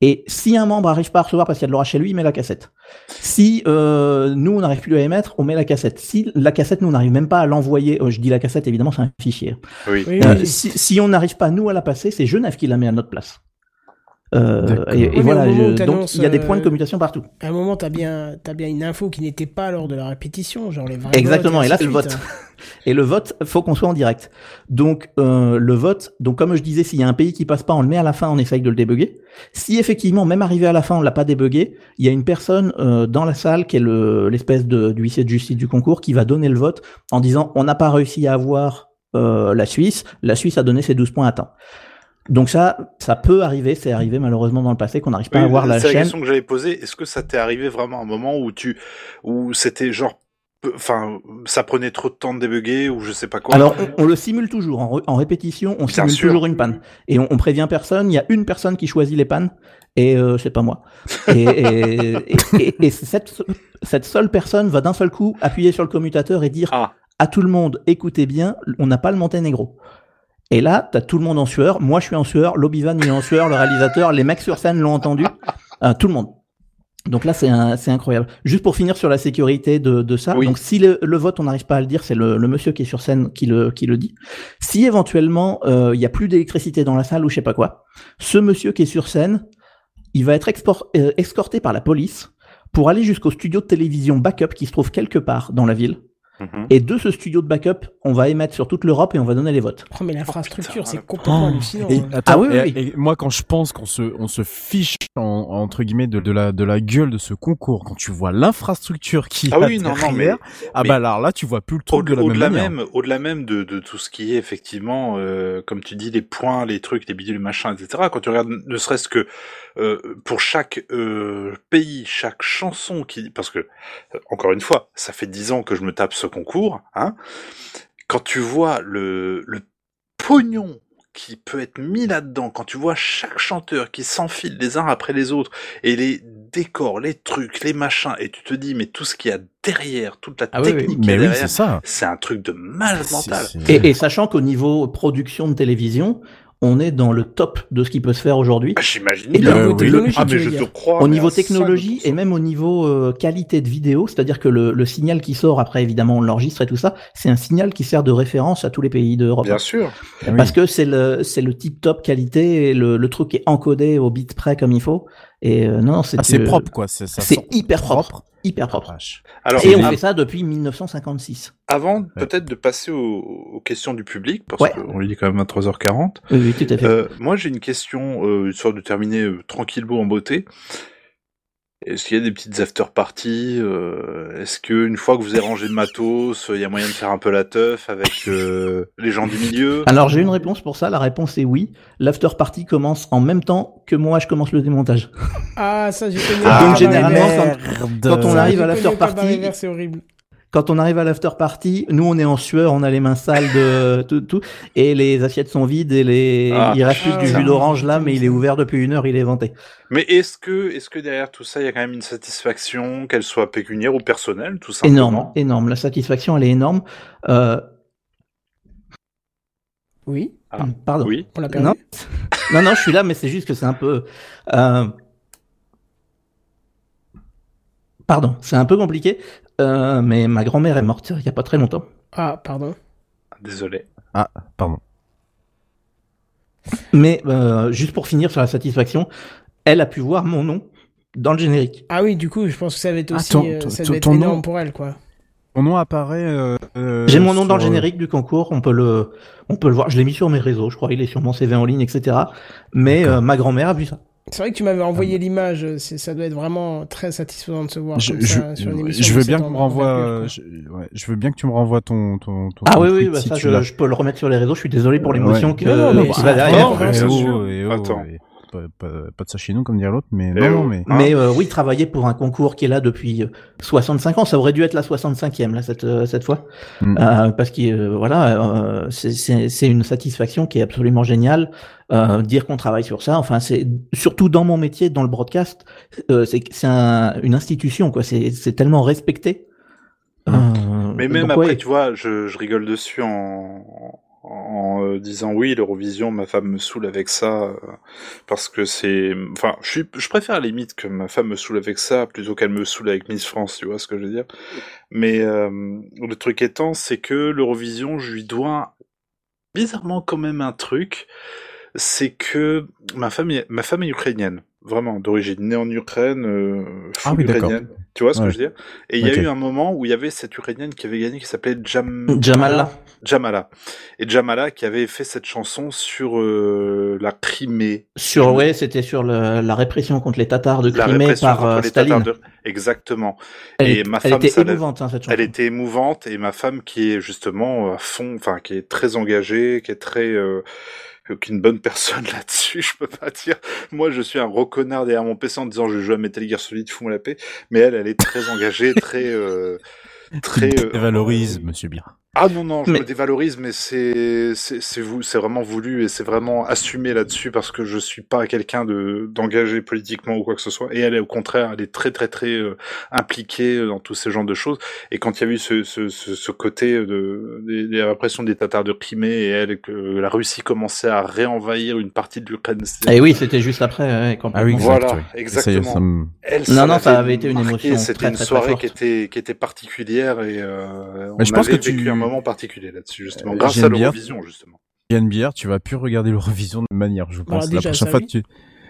Et si un membre arrive pas à recevoir parce qu'il y a de l'orage chez lui, il met la cassette. Si euh, nous on n'arrive plus à émettre, on met la cassette. Si la cassette, nous on n'arrive même pas à l'envoyer, oh, je dis la cassette, évidemment c'est un fichier. Oui. Oui, Euh, oui. si, si on n'arrive pas nous à la passer, c'est Genève qui la met à notre place. Euh, et, et Oui, voilà, je- donc il y a des euh, points de communication partout. À un moment, t'as bien, t'as bien une info qui n'était pas lors de la répétition, genre les vrais Exactement, votes et là, de le vote. [laughs] Et le vote, faut qu'on soit en direct. Donc euh, le vote, donc comme je disais, s'il y a un pays qui passe pas, on le met à la fin, on essaye de le débugger. Si effectivement, même arrivé à la fin, on l'a pas débugué, il y a une personne euh, dans la salle qui est le- l'espèce de du huissier de justice du concours qui va donner le vote en disant on n'a pas réussi à avoir euh, la Suisse, la Suisse a donné ses 12 points à temps. Donc ça, ça peut arriver, c'est arrivé malheureusement dans le passé qu'on n'arrive pas Oui, à avoir la c'est la chaîne. question que j'avais posée. Est-ce que ça t'est arrivé vraiment à un moment où tu, où c'était genre, enfin, ça prenait trop de temps de débugger ou je sais pas quoi? Alors, on, on le simule toujours. En, répétition, on Bien simule sûr. toujours une panne. Et on, on prévient personne. Il y a une personne qui choisit les pannes. Et euh, c'est pas moi. Et, et, et- et- et cette, cette seule personne va d'un seul coup appuyer sur le commutateur et dire Ah. à tout le monde, écoutez bien, on n'a pas le Monténégro. Et là, t'as tout le monde en sueur. Moi, je suis en sueur. L'Obivan, il est en sueur. Le réalisateur, les mecs sur scène l'ont entendu. Euh, tout le monde. Donc là, c'est incroyable. Juste pour finir sur la sécurité de, de ça. Oui. Donc si le, le vote, on n'arrive pas à le dire, c'est le, le monsieur qui est sur scène qui le, qui le dit. Si éventuellement euh, il y a plus d'électricité dans la salle ou je sais pas quoi, ce monsieur qui est sur scène, il va être euh, escorté par la police pour aller jusqu'au studio de télévision backup qui se trouve quelque part dans la ville. Mhm. Et de ce studio de backup, on va émettre sur toute l'Europe et on va donner les votes. Oh, mais l'infrastructure, putain, c'est la- complètement Oh. hallucinant. Et, hein. attends, Ah oui, oui, et- oui. et moi quand je pense qu'on se on se fiche en, entre guillemets de, de la de la gueule de ce concours quand tu vois l'infrastructure qui Ah a oui, non, non, mais, ah mais- bah alors là tu vois plus le truc de Au- la même Au-delà manière. même, au-delà même de, de tout ce qui est effectivement, euh, comme tu dis, les points, les trucs, les bidules, les machins, etc. Quand tu regardes, ne serait-ce que euh, pour chaque euh, pays, chaque chanson qui, parce que euh, encore une fois, ça fait dix ans que je me tape ce concours, hein. Quand tu vois le, le pognon qui peut être mis là-dedans, quand tu vois chaque chanteur qui s'enfile les uns après les autres, et les décors, les trucs, les machins, et tu te dis, mais tout ce qu'il y a derrière, toute la Ah oui, oui. technique Mais oui, derrière, c'est ça. c'est un truc de malade C'est- mental. et sachant qu'au niveau production de télévision, on est dans le top de ce qui peut se faire aujourd'hui. Ah, J'imagine oui. technologie, Ah, tu mais veux je dire. te crois. au niveau technologie 100%. et même au niveau euh, qualité de vidéo, c'est-à-dire que le, le signal qui sort après évidemment on l'enregistre et tout ça, c'est un signal qui sert de référence à tous les pays d'Europe. Bien sûr. Oui. Parce que c'est le c'est le tip top qualité et le, le truc est encodé au bit près comme il faut et euh, non c'est Ah, c'est euh, propre quoi. C'est ça c'est sort hyper propre, hyper Ah, propre. Alors, Et on fait ça depuis 1956. avant peut-être de passer aux, aux questions du public, parce Ouais. qu'on lui dit quand même à 3h40, Oui, oui, tout à fait. euh, moi j'ai une question, euh, histoire de terminer euh, tranquillement en beauté. Est-ce qu'il y a des petites after parties euh, Est-ce que une fois que vous avez rangé le matos, il y a moyen de faire un peu la teuf avec euh, les gens du milieu? Alors j'ai une réponse pour ça. La réponse est oui. L'after party commence en même temps que moi je commence le démontage. Ah, ça, j'ai connu. Ah, donc, généralement, quand on arrive à connu l'after le cabaret party, vert, C'est horrible. Quand on arrive à l'after party, nous on est en sueur, on a les mains sales de [laughs] tout, tout et les assiettes sont vides et les Ah. il reste Ah, du ça. jus d'orange là, mais il est ouvert depuis une heure, il est vanté. Mais est-ce que, est-ce que derrière tout ça, il y a quand même une satisfaction, qu'elle soit pécuniaire ou personnelle, tout simplement? Énorme, énorme. La satisfaction elle est énorme. Euh, Oui, Ah, pardon. Oui. on l'a perdu. Non, [laughs] non, non, je suis là, mais c'est juste que c'est un peu. euh, Pardon, c'est un peu compliqué, euh, mais ma grand-mère est morte il y a pas très longtemps. Ah, pardon. Désolé. Pardon. Mais euh, juste pour finir sur la satisfaction, elle a pu voir mon nom dans le générique. Ah oui, du coup, je pense que ça va être Ah, aussi, ton- euh, ton- ça ton- va être ton énorme nom- pour elle, quoi. Mon nom apparaît. euh, J'ai mon nom dans le générique du concours, on peut le, on peut le voir. Je l'ai mis sur mes réseaux, je crois, il est sur mon CV en ligne, etc. Mais euh, ma grand-mère a vu ça. C'est vrai que tu m'avais envoyé l'image, euh, c'est- ça doit être vraiment très satisfaisant de se voir Je, comme je, ça sur une émission. je veux bien que tu me renvoies. euh, je, ouais, je veux bien que tu me renvoies ton ton. ton Ah ton oui, oui, bah si ça, je, peux le remettre sur les réseaux. Je suis désolé pour l'émotion Ouais. que Non, mais derrière. hein, oh, oh, Attends. Pas, pas, pas de ça chez nous comme dirait l'autre, mais Eh non, non, mais. Hein Mais euh, oui, travailler pour un concours qui est là depuis euh, 65 ans, ça aurait dû être la 65e là cette euh, cette fois, Mm. Euh, parce que euh, voilà, euh, c'est- c'est c'est une satisfaction qui est absolument géniale. Euh, dire qu'on travaille sur ça, enfin c'est surtout dans mon métier, dans le broadcast, euh, c'est c'est un- une institution quoi. C'est c'est tellement respecté. Euh, Mais même donc, après, ouais. tu vois, je, je rigole dessus en, en euh, disant oui, l'Eurovision, ma femme me saoule avec ça, euh, parce que c'est... Enfin, je, suis, je préfère à la limite que ma femme me saoule avec ça, plutôt qu'elle me saoule avec Miss France, tu vois ce que je veux dire. Mais euh, le truc étant, c'est que l'Eurovision, je lui dois bizarrement quand même un truc, c'est que ma femme ma femme est ukrainienne, vraiment, d'origine, née en Ukraine, euh, Ah oui, ukrainienne. Tu vois ce Ouais. que je veux dire? Et il y a eu un moment où il y avait cette Ukrainienne qui avait gagné qui s'appelait Jam... Jamala. Jamala. Et Jamala qui avait fait cette chanson sur euh, la Crimée. Sur ouais, c'était sur le- la répression contre les Tatars de la Crimée par euh, les Staline. Tatars de- Exactement. Elle, Et ma elle femme, était émouvante hein, cette chanson. Elle était émouvante et ma femme qui est justement à fond, enfin qui est très engagée, qui est très euh, qui est une bonne personne [laughs] là-dessus, je peux pas dire. Moi, je suis un gros derrière mon PC en disant je joue à Metal Gear Solid, fous-moi la paix. Mais elle, elle est très engagée, très euh, très euh, te valorises, monsieur Bien. Ah non non, je Mais- me dévalorise, mais c'est c'est c'est vous, c'est vraiment voulu et c'est vraiment assumé là-dessus parce que je suis pas quelqu'un de d'engagé politiquement ou quoi que ce soit. Et elle est au contraire, elle est très très très euh, impliquée dans tous ces genres de choses. Et quand il y a eu ce ce ce, ce côté de des, des répressions des Tatars de Crimée et elle que la Russie commençait à réenvahir une partie de l'Ukraine. Et oui, c'était juste après. ouais. Ah oui, exact, Voilà, oui. exactement. Ça, ça me- Elle, Non, non, ça avait été une marqué, émotion C'était très, une très, très soirée forte. qui était qui était particulière et euh, on Mais je pense avait que tu- vécu un moment particulier là-dessus justement, Euh, grâce à l'Eurovision justement. Yann Bière, tu vas plus regarder l'Eurovision de manière, je pense. la déjà, prochaine fois que tu...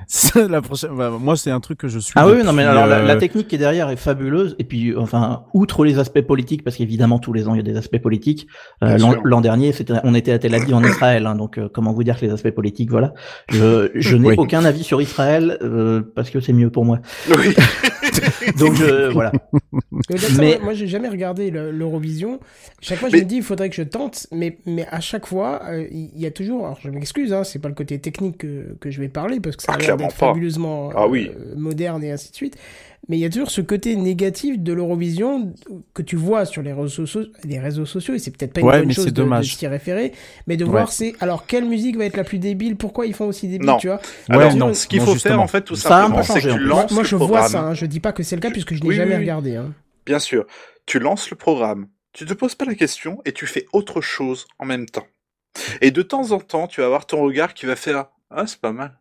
[laughs] La prochaine... bah, moi, c'est un truc que je suis. Ah oui, non, mais alors la, euh, la technique qui est derrière est fabuleuse. Et puis, enfin, outre les aspects politiques, parce qu'évidemment tous les ans il y a des aspects politiques. euh, L'an dernier, c'était, on était à Tel Aviv en Israël, hein, donc euh, comment vous dire que les aspects politiques, voilà. Je, je [laughs] n'ai Oui. aucun avis sur Israël euh, parce que c'est mieux pour moi. Oui. [laughs] [laughs] Donc je, voilà. Mais moi, j'ai jamais regardé le- l'Eurovision. Chaque fois, je Mais- me dis, il faudrait que je tente, mais, mais à chaque fois, euh, il y a toujours. Alors, je m'excuse, hein, c'est pas le côté technique que, que je vais parler, parce que ça Ah, a l'air d'être pas. fabuleusement Ah oui. euh, moderne et ainsi de suite. Mais il y a toujours ce côté négatif de l'Eurovision que tu vois sur les réseaux, sociaux, les réseaux sociaux, et c'est peut-être pas une Ouais, bonne chose de, de s'y référer, mais de Ouais. voir c'est alors quelle musique va être la plus débile, pourquoi ils font aussi débile, Non. tu vois. Ouais, Alors, non, ce qu'il faut justement. faire en fait tout Ça a un peu simplement, c'est que changé, tu Moi, lances moi, le je vois ça, hein, je dis pas que c'est le cas puisque je n'ai Oui, jamais oui. regardé. Hein. Bien sûr, tu lances le programme, tu te poses pas la question et tu fais autre chose en même temps. Et de temps en temps, tu vas avoir ton regard qui va faire Ah, c'est pas mal.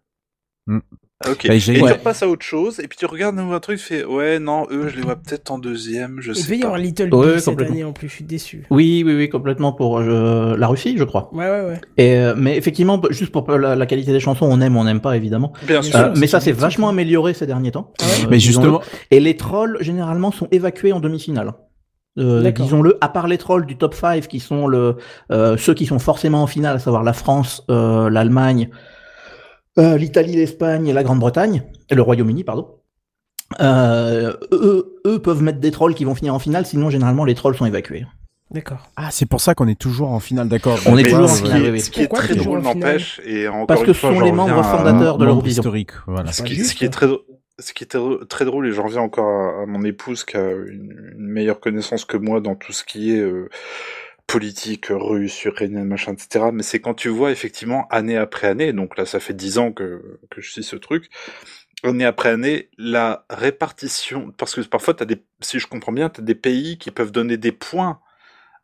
Mm. Ok. Bah, et tu repasses à autre chose, et puis tu regardes un nouveau truc, tu fais Ouais, non, eux, je les vois peut-être en deuxième, je Il sais y pas. avoir Little Ouais, Big cette année en plus, je suis déçu. Oui, oui, oui, complètement pour euh, la Russie, je crois. Ouais, ouais, ouais. Et, euh, mais effectivement, juste pour la, la qualité des chansons, on aime, on n'aime pas, évidemment. Bien Bien sûr. Euh, mais ça c'est vachement amélioré ces derniers temps. Ah ouais Euh, Mais justement, Et les trolls, généralement, sont évacués en demi-finale. Euh. Disons-le, à part les trolls du top 5 qui sont le, euh, ceux qui sont forcément en finale, à savoir la France, euh, l'Allemagne, euh, l'Italie, l'Espagne et la Grande-Bretagne, et le Royaume-Uni, pardon. Euh, eux, eux peuvent mettre des trolls qui vont finir en finale, sinon généralement les trolls sont évacués. D'accord. ah, c'est pour ça qu'on est toujours en finale, d'accord. On est Mais toujours en ce qui finale, est- oui, oui. Ce qui est Pourquoi très drôle n'empêche, et encore Parce une que fois, ce sont j'en les membres à- fondateurs de l'Eurovision. historique, voilà. Ce qui, juste, ce qui est très, ce qui est très, très drôle, et j'en reviens encore à, à mon épouse qui a une, une meilleure connaissance que moi dans tout ce qui est euh, politique russe, ukrainienne, machin, etc. Mais c'est quand tu vois effectivement année après année, donc là ça fait dix ans que, que je suis ce truc, année après année, la répartition, parce que parfois t'as des, si je comprends bien, t'as des pays qui peuvent donner des points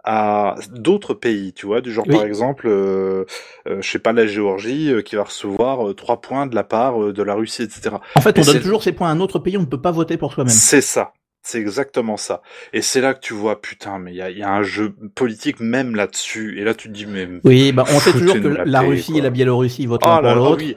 à d'autres pays, tu vois, du genre Oui. par exemple, euh, euh, je sais pas, la Géorgie euh, qui va recevoir euh, trois points de la part euh, de la Russie, etc. En fait, on Et donne toujours ses points à un autre pays, on ne peut pas voter pour soi-même. C'est ça. C'est exactement ça. Et c'est là que tu vois, putain, mais il y a, il y a un jeu politique même là-dessus. Et là, tu te dis, mais... Oui, bah on sait toujours que la la paix, Russie quoi. et la Biélorussie votent Oh l'un là pour l'autre. oui.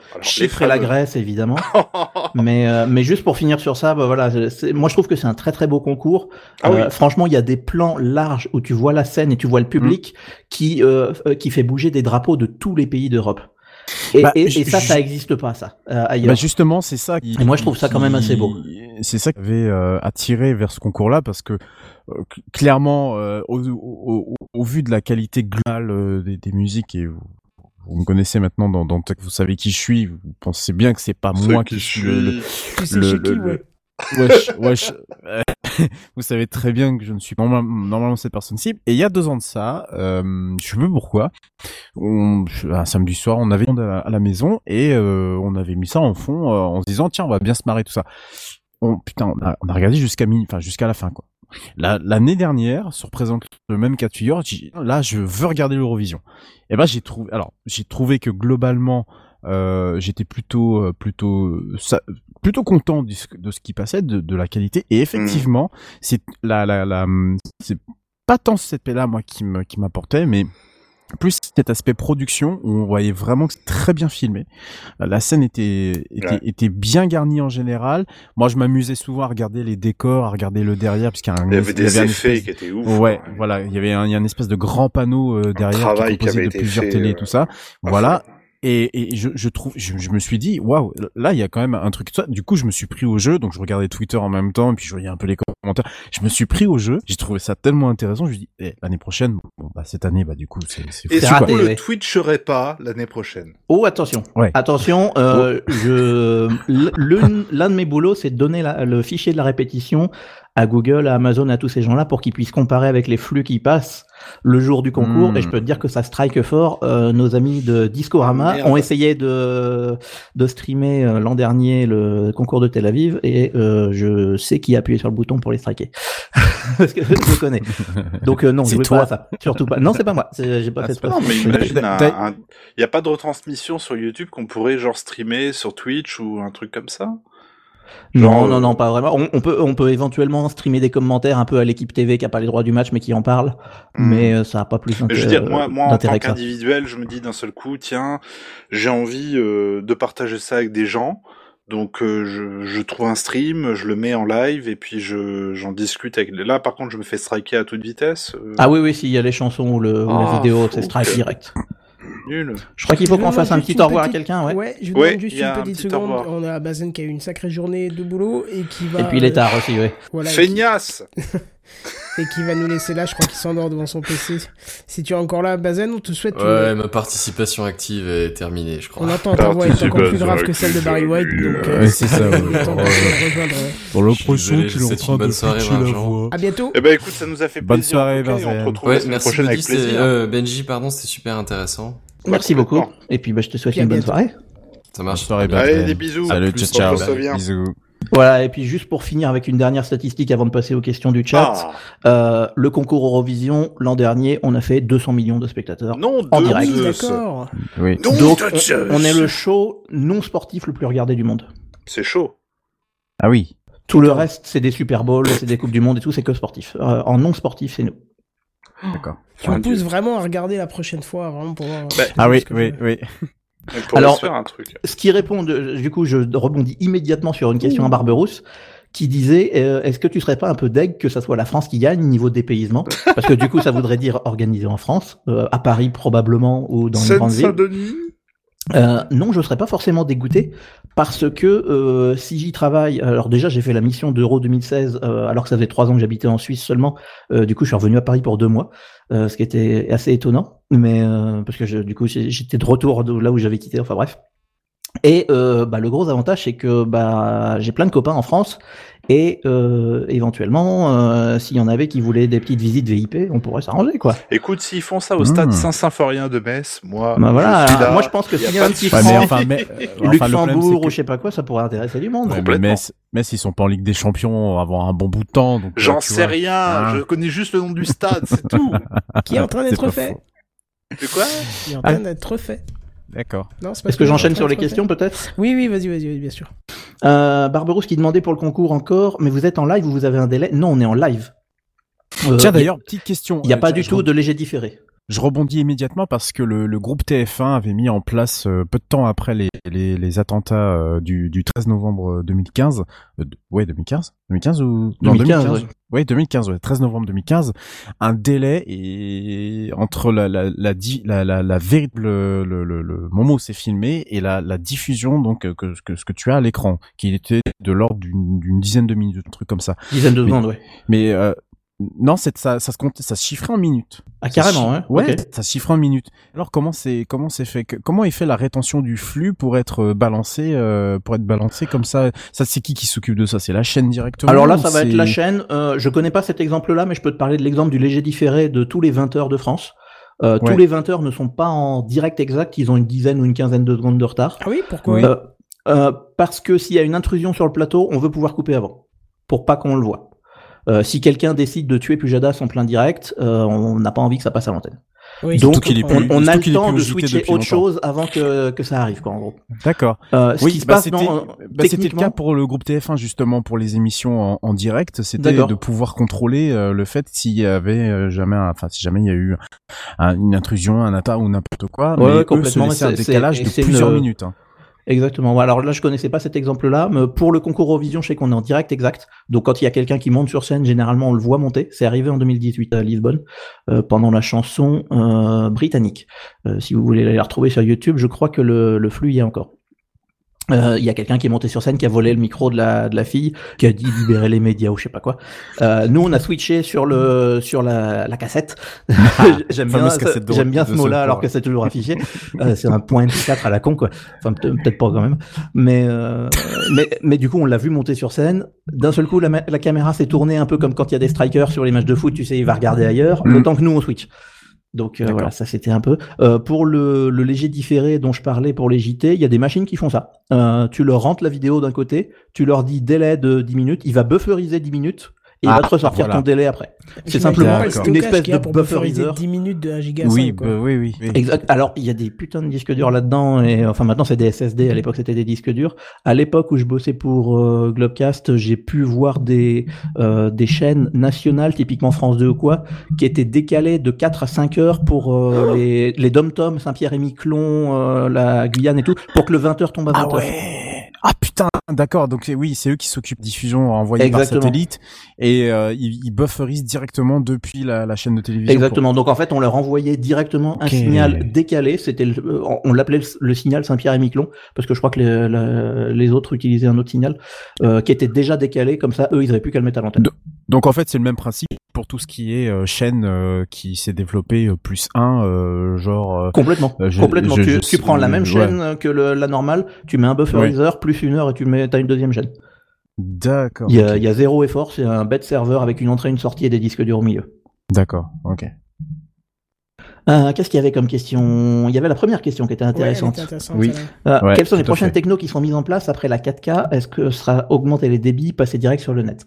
Et la Grèce, évidemment. [laughs] mais euh, mais juste pour finir sur ça, bah voilà, moi je trouve que c'est un très très beau concours. Ah oui. Euh, Franchement, il y a des plans larges où tu vois la scène et tu vois le public Mm. qui euh, qui fait bouger des drapeaux de tous les pays d'Europe. Et, Bah, et, ça, ça existe pas ça euh, ailleurs. Bah justement, c'est ça. Qui, Et moi, je trouve ça quand même assez beau. C'est ça qui avait euh, attiré vers ce concours-là parce que euh, cl- clairement, euh, au, au, au- au vu de la qualité globale euh, des, des musiques et vous, vous me connaissez maintenant dans, dans vous savez qui je suis, vous pensez bien que c'est pas moi qui qui suis le, le- suis- Tu sais Le- chez qui, le- ouais. Wesh, wesh. Euh, [laughs] vous savez très bien que je ne suis pas norma- normalement cette personne cible. Et il y a deux ans de ça, euh, je sais pas pourquoi, on, un samedi soir, on avait à la, maison et euh, on avait mis ça en fond euh, en se disant tiens, on va bien se marrer tout ça. On, putain, on a, on a regardé jusqu'à enfin jusqu'à la fin quoi. La- L'année dernière, se représente le même cas de figure. Là, je veux regarder l'Eurovision. Et ben, j'ai trouvé. Alors, j'ai trouvé que globalement, euh, j'étais plutôt, euh, plutôt, euh, plutôt content de ce, de ce qui passait, de, de la qualité. Et effectivement, c'est la, la, la, c'est pas tant cet aspect-là moi qui me, qui m'apportait, mais plus cet aspect production où on voyait vraiment que c'est très bien filmé. Euh, La scène était était, Ouais. était bien garnie en général. Moi, je m'amusais souvent à regarder les décors, à regarder le derrière, parce qu'il y a un, Il y avait des effets espèce- qui étaient ouf. Ouais, quoi. voilà, il y avait un, il y a une espèce de grand panneau euh, derrière travail qui composé avait de été plusieurs fait, télés et euh, tout ça. Voilà. Et, et je, je trouve, je, je me suis dit, waouh, là il y a quand même un truc. Du coup, je me suis pris au jeu, donc je regardais Twitter en même temps, et puis je voyais un peu les commentaires. Je me suis pris au jeu. J'ai trouvé ça tellement intéressant. Je me dis, eh, l'année prochaine, bon, bah cette année, bah du coup, c'est c'est Et fou, C'est quoi. raté, surtout, le ouais. Twitcherait pas l'année prochaine. Oh attention, Ouais. attention. Euh, je l'une- l'un de mes boulots, c'est de donner la- le fichier de la répétition à Google, à Amazon, à tous ces gens-là pour qu'ils puissent comparer avec les flux qui passent le jour du concours. Hmm. Et je peux te dire que ça strike fort. Euh, nos amis de Discorama merde. ont essayé de de streamer euh, l'an dernier le concours de Tel Aviv et euh, je sais qui a appuyé sur le bouton pour les striker [laughs] parce que je le connais. Donc euh, non, C'est je toi. pas à ça. Surtout pas. Non, c'est pas moi. J'ai pas Ah, fait ça. Non, mais imagine, il n'y a pas de retransmission sur YouTube qu'on pourrait genre streamer sur Twitch ou un truc comme ça? Genre, non, euh, non, pas vraiment. On, on peut, on peut éventuellement streamer des commentaires un peu à l'équipe TV qui a pas les droits du match mais qui en parle, Hmm. mais euh, ça a pas plus Mais je veux d'intérêt dire, moi, moi en d'intérêt tant qu'individuel, je me dis d'un seul coup, tiens, j'ai envie euh, de partager ça avec des gens. Donc euh, je, je trouve un stream, je le mets en live et puis je j'en discute avec. Là, par contre, je me fais striker à toute vitesse. euh, Ah oui, oui, s'il y a les chansons ou, le, ou la Ah, vidéo, c'est strike que- direct. Nul. Je crois qu'il faut qu'on fasse un petit au revoir à quelqu'un, ouais. Ouais, je vous Ouais, demande juste une un petite seconde. On a Bazen qui a eu une sacrée journée de boulot et qui va. Et puis il est euh, tard aussi, ouais. Voilà, et qui, Feignasse [laughs] et qui va nous laisser là. Je crois qu'il s'endort devant son PC. Si tu es encore là, Bazen, on te souhaite. une- Ouais, ma participation active est terminée, je crois. On entend ta voix est encore plus grave que celle de Barry White, donc. Ouais, c'est ça, [laughs] ouais. Pour le prochain, qu'il est en train de pitcher la voix. À bientôt. Eh ben écoute, ça nous a fait Bonne plaisir. soirée, en tout cas, et Benzen. On te retrouve Ouais, la prochaine Benji, avec plaisir. euh, Benji, pardon, c'était super intéressant. Merci beaucoup. Et puis bah, je te souhaite une bonne soirée. Ça marche. soirée, Allez, des bisous. Salut, plus, ciao, ciao. Bisous. Voilà, et puis juste pour finir avec une dernière statistique avant de passer aux questions du chat, Ah, euh, le concours Eurovision, l'an dernier, on a fait 200 millions de spectateurs. non, En direct. D'accord. Oui. Non, Donc, de Zeus. on, on est le show non sportif le plus regardé du monde. C'est chaud. Ah oui. Tout le reste, c'est des Super Bowls, c'est des Coupes du Monde et tout, c'est que sportif. Euh, en non sportif, c'est nous. D'accord. Tu me pousses vraiment à regarder la prochaine fois, vraiment pour voir. Bah, Ah oui, oui, je- oui. Alors- un truc. Ce qui répond, de- du coup, je rebondis immédiatement sur une question à Barberousse qui disait euh, est-ce que tu serais pas un peu deg que ça soit la France qui gagne niveau dépaysement? [laughs] Parce que du coup, ça voudrait dire organisé en France, euh, à Paris probablement ou dans une grande ville. Euh, non, je serais pas forcément dégoûté parce que euh, si j'y travaille, alors déjà j'ai fait la mission d'Euro 2016 euh, alors que ça faisait trois ans que j'habitais en Suisse seulement. Euh, du coup, je suis revenu à Paris pour deux mois, euh, ce qui était assez étonnant, mais parce que je- du coup j'étais de retour là où j'avais quitté. Enfin bref. Et euh, bah, le gros avantage, c'est que bah, j'ai plein de copains en France et euh, éventuellement, euh, s'il y en avait qui voulaient des petites visites VIP, on pourrait s'arranger quoi. Écoute, s'ils font ça au stade Mmh. Saint-Symphorien de Metz, moi, Bah voilà, je suis là. moi je pense que s'il y a un de petit franc, enfin, mais, euh, [laughs] enfin, le problème, Luxembourg c'est ou que- je sais pas quoi, ça pourrait intéresser du monde. Ouais, mais. Metz, Metz, ils sont pas en Ligue des Champions avant un bon bout de temps. donc, J'en euh, tu sais vois. rien, Hein. je connais juste le nom du stade, c'est tout. [laughs] Qui est en train C'est d'être fait. faux. De quoi? Qui est en Ah. train d'être fait. D'accord. Non, pas Est-ce que en j'enchaîne sur les questions peut-être? Oui, oui, vas-y, vas-y, bien sûr. euh, Barberousse qui demandait pour le concours encore, mais vous êtes en Euh, Euh, je rebondis immédiatement parce que le, le groupe TF1 avait mis en place euh, peu de temps après les, les, les attentats euh, du, du 13 novembre 2015. Euh, d- ouais, 2015 2015 ou non, 2015, ouais. Ouais, 2015, ouais, 13 novembre 2015, un délai et entre la la la la, la, la véritable le, le, le moment où c'est filmé et la, la diffusion donc euh, que, que ce que tu as à l'écran, qui était de l'ordre d'une d'une dizaine de minutes, un truc comme ça. Dizaine de secondes, ouais. Mais euh, non, c'est ça, ça se compte, ça se chiffrait en minutes. Ah, carrément, Ça hein. Ouais, ça se chiffre en minutes. Alors comment c'est comment c'est fait que- Comment est fait la rétention du flux pour être euh, balancé euh, pour être balancé comme ça? Ça c'est qui qui s'occupe de ça? C'est la chaîne directement Alors là, ça va être la chaîne. Euh, je connais pas cet exemple-là, mais je peux te parler de l'exemple du léger différé de tous les 20 heures de France. Euh, Ouais. Tous les 20 heures ne sont pas en direct exact, ils ont une dizaine ou une quinzaine de secondes de retard. Ah oui, pourquoi Oui. Euh, euh, parce que s'il y a une intrusion sur le plateau, on veut pouvoir couper avant, pour pas qu'on le voit. Euh, si quelqu'un décide de tuer Pujadas en plein direct, euh, on n'a pas envie que ça passe à l'antenne. Oui, Donc, est on- plus- on, on a le temps de switcher autre longtemps. chose avant que, que ça arrive, quoi, en gros. D'accord. Euh, ce Oui, qui se bah, passe c'était bah, c'était le techniquement- cas pour le groupe TF1 justement pour les émissions en, en direct, c'était de pouvoir contrôler euh, le fait s'il y avait euh, jamais, enfin si jamais il y a eu un- une intrusion, un attaque ou n'importe quoi, Ouais, mais ouais, eux complètement, se laissaient un décalage de plusieurs une- minutes. hein. Exactement. Alors là, je connaissais pas cet exemple-là, mais pour le concours Eurovision, je sais qu'on est en direct exact. Donc quand il y a quelqu'un qui monte sur scène, généralement on le voit monter. C'est arrivé en 2018 à Lisbonne euh, pendant la chanson euh, britannique. Euh, si vous voulez la retrouver sur YouTube, je crois que le, le flux y est encore. Euh, Il y a quelqu'un qui est monté sur scène, qui a volé le micro de la, de la fille, qui a dit libérer les médias ou je sais pas quoi. Euh, nous, on a switché sur le sur la, la cassette. [laughs] J'aime bien, j'aime bien ce mot-là, alors que c'est toujours affiché. [laughs] Euh, c'est un point MP4 à la con, quoi. Enfin, peut- peut-être pas quand même. Mais, euh, mais, mais du coup, on l'a vu monter sur scène. D'un seul coup, la, la caméra s'est tournée un peu comme quand il y a des strikers sur les matchs de foot. Tu sais, il va regarder ailleurs. Mm. Le temps que nous, on switch. Donc euh, voilà, ça c'était un peu. Euh, pour le, le léger différé dont je parlais pour les JT, il y a des machines qui font ça. Euh, tu leur rentres la vidéo d'un côté, tu leur dis délai de 10 minutes, il va bufferiser 10 minutes et il Ah, va te ressortir voilà. ton délai après. C'est simplement une espèce de bufferizer. 10 minutes de 1 giga Oui, 5, quoi. bah, oui, oui. oui. Exact. Alors, il y a des putains de disques durs là-dedans, et enfin maintenant c'est des SSD. À l'époque, c'était des disques durs. À l'époque où je bossais pour euh, Globecast, j'ai pu voir des euh, des chaînes nationales, typiquement France 2 ou quoi, qui étaient décalées de 4 à 5 heures pour euh, les les dom-toms, Saint-Pierre et Miquelon, euh, la Guyane et tout, pour que le 20 heures tombe à 20 Ah ouais. Ah putain, d'accord. Donc c'est- oui, c'est eux qui s'occupent de diffusion envoyée par satellite et euh, ils, ils bufferisent directement depuis la, la chaîne de télévision. Exactement. Donc en fait, on leur envoyait directement un signal décalé. C'était, le- on l'appelait le, le signal Saint-Pierre et Miquelon parce que je crois que les, la- les autres utilisaient un autre signal euh, qui était déjà décalé. Comme ça, eux, ils avaient plus qu'à le mettre à l'antenne. Donc en fait, c'est le même principe pour tout ce qui est euh, chaîne euh, qui s'est développée euh, plus 1, genre euh, Complètement. Euh, je- Complètement. je- tu, je tu sais- prends la même ouais. chaîne que le- la normale, tu mets un bufferizer plus une heure et tu mets, t'as une deuxième chaîne. d'accord. Il y, a, y zéro effort. C'est un bête serveur avec une entrée, une sortie et des disques durs au milieu. D'accord. Ok. Euh, Qu'est-ce qu'il y avait comme question? Il y avait la première question qui était Ouais, intéressante. était intéressante, Oui. Euh, Ouais, quelles sont les prochaines fait. technos qui sont mises en place après la 4K Est-ce que ce sera augmenter les débits, passer direct sur le net?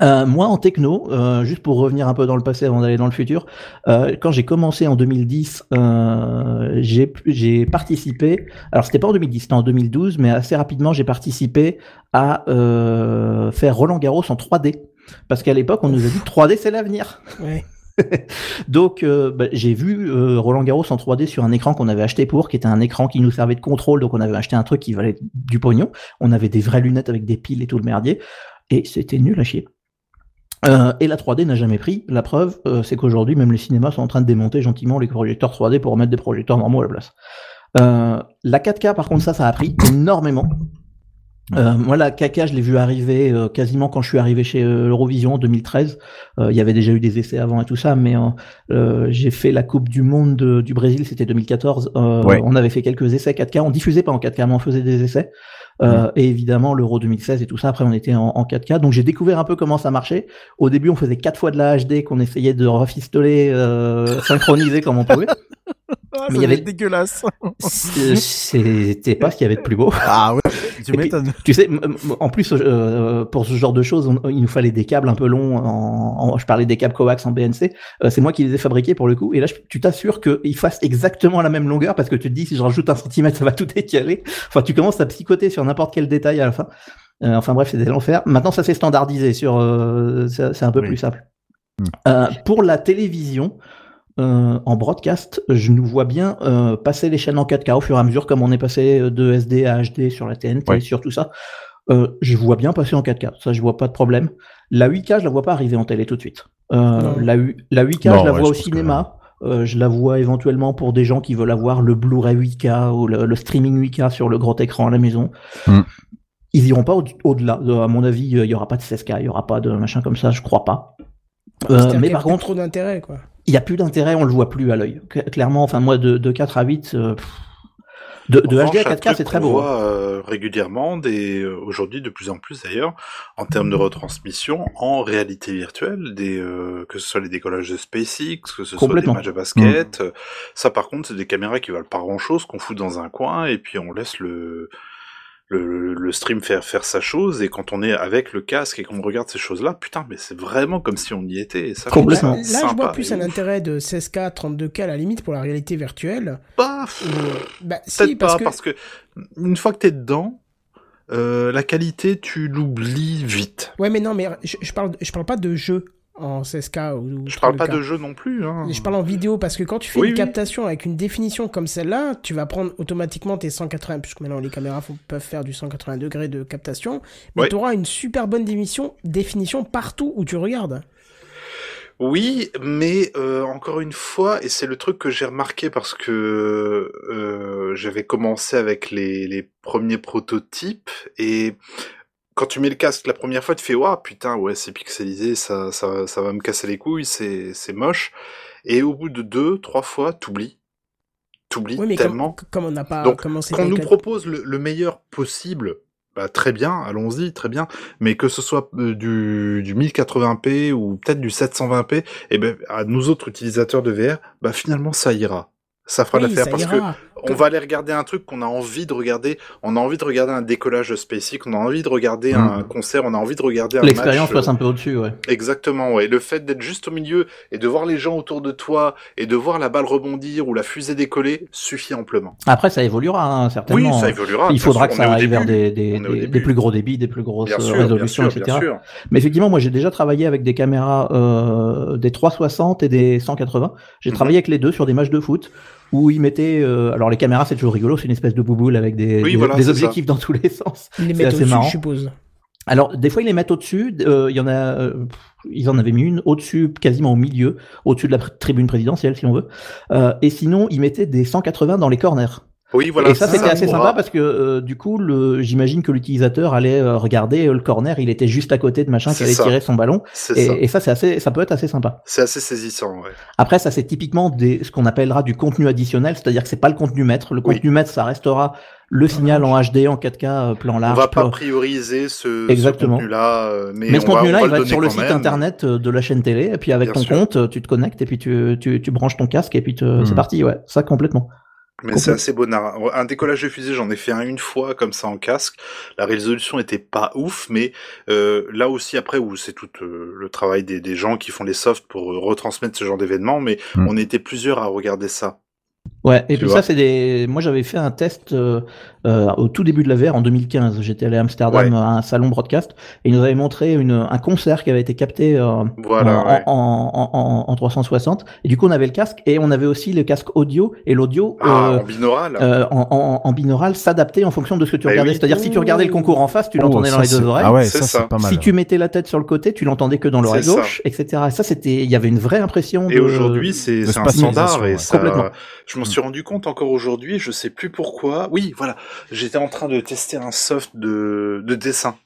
Euh, moi, en techno, euh, juste pour revenir un peu dans le passé avant d'aller dans le futur, euh, quand j'ai commencé en 2010, euh, j'ai participé. Alors, c'était pas en 2010, c'était en 2012, mais assez rapidement, j'ai participé à faire Roland Garros en 3D, parce qu'à l'époque, on nous a dit 3D c'est l'avenir. Ouais. [laughs] Donc euh, bah, j'ai vu euh, Roland Garros en 3D sur un écran qu'on avait acheté pour, qui était un écran qui nous servait de contrôle, donc on avait acheté un truc qui valait du pognon. On avait des vraies lunettes avec des piles et tout le merdier, et c'était nul à chier. Euh, et la 3D n'a jamais pris. La preuve, euh, c'est qu'aujourd'hui, même les cinémas sont en train de démonter gentiment les projecteurs 3D pour remettre des projecteurs normaux à la place. Euh, la 4K, par contre, ça, ça a pris énormément. Euh, moi, la 4K, je l'ai vu arriver euh, quasiment quand je suis arrivé chez euh, Eurovision en 2013. Euh, Il y avait déjà eu des essais avant et tout ça, mais euh, j'ai fait la Coupe du Monde de- du Brésil, c'était 2014. Euh, Ouais. On avait fait quelques essais 4K. On diffusait pas en 4K, mais on faisait des essais. Euh, Et évidemment, l'Euro 2016 et tout ça. Après, on était en, en 4K. Donc, j'ai découvert un peu comment ça marchait. Au début, on faisait quatre fois de la HD qu'on essayait de refistoler, euh, [laughs] synchroniser comme on pouvait. Ah, Mais il y avait- dégueulasse. C'est- C'était pas ce qu'il y avait de plus beau. Ah ouais, tu m'étonnes. Sais, en plus, euh, pour ce genre de choses, on- il nous fallait des câbles un peu longs. En, en- je parlais des câbles coax en BNC. Euh, c'est moi qui les ai fabriqués pour le coup. Et là, je- tu t'assures qu'ils fassent exactement la même longueur parce que tu te dis, si je rajoute un centimètre, ça va tout décaler. Enfin, tu commences à psychoter sur n'importe quel détail à la fin. Euh, enfin bref, c'était l'enfer. Maintenant, ça s'est standardisé sur. euh, c'est un peu Oui. plus simple. Hmm. Euh, pour la télévision, euh, en broadcast, je nous vois bien euh, passer les chaînes en 4K au fur et à mesure, comme on est passé de SD à HD sur la TNT, Ouais. sur tout ça. Euh, je vois bien passer en 4K, ça je vois pas de problème. La 8K, je la vois pas arriver en télé tout de suite. Euh, la, la 8K, Non, je la ouais, vois je au que- cinéma. Euh, je la vois éventuellement pour des gens qui veulent avoir le Blu-ray 8K ou le, le streaming 8K sur le gros écran à la maison. Mm. Ils iront pas au- au-delà. Euh, à mon avis, il y aura pas de 16K, il y aura pas de machin comme ça, je crois pas. Euh, mais par contre, trop d'intérêt, quoi. Il y a plus d'intérêt, on le voit plus à l'œil. Cl- Clairement, enfin moi de, de 4 à 8, euh, de, HD à revanche, un 4K, truc c'est très beau. hein. voit euh, régulièrement, des euh, aujourd'hui de plus en plus d'ailleurs, en termes de retransmission en réalité virtuelle, des euh, que ce soit les décollages de SpaceX, que ce soit des matchs de basket, euh, ça par contre c'est des caméras qui valent pas grand chose, qu'on fout dans un coin et puis on laisse le le, le stream faire faire sa chose et quand on est avec le casque et qu'on regarde ces choses-là, putain mais c'est vraiment comme si on y était. Et ça, Complètement. Là, je vois plus et un ouf. intérêt de 16K, 32K à la limite pour la réalité virtuelle. Bah, euh, bah, si, Peut-être parce pas, que... parce que une fois que t'es dedans, euh, la qualité, tu l'oublies vite. Ouais, mais non, mais je, je parle, je parle pas de jeu en 16K ou, ou Je parle pas 32K. de jeu non plus. Hein. Je parle en vidéo parce que quand tu fais Oui, une oui. captation avec une définition comme celle-là, tu vas prendre automatiquement tes 180, puisque maintenant les caméras font- peuvent faire du 180 degrés de captation, mais Ouais. tu auras une super bonne définition, définition partout où tu regardes. Oui, mais euh, encore une fois, et c'est le truc que j'ai remarqué parce que euh, j'avais commencé avec les, les premiers prototypes et quand tu mets le casque la première fois, tu fais waouh putain ouais c'est pixelisé, ça, ça ça va me casser les couilles, c'est c'est moche. Et au bout de deux trois fois, t'oublies, t'oublies Oui, tellement. comme, comme on n'a pas Donc, commencé Qu'on nous propose le, le meilleur possible, bah, très bien, allons-y, très bien. Mais que ce soit euh, du, du 1080p ou peut-être du 720p, et ben à nous autres utilisateurs de VR, bah finalement ça ira. Ça fera Oui, l'affaire parce ira. que on va aller regarder un truc qu'on a envie de regarder. On a envie de regarder un décollage de SpaceX, on a envie de regarder Mm. un concert, on a envie de regarder un L'expérience passe un peu au-dessus, ouais. Exactement, ouais. Le fait d'être juste au milieu et de voir les gens autour de toi et de voir la balle rebondir ou la fusée décoller suffit amplement. Après, ça évoluera, hein, Oui, certainement. ça évoluera. Il faudra sûr, que ça aille vers des, plus gros débits, des plus grosses Bien sûr, résolutions, bien sûr, etc. bien sûr. Mais effectivement, moi j'ai déjà travaillé avec des caméras euh, des 360 et des 180. J'ai Mhm. travaillé avec les deux sur des matchs de foot où ils mettaient. euh, alors les caméras c'est toujours rigolo, c'est une espèce de bouboule avec des, Oui, des, voilà, des c'est objectifs dans tous les sens. Ils les c'est mettent assez au-dessus, marrant. je suppose. Alors des fois ils les mettent au-dessus. euh, Il y en a, euh, ils en avaient mis une au-dessus, quasiment au milieu, au-dessus de la pr- tribune présidentielle si on veut. Euh, et sinon ils mettaient des 180 dans les corners. Oui, voilà. et ça, c'est c'était assez sympa parce que euh, du coup, le, j'imagine que l'utilisateur allait euh, regarder euh, le corner, il était juste à côté de machin qui allait ça. tirer son ballon. Et, ça. et ça, c'est assez, ça peut être assez sympa. C'est assez saisissant, ouais. Après, ça, c'est typiquement des, ce qu'on appellera du contenu additionnel, c'est-à-dire que c'est pas le contenu maître. Le Oui. contenu maître, ça restera le signal en HD, en 4K, euh, plan On large. va pas plan- prioriser ce, Exactement. ce contenu-là, euh, mais, Mais ce on contenu-là, on il va être sur le site même. internet euh, de la chaîne télé, et puis avec Bien ton sûr. compte, euh, tu te connectes et puis tu, tu, tu branches ton casque et puis te- c'est parti, ouais, ça complètement. Mais c'est assez bonnard. Un décollage de fusée, j'en ai fait un une fois comme ça en casque. La résolution était pas ouf, mais euh, là aussi après où c'est tout euh, le travail des, des gens qui font les softs pour euh, retransmettre ce genre d'événement, mais Mm. on était plusieurs à regarder ça. Ouais, et Tu puis ça, c'est des. Moi, j'avais fait un test euh, euh, au tout début de la VR en 2015. J'étais allé à Amsterdam Ouais. à un salon broadcast et ils nous avaient montré une, un concert qui avait été capté euh, Voilà. en, ouais. en, en, en, en 360. Et du coup, on avait le casque et on avait aussi le casque audio et l'audio Ah, euh, en binaural. euh, en, en, en binaural s'adapter en fonction de ce que tu Bah regardais. oui. C'est-à-dire, si tu regardais le concours en face, tu Oh, l'entendais dans ça, les deux oreilles. Ah ouais, C'est ça, ça. c'est pas mal. Si tu mettais la tête sur le côté, tu l'entendais que dans l'oreille ça. gauche, etc. Et ça, c'était, il y avait une vraie impression. Et de- aujourd'hui, c'est un standard et ouais. ça, Complètement. je m'en suis rendu compte encore aujourd'hui, je sais plus pourquoi. Oui, voilà, j'étais en train de tester un soft de, de dessin.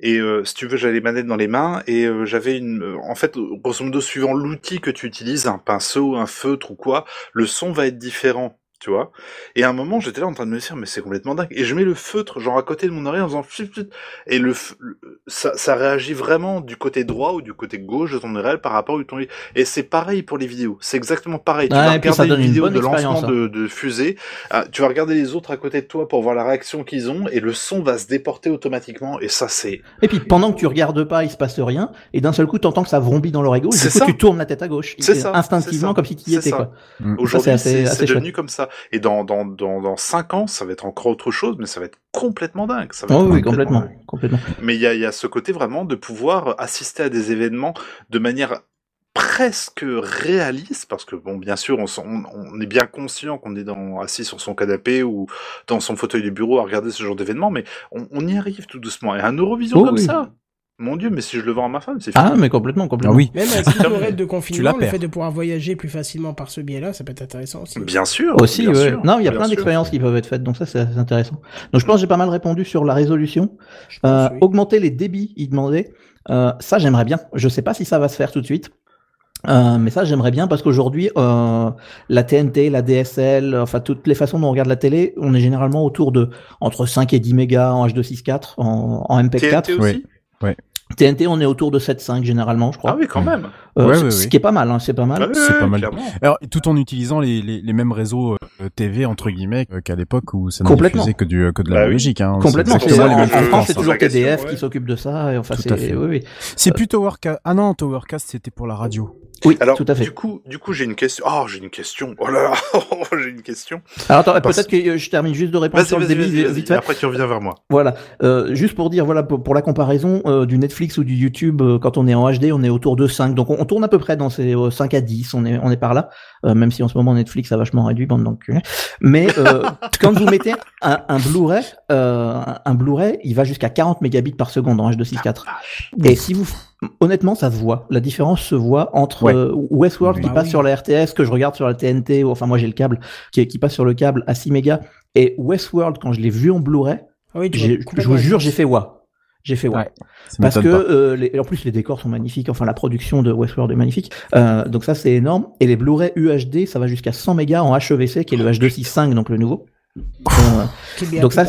Et euh, si tu veux, j'avais les manettes dans les mains et euh, j'avais une... euh, En fait, grosso modo, suivant l'outil que tu utilises, un pinceau, un feutre ou quoi, le son va être différent, tu vois. Et à un moment, j'étais là en train de me dire, mais c'est complètement dingue. Et je mets le feutre, genre à côté de mon oreille, en faisant... flip, flip, Et le, ça, ça réagit vraiment du côté droit ou du côté gauche de ton oreille par rapport à ton... Et c'est pareil pour les vidéos. C'est exactement pareil. Tu vas et regarder donne une vidéo de lancement hein. de, de fusée. ah, tu vas regarder les autres à côté de toi pour voir la réaction qu'ils ont et le son va se déporter automatiquement. Et ça, c'est... Et puis pendant que tu regardes pas, il se passe rien, et d'un seul coup, t'entends que ça vrombit dans l'oreille gauche, du coup, ça. tu tournes la tête à gauche. C'est Et ça, Instinctivement, ça. comme si tu y étais, quoi. Mm. Aujourd'hui, c'est devenu comme ça. Et dans, dans, dans, dans 5 ans, ça va être encore autre chose, mais ça va être complètement dingue. Ça va Oh, être oui, complètement. Mais il y a, il y a ce côté vraiment de pouvoir assister à des événements de manière presque réaliste, parce que bon, bien sûr, on, s'en- on, on est bien conscient qu'on est dans, assis sur son canapé ou dans son fauteuil de bureau à regarder ce genre d'événement, mais on, on y arrive tout doucement. Et un Eurovision Oh, comme oui. ça, mon dieu, mais si je le vends à ma femme, c'est fini. Ah, mais complètement, Ah complètement. oui. Même avec [laughs] le règle de confinement, le perds. fait de pouvoir voyager plus facilement par ce biais-là, ça peut être intéressant aussi. Bien sûr. Aussi, bien ouais. sûr, non, il y a plein d'expériences qui peuvent être faites, donc ça, c'est intéressant. Donc, je pense que j'ai pas mal répondu sur la résolution. Euh, oui. Augmenter les débits, il demandait. Euh, ça, j'aimerais bien. Je sais pas si ça va se faire tout de suite. Euh, mais ça, j'aimerais bien parce qu'aujourd'hui, euh, la TNT, la DSL, enfin toutes les façons dont on regarde la télé, on est généralement autour de entre 5 et 10 mégas en H264, en, en MP4. TNT aussi? Oui. TNT, on est autour de 7.5 généralement, je crois. Ah oui, quand même. Euh, Ouais, ce- ouais, ce ouais. qui est pas mal, hein, c'est pas mal. Ouais, c'est pas mal. clairement. Alors, tout en utilisant les, les, les mêmes réseaux euh, TV entre guillemets euh, qu'à l'époque où ça ne diffusait que du que de la Bah logique. Hein, Complètement. C'est en, les en mêmes France, c'est hein. toujours TDF ouais. qui s'occupe de ça. Et enfin, Tout à c'est fait. oui, oui. C'est plus Towercast. Ah non, Towercast c'était pour la radio. Oui, Alors, tout à fait. du coup, du coup, j'ai une question. Oh, j'ai une question. Oh là là, [laughs] j'ai une question. Alors attends, Parce- peut-être que euh, je termine juste de répondre sur le vas-y, vas-y. vite Et fait. Après, tu reviens vers moi. Voilà, euh, juste pour dire, voilà, pour, pour la comparaison euh, du Netflix ou du YouTube, euh, quand on est en HD, on est autour de 5. Donc on, on tourne à peu près dans ces euh, 5 à 10, on est, on est par là, euh, même si en ce moment Netflix a vachement réduit, bande d'enculés. Mais euh, [laughs] quand vous mettez un, un Blu-ray, euh, un, un Blu-ray, il va jusqu'à 40 mégabits par seconde en H264. Et si vous... Honnêtement, ça se voit. La différence se voit entre Ouais. euh, Westworld Oui. qui Ah passe oui. sur la RTS, que je regarde sur la TNT, ou enfin moi j'ai le câble, qui, qui passe sur le câble à 6 mégas, et Westworld, quand je l'ai vu en Blu-ray, Ah oui, je vous jure, j'ai fait wa. J'ai fait. Ouais. Parce que euh, les- en plus les décors sont magnifiques, enfin la production de Westworld est magnifique. Euh, donc ça c'est énorme. Et les Blu-ray UHD, ça va jusqu'à 100 mégas en HEVC, qui est le H265, donc le nouveau. Euh, Donc ça.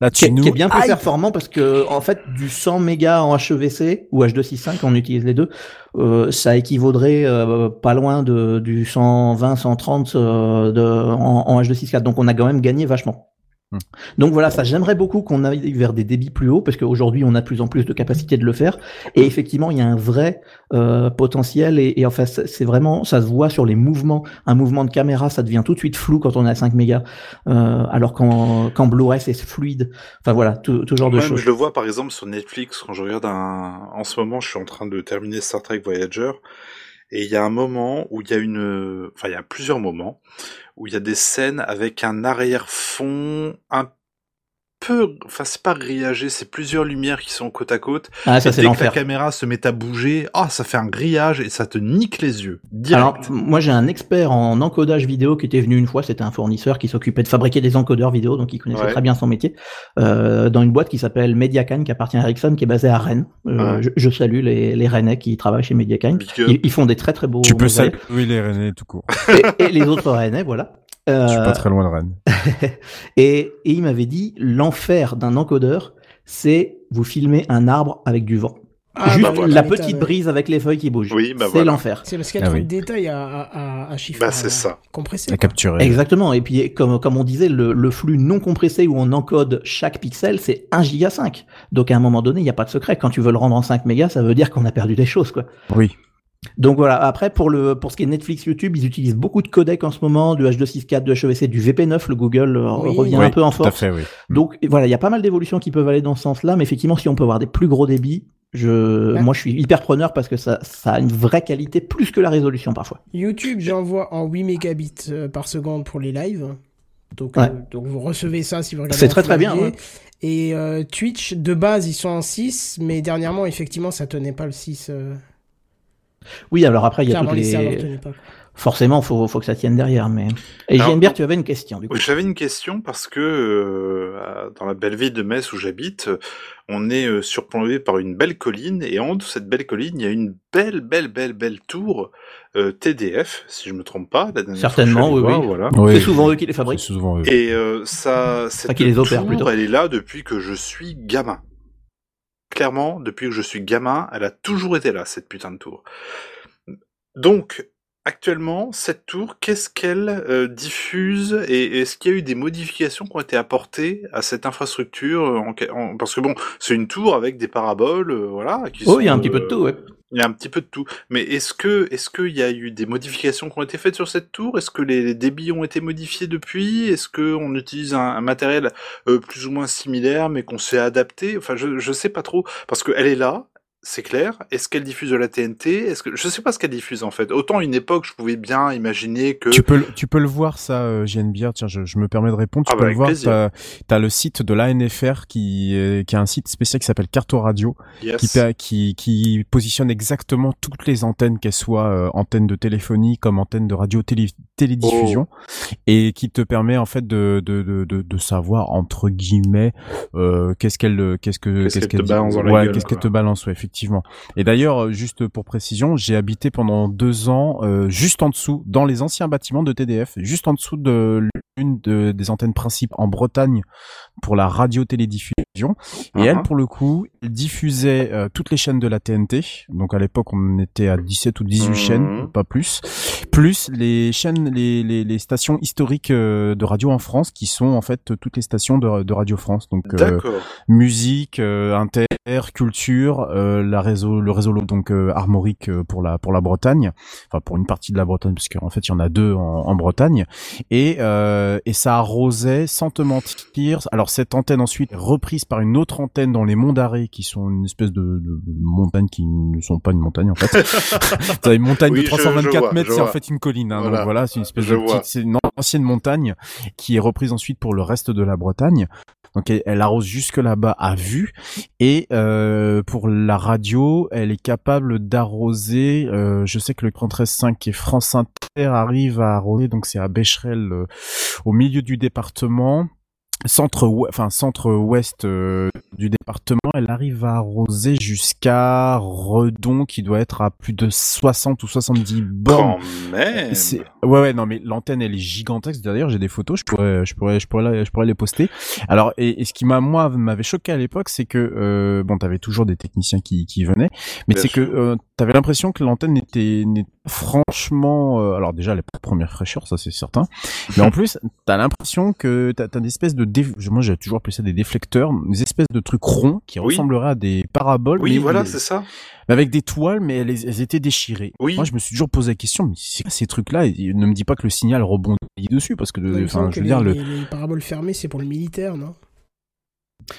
Là, qui, tu est, nous. qui est bien plus Aïe performant parce que en fait du 100 mégas en HEVC ou H265 on utilise les deux euh, ça équivaudrait euh, pas loin de du 120 130 euh, de, en, en H264 donc on a quand même gagné vachement. Donc voilà ça j'aimerais beaucoup qu'on aille vers des débits plus hauts parce qu'aujourd'hui on a de plus en plus de capacité de le faire et effectivement il y a un vrai euh, potentiel et, et en fait c'est vraiment ça se voit sur les mouvements un mouvement de caméra ça devient tout de suite flou quand on est à 5 mégas euh, alors qu'en qu'en Blu-ray c'est fluide Enfin voilà, tout, tout genre de choses. je le vois par exemple sur Netflix quand je regarde un. En ce moment, je suis en train de terminer Star Trek Voyager. Et il y a un moment où il y a une. Enfin, il y a plusieurs moments où il y a des scènes avec un arrière-fond un peu, enfin c'est pas grillagé, c'est plusieurs lumières qui sont côte à côte. Ah, ça Et c'est dès que la l'enfer. caméra se met à bouger, ah ça fait un grillage et ça te nique les yeux. Direct. Alors, moi j'ai un expert en encodage vidéo qui était venu une fois, c'était un fournisseur qui s'occupait de fabriquer des encodeurs vidéo, donc il connaissait Ouais. très bien son métier, euh, dans une boîte qui s'appelle Mediacan, qui appartient à Ericsson, qui est basée à Rennes. Euh, Ouais. je, je salue les, les Rennais qui travaillent chez Mediacan. Ils, ils font des très très beaux Tu peux saluer les Rennais tout court. et, et les autres Rennais, voilà. Euh, Je suis pas très loin de Rennes. [laughs] et, et il m'avait dit, l'enfer d'un encodeur, c'est vous filmez un arbre avec du vent. Ah, Juste bah voilà. la petite brise avec les feuilles qui bougent. Oui, bah c'est voilà. l'enfer. C'est parce qu'il y a Ah trop oui. de détails à, à, à, à chiffrer. Bah, c'est à ça. Compresser. À capturer. Exactement. Et puis, comme, comme on disait, le, le flux non compressé où on encode chaque pixel, c'est 1 giga 5. Donc, à un moment donné, il n'y a pas de secret. Quand tu veux le rendre en 5 mégas, ça veut dire qu'on a perdu des choses, quoi. Oui. Donc voilà. Après, pour le, pour ce qui est Netflix, YouTube, ils utilisent beaucoup de codecs en ce moment, du H264, du HEVC, du VP9. Le Google euh, Oui. revient Oui, un peu en tout à force. fait, oui. Donc voilà, il y a pas mal d'évolutions qui peuvent aller dans ce sens-là, mais effectivement, si on peut avoir des plus gros débits, je, Ouais. moi, je suis hyper preneur parce que ça, ça a une vraie qualité plus que la résolution parfois. YouTube, j'envoie en 8 mégabits euh, par seconde pour les lives. Donc, Ouais. euh, donc vous recevez ça si vous regardez. C'est très, très bien, ouais. Et euh, Twitch, de base, ils sont en 6, mais dernièrement, effectivement, ça tenait pas le 6. euh, Oui, alors après, il y a toutes les forcément, faut, faut que ça tienne derrière, mais. Et Alors, JNBR, tu avais une question, du coup. Oui, J'avais une question parce que euh, dans la belle ville de Metz où j'habite, on est euh, surplombé par une belle colline et en haut de cette belle colline, il y a une belle, belle, belle, belle tour euh, TDF, si je me trompe pas. La dernière Certainement, oui, voir, oui. Voilà. Oui, C'est souvent eux qui les C'est fabriquent. souvent eux. Et euh, ça, cette qui les opèrent, tour, plutôt. elle est là depuis que je suis gamin. Clairement, depuis que je suis gamin, elle a toujours été là, cette putain de tour. Donc, actuellement, cette tour, qu'est-ce qu'elle euh, diffuse et est-ce qu'il y a eu des modifications qui ont été apportées à cette infrastructure en, en- Parce que bon, c'est une tour avec des paraboles, euh, voilà. Qui Oh, il y a un petit peu de euh, tout, ouais. Il y a un petit peu de tout. Mais est-ce que est-ce qu'il y a eu des modifications qui ont été faites sur cette tour? Est-ce que les, débits ont été modifiés depuis? Est-ce que on utilise un, matériel euh, plus ou moins similaire mais qu'on s'est adapté? Enfin, je je sais pas trop parce que elle est là. C'est clair. Est-ce qu'elle diffuse de la TNT Est-ce que je sais pas ce qu'elle diffuse en fait. Autant une époque, je pouvais bien imaginer que Tu peux, le- tu peux le voir ça, euh, JNBR. Tiens, je, je me permets de répondre. Tu Ah peux bah, le avec voir. T'as, t'as le site de l'ANFR qui, euh, qui a un site spécial qui s'appelle Carto Radio, Yes. qui, qui, qui positionne exactement toutes les antennes, qu'elles soient euh, antennes de téléphonie comme antennes de radio télé, télédiffusion, Oh. et qui te permet en fait de, de, de, de, de savoir entre guillemets euh, qu'est-ce qu'elle, qu'est-ce que, Qu'est-ce qu'elle te balance dans la ouais, qu'est-ce qu'elle te balance, ouais, effectivement. Et d'ailleurs, euh, juste pour précision, j'ai habité pendant deux ans euh, juste en dessous, dans les anciens bâtiments de TDF, juste en dessous de l'une de- des antennes principales en Bretagne pour la radio-télédiffusion. Et elle, Uh-huh. pour le coup, elle diffusait euh, toutes les chaînes de la TNT. Donc à l'époque, on était à 17 ou 18 Mhm. chaînes, pas plus. Plus les chaînes, les, les, les stations historiques euh, de radio en France, qui sont en fait toutes les stations de, de Radio France. Donc euh, musique, euh, inter, culture, euh, la réseau, le réseau donc armorique pour la pour la Bretagne, enfin pour une partie de la Bretagne parce qu'en fait il y en a deux en, en Bretagne et et ça arrosait sans te mentir. Alors cette antenne ensuite est reprise par une autre antenne dans les Monts d'Arrée qui sont une espèce de, de montagnes qui ne sont pas une montagne en fait. [laughs] T'as une montagne Oui, de je- 324 je vois, mètres, c'est en fait une colline. Hein, Voilà. Donc voilà, une espèce Je de vois. petite, c'est une ancienne montagne qui est reprise ensuite pour le reste de la Bretagne. Donc elle, elle arrose jusque là-bas à vue et euh, pour la radio, elle est capable d'arroser. euh, je sais que le 13.5 et France Inter arrive à arroser, donc c'est à Becherel, euh, au milieu du département. Centre, enfin centre ouest euh, du département, elle arrive à arroser jusqu'à Redon, qui doit être à plus de 60 ou 70 bornes. Quand même. C'est- Ouais ouais non mais l'antenne elle est gigantesque d'ailleurs j'ai des photos je pourrais je pourrais je pourrais la- je pourrais les poster alors et, et ce qui m'a moi m'avait choqué à l'époque c'est que euh, bon t'avais toujours des techniciens qui qui venaient mais c'est que euh, t'avais l'impression que l'antenne n'était n'était franchement euh, alors déjà elle est pas de première fraîcheur ça c'est certain mais en plus t'as l'impression que t'as t'as des espèces de dé... moi j'ai toujours appelé ça des déflecteurs des espèces de trucs ronds qui Oui. ressembleraient à des paraboles Oui, mais voilà, c'est ça. mais avec des toiles, mais elles, elles étaient déchirées. Oui. Moi, je me suis toujours posé la question, mais c'est quoi ces trucs-là? Ne me dis pas que le signal rebondit dessus, parce que, enfin, je veux dire, les, le, les- les paraboles fermées, c'est pour le militaire, non?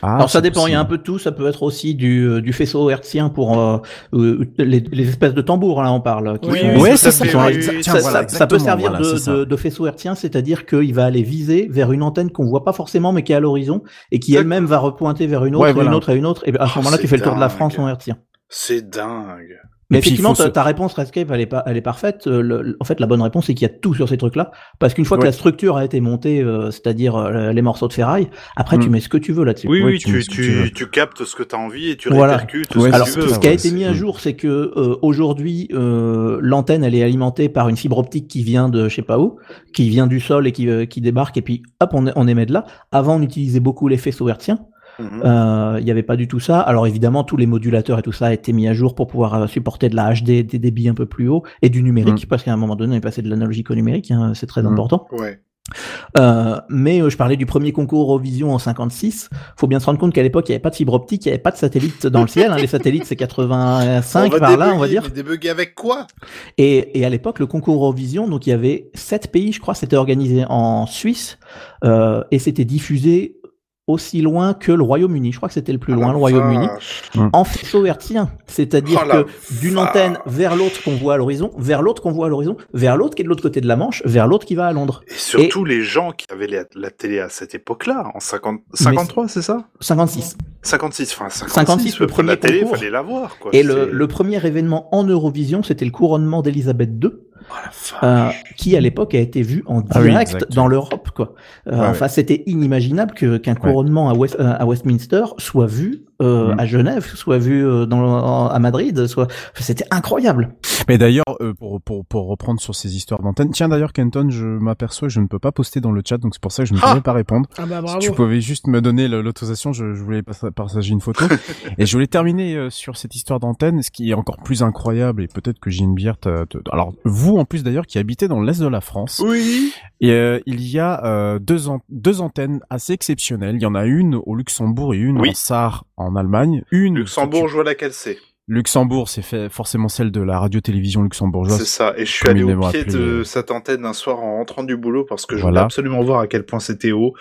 Ah, Alors ça dépend, il y a un peu de tout, ça peut être aussi du, euh, du faisceau hertzien pour euh, euh, les, les espèces de tambours, là on parle. qui Oui, sont- oui, ça. sont- oui, tiens, ça, voilà, ça- ça peut servir voilà, de, ça. de, de faisceau hertzien, c'est-à-dire qu'il va aller viser vers une antenne qu'on voit pas forcément mais qui est à l'horizon et qui elle-même va repointer vers une autre, Ouais, et voilà. une autre et une autre. Et à ce Oh, moment-là, tu fais le tour de la. France en hertzien. C'est dingue. Mais Et effectivement, ta, se- ta réponse, Redscape, elle est, pas, elle est parfaite. Euh, le- le- en fait, la bonne réponse, c'est qu'il y a tout sur ces trucs-là. Parce qu'une fois que la structure a été montée, euh, c'est-à-dire euh, les morceaux de ferraille, après, tu Mm. mets ce que tu veux là-dessus. Oui, Ouais, oui, tu tu, ce tu tu, tu captes ce que tu as envie et tu Voilà. répercutes Ouais, ce que Alors, tu veux. ce qui a été mis à jour, c'est que euh, aujourd'hui, euh, l'antenne, elle est alimentée par une fibre optique qui vient de je sais pas où, qui vient du sol et qui, euh, qui débarque, et puis hop, on, on émet de là. Avant, on utilisait beaucoup les faisceaux Mhm. Euh, Il n'y avait pas du tout ça. Alors évidemment, tous les modulateurs et tout ça a été mis à jour pour pouvoir euh, supporter de la HD, des débits un peu plus hauts et du numérique, parce qu'à un moment donné, on est passé de l'analogique au numérique, hein, c'est très Mm. important. Ouais. Euh, mais euh, je parlais du premier concours Eurovision en 56. Faut bien se rendre compte qu'à l'époque, il n'y avait pas de fibre optique, il n'y avait pas de satellite dans le ciel. hein. Les satellites, c'est 85 par là, on va dire. Débugger avec quoi? Et, et à l'époque, le concours Eurovision, donc il y avait sept pays, je crois, c'était organisé en Suisse euh, et c'était diffusé aussi loin que le Royaume-Uni. Je crois que c'était le plus loin, Ah, le la Royaume-Uni. En faisceau hertzien, c'est-à-dire Oh que d'une antenne vers l'autre qu'on voit à l'horizon, vers l'autre qu'on voit à l'horizon, vers l'autre qui est de l'autre côté de la Manche, vers l'autre qui va à Londres. Et surtout les gens qui avaient la, la télé à cette époque-là, en 50, 53, c'est ça? 56. 56, enfin 56, 56, le pour la premier télé, concours. fallait la voir. Quoi. Et le, le premier événement en Eurovision, c'était le couronnement d'Elisabeth II, Oh euh, qui à l'époque a été vu en Ah oui, direct dans l'Europe. Quoi. Euh, Ouais, enfin, c'était inimaginable que qu'un couronnement à, West- euh, à Westminster soit vu euh, Mm. à Genève, soit vu euh, dans, à Madrid, soit. enfin, c'était incroyable. Mais d'ailleurs, euh, pour, pour, pour reprendre sur ces histoires d'antenne, tiens d'ailleurs Kenton, je m'aperçois que je ne peux pas poster dans le chat, donc c'est pour ça que je ne Ah pourrais pas répondre. Ah bah Si bravo. tu pouvais juste me donner l'autorisation, je, je voulais pas- partager une photo. [laughs] et je voulais terminer euh, sur cette histoire d'antenne, ce qui est encore plus incroyable, et peut-être que j'ai une bière... te- te- Alors, vous en plus d'ailleurs, qui habitez dans l'est de la France, Oui. et euh, il y a euh, deux, an- deux antennes assez exceptionnelles. Il y en a une au Luxembourg et une Oui. en Sarre en Allemagne. Une Luxembourg, je vois laquelle c'est. Luxembourg, c'est fait forcément celle de la radio-télévision luxembourgeoise. C'est ça. Et je suis allé au pied de euh, cette antenne un soir en rentrant du boulot parce que je Voilà. voulais absolument voir à quel point c'était haut.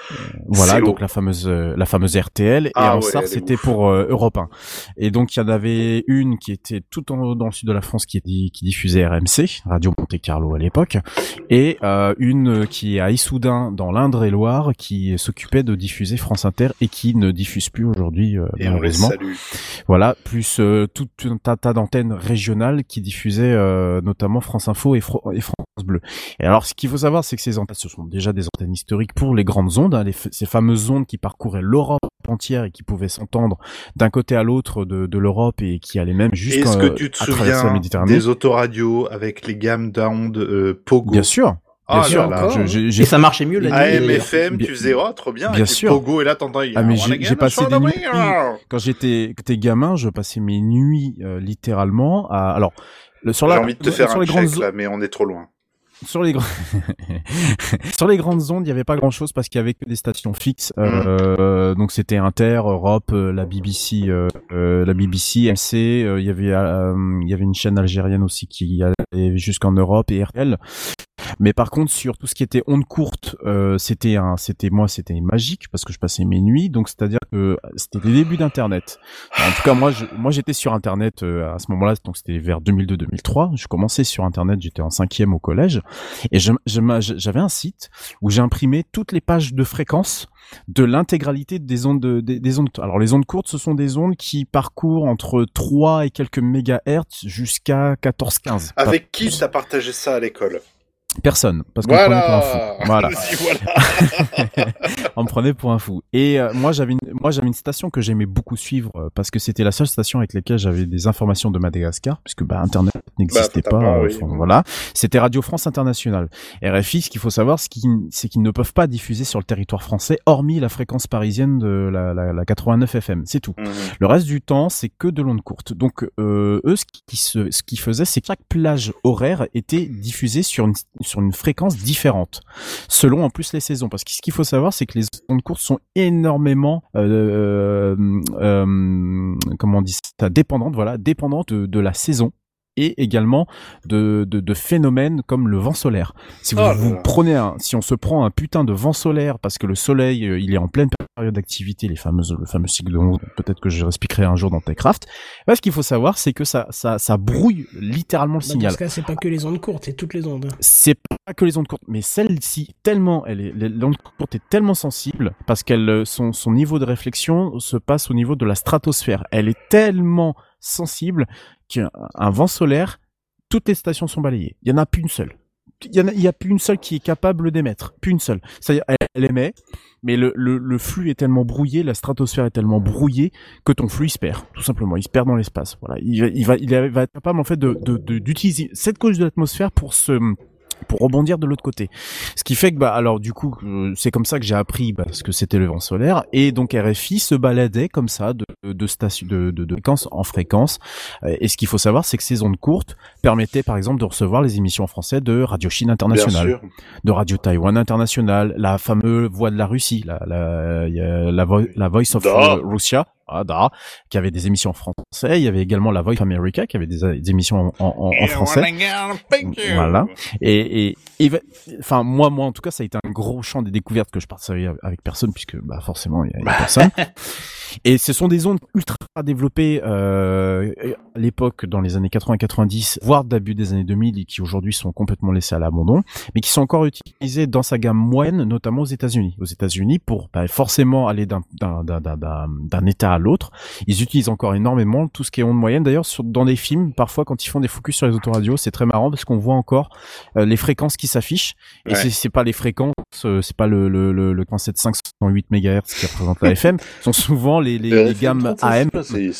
Voilà, C'est donc haut. la fameuse euh, la fameuse RTL et Ah en ouais, c'était pour euh, Europe 1. Et donc il y en avait une qui était tout en haut dans le sud de la France qui, qui diffusait RMC, Radio Monte Carlo à l'époque, et euh, une qui est à Issoudun dans l'Indre-et-Loire qui s'occupait de diffuser France Inter et qui ne diffuse plus aujourd'hui euh, Et on les malheureusement. salue. Voilà, plus euh, tout tas, tas d'antennes régionales qui diffusaient euh, notamment France Info et, Fro- et France Bleu. Et alors, ce qu'il faut savoir, c'est que ces antennes, ce sont déjà des antennes historiques pour les grandes ondes, hein, les ces fameuses ondes qui parcouraient l'Europe entière et qui pouvaient s'entendre d'un côté à l'autre de, de l'Europe et qui allaient même jusqu'à Est-ce que tu te à travers la souviens Méditerranée. des autoradios avec les gammes d'ondes euh, Pogo? Bien sûr, bien Ah sûr. là Je- j'ai- j'ai- Et ça marchait mieux la nuit. d'ailleurs. AMFM, tu faisais oh trop bien. bien sûr. Pogo et là t'entends. Ah, mais j'ai- j'ai passé des nuits- quand j'étais gamin, je passais mes nuits euh, littéralement à alors le- sur J'ai la envie de te faire sur un les grandes check là, mais on est trop loin. sur les grands [laughs] sur les grandes ondes, il y avait pas grand chose parce qu'il y avait que des stations fixes. Euh, donc c'était Inter, Europe, euh, la BBC, euh, euh, la BBC, MC. euh, il y avait euh, il y avait une chaîne algérienne aussi qui allait jusqu'en Europe et RTL. Mais par contre, sur tout ce qui était ondes courtes, euh, c'était un, c'était moi, c'était magique parce que je passais mes nuits. Donc c'est-à-dire que c'était les débuts d'Internet. En tout cas, moi, moi, j'étais sur Internet euh, à ce moment-là. Donc c'était vers 2002-2003. Je commençais sur Internet. J'étais en cinquième au collège et j'avais un site où j'ai imprimé toutes les pages de fréquence de l'intégralité des ondes de- des, des ondes. Alors les ondes courtes, ce sont des ondes qui parcourent entre 3 et quelques mégahertz jusqu'à 14-15. Pas Avec qui t'as partagé ça à l'école? Personne, parce qu'on me prenait pour un fou. [laughs] Voilà. Voilà. Voilà. [laughs] on me prenait pour un fou. Et euh, moi j'avais une, moi j'avais une station que j'aimais beaucoup suivre euh, parce que c'était la seule station avec laquelle j'avais des informations de Madagascar puisque bah internet n'existait Bah, pas. euh, oui. enfin, Voilà, c'était Radio France Internationale. RFI, ce qu'il faut savoir, c'est qu'ils c'est qu'ils ne peuvent pas diffuser sur le territoire français hormis la fréquence parisienne de la, la, la 89 FM. C'est tout. Mhm. Le reste du temps, c'est que de l'onde courte. Donc, euh, eux, ce qui se, ce qu'ils faisaient, c'est que chaque plage horaire était diffusée sur une, sur une fréquence différente, selon en plus les saisons. Parce que ce qu'il faut savoir, c'est que les ondes courtes sont énormément, euh, euh, comment on dit ça, dépendantes, voilà, dépendantes de, de la saison et également de, de, de phénomènes comme le vent solaire. Si vous, Oh là vous là. prenez un, si on se prend un putain de vent solaire parce que le soleil, euh, il est en pleine période d'activité, les fameuses, le fameux cycle de peut-être que je l'expliquerai un jour dans Techcraft. Bah, ce qu'il faut savoir, c'est que ça, ça, ça brouille littéralement le Bah, dans signal. ce cas, c'est pas que les ondes courtes, c'est toutes les ondes. C'est pas que les ondes courtes, mais celle-ci, tellement, elle est, l'onde courte est tellement sensible parce qu'elle, euh, son, son niveau de réflexion se passe au niveau de la stratosphère. Elle est tellement sensible qu'un un vent solaire, toutes les stations sont balayées. Il y en a plus une seule. Il y a, plus une seule qui est capable d'émettre. Plus une seule. C'est-à-dire, elle, elle émet, mais le, le, flux est tellement brouillé, la stratosphère est tellement brouillée que ton flux il se perd, tout simplement. Il se perd dans l'espace. Voilà. Il, va- il va, il va être capable en fait de, de, de- d'utiliser cette couche de l'atmosphère pour se pour rebondir de l'autre côté. Ce qui fait que bah alors du coup euh, c'est comme ça que j'ai appris bah, ce que c'était le vent solaire. Et donc RFI se baladait comme ça de de station de, de, de fréquence en fréquence. Euh, et ce qu'il faut savoir c'est que ces ondes courtes permettaient par exemple de recevoir les émissions en français de Radio Chine Internationale de Radio Taïwan International, la fameuse voix de la Russie, la, la, a la, la Voice of euh, Russia, ah, da, qui avait des émissions en français. Il y avait également la Voice of America, qui avait des, des émissions en, en, en français. Voilà. Et, enfin, moi, moi, en tout cas, ça a été un gros champ des découvertes que je partageais avec personne, puisque, bah, forcément, il y a, il y a personne. [laughs] Et ce sont des ondes ultra développées euh, à l'époque, dans les années 80-90, voire début des années 2000, et qui aujourd'hui sont complètement laissées à l'abandon, mais qui sont encore utilisées dans sa gamme moyenne, notamment aux États-Unis. Aux États-Unis, pour bah, forcément aller d'un état à l'autre, ils utilisent encore énormément tout ce qui est ondes moyennes. D'ailleurs, dans des films, parfois, quand ils font des focus sur les autoradios, c'est très marrant parce qu'on voit encore euh, les fréquences qui s'affichent. Et Ouais. c'est- pas les fréquences, euh, c'est pas le le le, le 508 MHz qui représente la [laughs] FM, ce sont souvent les les, les gammes AM, les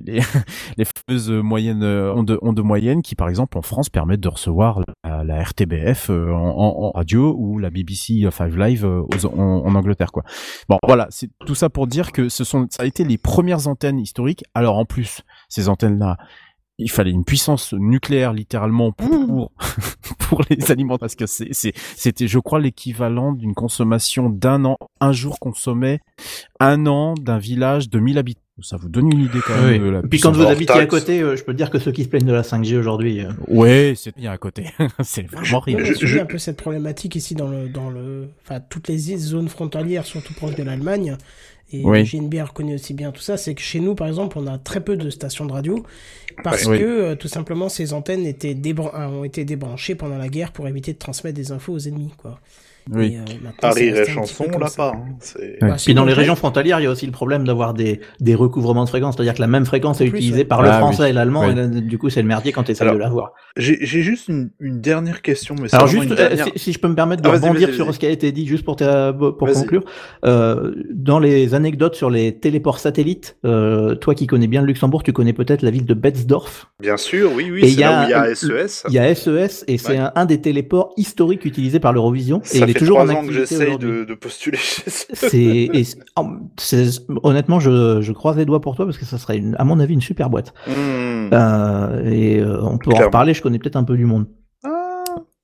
les, [laughs] les, fameuses moyennes euh, ondes ondes moyennes qui par exemple en France permettent de recevoir la, la RTBF en, en- en radio ou la BBC Five Live aux- en, en Angleterre quoi. Bon voilà, c'est tout ça pour dire que ce sont ça a été les premières antennes historiques. Alors en plus, ces antennes là il fallait une puissance nucléaire littéralement pour [laughs] pour les aliments parce que c'est c'est c'était je crois l'équivalent d'une consommation d'un an un jour consommait un an d'un village de 1000 habitants ça vous donne une idée quand même Oui. de la Et puis quand vous habitez à côté, euh, je peux dire que ceux qui se plaignent de la 5G aujourd'hui, euh, ouais c'est bien à côté [laughs] c'est vraiment rien Je- je- un peu cette problématique ici dans le, dans le, enfin, toutes les zones frontalières, surtout proches de l'Allemagne. Et Oui. le GNBR connaît aussi bien tout ça. C'est que chez nous, par exemple, on a très peu de stations de radio parce Oui. que euh, tout simplement ces antennes étaient débran- euh, ont été débranchées pendant la guerre pour éviter de transmettre des infos aux ennemis, quoi. Oui Et, euh, Paris et petit chanson, ça. pas. hein. C'est- Ouais. Bah, Puis dans les régions frontalières, il y a aussi le problème d'avoir des, des recouvrements de fréquences, c'est-à-dire que la même fréquence est plus, utilisée ouais. par le Ah, français oui. et l'allemand, et là, du coup c'est le merdier quand tu essaies de l'avoir. J'ai j'ai juste une, une dernière question, mais Alors juste, une euh, dernière. si, si je peux me permettre de Ah, rebondir sur ce qui a été dit, juste pour, ta- pour conclure, euh, dans les anecdotes sur les téléports satellites, euh, toi qui connais bien le Luxembourg, tu connais peut-être la ville de Betzdorf. Bien sûr, oui, oui, c'est il y a là où il y a SES. Il y a SES et c'est un des téléports historiques utilisés par l'Eurovision est toujours en trois ans que j'essaye de, de postuler [laughs] chez SES. C'est, et c'est- oh, c'est- honnêtement, je, je croise les doigts pour toi parce que ça serait, une- à mon avis, une super boîte. Hmm. Euh, et euh, on peut en reparler. Je connais peut-être un peu du monde.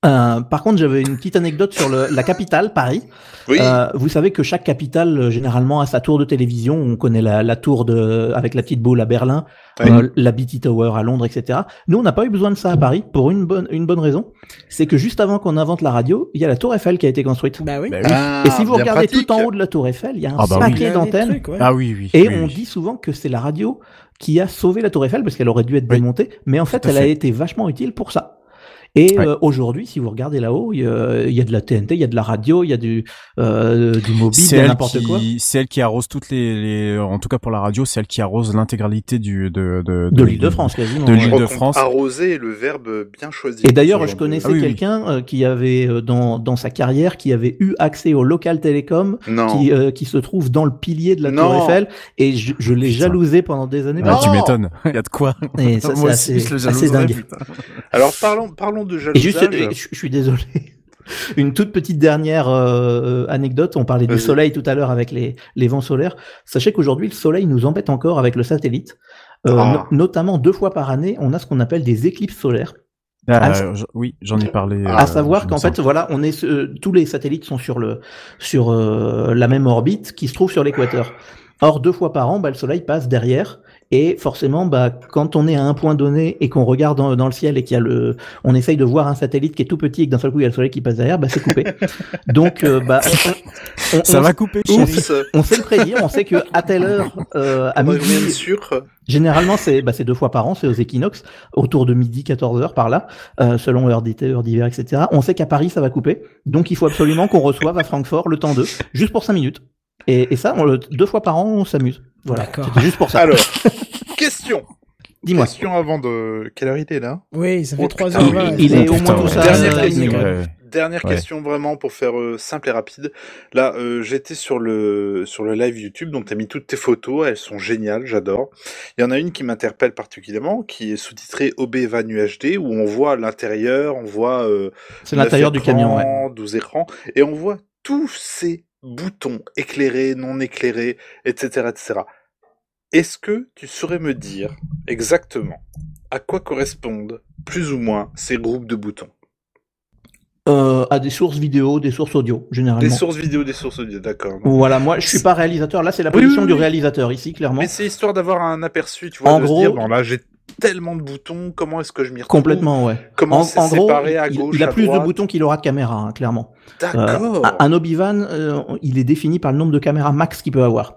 Euh, par contre, j'avais une petite anecdote sur le, la capitale, Paris. Oui, Euh, vous savez que chaque capitale, euh, généralement, a sa tour de télévision. On connaît la, la tour de, avec la petite boule à Berlin, Oui. euh, la BT Tower à Londres, etc. Nous, on n'a pas eu besoin de ça à Paris pour une bonne, une bonne raison. C'est que juste avant qu'on invente la radio, il y a la tour Eiffel qui a été construite. Bah oui. Bah oui. Ah, Et si vous bien regardez pratique. tout en haut de la tour Eiffel, il y a un Ah bah paquet d'antennes. ouais. ah oui oui Et oui, on oui. dit souvent que c'est la radio qui a sauvé la Tour Eiffel parce qu'elle aurait dû être Oui. démontée, mais en fait, elle a été vachement utile pour ça. Et Ouais. euh, aujourd'hui, si vous regardez là-haut, il y, a- il y a de la TNT, il y a de la radio, il y a du, euh, du mobile, elle n'importe qui, quoi. c'est elle qui arrose toutes les, les, en tout cas pour la radio, c'est elle qui arrose l'intégralité du de de, De l'île de France, quasiment. de l'île de France. Arroser est le verbe bien choisi. Et d'ailleurs, je de- connaissais Ah oui, oui. quelqu'un euh, qui avait euh, dans, dans sa carrière, qui avait eu accès au local télécom, qui, euh, qui se trouve dans le pilier de la Tour Non. Eiffel, et je, je l'ai jalousé pendant des années. Ah, tu m'étonnes. [laughs] Il y a de quoi. Et ça, c'est assez- aussi, je le assez jalouserais, dingue. putain. Alors parlons, parlons de Et juste, je, je suis désolé. [laughs] Une toute petite dernière euh, anecdote. On parlait du soleil tout à l'heure avec les, les vents solaires. Sachez qu'aujourd'hui, le soleil nous embête encore avec le satellite. Euh, Ah. no- notamment deux fois par année, on a ce qu'on appelle des éclipses solaires. Ah, À- euh, oui, j'en ai parlé. À à euh, savoir qu'en fait, voilà, on est euh, tous les satellites sont sur le sur euh, la même orbite qui se trouve sur l'équateur. Or, deux fois par an, bah, le soleil passe derrière Et forcément, bah, quand on est à un point donné et qu'on regarde dans, dans le ciel et qu'il y a le, on essaye de voir un satellite qui est tout petit et que d'un seul coup il y a le soleil qui passe derrière, bah, c'est coupé. [laughs] Donc, euh, bah, on, on- Ça on- va couper. sait- on sait le prédire, on sait que à telle heure, euh, à midi, sur. Généralement, c'est bah, c'est deux fois par an, c'est aux équinoxes, autour de midi, 14 heures par là, euh, selon heure d'été, heure d'hiver, etc. On sait qu'à Paris, ça va couper, donc il faut absolument qu'on reçoive à Francfort le temps d'eux, juste pour 5 minutes. Et, et ça, on le- deux fois par an, on s'amuse. Voilà, D'accord. c'était juste pour ça. Alors, [laughs] question. Dis-moi. Question avant de. Quelle heure il est là? Oui, ça fait Oh, 3h20. Il est au moins tout ça. Dernière euh, question. Ouais. Dernière Ouais. question vraiment pour faire euh, simple et rapide. Là, euh, j'étais sur le sur le live YouTube, donc t'as mis toutes tes photos, elles sont géniales, j'adore. Il y en a une qui m'interpelle particulièrement, qui est sous-titrée OB Van UHD, où on voit l'intérieur, on voit euh, C'est l'intérieur du camion, ouais. écrans, 12 écrans, et on voit tous ces boutons éclairés, non éclairés, etc., etc. Est-ce que tu saurais me dire exactement à quoi correspondent plus ou moins ces groupes de boutons? Euh, à des sources vidéo, des sources audio, généralement. Des sources vidéo, des sources audio, d'accord. Voilà, moi, je suis pas réalisateur. Là, c'est la Oui, position oui, du réalisateur ici, clairement. Mais c'est histoire d'avoir un aperçu, tu vois, En de gros- se dire, bon là j'ai tellement de boutons, comment est-ce que je m'y retrouve? Complètement, ouais. Comment en, en gros, à il, gauche, il a à plus droite? de boutons qu'il aura de caméras, hein, clairement. D'accord. Euh, un Obi-Wan, euh, il est défini par le nombre de caméras max qu'il peut avoir.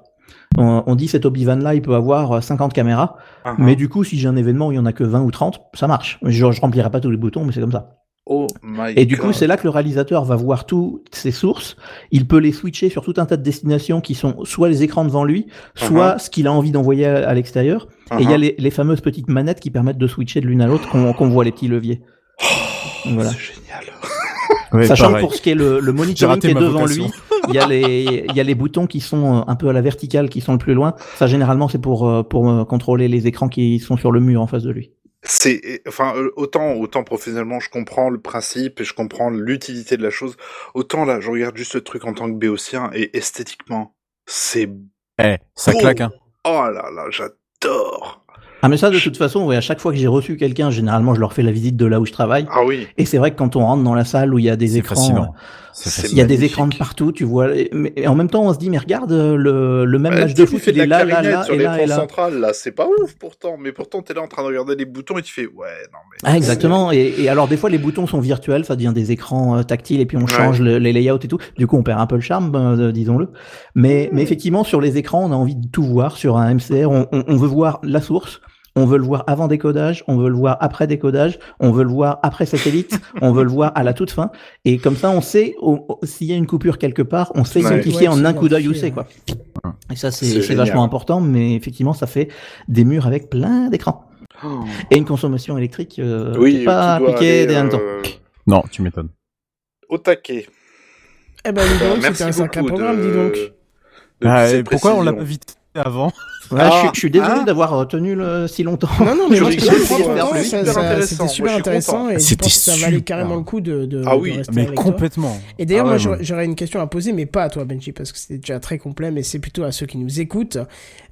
On, on dit cet Obi-Wan là, il peut avoir euh, 50 caméras, Uh-huh. mais du coup, si j'ai un événement où il y en a que 20 ou 30, ça marche. Je, je remplirai pas tous les boutons, mais c'est comme ça. Oh my Et du coup, c'est là que le réalisateur va voir toutes ses sources. Il peut les switcher sur tout un tas de destinations qui sont soit les écrans devant lui, soit ce qu'il a envie d'envoyer à, à l'extérieur. Et il y a Uh-huh. les, les fameuses petites manettes qui permettent de switcher de l'une à l'autre, qu'on qu'on voit les petits leviers. Donc voilà. C'est génial. Ouais, Sachant que pour ce qui est le, le monitoring qui est devant vocation. lui, il y a les il y a les boutons qui sont euh, un peu à la verticale qui sont le plus loin. Ça généralement c'est pour euh, pour euh, contrôler les écrans qui sont sur le mur en face de lui. C'est, enfin, autant, autant professionnellement, je comprends le principe et je comprends l'utilité de la chose. Autant là, je regarde juste le truc en tant que béotien et esthétiquement, c'est Eh, ça beau. claque, hein. Oh là là, j'adore. Ah mais ça de toute façon, ouais, à chaque fois que j'ai reçu quelqu'un, généralement je leur fais la visite de là où je travaille. Ah oui. Et c'est vrai que quand on rentre dans la salle où il y a des écrans, il y a des écrans de partout, tu vois. et- Mais et en même temps, on se dit mais regarde le le même Ouais, match de foot, il de est là, là, là sur et là et là. central, là, c'est pas ouf pourtant, mais pourtant t'es là en train de regarder les boutons et tu fais, ouais, non mais. Ah, exactement. Et, et alors des fois les boutons sont virtuels, ça devient des écrans euh, tactiles et puis on Ouais. change le- les layouts et tout. Du coup on perd un peu le charme, ben, euh, disons-le. Mais, mais effectivement sur les écrans on a envie de tout voir. Sur un MCR on, on- on veut voir la source. On veut le voir avant décodage, on veut le voir après décodage, on veut le voir après satellite, [laughs] on veut le voir à la toute fin. Et comme ça, on sait s'il y a une coupure quelque part, on sait identifier Ouais, en un coup d'œil où c'est quoi. Et ça c'est vachement important, mais effectivement ça fait des murs avec plein d'écrans Oh. et une consommation électrique euh, Oui, pas aller, des hannetons. euh, Non, tu m'étonnes. au taquet. Eh ben, dis Bah, donc, merci c'était un sacré beaucoup programme, de- dis donc. Ah, et pourquoi on l'a pas vite avant Ouais, Ah, je, suis- je suis désolé ah. d'avoir retenu le, si longtemps. Non, non, mais [laughs] Je moi, je C'était je super intéressant et je C'était pense que ça valait carrément le coup de, de, Ah de oui, rester Mais avec toi. complètement. Et d'ailleurs, Ah moi, ouais, j'aurais moi. j'aurais une question à poser, mais pas à toi, Benji, parce que c'est déjà très complet, mais c'est plutôt à ceux qui nous écoutent.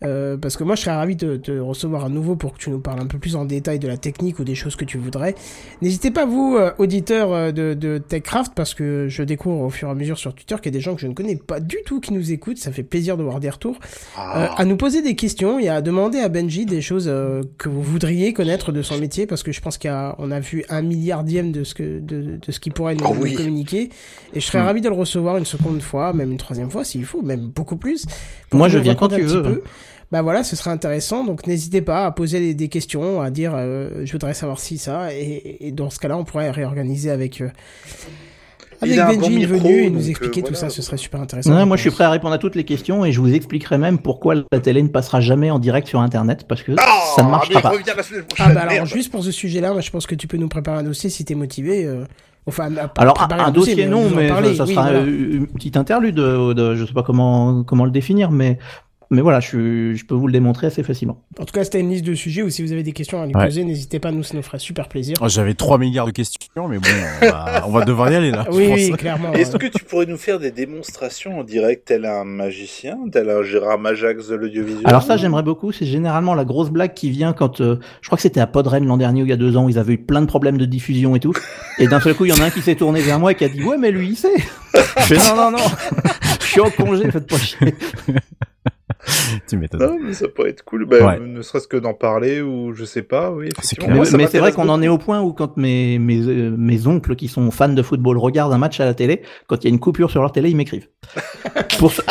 Euh, parce que moi, je serais ravi de te recevoir à nouveau pour que tu nous parles un peu plus en détail de la technique ou des choses que tu voudrais. N'hésitez pas, vous, euh, auditeurs euh, de, de TechCraft, parce que je découvre au fur et à mesure sur Twitter qu'il y a des gens que je ne connais pas du tout qui nous écoutent. Ça fait plaisir de voir des retours. Euh, Ah. À nous poser des questions et à demander à Benji des choses euh, que vous voudriez connaître de son métier parce que je pense qu'on a, on a vu un milliardième de ce que de, de ce qu'il pourrait nous, Oh oui. nous communiquer et je serais Hmm. ravi de le recevoir une seconde fois même une troisième fois s'il faut même beaucoup plus Moi, je viens quand tu veux. peu. bah voilà ce serait intéressant donc n'hésitez pas à poser des, des questions à dire euh, je voudrais savoir si ça et, et dans ce cas-là on pourrait réorganiser avec euh, avec Il a un Benji bon une micro, venue et nous donc, expliquer euh, tout ça ce serait super intéressant moi, je suis prêt à répondre à toutes les questions et je vous expliquerai même pourquoi la télé ne passera jamais en direct sur Internet parce que Ah, ça ne marchera pas. Ah bah alors juste pour ce sujet-là, moi je pense que tu peux nous préparer un dossier si t'es motivé. euh, Enfin, Alors préparer un, dossier, non, mais parler, ça oui, sera voilà. euh, une petite interlude. De, de- je sais pas comment comment le définir, mais mais voilà, je, suis- je peux vous le démontrer assez facilement. En tout cas, c'était une liste de sujets ou si vous avez des questions à lui Ouais. poser, n'hésitez pas, nous ça nous ferait super plaisir. Oh, J'avais 3 milliards de questions, mais bon, on va, [laughs] on va devoir y aller là. oui, oui, clairement. Est-ce ouais. que tu pourrais nous faire des démonstrations en direct, tel un magicien, tel un Gérard Majax de l'audiovisuel Alors ça, j'aimerais beaucoup. C'est généralement la grosse blague qui vient quand, euh, je crois que c'était à Podren l'an dernier ou il y a deux ans, où ils avaient eu plein de problèmes de diffusion et tout. Et d'un seul coup, il y en a un qui s'est tourné vers moi et qui a dit ouais, mais lui, il sait. [laughs] Je fais non, non, non. [laughs] Je suis en congé, faites pas chier. [laughs] tu m'étonnes. Non, mais ça pourrait être cool. Bah, Ouais. Ne serait-ce que d'en parler ou je sais pas, oui. effectivement. Moi, Mais, c'est vrai qu'on en est au point où quand mes, mes, euh, mes oncles qui sont fans de football regardent un match à la télé, quand il y a une coupure sur leur télé, ils m'écrivent. [laughs] pour, se.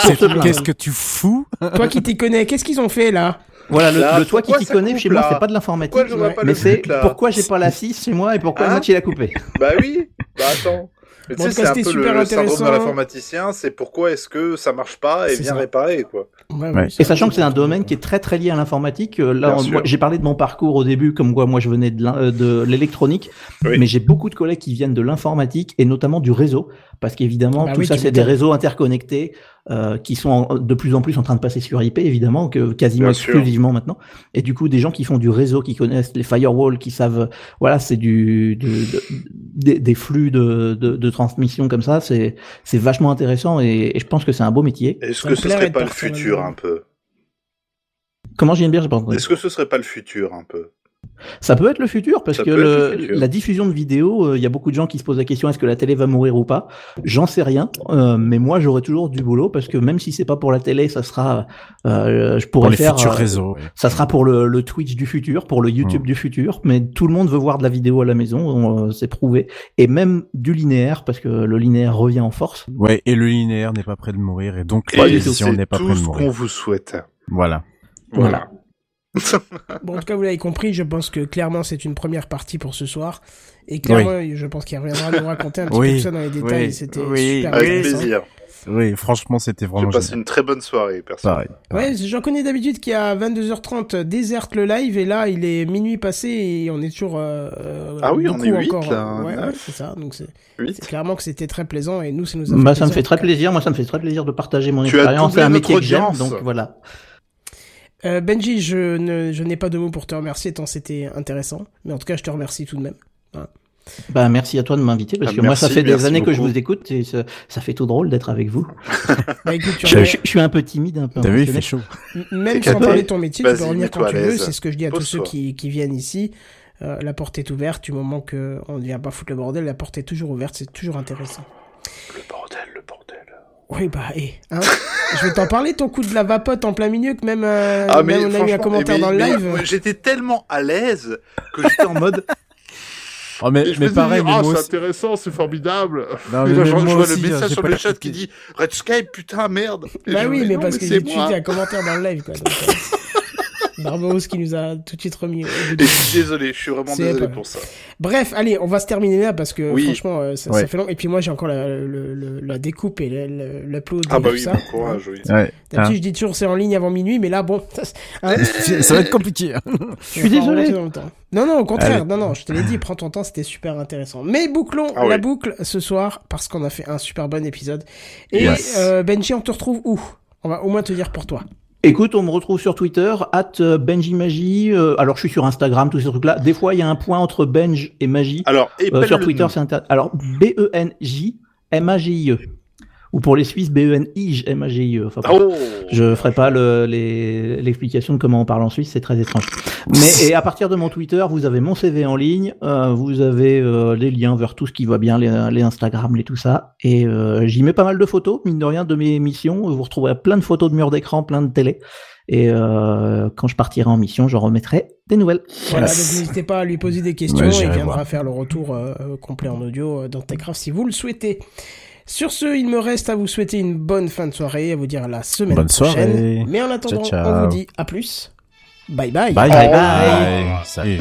Qu'est-ce que tu fous [laughs] Toi qui t'y connais, qu'est-ce qu'ils ont fait là? Voilà, le, Là, le toit qui t'y coupe, chez moi, c'est pas de l'informatique. Mais c'est pourquoi j'ai pas la 6 chez moi et pourquoi Hein? le match il a coupé? Bah oui, bah attends. Mais tu Bon, en sais, c'est un peu super le syndrome de intéressant. l'informaticien, c'est pourquoi est-ce que ça marche pas et viens ça. réparer, quoi. Ouais, Ouais. ça- Et sachant que c'est un domaine qui est très très lié à l'informatique, euh, là Bien j'ai parlé de mon parcours au début, comme quoi moi je venais de euh, de l'électronique, Oui. mais j'ai beaucoup de collègues qui viennent de l'informatique et notamment du réseau, parce qu'évidemment Bah tout oui, ça c'est des réseaux interconnectés euh, qui sont en- de plus en plus en train de passer sur IP évidemment, que quasiment Bien sûr. exclusivement maintenant, et du coup des gens qui font du réseau, qui connaissent les firewalls, qui savent, voilà c'est du, du- de- des, des flux de, de, de transmission comme ça, c'est c'est vachement intéressant et, et je pense que c'est un beau métier. Est-ce que ce serait pas le futur, un peu? Comment j'aime bien, j'ai pas entendu. Est-ce que ce serait pas le futur, un peu? Ça peut être le futur parce Ça que peut être le- le futur. la diffusion de vidéos, euh, il y a beaucoup de gens qui se posent la question est-ce que la télé va mourir ou pas? J'en sais rien, euh, mais moi j'aurai toujours du boulot parce que même si c'est pas pour la télé, ça sera, euh, je Pour pourrais les faire, futurs euh, réseaux. ouais. ça sera pour le, le Twitch du futur, pour le YouTube Mm. du futur, mais tout le monde veut voir de la vidéo à la maison, on, euh, c'est prouvé, et même du linéaire parce que le linéaire revient en force. Ouais, et le linéaire n'est pas près de mourir, et donc la télévision c'est n'est pas près tout de ce qu'on vous souhaite. Voilà. Voilà. [laughs] Bon, en tout cas, vous l'avez compris, je pense que clairement c'est une première partie pour ce soir. Et clairement, je pense qu'il reviendra nous raconter un petit [laughs] Oui, peu tout ça dans les détails. oui, C'était oui. super Avec plaisir. Oui, franchement, c'était J'ai vraiment passé génial. une très bonne soirée, personne. Pareil. Ouais, j'en connais d'habitude qui à 22h30 déserte le live et là il est minuit passé et on est toujours euh, euh, Ah oui, on est huit, encore. là, euh, ouais, c'est ça. Donc c'est clairement que c'était très plaisant et nous ça nous a fait Bah, ça me plaisir, fait très plaisir, moi ça me fait très plaisir de partager mon Tu as expérience, c'est doublé un métier que j'aime, donc voilà. Euh, Benji, je ne je n'ai pas de mots pour te remercier tant c'était intéressant, mais en tout cas je te remercie tout de même. Bah, merci à toi de m'inviter parce Ah, que moi ça fait des années que je vous écoute et ça, ça fait tout drôle d'être avec vous. [laughs] Bah écoute, Je, reviens- je- je suis un peu timide, un peu. T'as vu, il émotionnel. fait chaud. M- Même sans parler de ton métier, tu peux revenir quand à tu veux. C'est ce que je dis à tous ceux qui, qui viennent ici. Euh, la porte est ouverte du moment que on ne vient pas foutre le bordel. La porte est toujours ouverte, c'est toujours intéressant. Le. Oui bah et hein, je vais t'en parler ton coup de la vapote en plein milieu que même, euh, Ah, mais même on a eu un commentaire mais- dans le mais live. moi, J'étais tellement à l'aise que j'étais en mode. Oh, [laughs] mais, mais me pareil, mais ah, moi c'est aussi. intéressant, c'est formidable. Non, mais là, même je, vois aussi, le message sur pas le chat qui dit Redscape, putain, merde. Et Bah oui, mais non, parce que c'est j'ai tu dis un commentaire dans le live quoi. Donc, euh, Barbaros qui nous a tout de suite remis. au désolé, je suis vraiment désolé pas- pour ça. Bref, allez, on va se terminer là parce que Oui. franchement, euh, ça, Ouais. ça fait long. Et puis moi, j'ai encore la, le- le- la découpe et l'upload. Ah bah tout oui, ça. bon courage, oui. Ouais. D'habitude, Hein. je dis toujours c'est en ligne avant minuit, mais là, bon, [laughs] ça, hein, Ça va être compliqué. hein. Je suis désolé. Non, non, au contraire, Allez. non, non, je te l'ai dit, prends ton temps, c'était super intéressant. Mais bouclons Ah la oui. boucle ce soir parce qu'on a fait un super bon épisode. Et Yes. euh, Benji, on te retrouve où? On va au moins te dire pour toi. Écoute, on me retrouve sur Twitter, at euh, Benji Magie. euh, alors, je suis sur Instagram, tous ces trucs-là. Des fois, il y a un point entre Benj et Magie. Alors, Euh, épelle sur Twitter, c'est inter... Alors, B-E-N-J-M-A-G-I-E. Ou pour les Suisses, B-E-N-I-J-M-A-G-I-E. Enfin, Oh je ferai pas le- l'explication de comment on parle en Suisse, c'est très étrange. Mais et à partir de mon Twitter, vous avez mon CV en ligne, euh, vous avez euh, les liens vers tout ce qui va bien, les, les Instagram, les tout ça. Et euh, j'y mets pas mal de photos, mine de rien, de mes missions. Vous retrouverez plein de photos de murs d'écran, plein de télé. Et euh, quand je partirai en mission, je remettrai des nouvelles. Voilà, Yes. donc n'hésitez pas à lui poser des questions Ouais, et j'irai il viendra voir. faire le retour euh, complet en audio euh, dans Techcraft si vous le souhaitez. Sur ce, il me reste à vous souhaiter une bonne fin de soirée, à vous dire à la semaine Bonne prochaine. soirée. Mais en attendant, Ciao, on vous dit à plus. Bye bye. Bye Bye bye. bye. Salut.